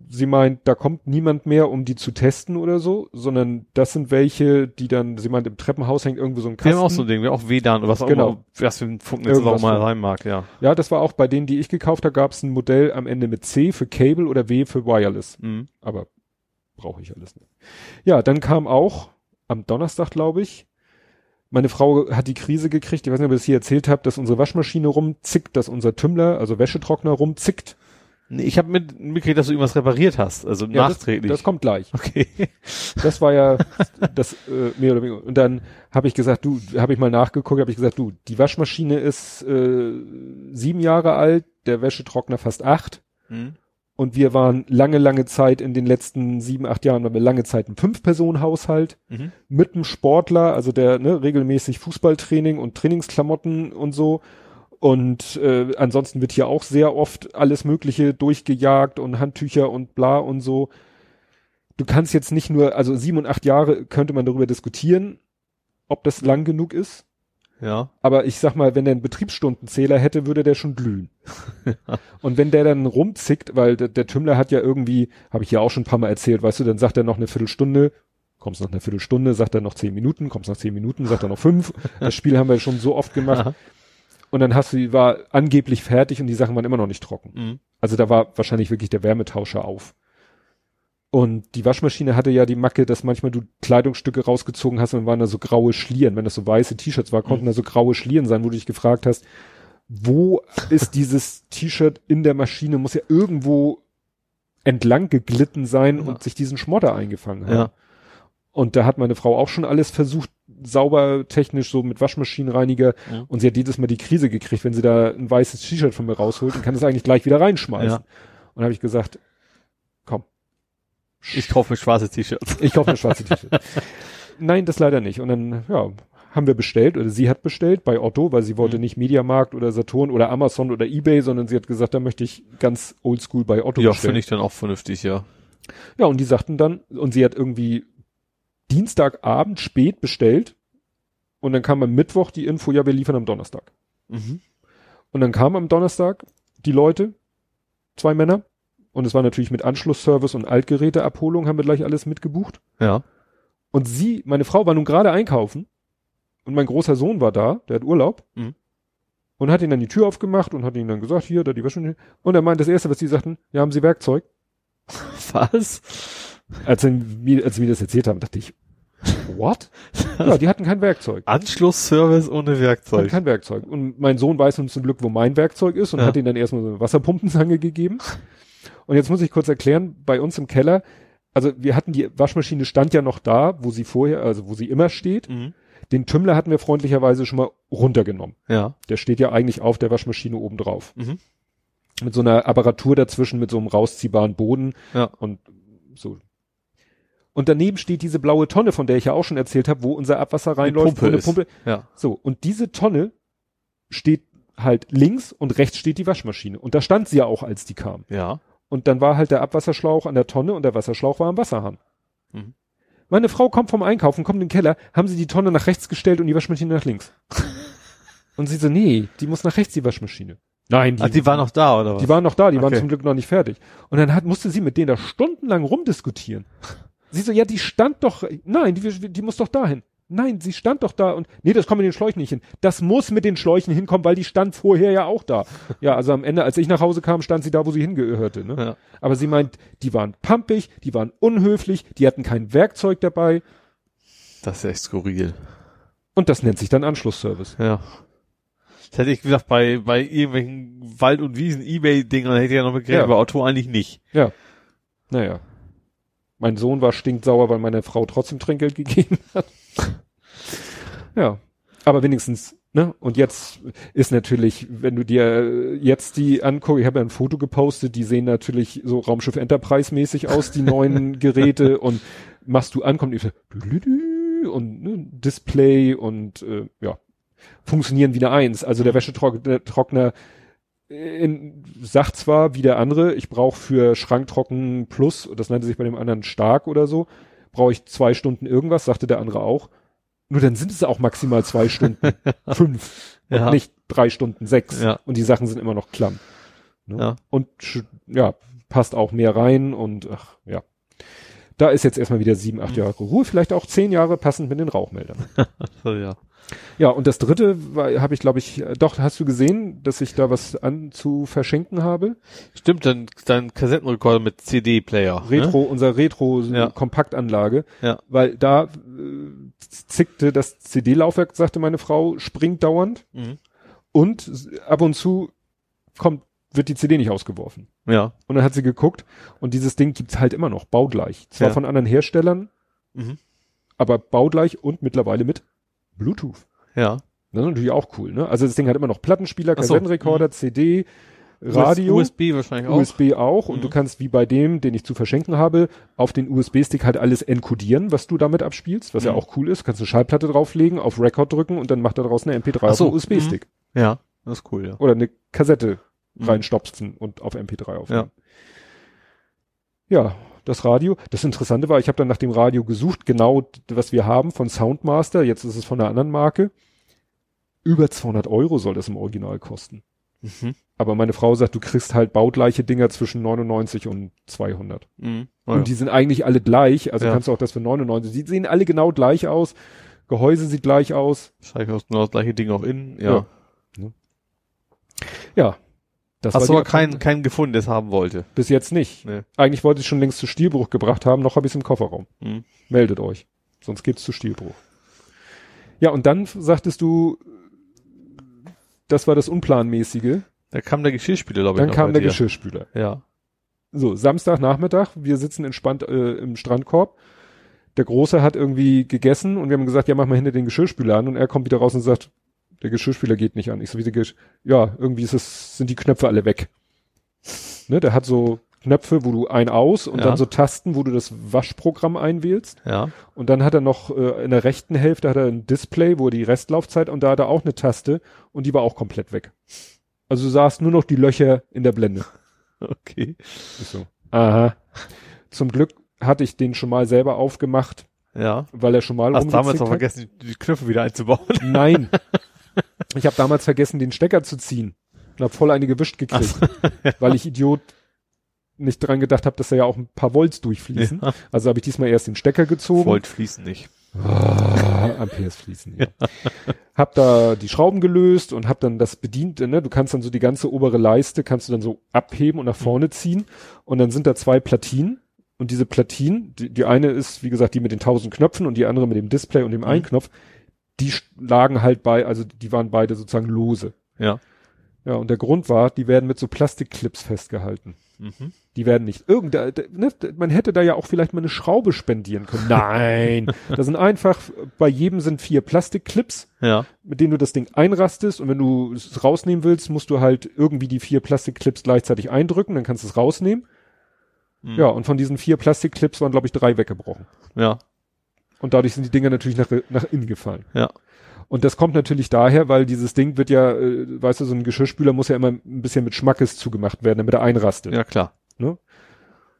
sie meint, da kommt niemand mehr, um die zu testen oder so, sondern das sind welche, die dann, sie meint, im Treppenhaus hängt irgendwo so ein Wir Kasten. haben auch so ein Ding, wir auch WLAN oder was auch Genau. immer, was für ein Funknetz es auch mal rein mag, ja. Ja, das war auch bei denen, die ich gekauft habe, gab es ein Modell am Ende mit C für Cable oder W für Wireless. Mhm. Aber brauche ich alles nicht. Ja, dann kam auch am Donnerstag, glaube ich, meine Frau hat die Krise gekriegt, ich weiß nicht, ob ich das hier erzählt habe, dass unsere Waschmaschine rumzickt, dass unser Tümmler, also Wäschetrockner rumzickt. Nee, ich habe mit, mitgekriegt, dass du irgendwas repariert hast, also Ja, nachträglich. Das, das kommt gleich. okay. Das war ja das äh, mehr oder weniger. Und dann habe ich gesagt, du, habe ich mal nachgeguckt, habe ich gesagt, du, die Waschmaschine ist äh, sieben Jahre alt, der Wäschetrockner fast acht. Mhm. Und wir waren lange, lange Zeit in den letzten sieben, acht Jahren, waren wir lange Zeit ein Fünf-Personen-Haushalt Mhm. mit einem Sportler, also der ne, regelmäßig Fußballtraining und Trainingsklamotten und so. Und äh, ansonsten wird hier auch sehr oft alles Mögliche durchgejagt und Handtücher und bla und so. Du kannst jetzt nicht nur, also sieben und acht Jahre könnte man darüber diskutieren, ob das lang genug ist. Ja. Aber ich sag mal, wenn der einen Betriebsstundenzähler hätte, würde der schon glühen. und wenn der dann rumzickt, weil der, der Tümmler hat ja irgendwie, habe ich ja auch schon ein paar Mal erzählt, weißt du, dann sagt er noch eine Viertelstunde, kommst nach einer Viertelstunde, sagt er noch zehn Minuten, kommst nach zehn Minuten, sagt er noch fünf. Das Spiel haben wir schon so oft gemacht. Aha. Und dann hast du, war angeblich fertig und die Sachen waren immer noch nicht trocken. Mhm. Also da war wahrscheinlich wirklich der Wärmetauscher auf. Und die Waschmaschine hatte ja die Macke, dass manchmal du Kleidungsstücke rausgezogen hast und dann waren da so graue Schlieren. Wenn das so weiße T-Shirts war, konnten da so graue Schlieren sein, wo du dich gefragt hast, wo ist dieses T-Shirt in der Maschine? Muss ja irgendwo entlang geglitten sein Ja. und sich diesen Schmodder eingefangen haben. Ja. Und da hat meine Frau auch schon alles versucht, sauber technisch so mit Waschmaschinenreiniger. Ja. Und sie hat jedes Mal die Krise gekriegt, wenn sie da ein weißes T-Shirt von mir rausholt und kann das eigentlich gleich wieder reinschmeißen. Ja. Und habe ich gesagt, komm, Ich kaufe mir schwarze T-Shirts. ich kaufe eine schwarze T-Shirt. Nein, das leider nicht. Und dann, ja, haben wir bestellt oder sie hat bestellt bei Otto, weil sie wollte Mhm. nicht Mediamarkt oder Saturn oder Amazon oder Ebay, sondern sie hat gesagt, da möchte ich ganz oldschool bei Otto Ja, bestellen. finde ich dann auch vernünftig, ja. Ja, und die sagten dann, und sie hat irgendwie Dienstagabend spät bestellt und dann kam am Mittwoch die Info, ja, wir liefern am Donnerstag. Mhm. Und dann kamen am Donnerstag die Leute, zwei Männer, und es war natürlich mit Anschlussservice und Altgeräteabholung, haben wir gleich alles mitgebucht. Ja. Und sie, meine Frau war nun gerade einkaufen und mein großer Sohn war da, der hat Urlaub. Mhm. Und hat ihn dann die Tür aufgemacht und hat ihm dann gesagt, hier, da die Wäsche. Und er meint, das erste, was die sagten, ja, haben sie Werkzeug? Was? Als sie, mir, als sie mir das erzählt haben, dachte ich, what? ja, die hatten kein Werkzeug. Anschlussservice ohne Hatten Werkzeug. kein Werkzeug. Und mein Sohn weiß nun zum Glück, wo mein Werkzeug ist und Ja. hat ihm dann erstmal so eine Wasserpumpenzange gegeben. Und jetzt muss ich kurz erklären, bei uns im Keller, also wir hatten die Waschmaschine stand ja noch da, wo sie vorher, also wo sie immer steht. Mhm. Den Tümmler hatten wir freundlicherweise schon mal runtergenommen. Ja. Der steht ja eigentlich auf der Waschmaschine oben drauf. Mhm. Mit so einer Apparatur dazwischen, mit so einem rausziehbaren Boden Ja. und so. Und daneben steht diese blaue Tonne, von der ich ja auch schon erzählt habe, wo unser Abwasser reinläuft. Pumpe eine. Pumpe. Ja. So, und diese Tonne steht halt links und rechts steht die Waschmaschine. Und da stand sie ja auch, als die kam. Ja. Und dann war halt der Abwasserschlauch an der Tonne und der Wasserschlauch war am Wasserhahn. Mhm. Meine Frau kommt vom Einkaufen, kommt in den Keller, haben sie die Tonne nach rechts gestellt und die Waschmaschine nach links. und sie so, nee, die muss nach rechts, die Waschmaschine. Nein, die, Ach, die war noch da, oder was? die waren noch da, die waren Okay. zum Glück noch nicht fertig. Und dann hat, musste sie mit denen da stundenlang rumdiskutieren. Sie so, ja, die stand doch, nein, die, die muss doch dahin. Nein, sie stand doch da und, nee, das kommt mit den Schläuchen nicht hin. Das muss mit den Schläuchen hinkommen, weil die stand vorher ja auch da. Ja, also am Ende, als ich nach Hause kam, stand sie da, wo sie hingehörte, ne? Ja. Aber sie meint, die waren pampig, die waren unhöflich, die hatten kein Werkzeug dabei Das ist echt skurril. und das nennt sich dann Anschlussservice. Ja. Das hätte ich gesagt, bei, bei irgendwelchen Wald- und Wiesen-Ebay-Dingern hätte ich ja noch begriffen, Ja. aber Auto eigentlich nicht. Ja. Naja. Mein Sohn war stinksauer, weil meine Frau trotzdem Trinkgeld gegeben hat. ja. Aber wenigstens, ne? Und jetzt ist natürlich, wenn du dir jetzt die anguckst, ich habe ja ein Foto gepostet, die sehen natürlich so Raumschiff Enterprise mäßig aus, die neuen Geräte und machst du ankommt und ne, Display und äh, ja, funktionieren wie eine Eins. Also der Wäschetrockner in, sagt zwar wie der andere, ich brauche für Schranktrocken Plus, das nannte sich bei dem anderen stark oder so, brauche ich zwei Stunden irgendwas, sagte der andere auch. Nur dann sind es auch maximal zwei Stunden, fünf und Ja. nicht drei Stunden, sechs. Ja. Und die Sachen sind immer noch klamm. Ne? Ja. Und ja, passt auch mehr rein und ach, ja. Da ist jetzt erstmal wieder sieben, acht Jahre Ruhe, vielleicht auch zehn Jahre passend mit den Rauchmeldern. So, ja. Ja, und das dritte habe ich, glaube ich, doch, hast du gesehen, dass ich da was an zu verschenken habe? Stimmt, dann dein Kassettenrekorder mit CD-Player. Retro, unser Ja. Retro-Kompaktanlage, Ja. weil da äh, zickte das CD-Laufwerk, sagte meine Frau, springt dauernd Ne? Mhm. und ab und zu kommt, wird die CD nicht ausgeworfen. Ja. Und dann hat sie geguckt und dieses Ding gibt's halt immer noch, baugleich. Zwar Ja. von anderen Herstellern, Mhm. aber baugleich und mittlerweile mit Bluetooth. Ja. Das ist natürlich auch cool, ne? Also das Ding hat immer noch Plattenspieler, Ach so, Kassettenrekorder, CD, Radio, USB wahrscheinlich auch. USB auch und Mhm. du kannst wie bei dem, den ich zu verschenken habe, auf den USB-Stick halt alles enkodieren, was du damit abspielst, was ja Mhm. auch cool ist. Kannst eine Schallplatte drauflegen, auf Record drücken und dann macht er daraus eine MP3 Ach so, auf den USB-Stick. Ja. Das ist cool, ja. Oder eine Kassette Mhm. reinstopfen und auf MP3 aufnehmen. Ja. Das Radio. Das Interessante war, ich habe dann nach dem Radio gesucht, genau was wir haben von Soundmaster, jetzt ist es von einer anderen Marke. Über 200 Euro soll das im Original kosten. Mhm. Aber meine Frau sagt, du kriegst halt baugleiche Dinger zwischen 99 und 200. Mhm. Oh, Und die sind eigentlich alle gleich, also Ja. kannst du auch das für 99. Die sehen alle genau gleich aus. Gehäuse sieht gleich aus. Wahrscheinlich du genau das gleiche Ding auch innen. Ja. Ja. Ja. Das Hast du aber keinen, keinen gefunden, der es haben wollte. Bis jetzt nicht. Nee. Eigentlich wollte ich schon längst zu Stilbruch gebracht haben, noch habe ich es im Kofferraum. Mhm. Meldet euch. Sonst geht's zu Stilbruch. Ja, und dann sagtest du, das war das Unplanmäßige. Da kam der Geschirrspüler, glaube ich. Dann kam der dir. Geschirrspüler. Ja. So, Samstagnachmittag, wir sitzen entspannt äh, im Strandkorb. Der Große hat irgendwie gegessen und wir haben gesagt, ja, mach mal hinter den Geschirrspüler an und er kommt wieder raus und sagt, der Geschirrspüler geht nicht an. Ich so, wie der ja, irgendwie ist es, sind die Knöpfe alle weg. Ne, der hat so Knöpfe, wo du ein aus und Ja. dann so Tasten, wo du das Waschprogramm einwählst. Ja. Und dann hat er noch äh, in der rechten Hälfte hat er ein Display, wo er die Restlaufzeit und da hat er auch eine Taste und die war auch komplett weg. Also du sahst nur noch die Löcher in der Blende. Okay. Ist so. Aha. Zum Glück hatte ich den schon mal selber aufgemacht, Ja. weil er schon mal Hast damals noch vergessen, die Knöpfe wieder einzubauen. Nein. Ich habe damals vergessen, den Stecker zu ziehen und habe voll eine gewischt gekriegt, weil ich Idiot nicht dran gedacht habe, dass da ja auch ein paar Volts durchfließen. Ja. Also habe ich diesmal erst den Stecker gezogen. Volt fließen nicht. Ah, Amperes fließen. Ja. Hab da die Schrauben gelöst und hab dann das bedient, ne? Du kannst dann so die ganze obere Leiste kannst du dann so abheben und nach vorne ziehen und dann sind da zwei Platinen und diese Platinen, die, die eine ist wie gesagt die mit den tausend Knöpfen und die andere mit dem Display und dem Einknopf, die lagen halt bei, also die waren beide sozusagen lose. Ja. Ja, und der Grund war, die werden mit so Plastikclips festgehalten. Mhm. Die werden nicht irgendein, ne, man hätte da ja auch vielleicht mal eine Schraube spendieren können. Nein, da sind einfach, bei jedem sind vier Plastikclips, Ja. mit denen du das Ding einrastest und wenn du es rausnehmen willst, musst du halt irgendwie die vier Plastikclips gleichzeitig eindrücken, dann kannst du es rausnehmen. Mhm. Ja, und von diesen vier Plastikclips waren, glaube ich, drei weggebrochen. Ja. Und dadurch sind die Dinger natürlich nach, nach innen gefallen. Ja. Und das kommt natürlich daher, weil dieses Ding wird ja, äh, weißt du, so ein Geschirrspüler muss ja immer ein bisschen mit Schmackes zugemacht werden, damit er einrastet. Ja, klar.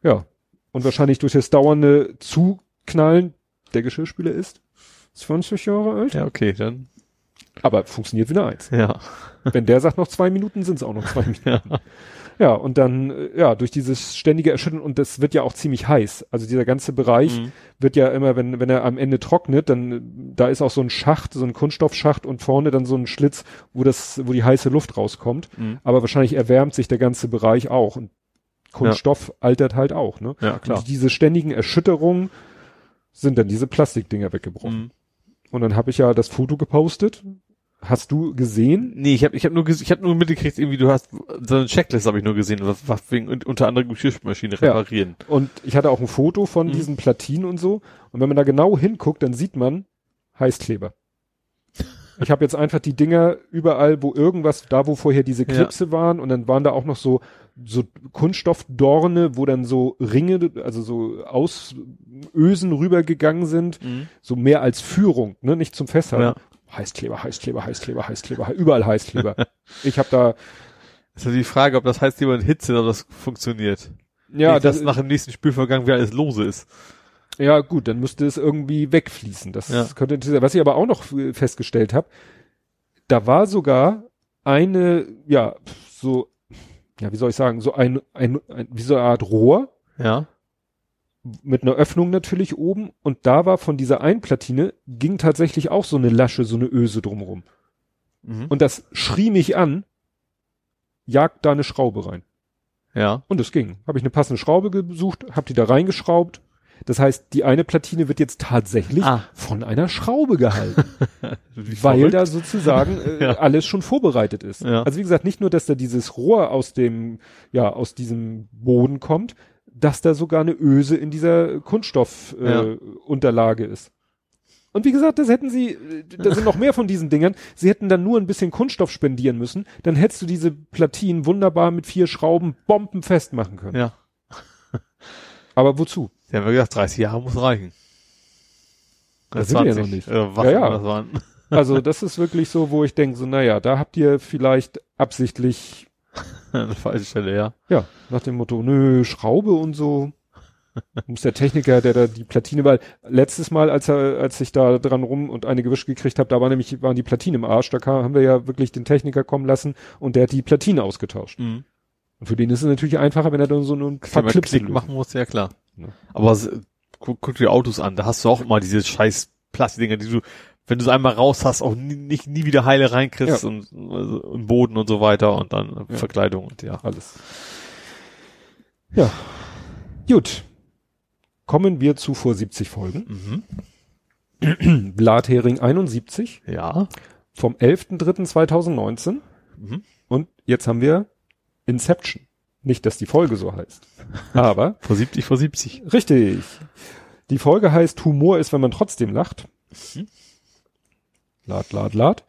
Ja. Und wahrscheinlich durch das dauernde Zuknallen der Geschirrspüler ist 20 Jahre alt. Ja, okay, dann. Aber funktioniert wie eine Eins. Ja. Wenn der sagt noch zwei Minuten, sind es auch noch zwei Minuten. Ja. Ja, und dann, äh, ja, durch dieses ständige Erschüttern, und das wird ja auch ziemlich heiß. Also dieser ganze Bereich Mhm. wird ja immer, wenn, wenn er am Ende trocknet, dann, äh, da ist auch so ein Schacht, so ein Kunststoffschacht und vorne dann so ein Schlitz, wo das, wo die heiße Luft rauskommt. Mhm. Aber wahrscheinlich erwärmt sich der ganze Bereich auch. Und Kunststoff altert halt auch, ne? Ja, klar. Und diese ständigen Erschütterungen sind dann diese Plastikdinger weggebrochen. Mhm. Und dann habe ich ja das Foto gepostet. Hast du gesehen? Nee, ich habe ich hab nur ich hab nur mitgekriegt, irgendwie du hast so eine Checklist habe ich nur gesehen, was, was wegen und unter anderem Geschirrspülmaschine Ja. reparieren. Und ich hatte auch ein Foto von Mhm. diesen Platinen und so. Und wenn man da genau hinguckt, dann sieht man Heißkleber. Ich habe jetzt einfach die Dinger überall, wo irgendwas, da wo vorher diese Klipse ja. waren und dann waren da auch noch so so Kunststoffdorne, wo dann so Ringe, also so aus Ösen rübergegangen sind, mhm. so mehr als Führung, ne, nicht zum Festhalten. Ja. Heißkleber, Heißkleber, Heißkleber, Heißkleber, überall Heißkleber. ich habe da ist ja die Frage, ob das Heißkleber in Hitze oder das funktioniert. Ja, nicht, das nach dem nächsten Spülvorgang wieder alles lose ist. Ja, gut, dann müsste es irgendwie wegfließen. Das ja. könnte was ich aber auch noch festgestellt habe, da war sogar eine ja, so ja, wie soll ich sagen, so ein, ein, ein wie so eine Art Rohr. Ja. Mit einer Öffnung natürlich oben und da war von dieser Einplatine ging tatsächlich auch so eine Lasche, so eine Öse drumrum. Mhm. Und das schrie mich an, jagt da eine Schraube rein. Ja. Und es ging. Habe ich eine passende Schraube gesucht, habe die da reingeschraubt. Das heißt, die eine Platine wird jetzt tatsächlich ah. von einer Schraube gehalten, weil verrückt. da sozusagen äh, ja. alles schon vorbereitet ist. Ja. Also wie gesagt, nicht nur, dass da dieses Rohr aus dem, ja, aus diesem Boden kommt, dass da sogar eine Öse in dieser Kunststoffunterlage äh, ja. ist. Und wie gesagt, das hätten sie, äh, da sind noch mehr von diesen Dingern. Sie hätten dann nur ein bisschen Kunststoff spendieren müssen. Dann hättest du diese Platinen wunderbar mit vier Schrauben bombenfest machen können. Ja. Aber wozu? Sie haben ja gesagt, 30 Jahre muss reichen. Das, das sind wir ja noch nicht. Äh, ja, ja. Das waren. Also das ist wirklich so, wo ich denke, so, naja, da habt ihr vielleicht absichtlich eine falsche Stelle, ja. Ja, nach dem Motto, nö, Schraube und so. muss der Techniker, der da die Platine, weil letztes Mal, als er, als ich da dran rum und eine gewischt gekriegt habe, da war nämlich, waren die Platine im Arsch, da kam, haben wir ja wirklich den Techniker kommen lassen und der hat die Platine ausgetauscht. Mhm. Und für den ist es natürlich einfacher, wenn er dann so einen Klick machen muss, ja klar. Ja. Aber guck, guck dir Autos an, da hast du auch immer diese scheiß Plastikdinger, die du, wenn du es einmal raus hast, auch nie, nicht, nie wieder heile reinkriegst ja. und, also, Boden und so weiter und dann ja. Verkleidung und ja. Alles. Ja. Gut. Kommen wir zu vor 70 Folgen. Mhm. Blathering 71. Ja. Vom 11.03.2019. Mhm. Und jetzt haben wir Inception. Nicht, dass die Folge so heißt. Aber. vor 70 vor 70. Richtig. Die Folge heißt Humor ist, wenn man trotzdem lacht. Mhm. Lad, lad, lad.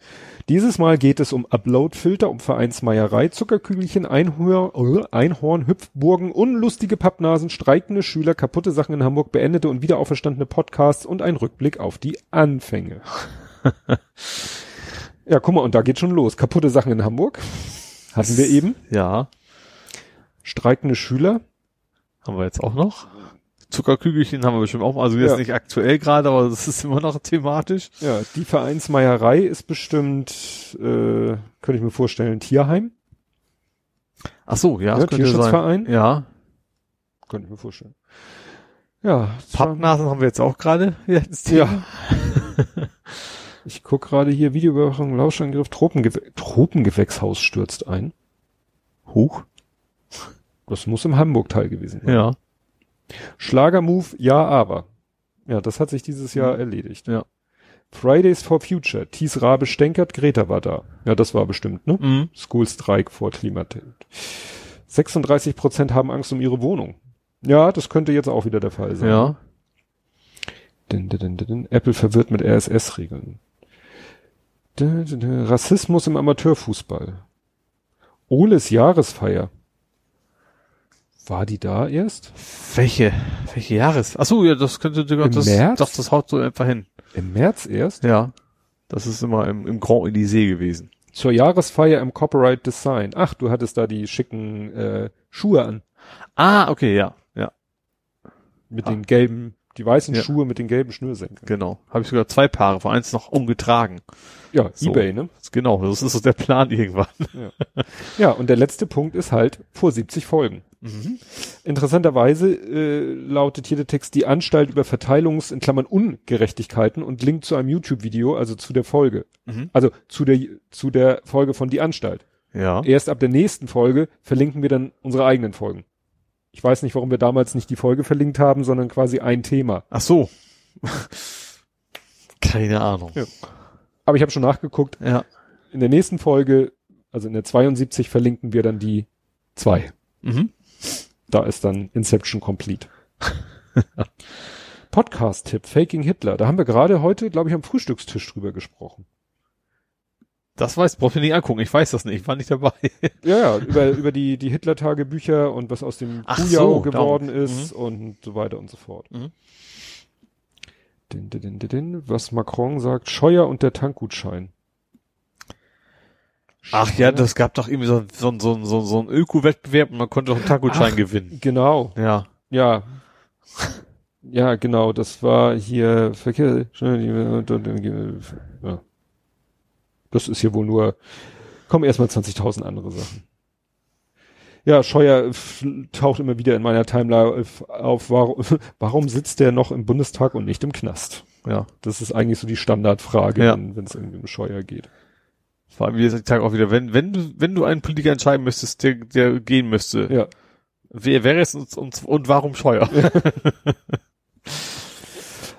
Dieses Mal geht es um Uploadfilter, um Vereinsmeierei, Zuckerkügelchen, Einhorn, äh, Einhorn, Hüpfburgen, unlustige Pappnasen, streikende Schüler, kaputte Sachen in Hamburg, beendete und wiederauferstandene Podcasts und ein Rückblick auf die Anfänge. ja, guck mal, und da geht schon los. Kaputte Sachen in Hamburg. Hatten wir eben. Ja. Streikende Schüler. Haben wir jetzt auch noch. Zuckerkügelchen haben wir bestimmt auch, also jetzt ja. nicht aktuell gerade, aber das ist immer noch thematisch. Ja, die Vereinsmeierei ist bestimmt, äh, könnte ich mir vorstellen, Tierheim. Ach so, ja, ja Tierschutzverein. Sein. Ja. Könnte ich mir vorstellen. Ja. Pappnasen haben wir jetzt auch gerade. Ja. ich guck gerade hier Videoüberwachung, Lauschangriff, Tropengewä Tropengewächshaus stürzt ein. Hoch. Das muss im Hamburg-Teil gewesen sein. Ja. Schlagermove, ja, aber. Ja, das hat sich dieses Jahr mhm. erledigt. Ja. Fridays for Future, Thies Rabe stänkert, Greta war da. Ja, das war bestimmt, ne? Mhm. Schoolstrike vor Klimatent. 36 Prozent haben Angst um ihre Wohnung. Ja, das könnte jetzt auch wieder der Fall sein. Ja. Din, din, din, Apple verwirrt mit RSS-Regeln. Rassismus im Amateurfußball. Oles Jahresfeier. War die da erst? Welche? Welche Jahres? Ach so, ja, das könnte Im das, März? Doch, das haut so einfach hin. Im März erst? Ja. Das ist immer im, im Grand Elysée gewesen. Zur Jahresfeier im Copyright Design. Ach, du hattest da die schicken äh, Schuhe an. Ah, okay, ja, ja. Mit ah. den gelben, die weißen ja. Schuhe mit den gelben Schnürsenkeln. Genau. Habe ich sogar zwei Paare, vor eins noch ungetragen. Ja, so. Ebay, ne? Genau, das ist so der Plan irgendwann. Ja. ja, und der letzte Punkt ist halt vor 70 Folgen. Mhm. Interessanterweise äh, lautet hier der Text die Anstalt über Verteilungs in Klammern Ungerechtigkeiten und Link zu einem YouTube-Video, also zu der Folge. Mhm. Also zu der zu der Folge von die Anstalt. Ja. Erst ab der nächsten Folge verlinken wir dann unsere eigenen Folgen. Ich weiß nicht, warum wir damals nicht die Folge verlinkt haben, sondern quasi ein Thema. Ach so. Keine Ahnung. Ja. Aber ich habe schon nachgeguckt. Ja. In der nächsten Folge, also in der 72, verlinken wir dann die zwei. Mhm. Da ist dann Inception complete. Podcast-Tipp, Faking Hitler. Da haben wir gerade heute, glaube ich, am Frühstückstisch drüber gesprochen. Das weiß, brauchst du nicht angucken. Ich weiß das nicht. Ich war nicht dabei. Ja, ja, über, über die, die Hitler-Tagebücher und was aus dem Ach Kujau so, geworden darum. ist und so weiter und so fort. Mhm. Din, din, din. Was Macron sagt, Scheuer und der Tankgutschein. Ach ja, das gab doch irgendwie so, so, so, so, so einen Öko-Wettbewerb und man konnte doch einen Tankgutschein Ach. gewinnen. Genau, Ja. ja. Ja, genau, das war hier Verkehr. Ja. Das ist hier wohl nur, kommen erstmal 20.000 andere Sachen. Ja, Scheuer taucht immer wieder in meiner Timeline auf, warum, warum sitzt der noch im Bundestag und nicht im Knast? Ja, das ist eigentlich so die Standardfrage, Ja. wenn es irgendwie um Scheuer geht. Vor allem, wie ich sage auch wieder, wenn, wenn du, wenn du einen Politiker entscheiden müsstest, der, der gehen müsste, Ja. wer wäre es und, und, und warum Scheuer?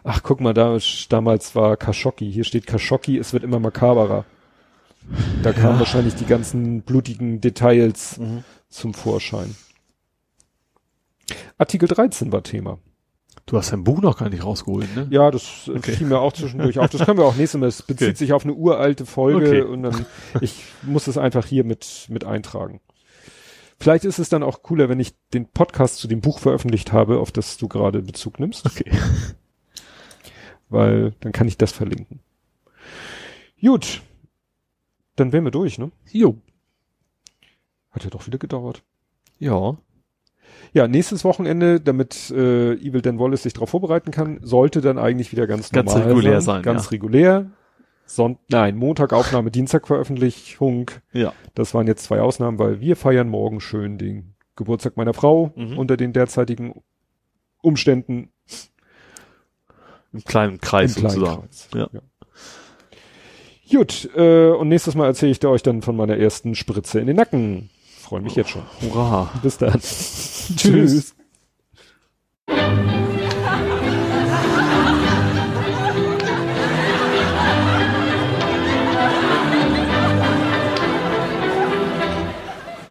Ach, guck mal, da, damals war Khashoggi. Hier steht Khashoggi, es wird immer makaberer. Da kamen Ja. wahrscheinlich die ganzen blutigen Details Mhm. zum Vorschein. Artikel 13 war Thema. Du hast dein Buch noch gar nicht rausgeholt, ne? Ja, das äh, Okay. fiel mir auch zwischendurch auf. Das können wir auch nächstes Mal. Es bezieht Okay. sich auf eine uralte Folge Okay. und dann, ich muss es einfach hier mit, mit eintragen. Vielleicht ist es dann auch cooler, wenn ich den Podcast zu dem Buch veröffentlicht habe, auf das du gerade Bezug nimmst. Okay. Weil dann kann ich das verlinken. Gut. Dann wären wir durch, ne? Jo. Hat ja doch wieder gedauert. Ja. Ja, nächstes Wochenende, damit äh, Evil Dan Wallace sich darauf vorbereiten kann, sollte dann eigentlich wieder ganz, Ganz normal regulär sein. sein, Ganz ja. regulär. Son Nein, Montag Aufnahme, Dienstag Veröffentlichung. Ja. Das waren jetzt zwei Ausnahmen, weil wir feiern morgen schön den Geburtstag meiner Frau Mhm. unter den derzeitigen Umständen Im kleinen Kreis im kleinen sozusagen. Kreis. Ja. Gut, äh, und nächstes Mal erzähle ich dir euch dann von meiner ersten Spritze in den Nacken freue mich jetzt schon. Hurra. Bis dann. Tschüss.